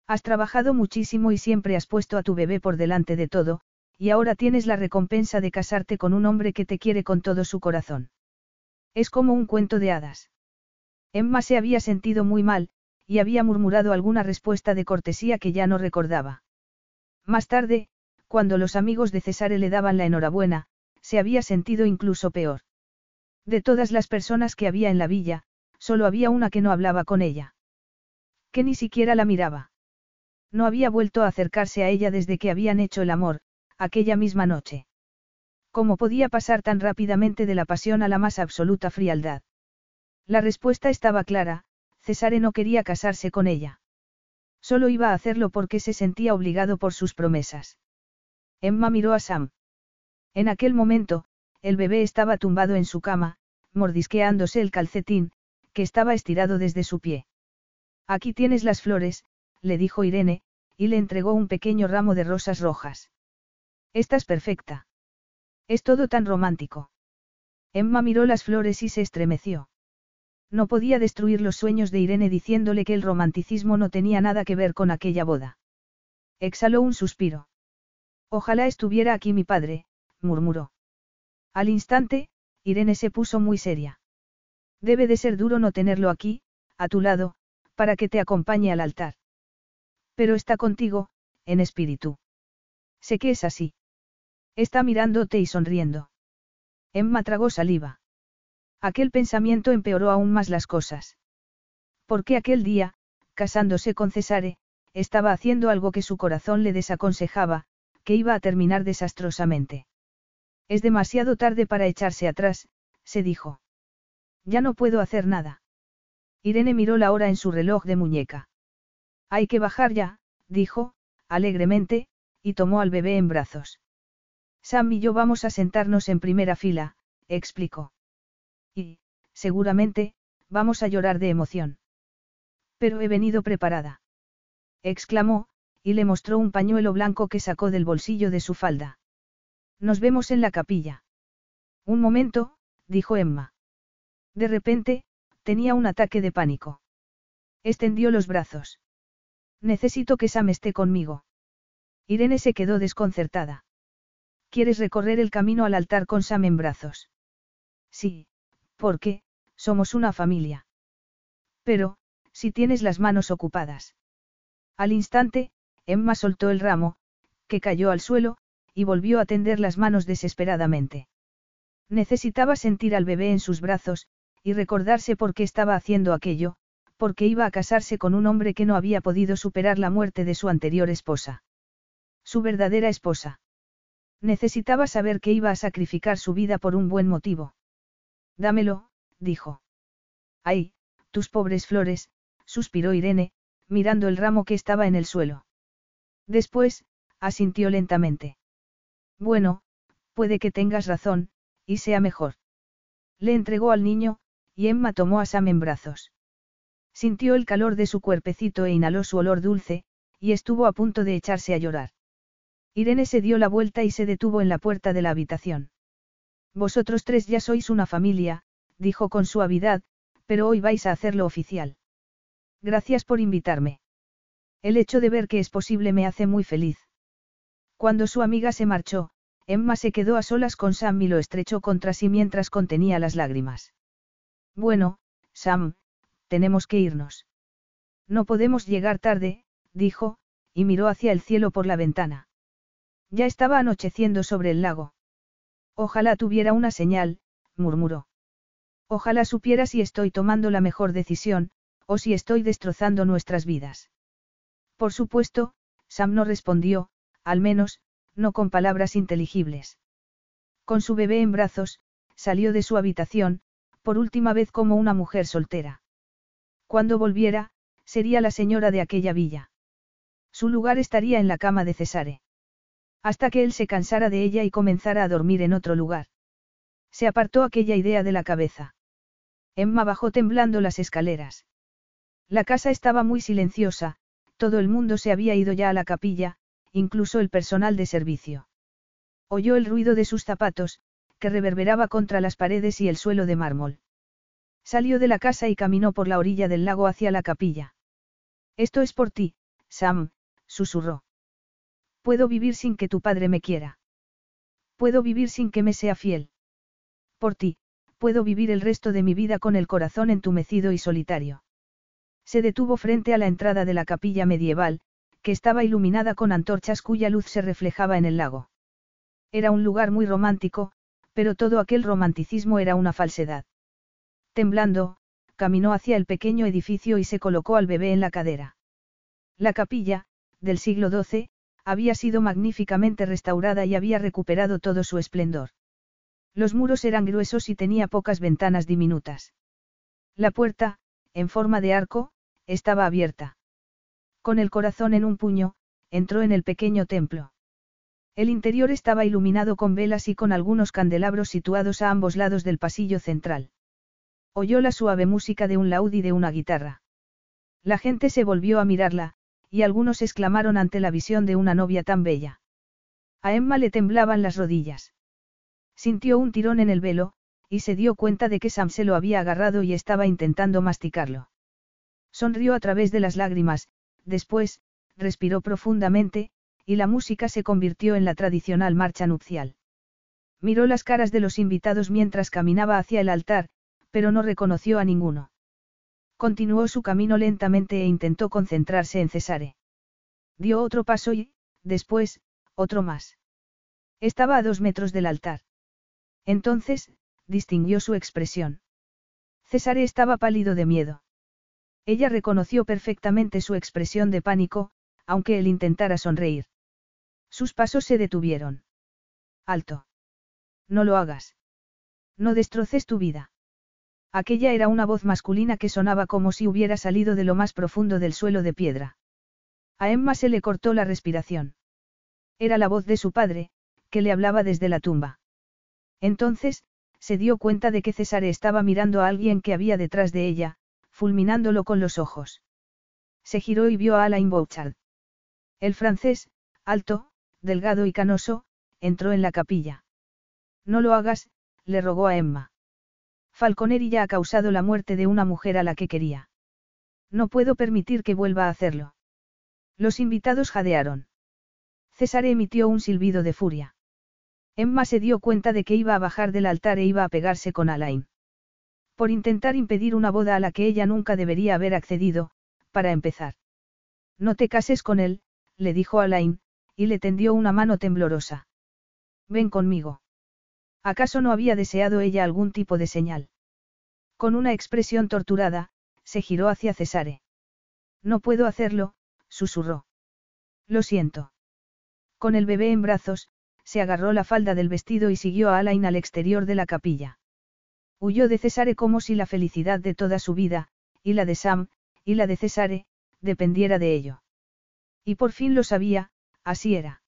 Has trabajado muchísimo y siempre has puesto a tu bebé por delante de todo, y ahora tienes la recompensa de casarte con un hombre que te quiere con todo su corazón. Es como un cuento de hadas. Emma se había sentido muy mal, y había murmurado alguna respuesta de cortesía que ya no recordaba. Más tarde, cuando los amigos de Cesare le daban la enhorabuena, se había sentido incluso peor. De todas las personas que había en la villa, solo había una que no hablaba con ella que ni siquiera la miraba. No había vuelto a acercarse a ella desde que habían hecho el amor, aquella misma noche. ¿Cómo podía pasar tan rápidamente de la pasión a la más absoluta frialdad? La respuesta estaba clara, Cesare no quería casarse con ella. Solo iba a hacerlo porque se sentía obligado por sus promesas. Emma miró a Sam. En aquel momento, el bebé estaba tumbado en su cama, mordisqueándose el calcetín, que estaba estirado desde su pie. Aquí tienes las flores, le dijo Irene, y le entregó un pequeño ramo de rosas rojas. Estás perfecta. Es todo tan romántico. Emma miró las flores y se estremeció. No podía destruir los sueños de Irene diciéndole que el romanticismo no tenía nada que ver con aquella boda. Exhaló un suspiro. Ojalá estuviera aquí mi padre, murmuró. Al instante, Irene se puso muy seria. Debe de ser duro no tenerlo aquí, a tu lado, para que te acompañe al altar. Pero está contigo, en espíritu. Sé que es así. Está mirándote y sonriendo. Emma tragó saliva. Aquel pensamiento empeoró aún más las cosas. Porque aquel día, casándose con Cesare, estaba haciendo algo que su corazón le desaconsejaba, que iba a terminar desastrosamente. Es demasiado tarde para echarse atrás, se dijo. Ya no puedo hacer nada. Irene miró la hora en su reloj de muñeca. Hay que bajar ya, dijo, alegremente, y tomó al bebé en brazos. Sam y yo vamos a sentarnos en primera fila, explicó. Y, seguramente, vamos a llorar de emoción. Pero he venido preparada. Exclamó, y le mostró un pañuelo blanco que sacó del bolsillo de su falda. Nos vemos en la capilla. Un momento, dijo Emma. De repente, tenía un ataque de pánico. Extendió los brazos. Necesito que Sam esté conmigo. Irene se quedó desconcertada. ¿Quieres recorrer el camino al altar con Sam en brazos? Sí, porque, somos una familia. Pero, si tienes las manos ocupadas. Al instante, Emma soltó el ramo, que cayó al suelo, y volvió a tender las manos desesperadamente. Necesitaba sentir al bebé en sus brazos, y recordarse por qué estaba haciendo aquello, porque iba a casarse con un hombre que no había podido superar la muerte de su anterior esposa. Su verdadera esposa. Necesitaba saber que iba a sacrificar su vida por un buen motivo. Dámelo, dijo. Ay, tus pobres flores, suspiró Irene, mirando el ramo que estaba en el suelo. Después, asintió lentamente. Bueno, puede que tengas razón, y sea mejor. Le entregó al niño, y Emma tomó a Sam en brazos. Sintió el calor de su cuerpecito e inhaló su olor dulce, y estuvo a punto de echarse a llorar. Irene se dio la vuelta y se detuvo en la puerta de la habitación. Vosotros tres ya sois una familia, dijo con suavidad, pero hoy vais a hacerlo oficial. Gracias por invitarme. El hecho de ver que es posible me hace muy feliz. Cuando su amiga se marchó, Emma se quedó a solas con Sam y lo estrechó contra sí mientras contenía las lágrimas. Bueno, Sam, tenemos que irnos. No podemos llegar tarde, dijo, y miró hacia el cielo por la ventana. Ya estaba anocheciendo sobre el lago. Ojalá tuviera una señal, murmuró. Ojalá supiera si estoy tomando la mejor decisión, o si estoy destrozando nuestras vidas. Por supuesto, Sam no respondió, al menos, no con palabras inteligibles. Con su bebé en brazos, salió de su habitación, por última vez como una mujer soltera. Cuando volviera, sería la señora de aquella villa. Su lugar estaría en la cama de Cesare. Hasta que él se cansara de ella y comenzara a dormir en otro lugar. Se apartó aquella idea de la cabeza. Emma bajó temblando las escaleras. La casa estaba muy silenciosa, todo el mundo se había ido ya a la capilla, incluso el personal de servicio. Oyó el ruido de sus zapatos, que reverberaba contra las paredes y el suelo de mármol. Salió de la casa y caminó por la orilla del lago hacia la capilla. Esto es por ti, Sam, susurró. Puedo vivir sin que tu padre me quiera. Puedo vivir sin que me sea fiel. Por ti, puedo vivir el resto de mi vida con el corazón entumecido y solitario. Se detuvo frente a la entrada de la capilla medieval, que estaba iluminada con antorchas cuya luz se reflejaba en el lago. Era un lugar muy romántico, pero todo aquel romanticismo era una falsedad. Temblando, caminó hacia el pequeño edificio y se colocó al bebé en la cadera. La capilla, del siglo XII, había sido magníficamente restaurada y había recuperado todo su esplendor. Los muros eran gruesos y tenía pocas ventanas diminutas. La puerta, en forma de arco, estaba abierta. Con el corazón en un puño, entró en el pequeño templo. El interior estaba iluminado con velas y con algunos candelabros situados a ambos lados del pasillo central. Oyó la suave música de un laúd y de una guitarra. La gente se volvió a mirarla, y algunos exclamaron ante la visión de una novia tan bella. A Emma le temblaban las rodillas. Sintió un tirón en el velo, y se dio cuenta de que Sam se lo había agarrado y estaba intentando masticarlo. Sonrió a través de las lágrimas, Después, respiró profundamente, y la música se convirtió en la tradicional marcha nupcial. Miró las caras de los invitados mientras caminaba hacia el altar, pero no reconoció a ninguno. Continuó su camino lentamente e intentó concentrarse en Cesare. Dio otro paso y, después, otro más. Estaba a dos metros del altar. Entonces, distinguió su expresión. Cesare estaba pálido de miedo. Ella reconoció perfectamente su expresión de pánico, aunque él intentara sonreír. Sus pasos se detuvieron. Alto. No lo hagas. No destroces tu vida. Aquella era una voz masculina que sonaba como si hubiera salido de lo más profundo del suelo de piedra. A Emma se le cortó la respiración. Era la voz de su padre, que le hablaba desde la tumba. Entonces, se dio cuenta de que Cesare estaba mirando a alguien que había detrás de ella, fulminándolo con los ojos. Se giró y vio a Alain Bouchard. El francés, alto, delgado y canoso, entró en la capilla. No lo hagas, le rogó a Emma. Falconeri ya ha causado la muerte de una mujer a la que quería. No puedo permitir que vuelva a hacerlo. Los invitados jadearon. César emitió un silbido de furia. Emma se dio cuenta de que iba a bajar del altar e iba a pegarse con Alain. Por intentar impedir una boda a la que ella nunca debería haber accedido, para empezar. No te cases con él, le dijo Alain, y le tendió una mano temblorosa. Ven conmigo. ¿Acaso no había deseado ella algún tipo de señal? Con una expresión torturada, se giró hacia Cesare. No puedo hacerlo, susurró. Lo siento. Con el bebé en brazos, se agarró la falda del vestido y siguió a Alain al exterior de la capilla. Huyó de Cesare como si la felicidad de toda su vida, y la de Sam, y la de Cesare, dependiera de ello. Y por fin lo sabía, así era.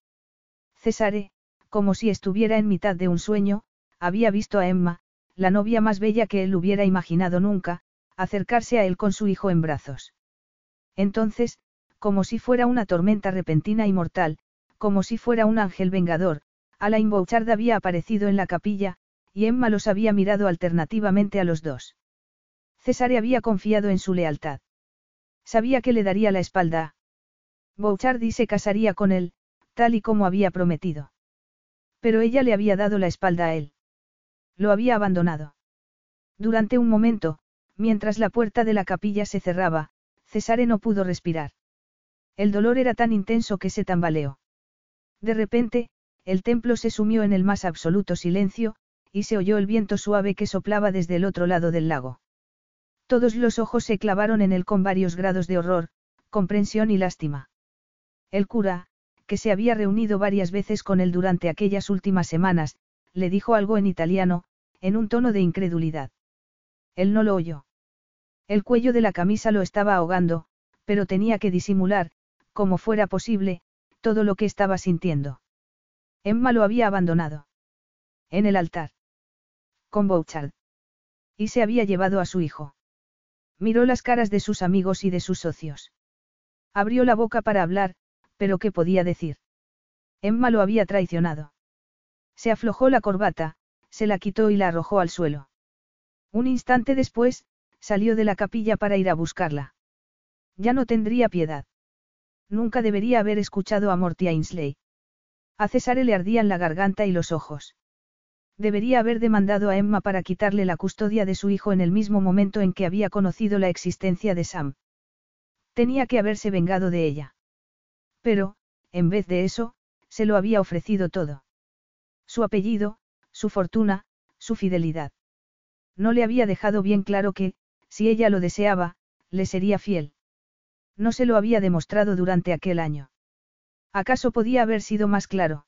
Cesare, como si estuviera en mitad de un sueño, había visto a Emma, la novia más bella que él hubiera imaginado nunca, acercarse a él con su hijo en brazos. Entonces, como si fuera una tormenta repentina y mortal, como si fuera un ángel vengador, Alain Bouchard había aparecido en la capilla, y Emma los había mirado alternativamente a los dos. Cesare había confiado en su lealtad. Sabía que le daría la espalda Bouchard y se casaría con él, tal y como había prometido. Pero ella le había dado la espalda a él. Lo había abandonado. Durante un momento, mientras la puerta de la capilla se cerraba, Cesare no pudo respirar. El dolor era tan intenso que se tambaleó. De repente, el templo se sumió en el más absoluto silencio, y se oyó el viento suave que soplaba desde el otro lado del lago. Todos los ojos se clavaron en él con varios grados de horror, comprensión y lástima. El cura, que se había reunido varias veces con él durante aquellas últimas semanas, le dijo algo en italiano, en un tono de incredulidad. Él no lo oyó. El cuello de la camisa lo estaba ahogando, pero tenía que disimular, como fuera posible, todo lo que estaba sintiendo. Emma lo había abandonado. En el altar. Con Bouchard. Y se había llevado a su hijo. Miró las caras de sus amigos y de sus socios. Abrió la boca para hablar, pero ¿qué podía decir? Emma lo había traicionado. Se aflojó la corbata, se la quitó y la arrojó al suelo. Un instante después, salió de la capilla para ir a buscarla. Ya no tendría piedad. Nunca debería haber escuchado a Morty Ainsley. A Cesare le ardían la garganta y los ojos. Debería haber demandado a Emma para quitarle la custodia de su hijo en el mismo momento en que había conocido la existencia de Sam. Tenía que haberse vengado de ella. Pero, en vez de eso, se lo había ofrecido todo. Su apellido, su fortuna, su fidelidad. No le había dejado bien claro que, si ella lo deseaba, le sería fiel. No se lo había demostrado durante aquel año. ¿Acaso podía haber sido más claro?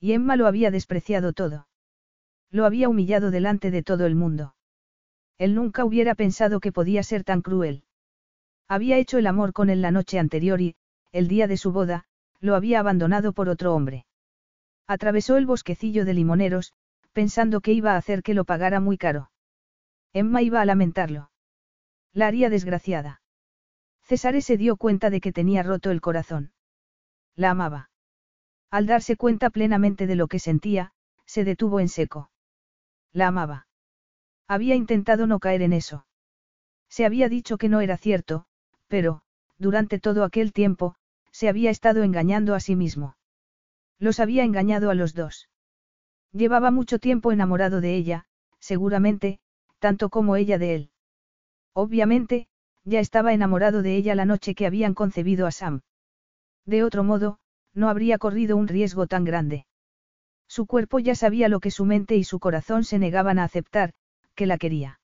Y Emma lo había despreciado todo. Lo había humillado delante de todo el mundo. Él nunca hubiera pensado que podía ser tan cruel. Había hecho el amor con él la noche anterior y, el día de su boda, lo había abandonado por otro hombre. Atravesó el bosquecillo de limoneros, pensando que iba a hacer que lo pagara muy caro. Emma iba a lamentarlo. La haría desgraciada. César se dio cuenta de que tenía roto el corazón. La amaba. Al darse cuenta plenamente de lo que sentía, se detuvo en seco. La amaba. Había intentado no caer en eso. Se había dicho que no era cierto, pero, durante todo aquel tiempo, se había estado engañando a sí mismo. Los había engañado a los dos. Llevaba mucho tiempo enamorado de ella, seguramente, tanto como ella de él. Obviamente, ya estaba enamorado de ella la noche que habían concebido a Sam. De otro modo, no habría corrido un riesgo tan grande. Su cuerpo ya sabía lo que su mente y su corazón se negaban a aceptar, que la quería.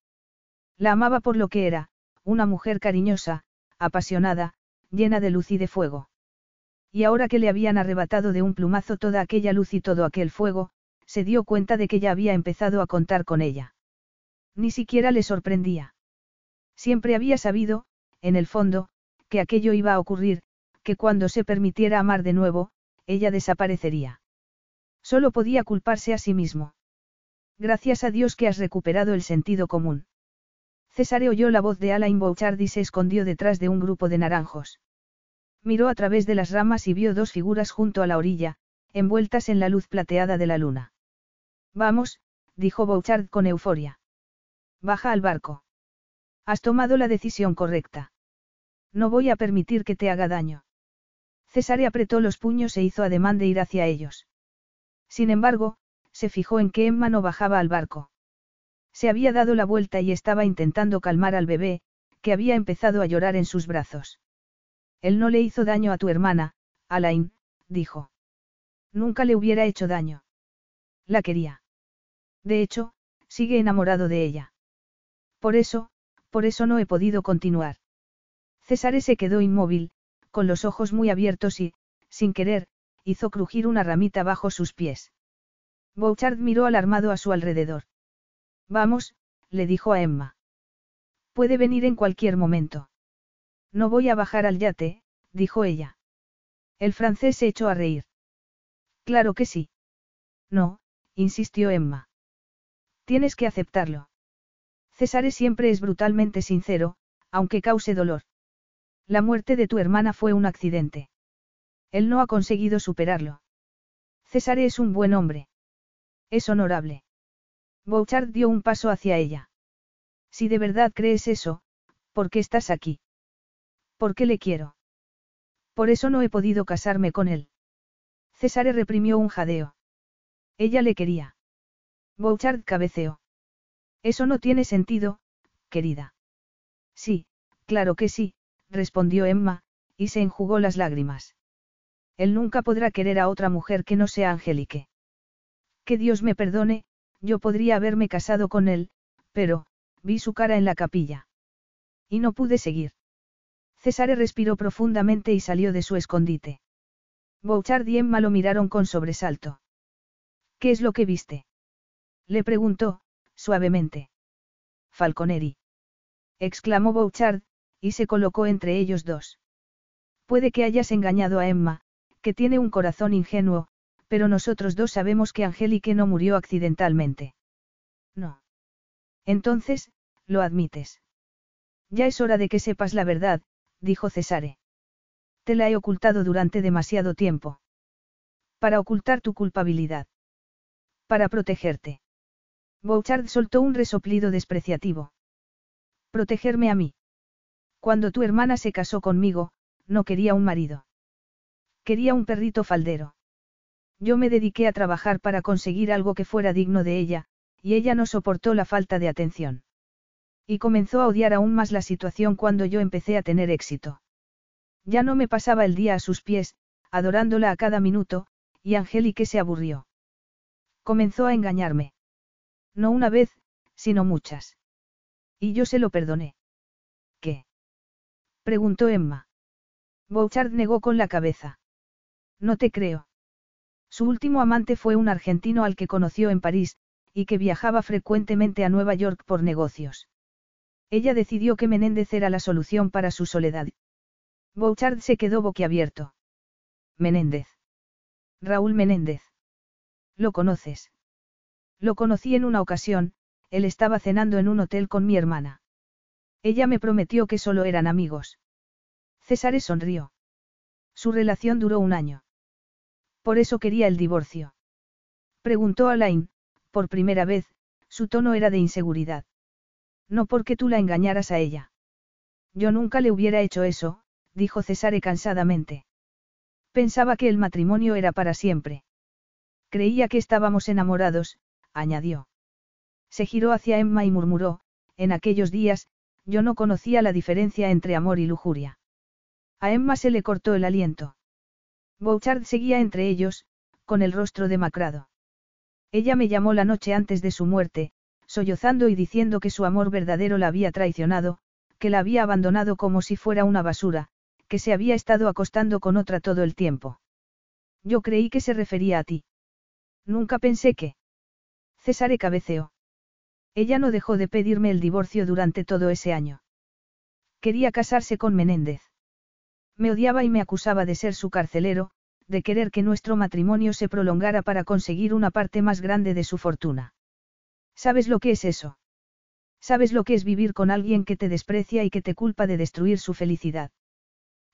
La amaba por lo que era, una mujer cariñosa, apasionada, llena de luz y de fuego. Y ahora que le habían arrebatado de un plumazo toda aquella luz y todo aquel fuego, se dio cuenta de que ya había empezado a contar con ella. Ni siquiera le sorprendía. Siempre había sabido, en el fondo, que aquello iba a ocurrir, que cuando se permitiera amar de nuevo, ella desaparecería. Solo podía culparse a sí mismo. Gracias a Dios que has recuperado el sentido común. César oyó la voz de Alain Bouchard y se escondió detrás de un grupo de naranjos. Miró a través de las ramas y vio dos figuras junto a la orilla, envueltas en la luz plateada de la luna. Vamos, dijo Bouchard con euforia. Baja al barco. Has tomado la decisión correcta. No voy a permitir que te haga daño. Cesare apretó los puños e hizo ademán de ir hacia ellos. Sin embargo, se fijó en que Emma no bajaba al barco. Se había dado la vuelta y estaba intentando calmar al bebé, que había empezado a llorar en sus brazos. Él no le hizo daño a tu hermana, Alain, dijo. Nunca le hubiera hecho daño. La quería. De hecho, sigue enamorado de ella. Por eso, por eso no he podido continuar. César se quedó inmóvil, con los ojos muy abiertos y, sin querer, hizo crujir una ramita bajo sus pies. Bouchard miró alarmado a su alrededor. Vamos, le dijo a Emma. Puede venir en cualquier momento. No voy a bajar al yate, dijo ella. El francés se echó a reír. Claro que sí. No, insistió Emma. Tienes que aceptarlo. César siempre es brutalmente sincero, aunque cause dolor. La muerte de tu hermana fue un accidente. Él no ha conseguido superarlo. César es un buen hombre. Es honorable. Bouchard dio un paso hacia ella. Si de verdad crees eso, ¿por qué estás aquí? ¿Por qué le quiero? Por eso no he podido casarme con él. César reprimió un jadeo. Ella le quería. Bouchard cabeceó. Eso no tiene sentido, querida. Sí, claro que sí, respondió Emma, y se enjugó las lágrimas. Él nunca podrá querer a otra mujer que no sea Angélique. Que Dios me perdone, yo podría haberme casado con él, pero, vi su cara en la capilla. Y no pude seguir. César respiró profundamente y salió de su escondite. Bouchard y Emma lo miraron con sobresalto. ¿Qué es lo que viste? Le preguntó, suavemente. Falconeri. exclamó Bouchard, y se colocó entre ellos dos. Puede que hayas engañado a Emma, que tiene un corazón ingenuo, pero nosotros dos sabemos que Angélique no murió accidentalmente. No. Entonces, lo admites. Ya es hora de que sepas la verdad, dijo Cesare. Te la he ocultado durante demasiado tiempo. Para ocultar tu culpabilidad. Para protegerte. Bouchard soltó un resoplido despreciativo. Protegerme a mí. Cuando tu hermana se casó conmigo, no quería un marido. Quería un perrito faldero. Yo me dediqué a trabajar para conseguir algo que fuera digno de ella, y ella no soportó la falta de atención. Y comenzó a odiar aún más la situación cuando yo empecé a tener éxito. Ya no me pasaba el día a sus pies, adorándola a cada minuto, y Angélique se aburrió. Comenzó a engañarme. No una vez, sino muchas. Y yo se lo perdoné. ¿Qué? preguntó Emma. Bouchard negó con la cabeza. No te creo. Su último amante fue un argentino al que conoció en París, y que viajaba frecuentemente a Nueva York por negocios. Ella decidió que Menéndez era la solución para su soledad. Bouchard se quedó boquiabierto. Menéndez. Raúl Menéndez. ¿Lo conoces? Lo conocí en una ocasión, él estaba cenando en un hotel con mi hermana. Ella me prometió que solo eran amigos. César sonrió. Su relación duró un año. Por eso quería el divorcio. Preguntó Alain, por primera vez, su tono era de inseguridad. No porque tú la engañaras a ella. Yo nunca le hubiera hecho eso, dijo Cesare cansadamente. Pensaba que el matrimonio era para siempre. Creía que estábamos enamorados, añadió. Se giró hacia Emma y murmuró, en aquellos días, yo no conocía la diferencia entre amor y lujuria. A Emma se le cortó el aliento. Bouchard seguía entre ellos, con el rostro demacrado. Ella me llamó la noche antes de su muerte, sollozando y diciendo que su amor verdadero la había traicionado, que la había abandonado como si fuera una basura, que se había estado acostando con otra todo el tiempo. Yo creí que se refería a ti. Nunca pensé que. César cabeceó. Ella no dejó de pedirme el divorcio durante todo ese año. Quería casarse con Menéndez. Me odiaba y me acusaba de ser su carcelero, de querer que nuestro matrimonio se prolongara para conseguir una parte más grande de su fortuna. ¿Sabes lo que es eso? ¿Sabes lo que es vivir con alguien que te desprecia y que te culpa de destruir su felicidad?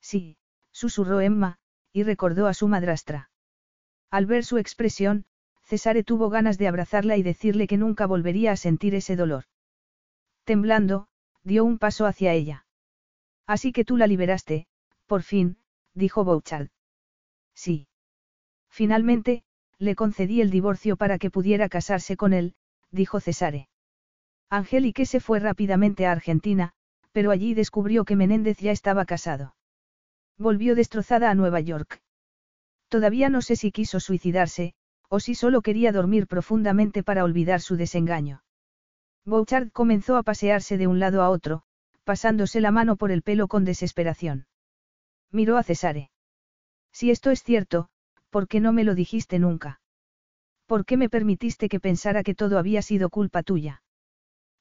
Sí, susurró Emma, y recordó a su madrastra. Al ver su expresión, Cesare tuvo ganas de abrazarla y decirle que nunca volvería a sentir ese dolor. Temblando, dio un paso hacia ella. Así que tú la liberaste, por fin, dijo Bouchard. Sí. Finalmente, le concedí el divorcio para que pudiera casarse con él, dijo Cesare. Angélique se fue rápidamente a Argentina, pero allí descubrió que Menéndez ya estaba casado. Volvió destrozada a Nueva York. Todavía no sé si quiso suicidarse, o si solo quería dormir profundamente para olvidar su desengaño. Bouchard comenzó a pasearse de un lado a otro, pasándose la mano por el pelo con desesperación. Miró a Cesare. Si esto es cierto, ¿por qué no me lo dijiste nunca? ¿Por qué me permitiste que pensara que todo había sido culpa tuya?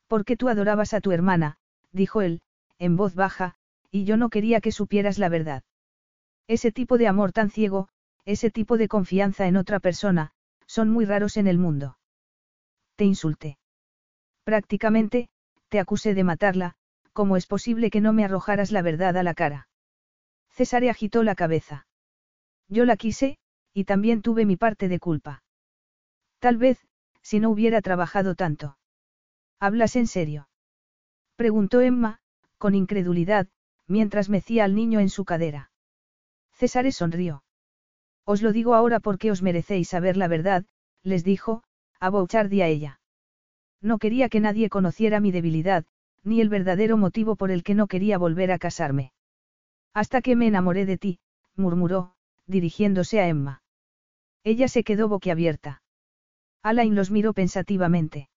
Porque tú adorabas a tu hermana, dijo él, en voz baja, y yo no quería que supieras la verdad. Ese tipo de amor tan ciego, ese tipo de confianza en otra persona, son muy raros en el mundo. Te insulté. Prácticamente, te acusé de matarla, ¿cómo es posible que no me arrojaras la verdad a la cara? César agitó la cabeza. Yo la quise, y también tuve mi parte de culpa. Tal vez, si no hubiera trabajado tanto. ¿Hablas en serio? Preguntó Emma, con incredulidad, mientras mecía al niño en su cadera. César sonrió. Os lo digo ahora porque os merecéis saber la verdad, les dijo, a Bouchard y a ella. No quería que nadie conociera mi debilidad, ni el verdadero motivo por el que no quería volver a casarme. Hasta que me enamoré de ti, murmuró, dirigiéndose a Emma. Ella se quedó boquiabierta. Alain los miró pensativamente.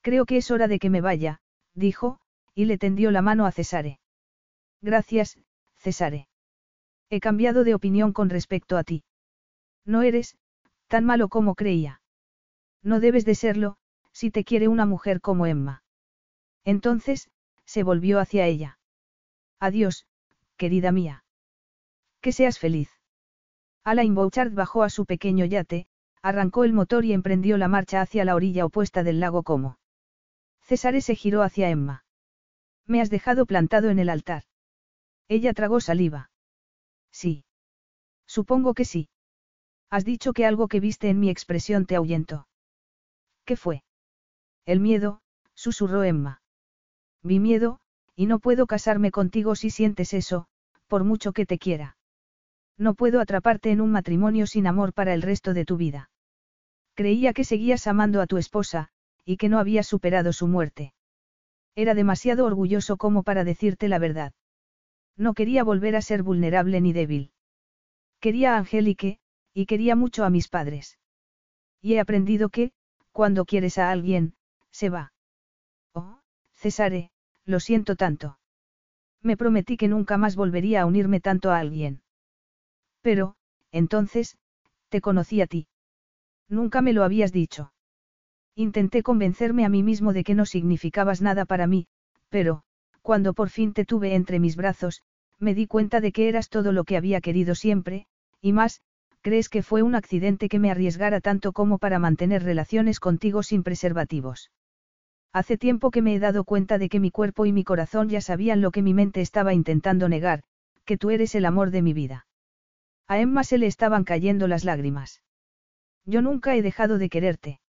Creo que es hora de que me vaya, dijo, y le tendió la mano a Cesare. Gracias, Cesare. He cambiado de opinión con respecto a ti. No eres, tan malo como creía. No debes de serlo, si te quiere una mujer como Emma. Entonces, se volvió hacia ella. Adiós, querida mía. Que seas feliz. Alain Bouchard bajó a su pequeño yate, arrancó el motor y emprendió la marcha hacia la orilla opuesta del lago Como. César se giró hacia Emma. Me has dejado plantado en el altar. Ella tragó saliva. Sí. Supongo que sí. Has dicho que algo que viste en mi expresión te ahuyentó. ¿Qué fue? El miedo, susurró Emma. Vi miedo, y no puedo casarme contigo si sientes eso, por mucho que te quiera. No puedo atraparte en un matrimonio sin amor para el resto de tu vida. Creía que seguías amando a tu esposa, y que no habías superado su muerte. Era demasiado orgulloso como para decirte la verdad. No quería volver a ser vulnerable ni débil. Quería a Angélique, y quería mucho a mis padres. Y he aprendido que, cuando quieres a alguien, se va. Oh, Cesare, lo siento tanto. Me prometí que nunca más volvería a unirme tanto a alguien. Pero, entonces, te conocí a ti. Nunca me lo habías dicho. Intenté convencerme a mí mismo de que no significabas nada para mí, pero, cuando por fin te tuve entre mis brazos, me di cuenta de que eras todo lo que había querido siempre, y más, ¿crees que fue un accidente que me arriesgara tanto como para mantener relaciones contigo sin preservativos? Hace tiempo que me he dado cuenta de que mi cuerpo y mi corazón ya sabían lo que mi mente estaba intentando negar, que tú eres el amor de mi vida. A Emma se le estaban cayendo las lágrimas. Yo nunca he dejado de quererte.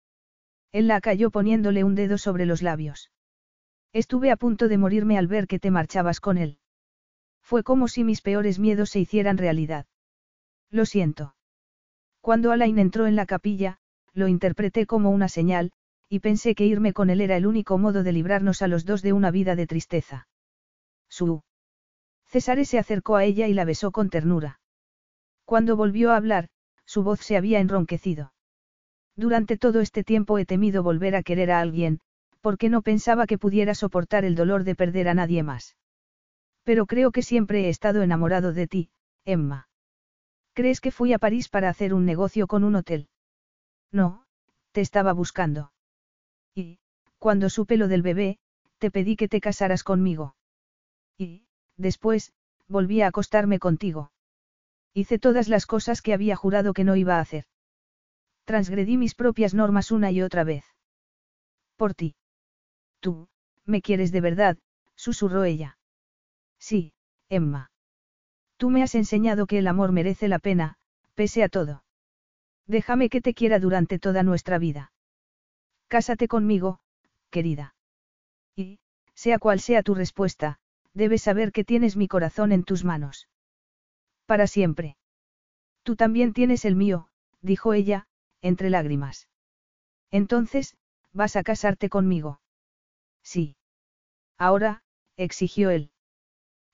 Él la cayó poniéndole un dedo sobre los labios. Estuve a punto de morirme al ver que te marchabas con él. Fue como si mis peores miedos se hicieran realidad. Lo siento. Cuando Alain entró en la capilla, lo interpreté como una señal, y pensé que irme con él era el único modo de librarnos a los dos de una vida de tristeza. Su. César se acercó a ella y la besó con ternura. Cuando volvió a hablar, su voz se había enronquecido. Durante todo este tiempo he temido volver a querer a alguien, porque no pensaba que pudiera soportar el dolor de perder a nadie más. Pero creo que siempre he estado enamorado de ti, Emma. ¿Crees que fui a París para hacer un negocio con un hotel? No, te estaba buscando. Y, cuando supe lo del bebé, te pedí que te casaras conmigo. Y, después, volví a acostarme contigo. Hice todas las cosas que había jurado que no iba a hacer. Transgredí mis propias normas una y otra vez. Por ti. Tú, me quieres de verdad, susurró ella. Sí, Emma. Tú me has enseñado que el amor merece la pena, pese a todo. Déjame que te quiera durante toda nuestra vida. Cásate conmigo, querida. Y, sea cual sea tu respuesta, debes saber que tienes mi corazón en tus manos. Para siempre. Tú también tienes el mío, dijo ella, entre lágrimas. Entonces, ¿vas a casarte conmigo? Sí. Ahora, exigió él.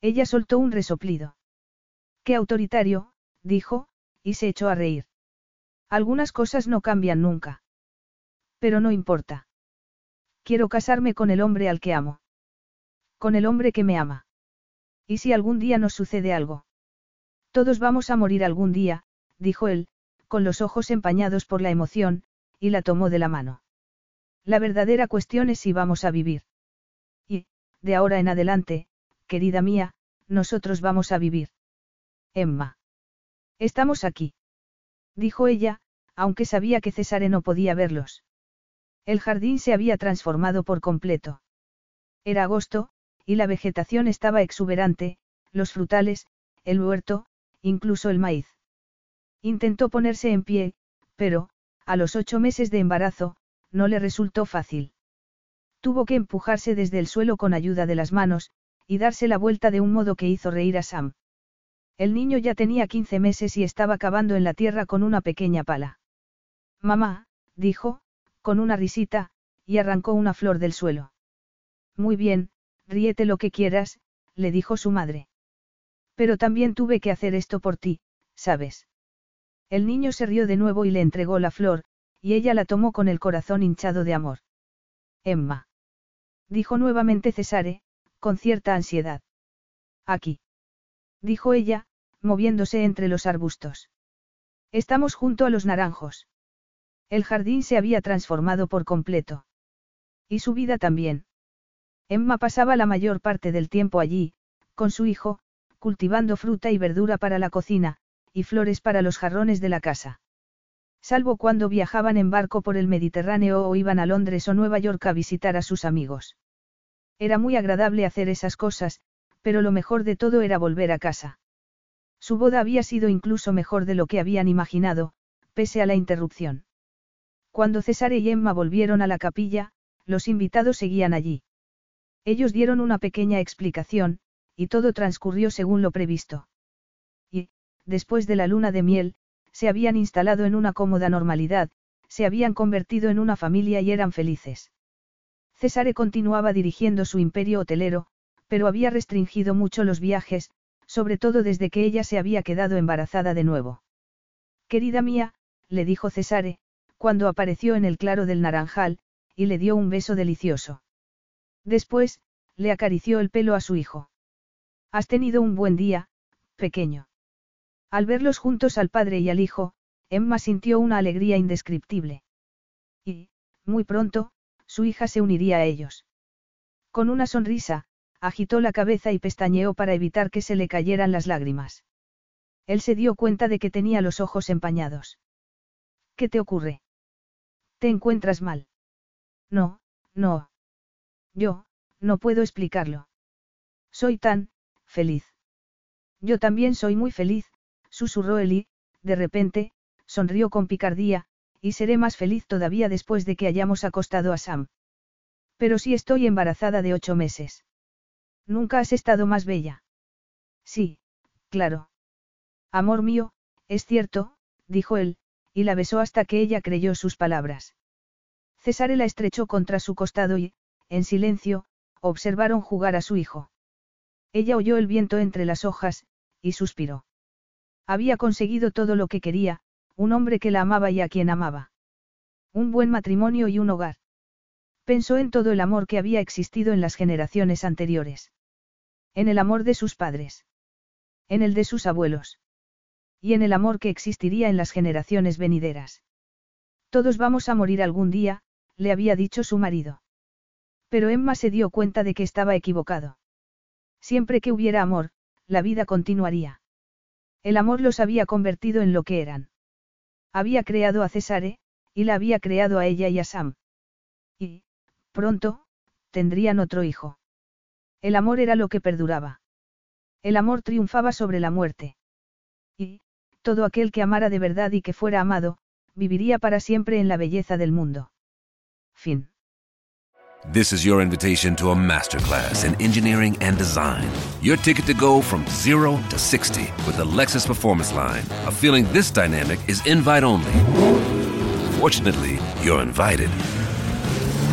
Ella soltó un resoplido. Qué autoritario, dijo, y se echó a reír. Algunas cosas no cambian nunca. Pero no importa. Quiero casarme con el hombre al que amo. Con el hombre que me ama. ¿Y si algún día nos sucede algo? Todos vamos a morir algún día, dijo él, con los ojos empañados por la emoción, y la tomó de la mano. La verdadera cuestión es si vamos a vivir. Y, de ahora en adelante, querida mía, nosotros vamos a vivir. Emma. Estamos aquí. Dijo ella, aunque sabía que Cesare no podía verlos. El jardín se había transformado por completo. Era agosto, y la vegetación estaba exuberante, los frutales, el huerto, incluso el maíz. Intentó ponerse en pie, pero, a los ocho meses de embarazo, no le resultó fácil. Tuvo que empujarse desde el suelo con ayuda de las manos, y darse la vuelta de un modo que hizo reír a Sam. El niño ya tenía 15 meses y estaba cavando en la tierra con una pequeña pala. Mamá, dijo, con una risita, y arrancó una flor del suelo. Muy bien, ríete lo que quieras, le dijo su madre. Pero también tuve que hacer esto por ti, ¿sabes? El niño se rió de nuevo y le entregó la flor, y ella la tomó con el corazón hinchado de amor. Emma. Dijo nuevamente Cesare, con cierta ansiedad. Aquí. Dijo ella, moviéndose entre los arbustos. Estamos junto a los naranjos. El jardín se había transformado por completo. Y su vida también. Emma pasaba la mayor parte del tiempo allí, con su hijo, cultivando fruta y verdura para la cocina, y flores para los jarrones de la casa. Salvo cuando viajaban en barco por el Mediterráneo o iban a Londres o Nueva York a visitar a sus amigos. Era muy agradable hacer esas cosas, pero lo mejor de todo era volver a casa. Su boda había sido incluso mejor de lo que habían imaginado, pese a la interrupción. Cuando César y Emma volvieron a la capilla, los invitados seguían allí. Ellos dieron una pequeña explicación, y todo transcurrió según lo previsto. Y, después de la luna de miel, se habían instalado en una cómoda normalidad, se habían convertido en una familia y eran felices. Cesare continuaba dirigiendo su imperio hotelero, pero había restringido mucho los viajes, sobre todo desde que ella se había quedado embarazada de nuevo. Querida mía, le dijo Cesare, cuando apareció en el claro del naranjal, y le dio un beso delicioso. Después, le acarició el pelo a su hijo. Has tenido un buen día, pequeño. Al verlos juntos al padre y al hijo, Emma sintió una alegría indescriptible. Y, muy pronto, su hija se uniría a ellos. Con una sonrisa, agitó la cabeza y pestañeó para evitar que se le cayeran las lágrimas. Él se dio cuenta de que tenía los ojos empañados. ¿Qué te ocurre? ¿Te encuentras mal? No, no. Yo, no puedo explicarlo. Soy tan, feliz. Yo también soy muy feliz, susurró Eli, de repente, sonrió con picardía, y seré más feliz todavía después de que hayamos acostado a Sam. Pero si estoy embarazada de ocho meses. Nunca has estado más bella. Sí, claro. Amor mío, es cierto, dijo él, y la besó hasta que ella creyó sus palabras. Cesare la estrechó contra su costado y, en silencio, observaron jugar a su hijo. Ella oyó el viento entre las hojas, y suspiró. Había conseguido todo lo que quería, un hombre que la amaba y a quien amaba. Un buen matrimonio y un hogar. Pensó en todo el amor que había existido en las generaciones anteriores. En el amor de sus padres. En el de sus abuelos. Y en el amor que existiría en las generaciones venideras. Todos vamos a morir algún día, le había dicho su marido. Pero Emma se dio cuenta de que estaba equivocado. Siempre que hubiera amor, la vida continuaría. El amor los había convertido en lo que eran. Había creado a Cesare, y la había creado a ella y a Sam. Y, pronto, tendrían otro hijo. El amor era lo que perduraba. El amor triunfaba sobre la muerte. Y, todo aquel que amara de verdad y que fuera amado, viviría para siempre en la belleza del mundo. Fin. This is your invitation to a masterclass in engineering and design. Your ticket to go from zero to 60 with the Lexus Performance Line. A feeling this dynamic is invite only. Fortunately, you're invited.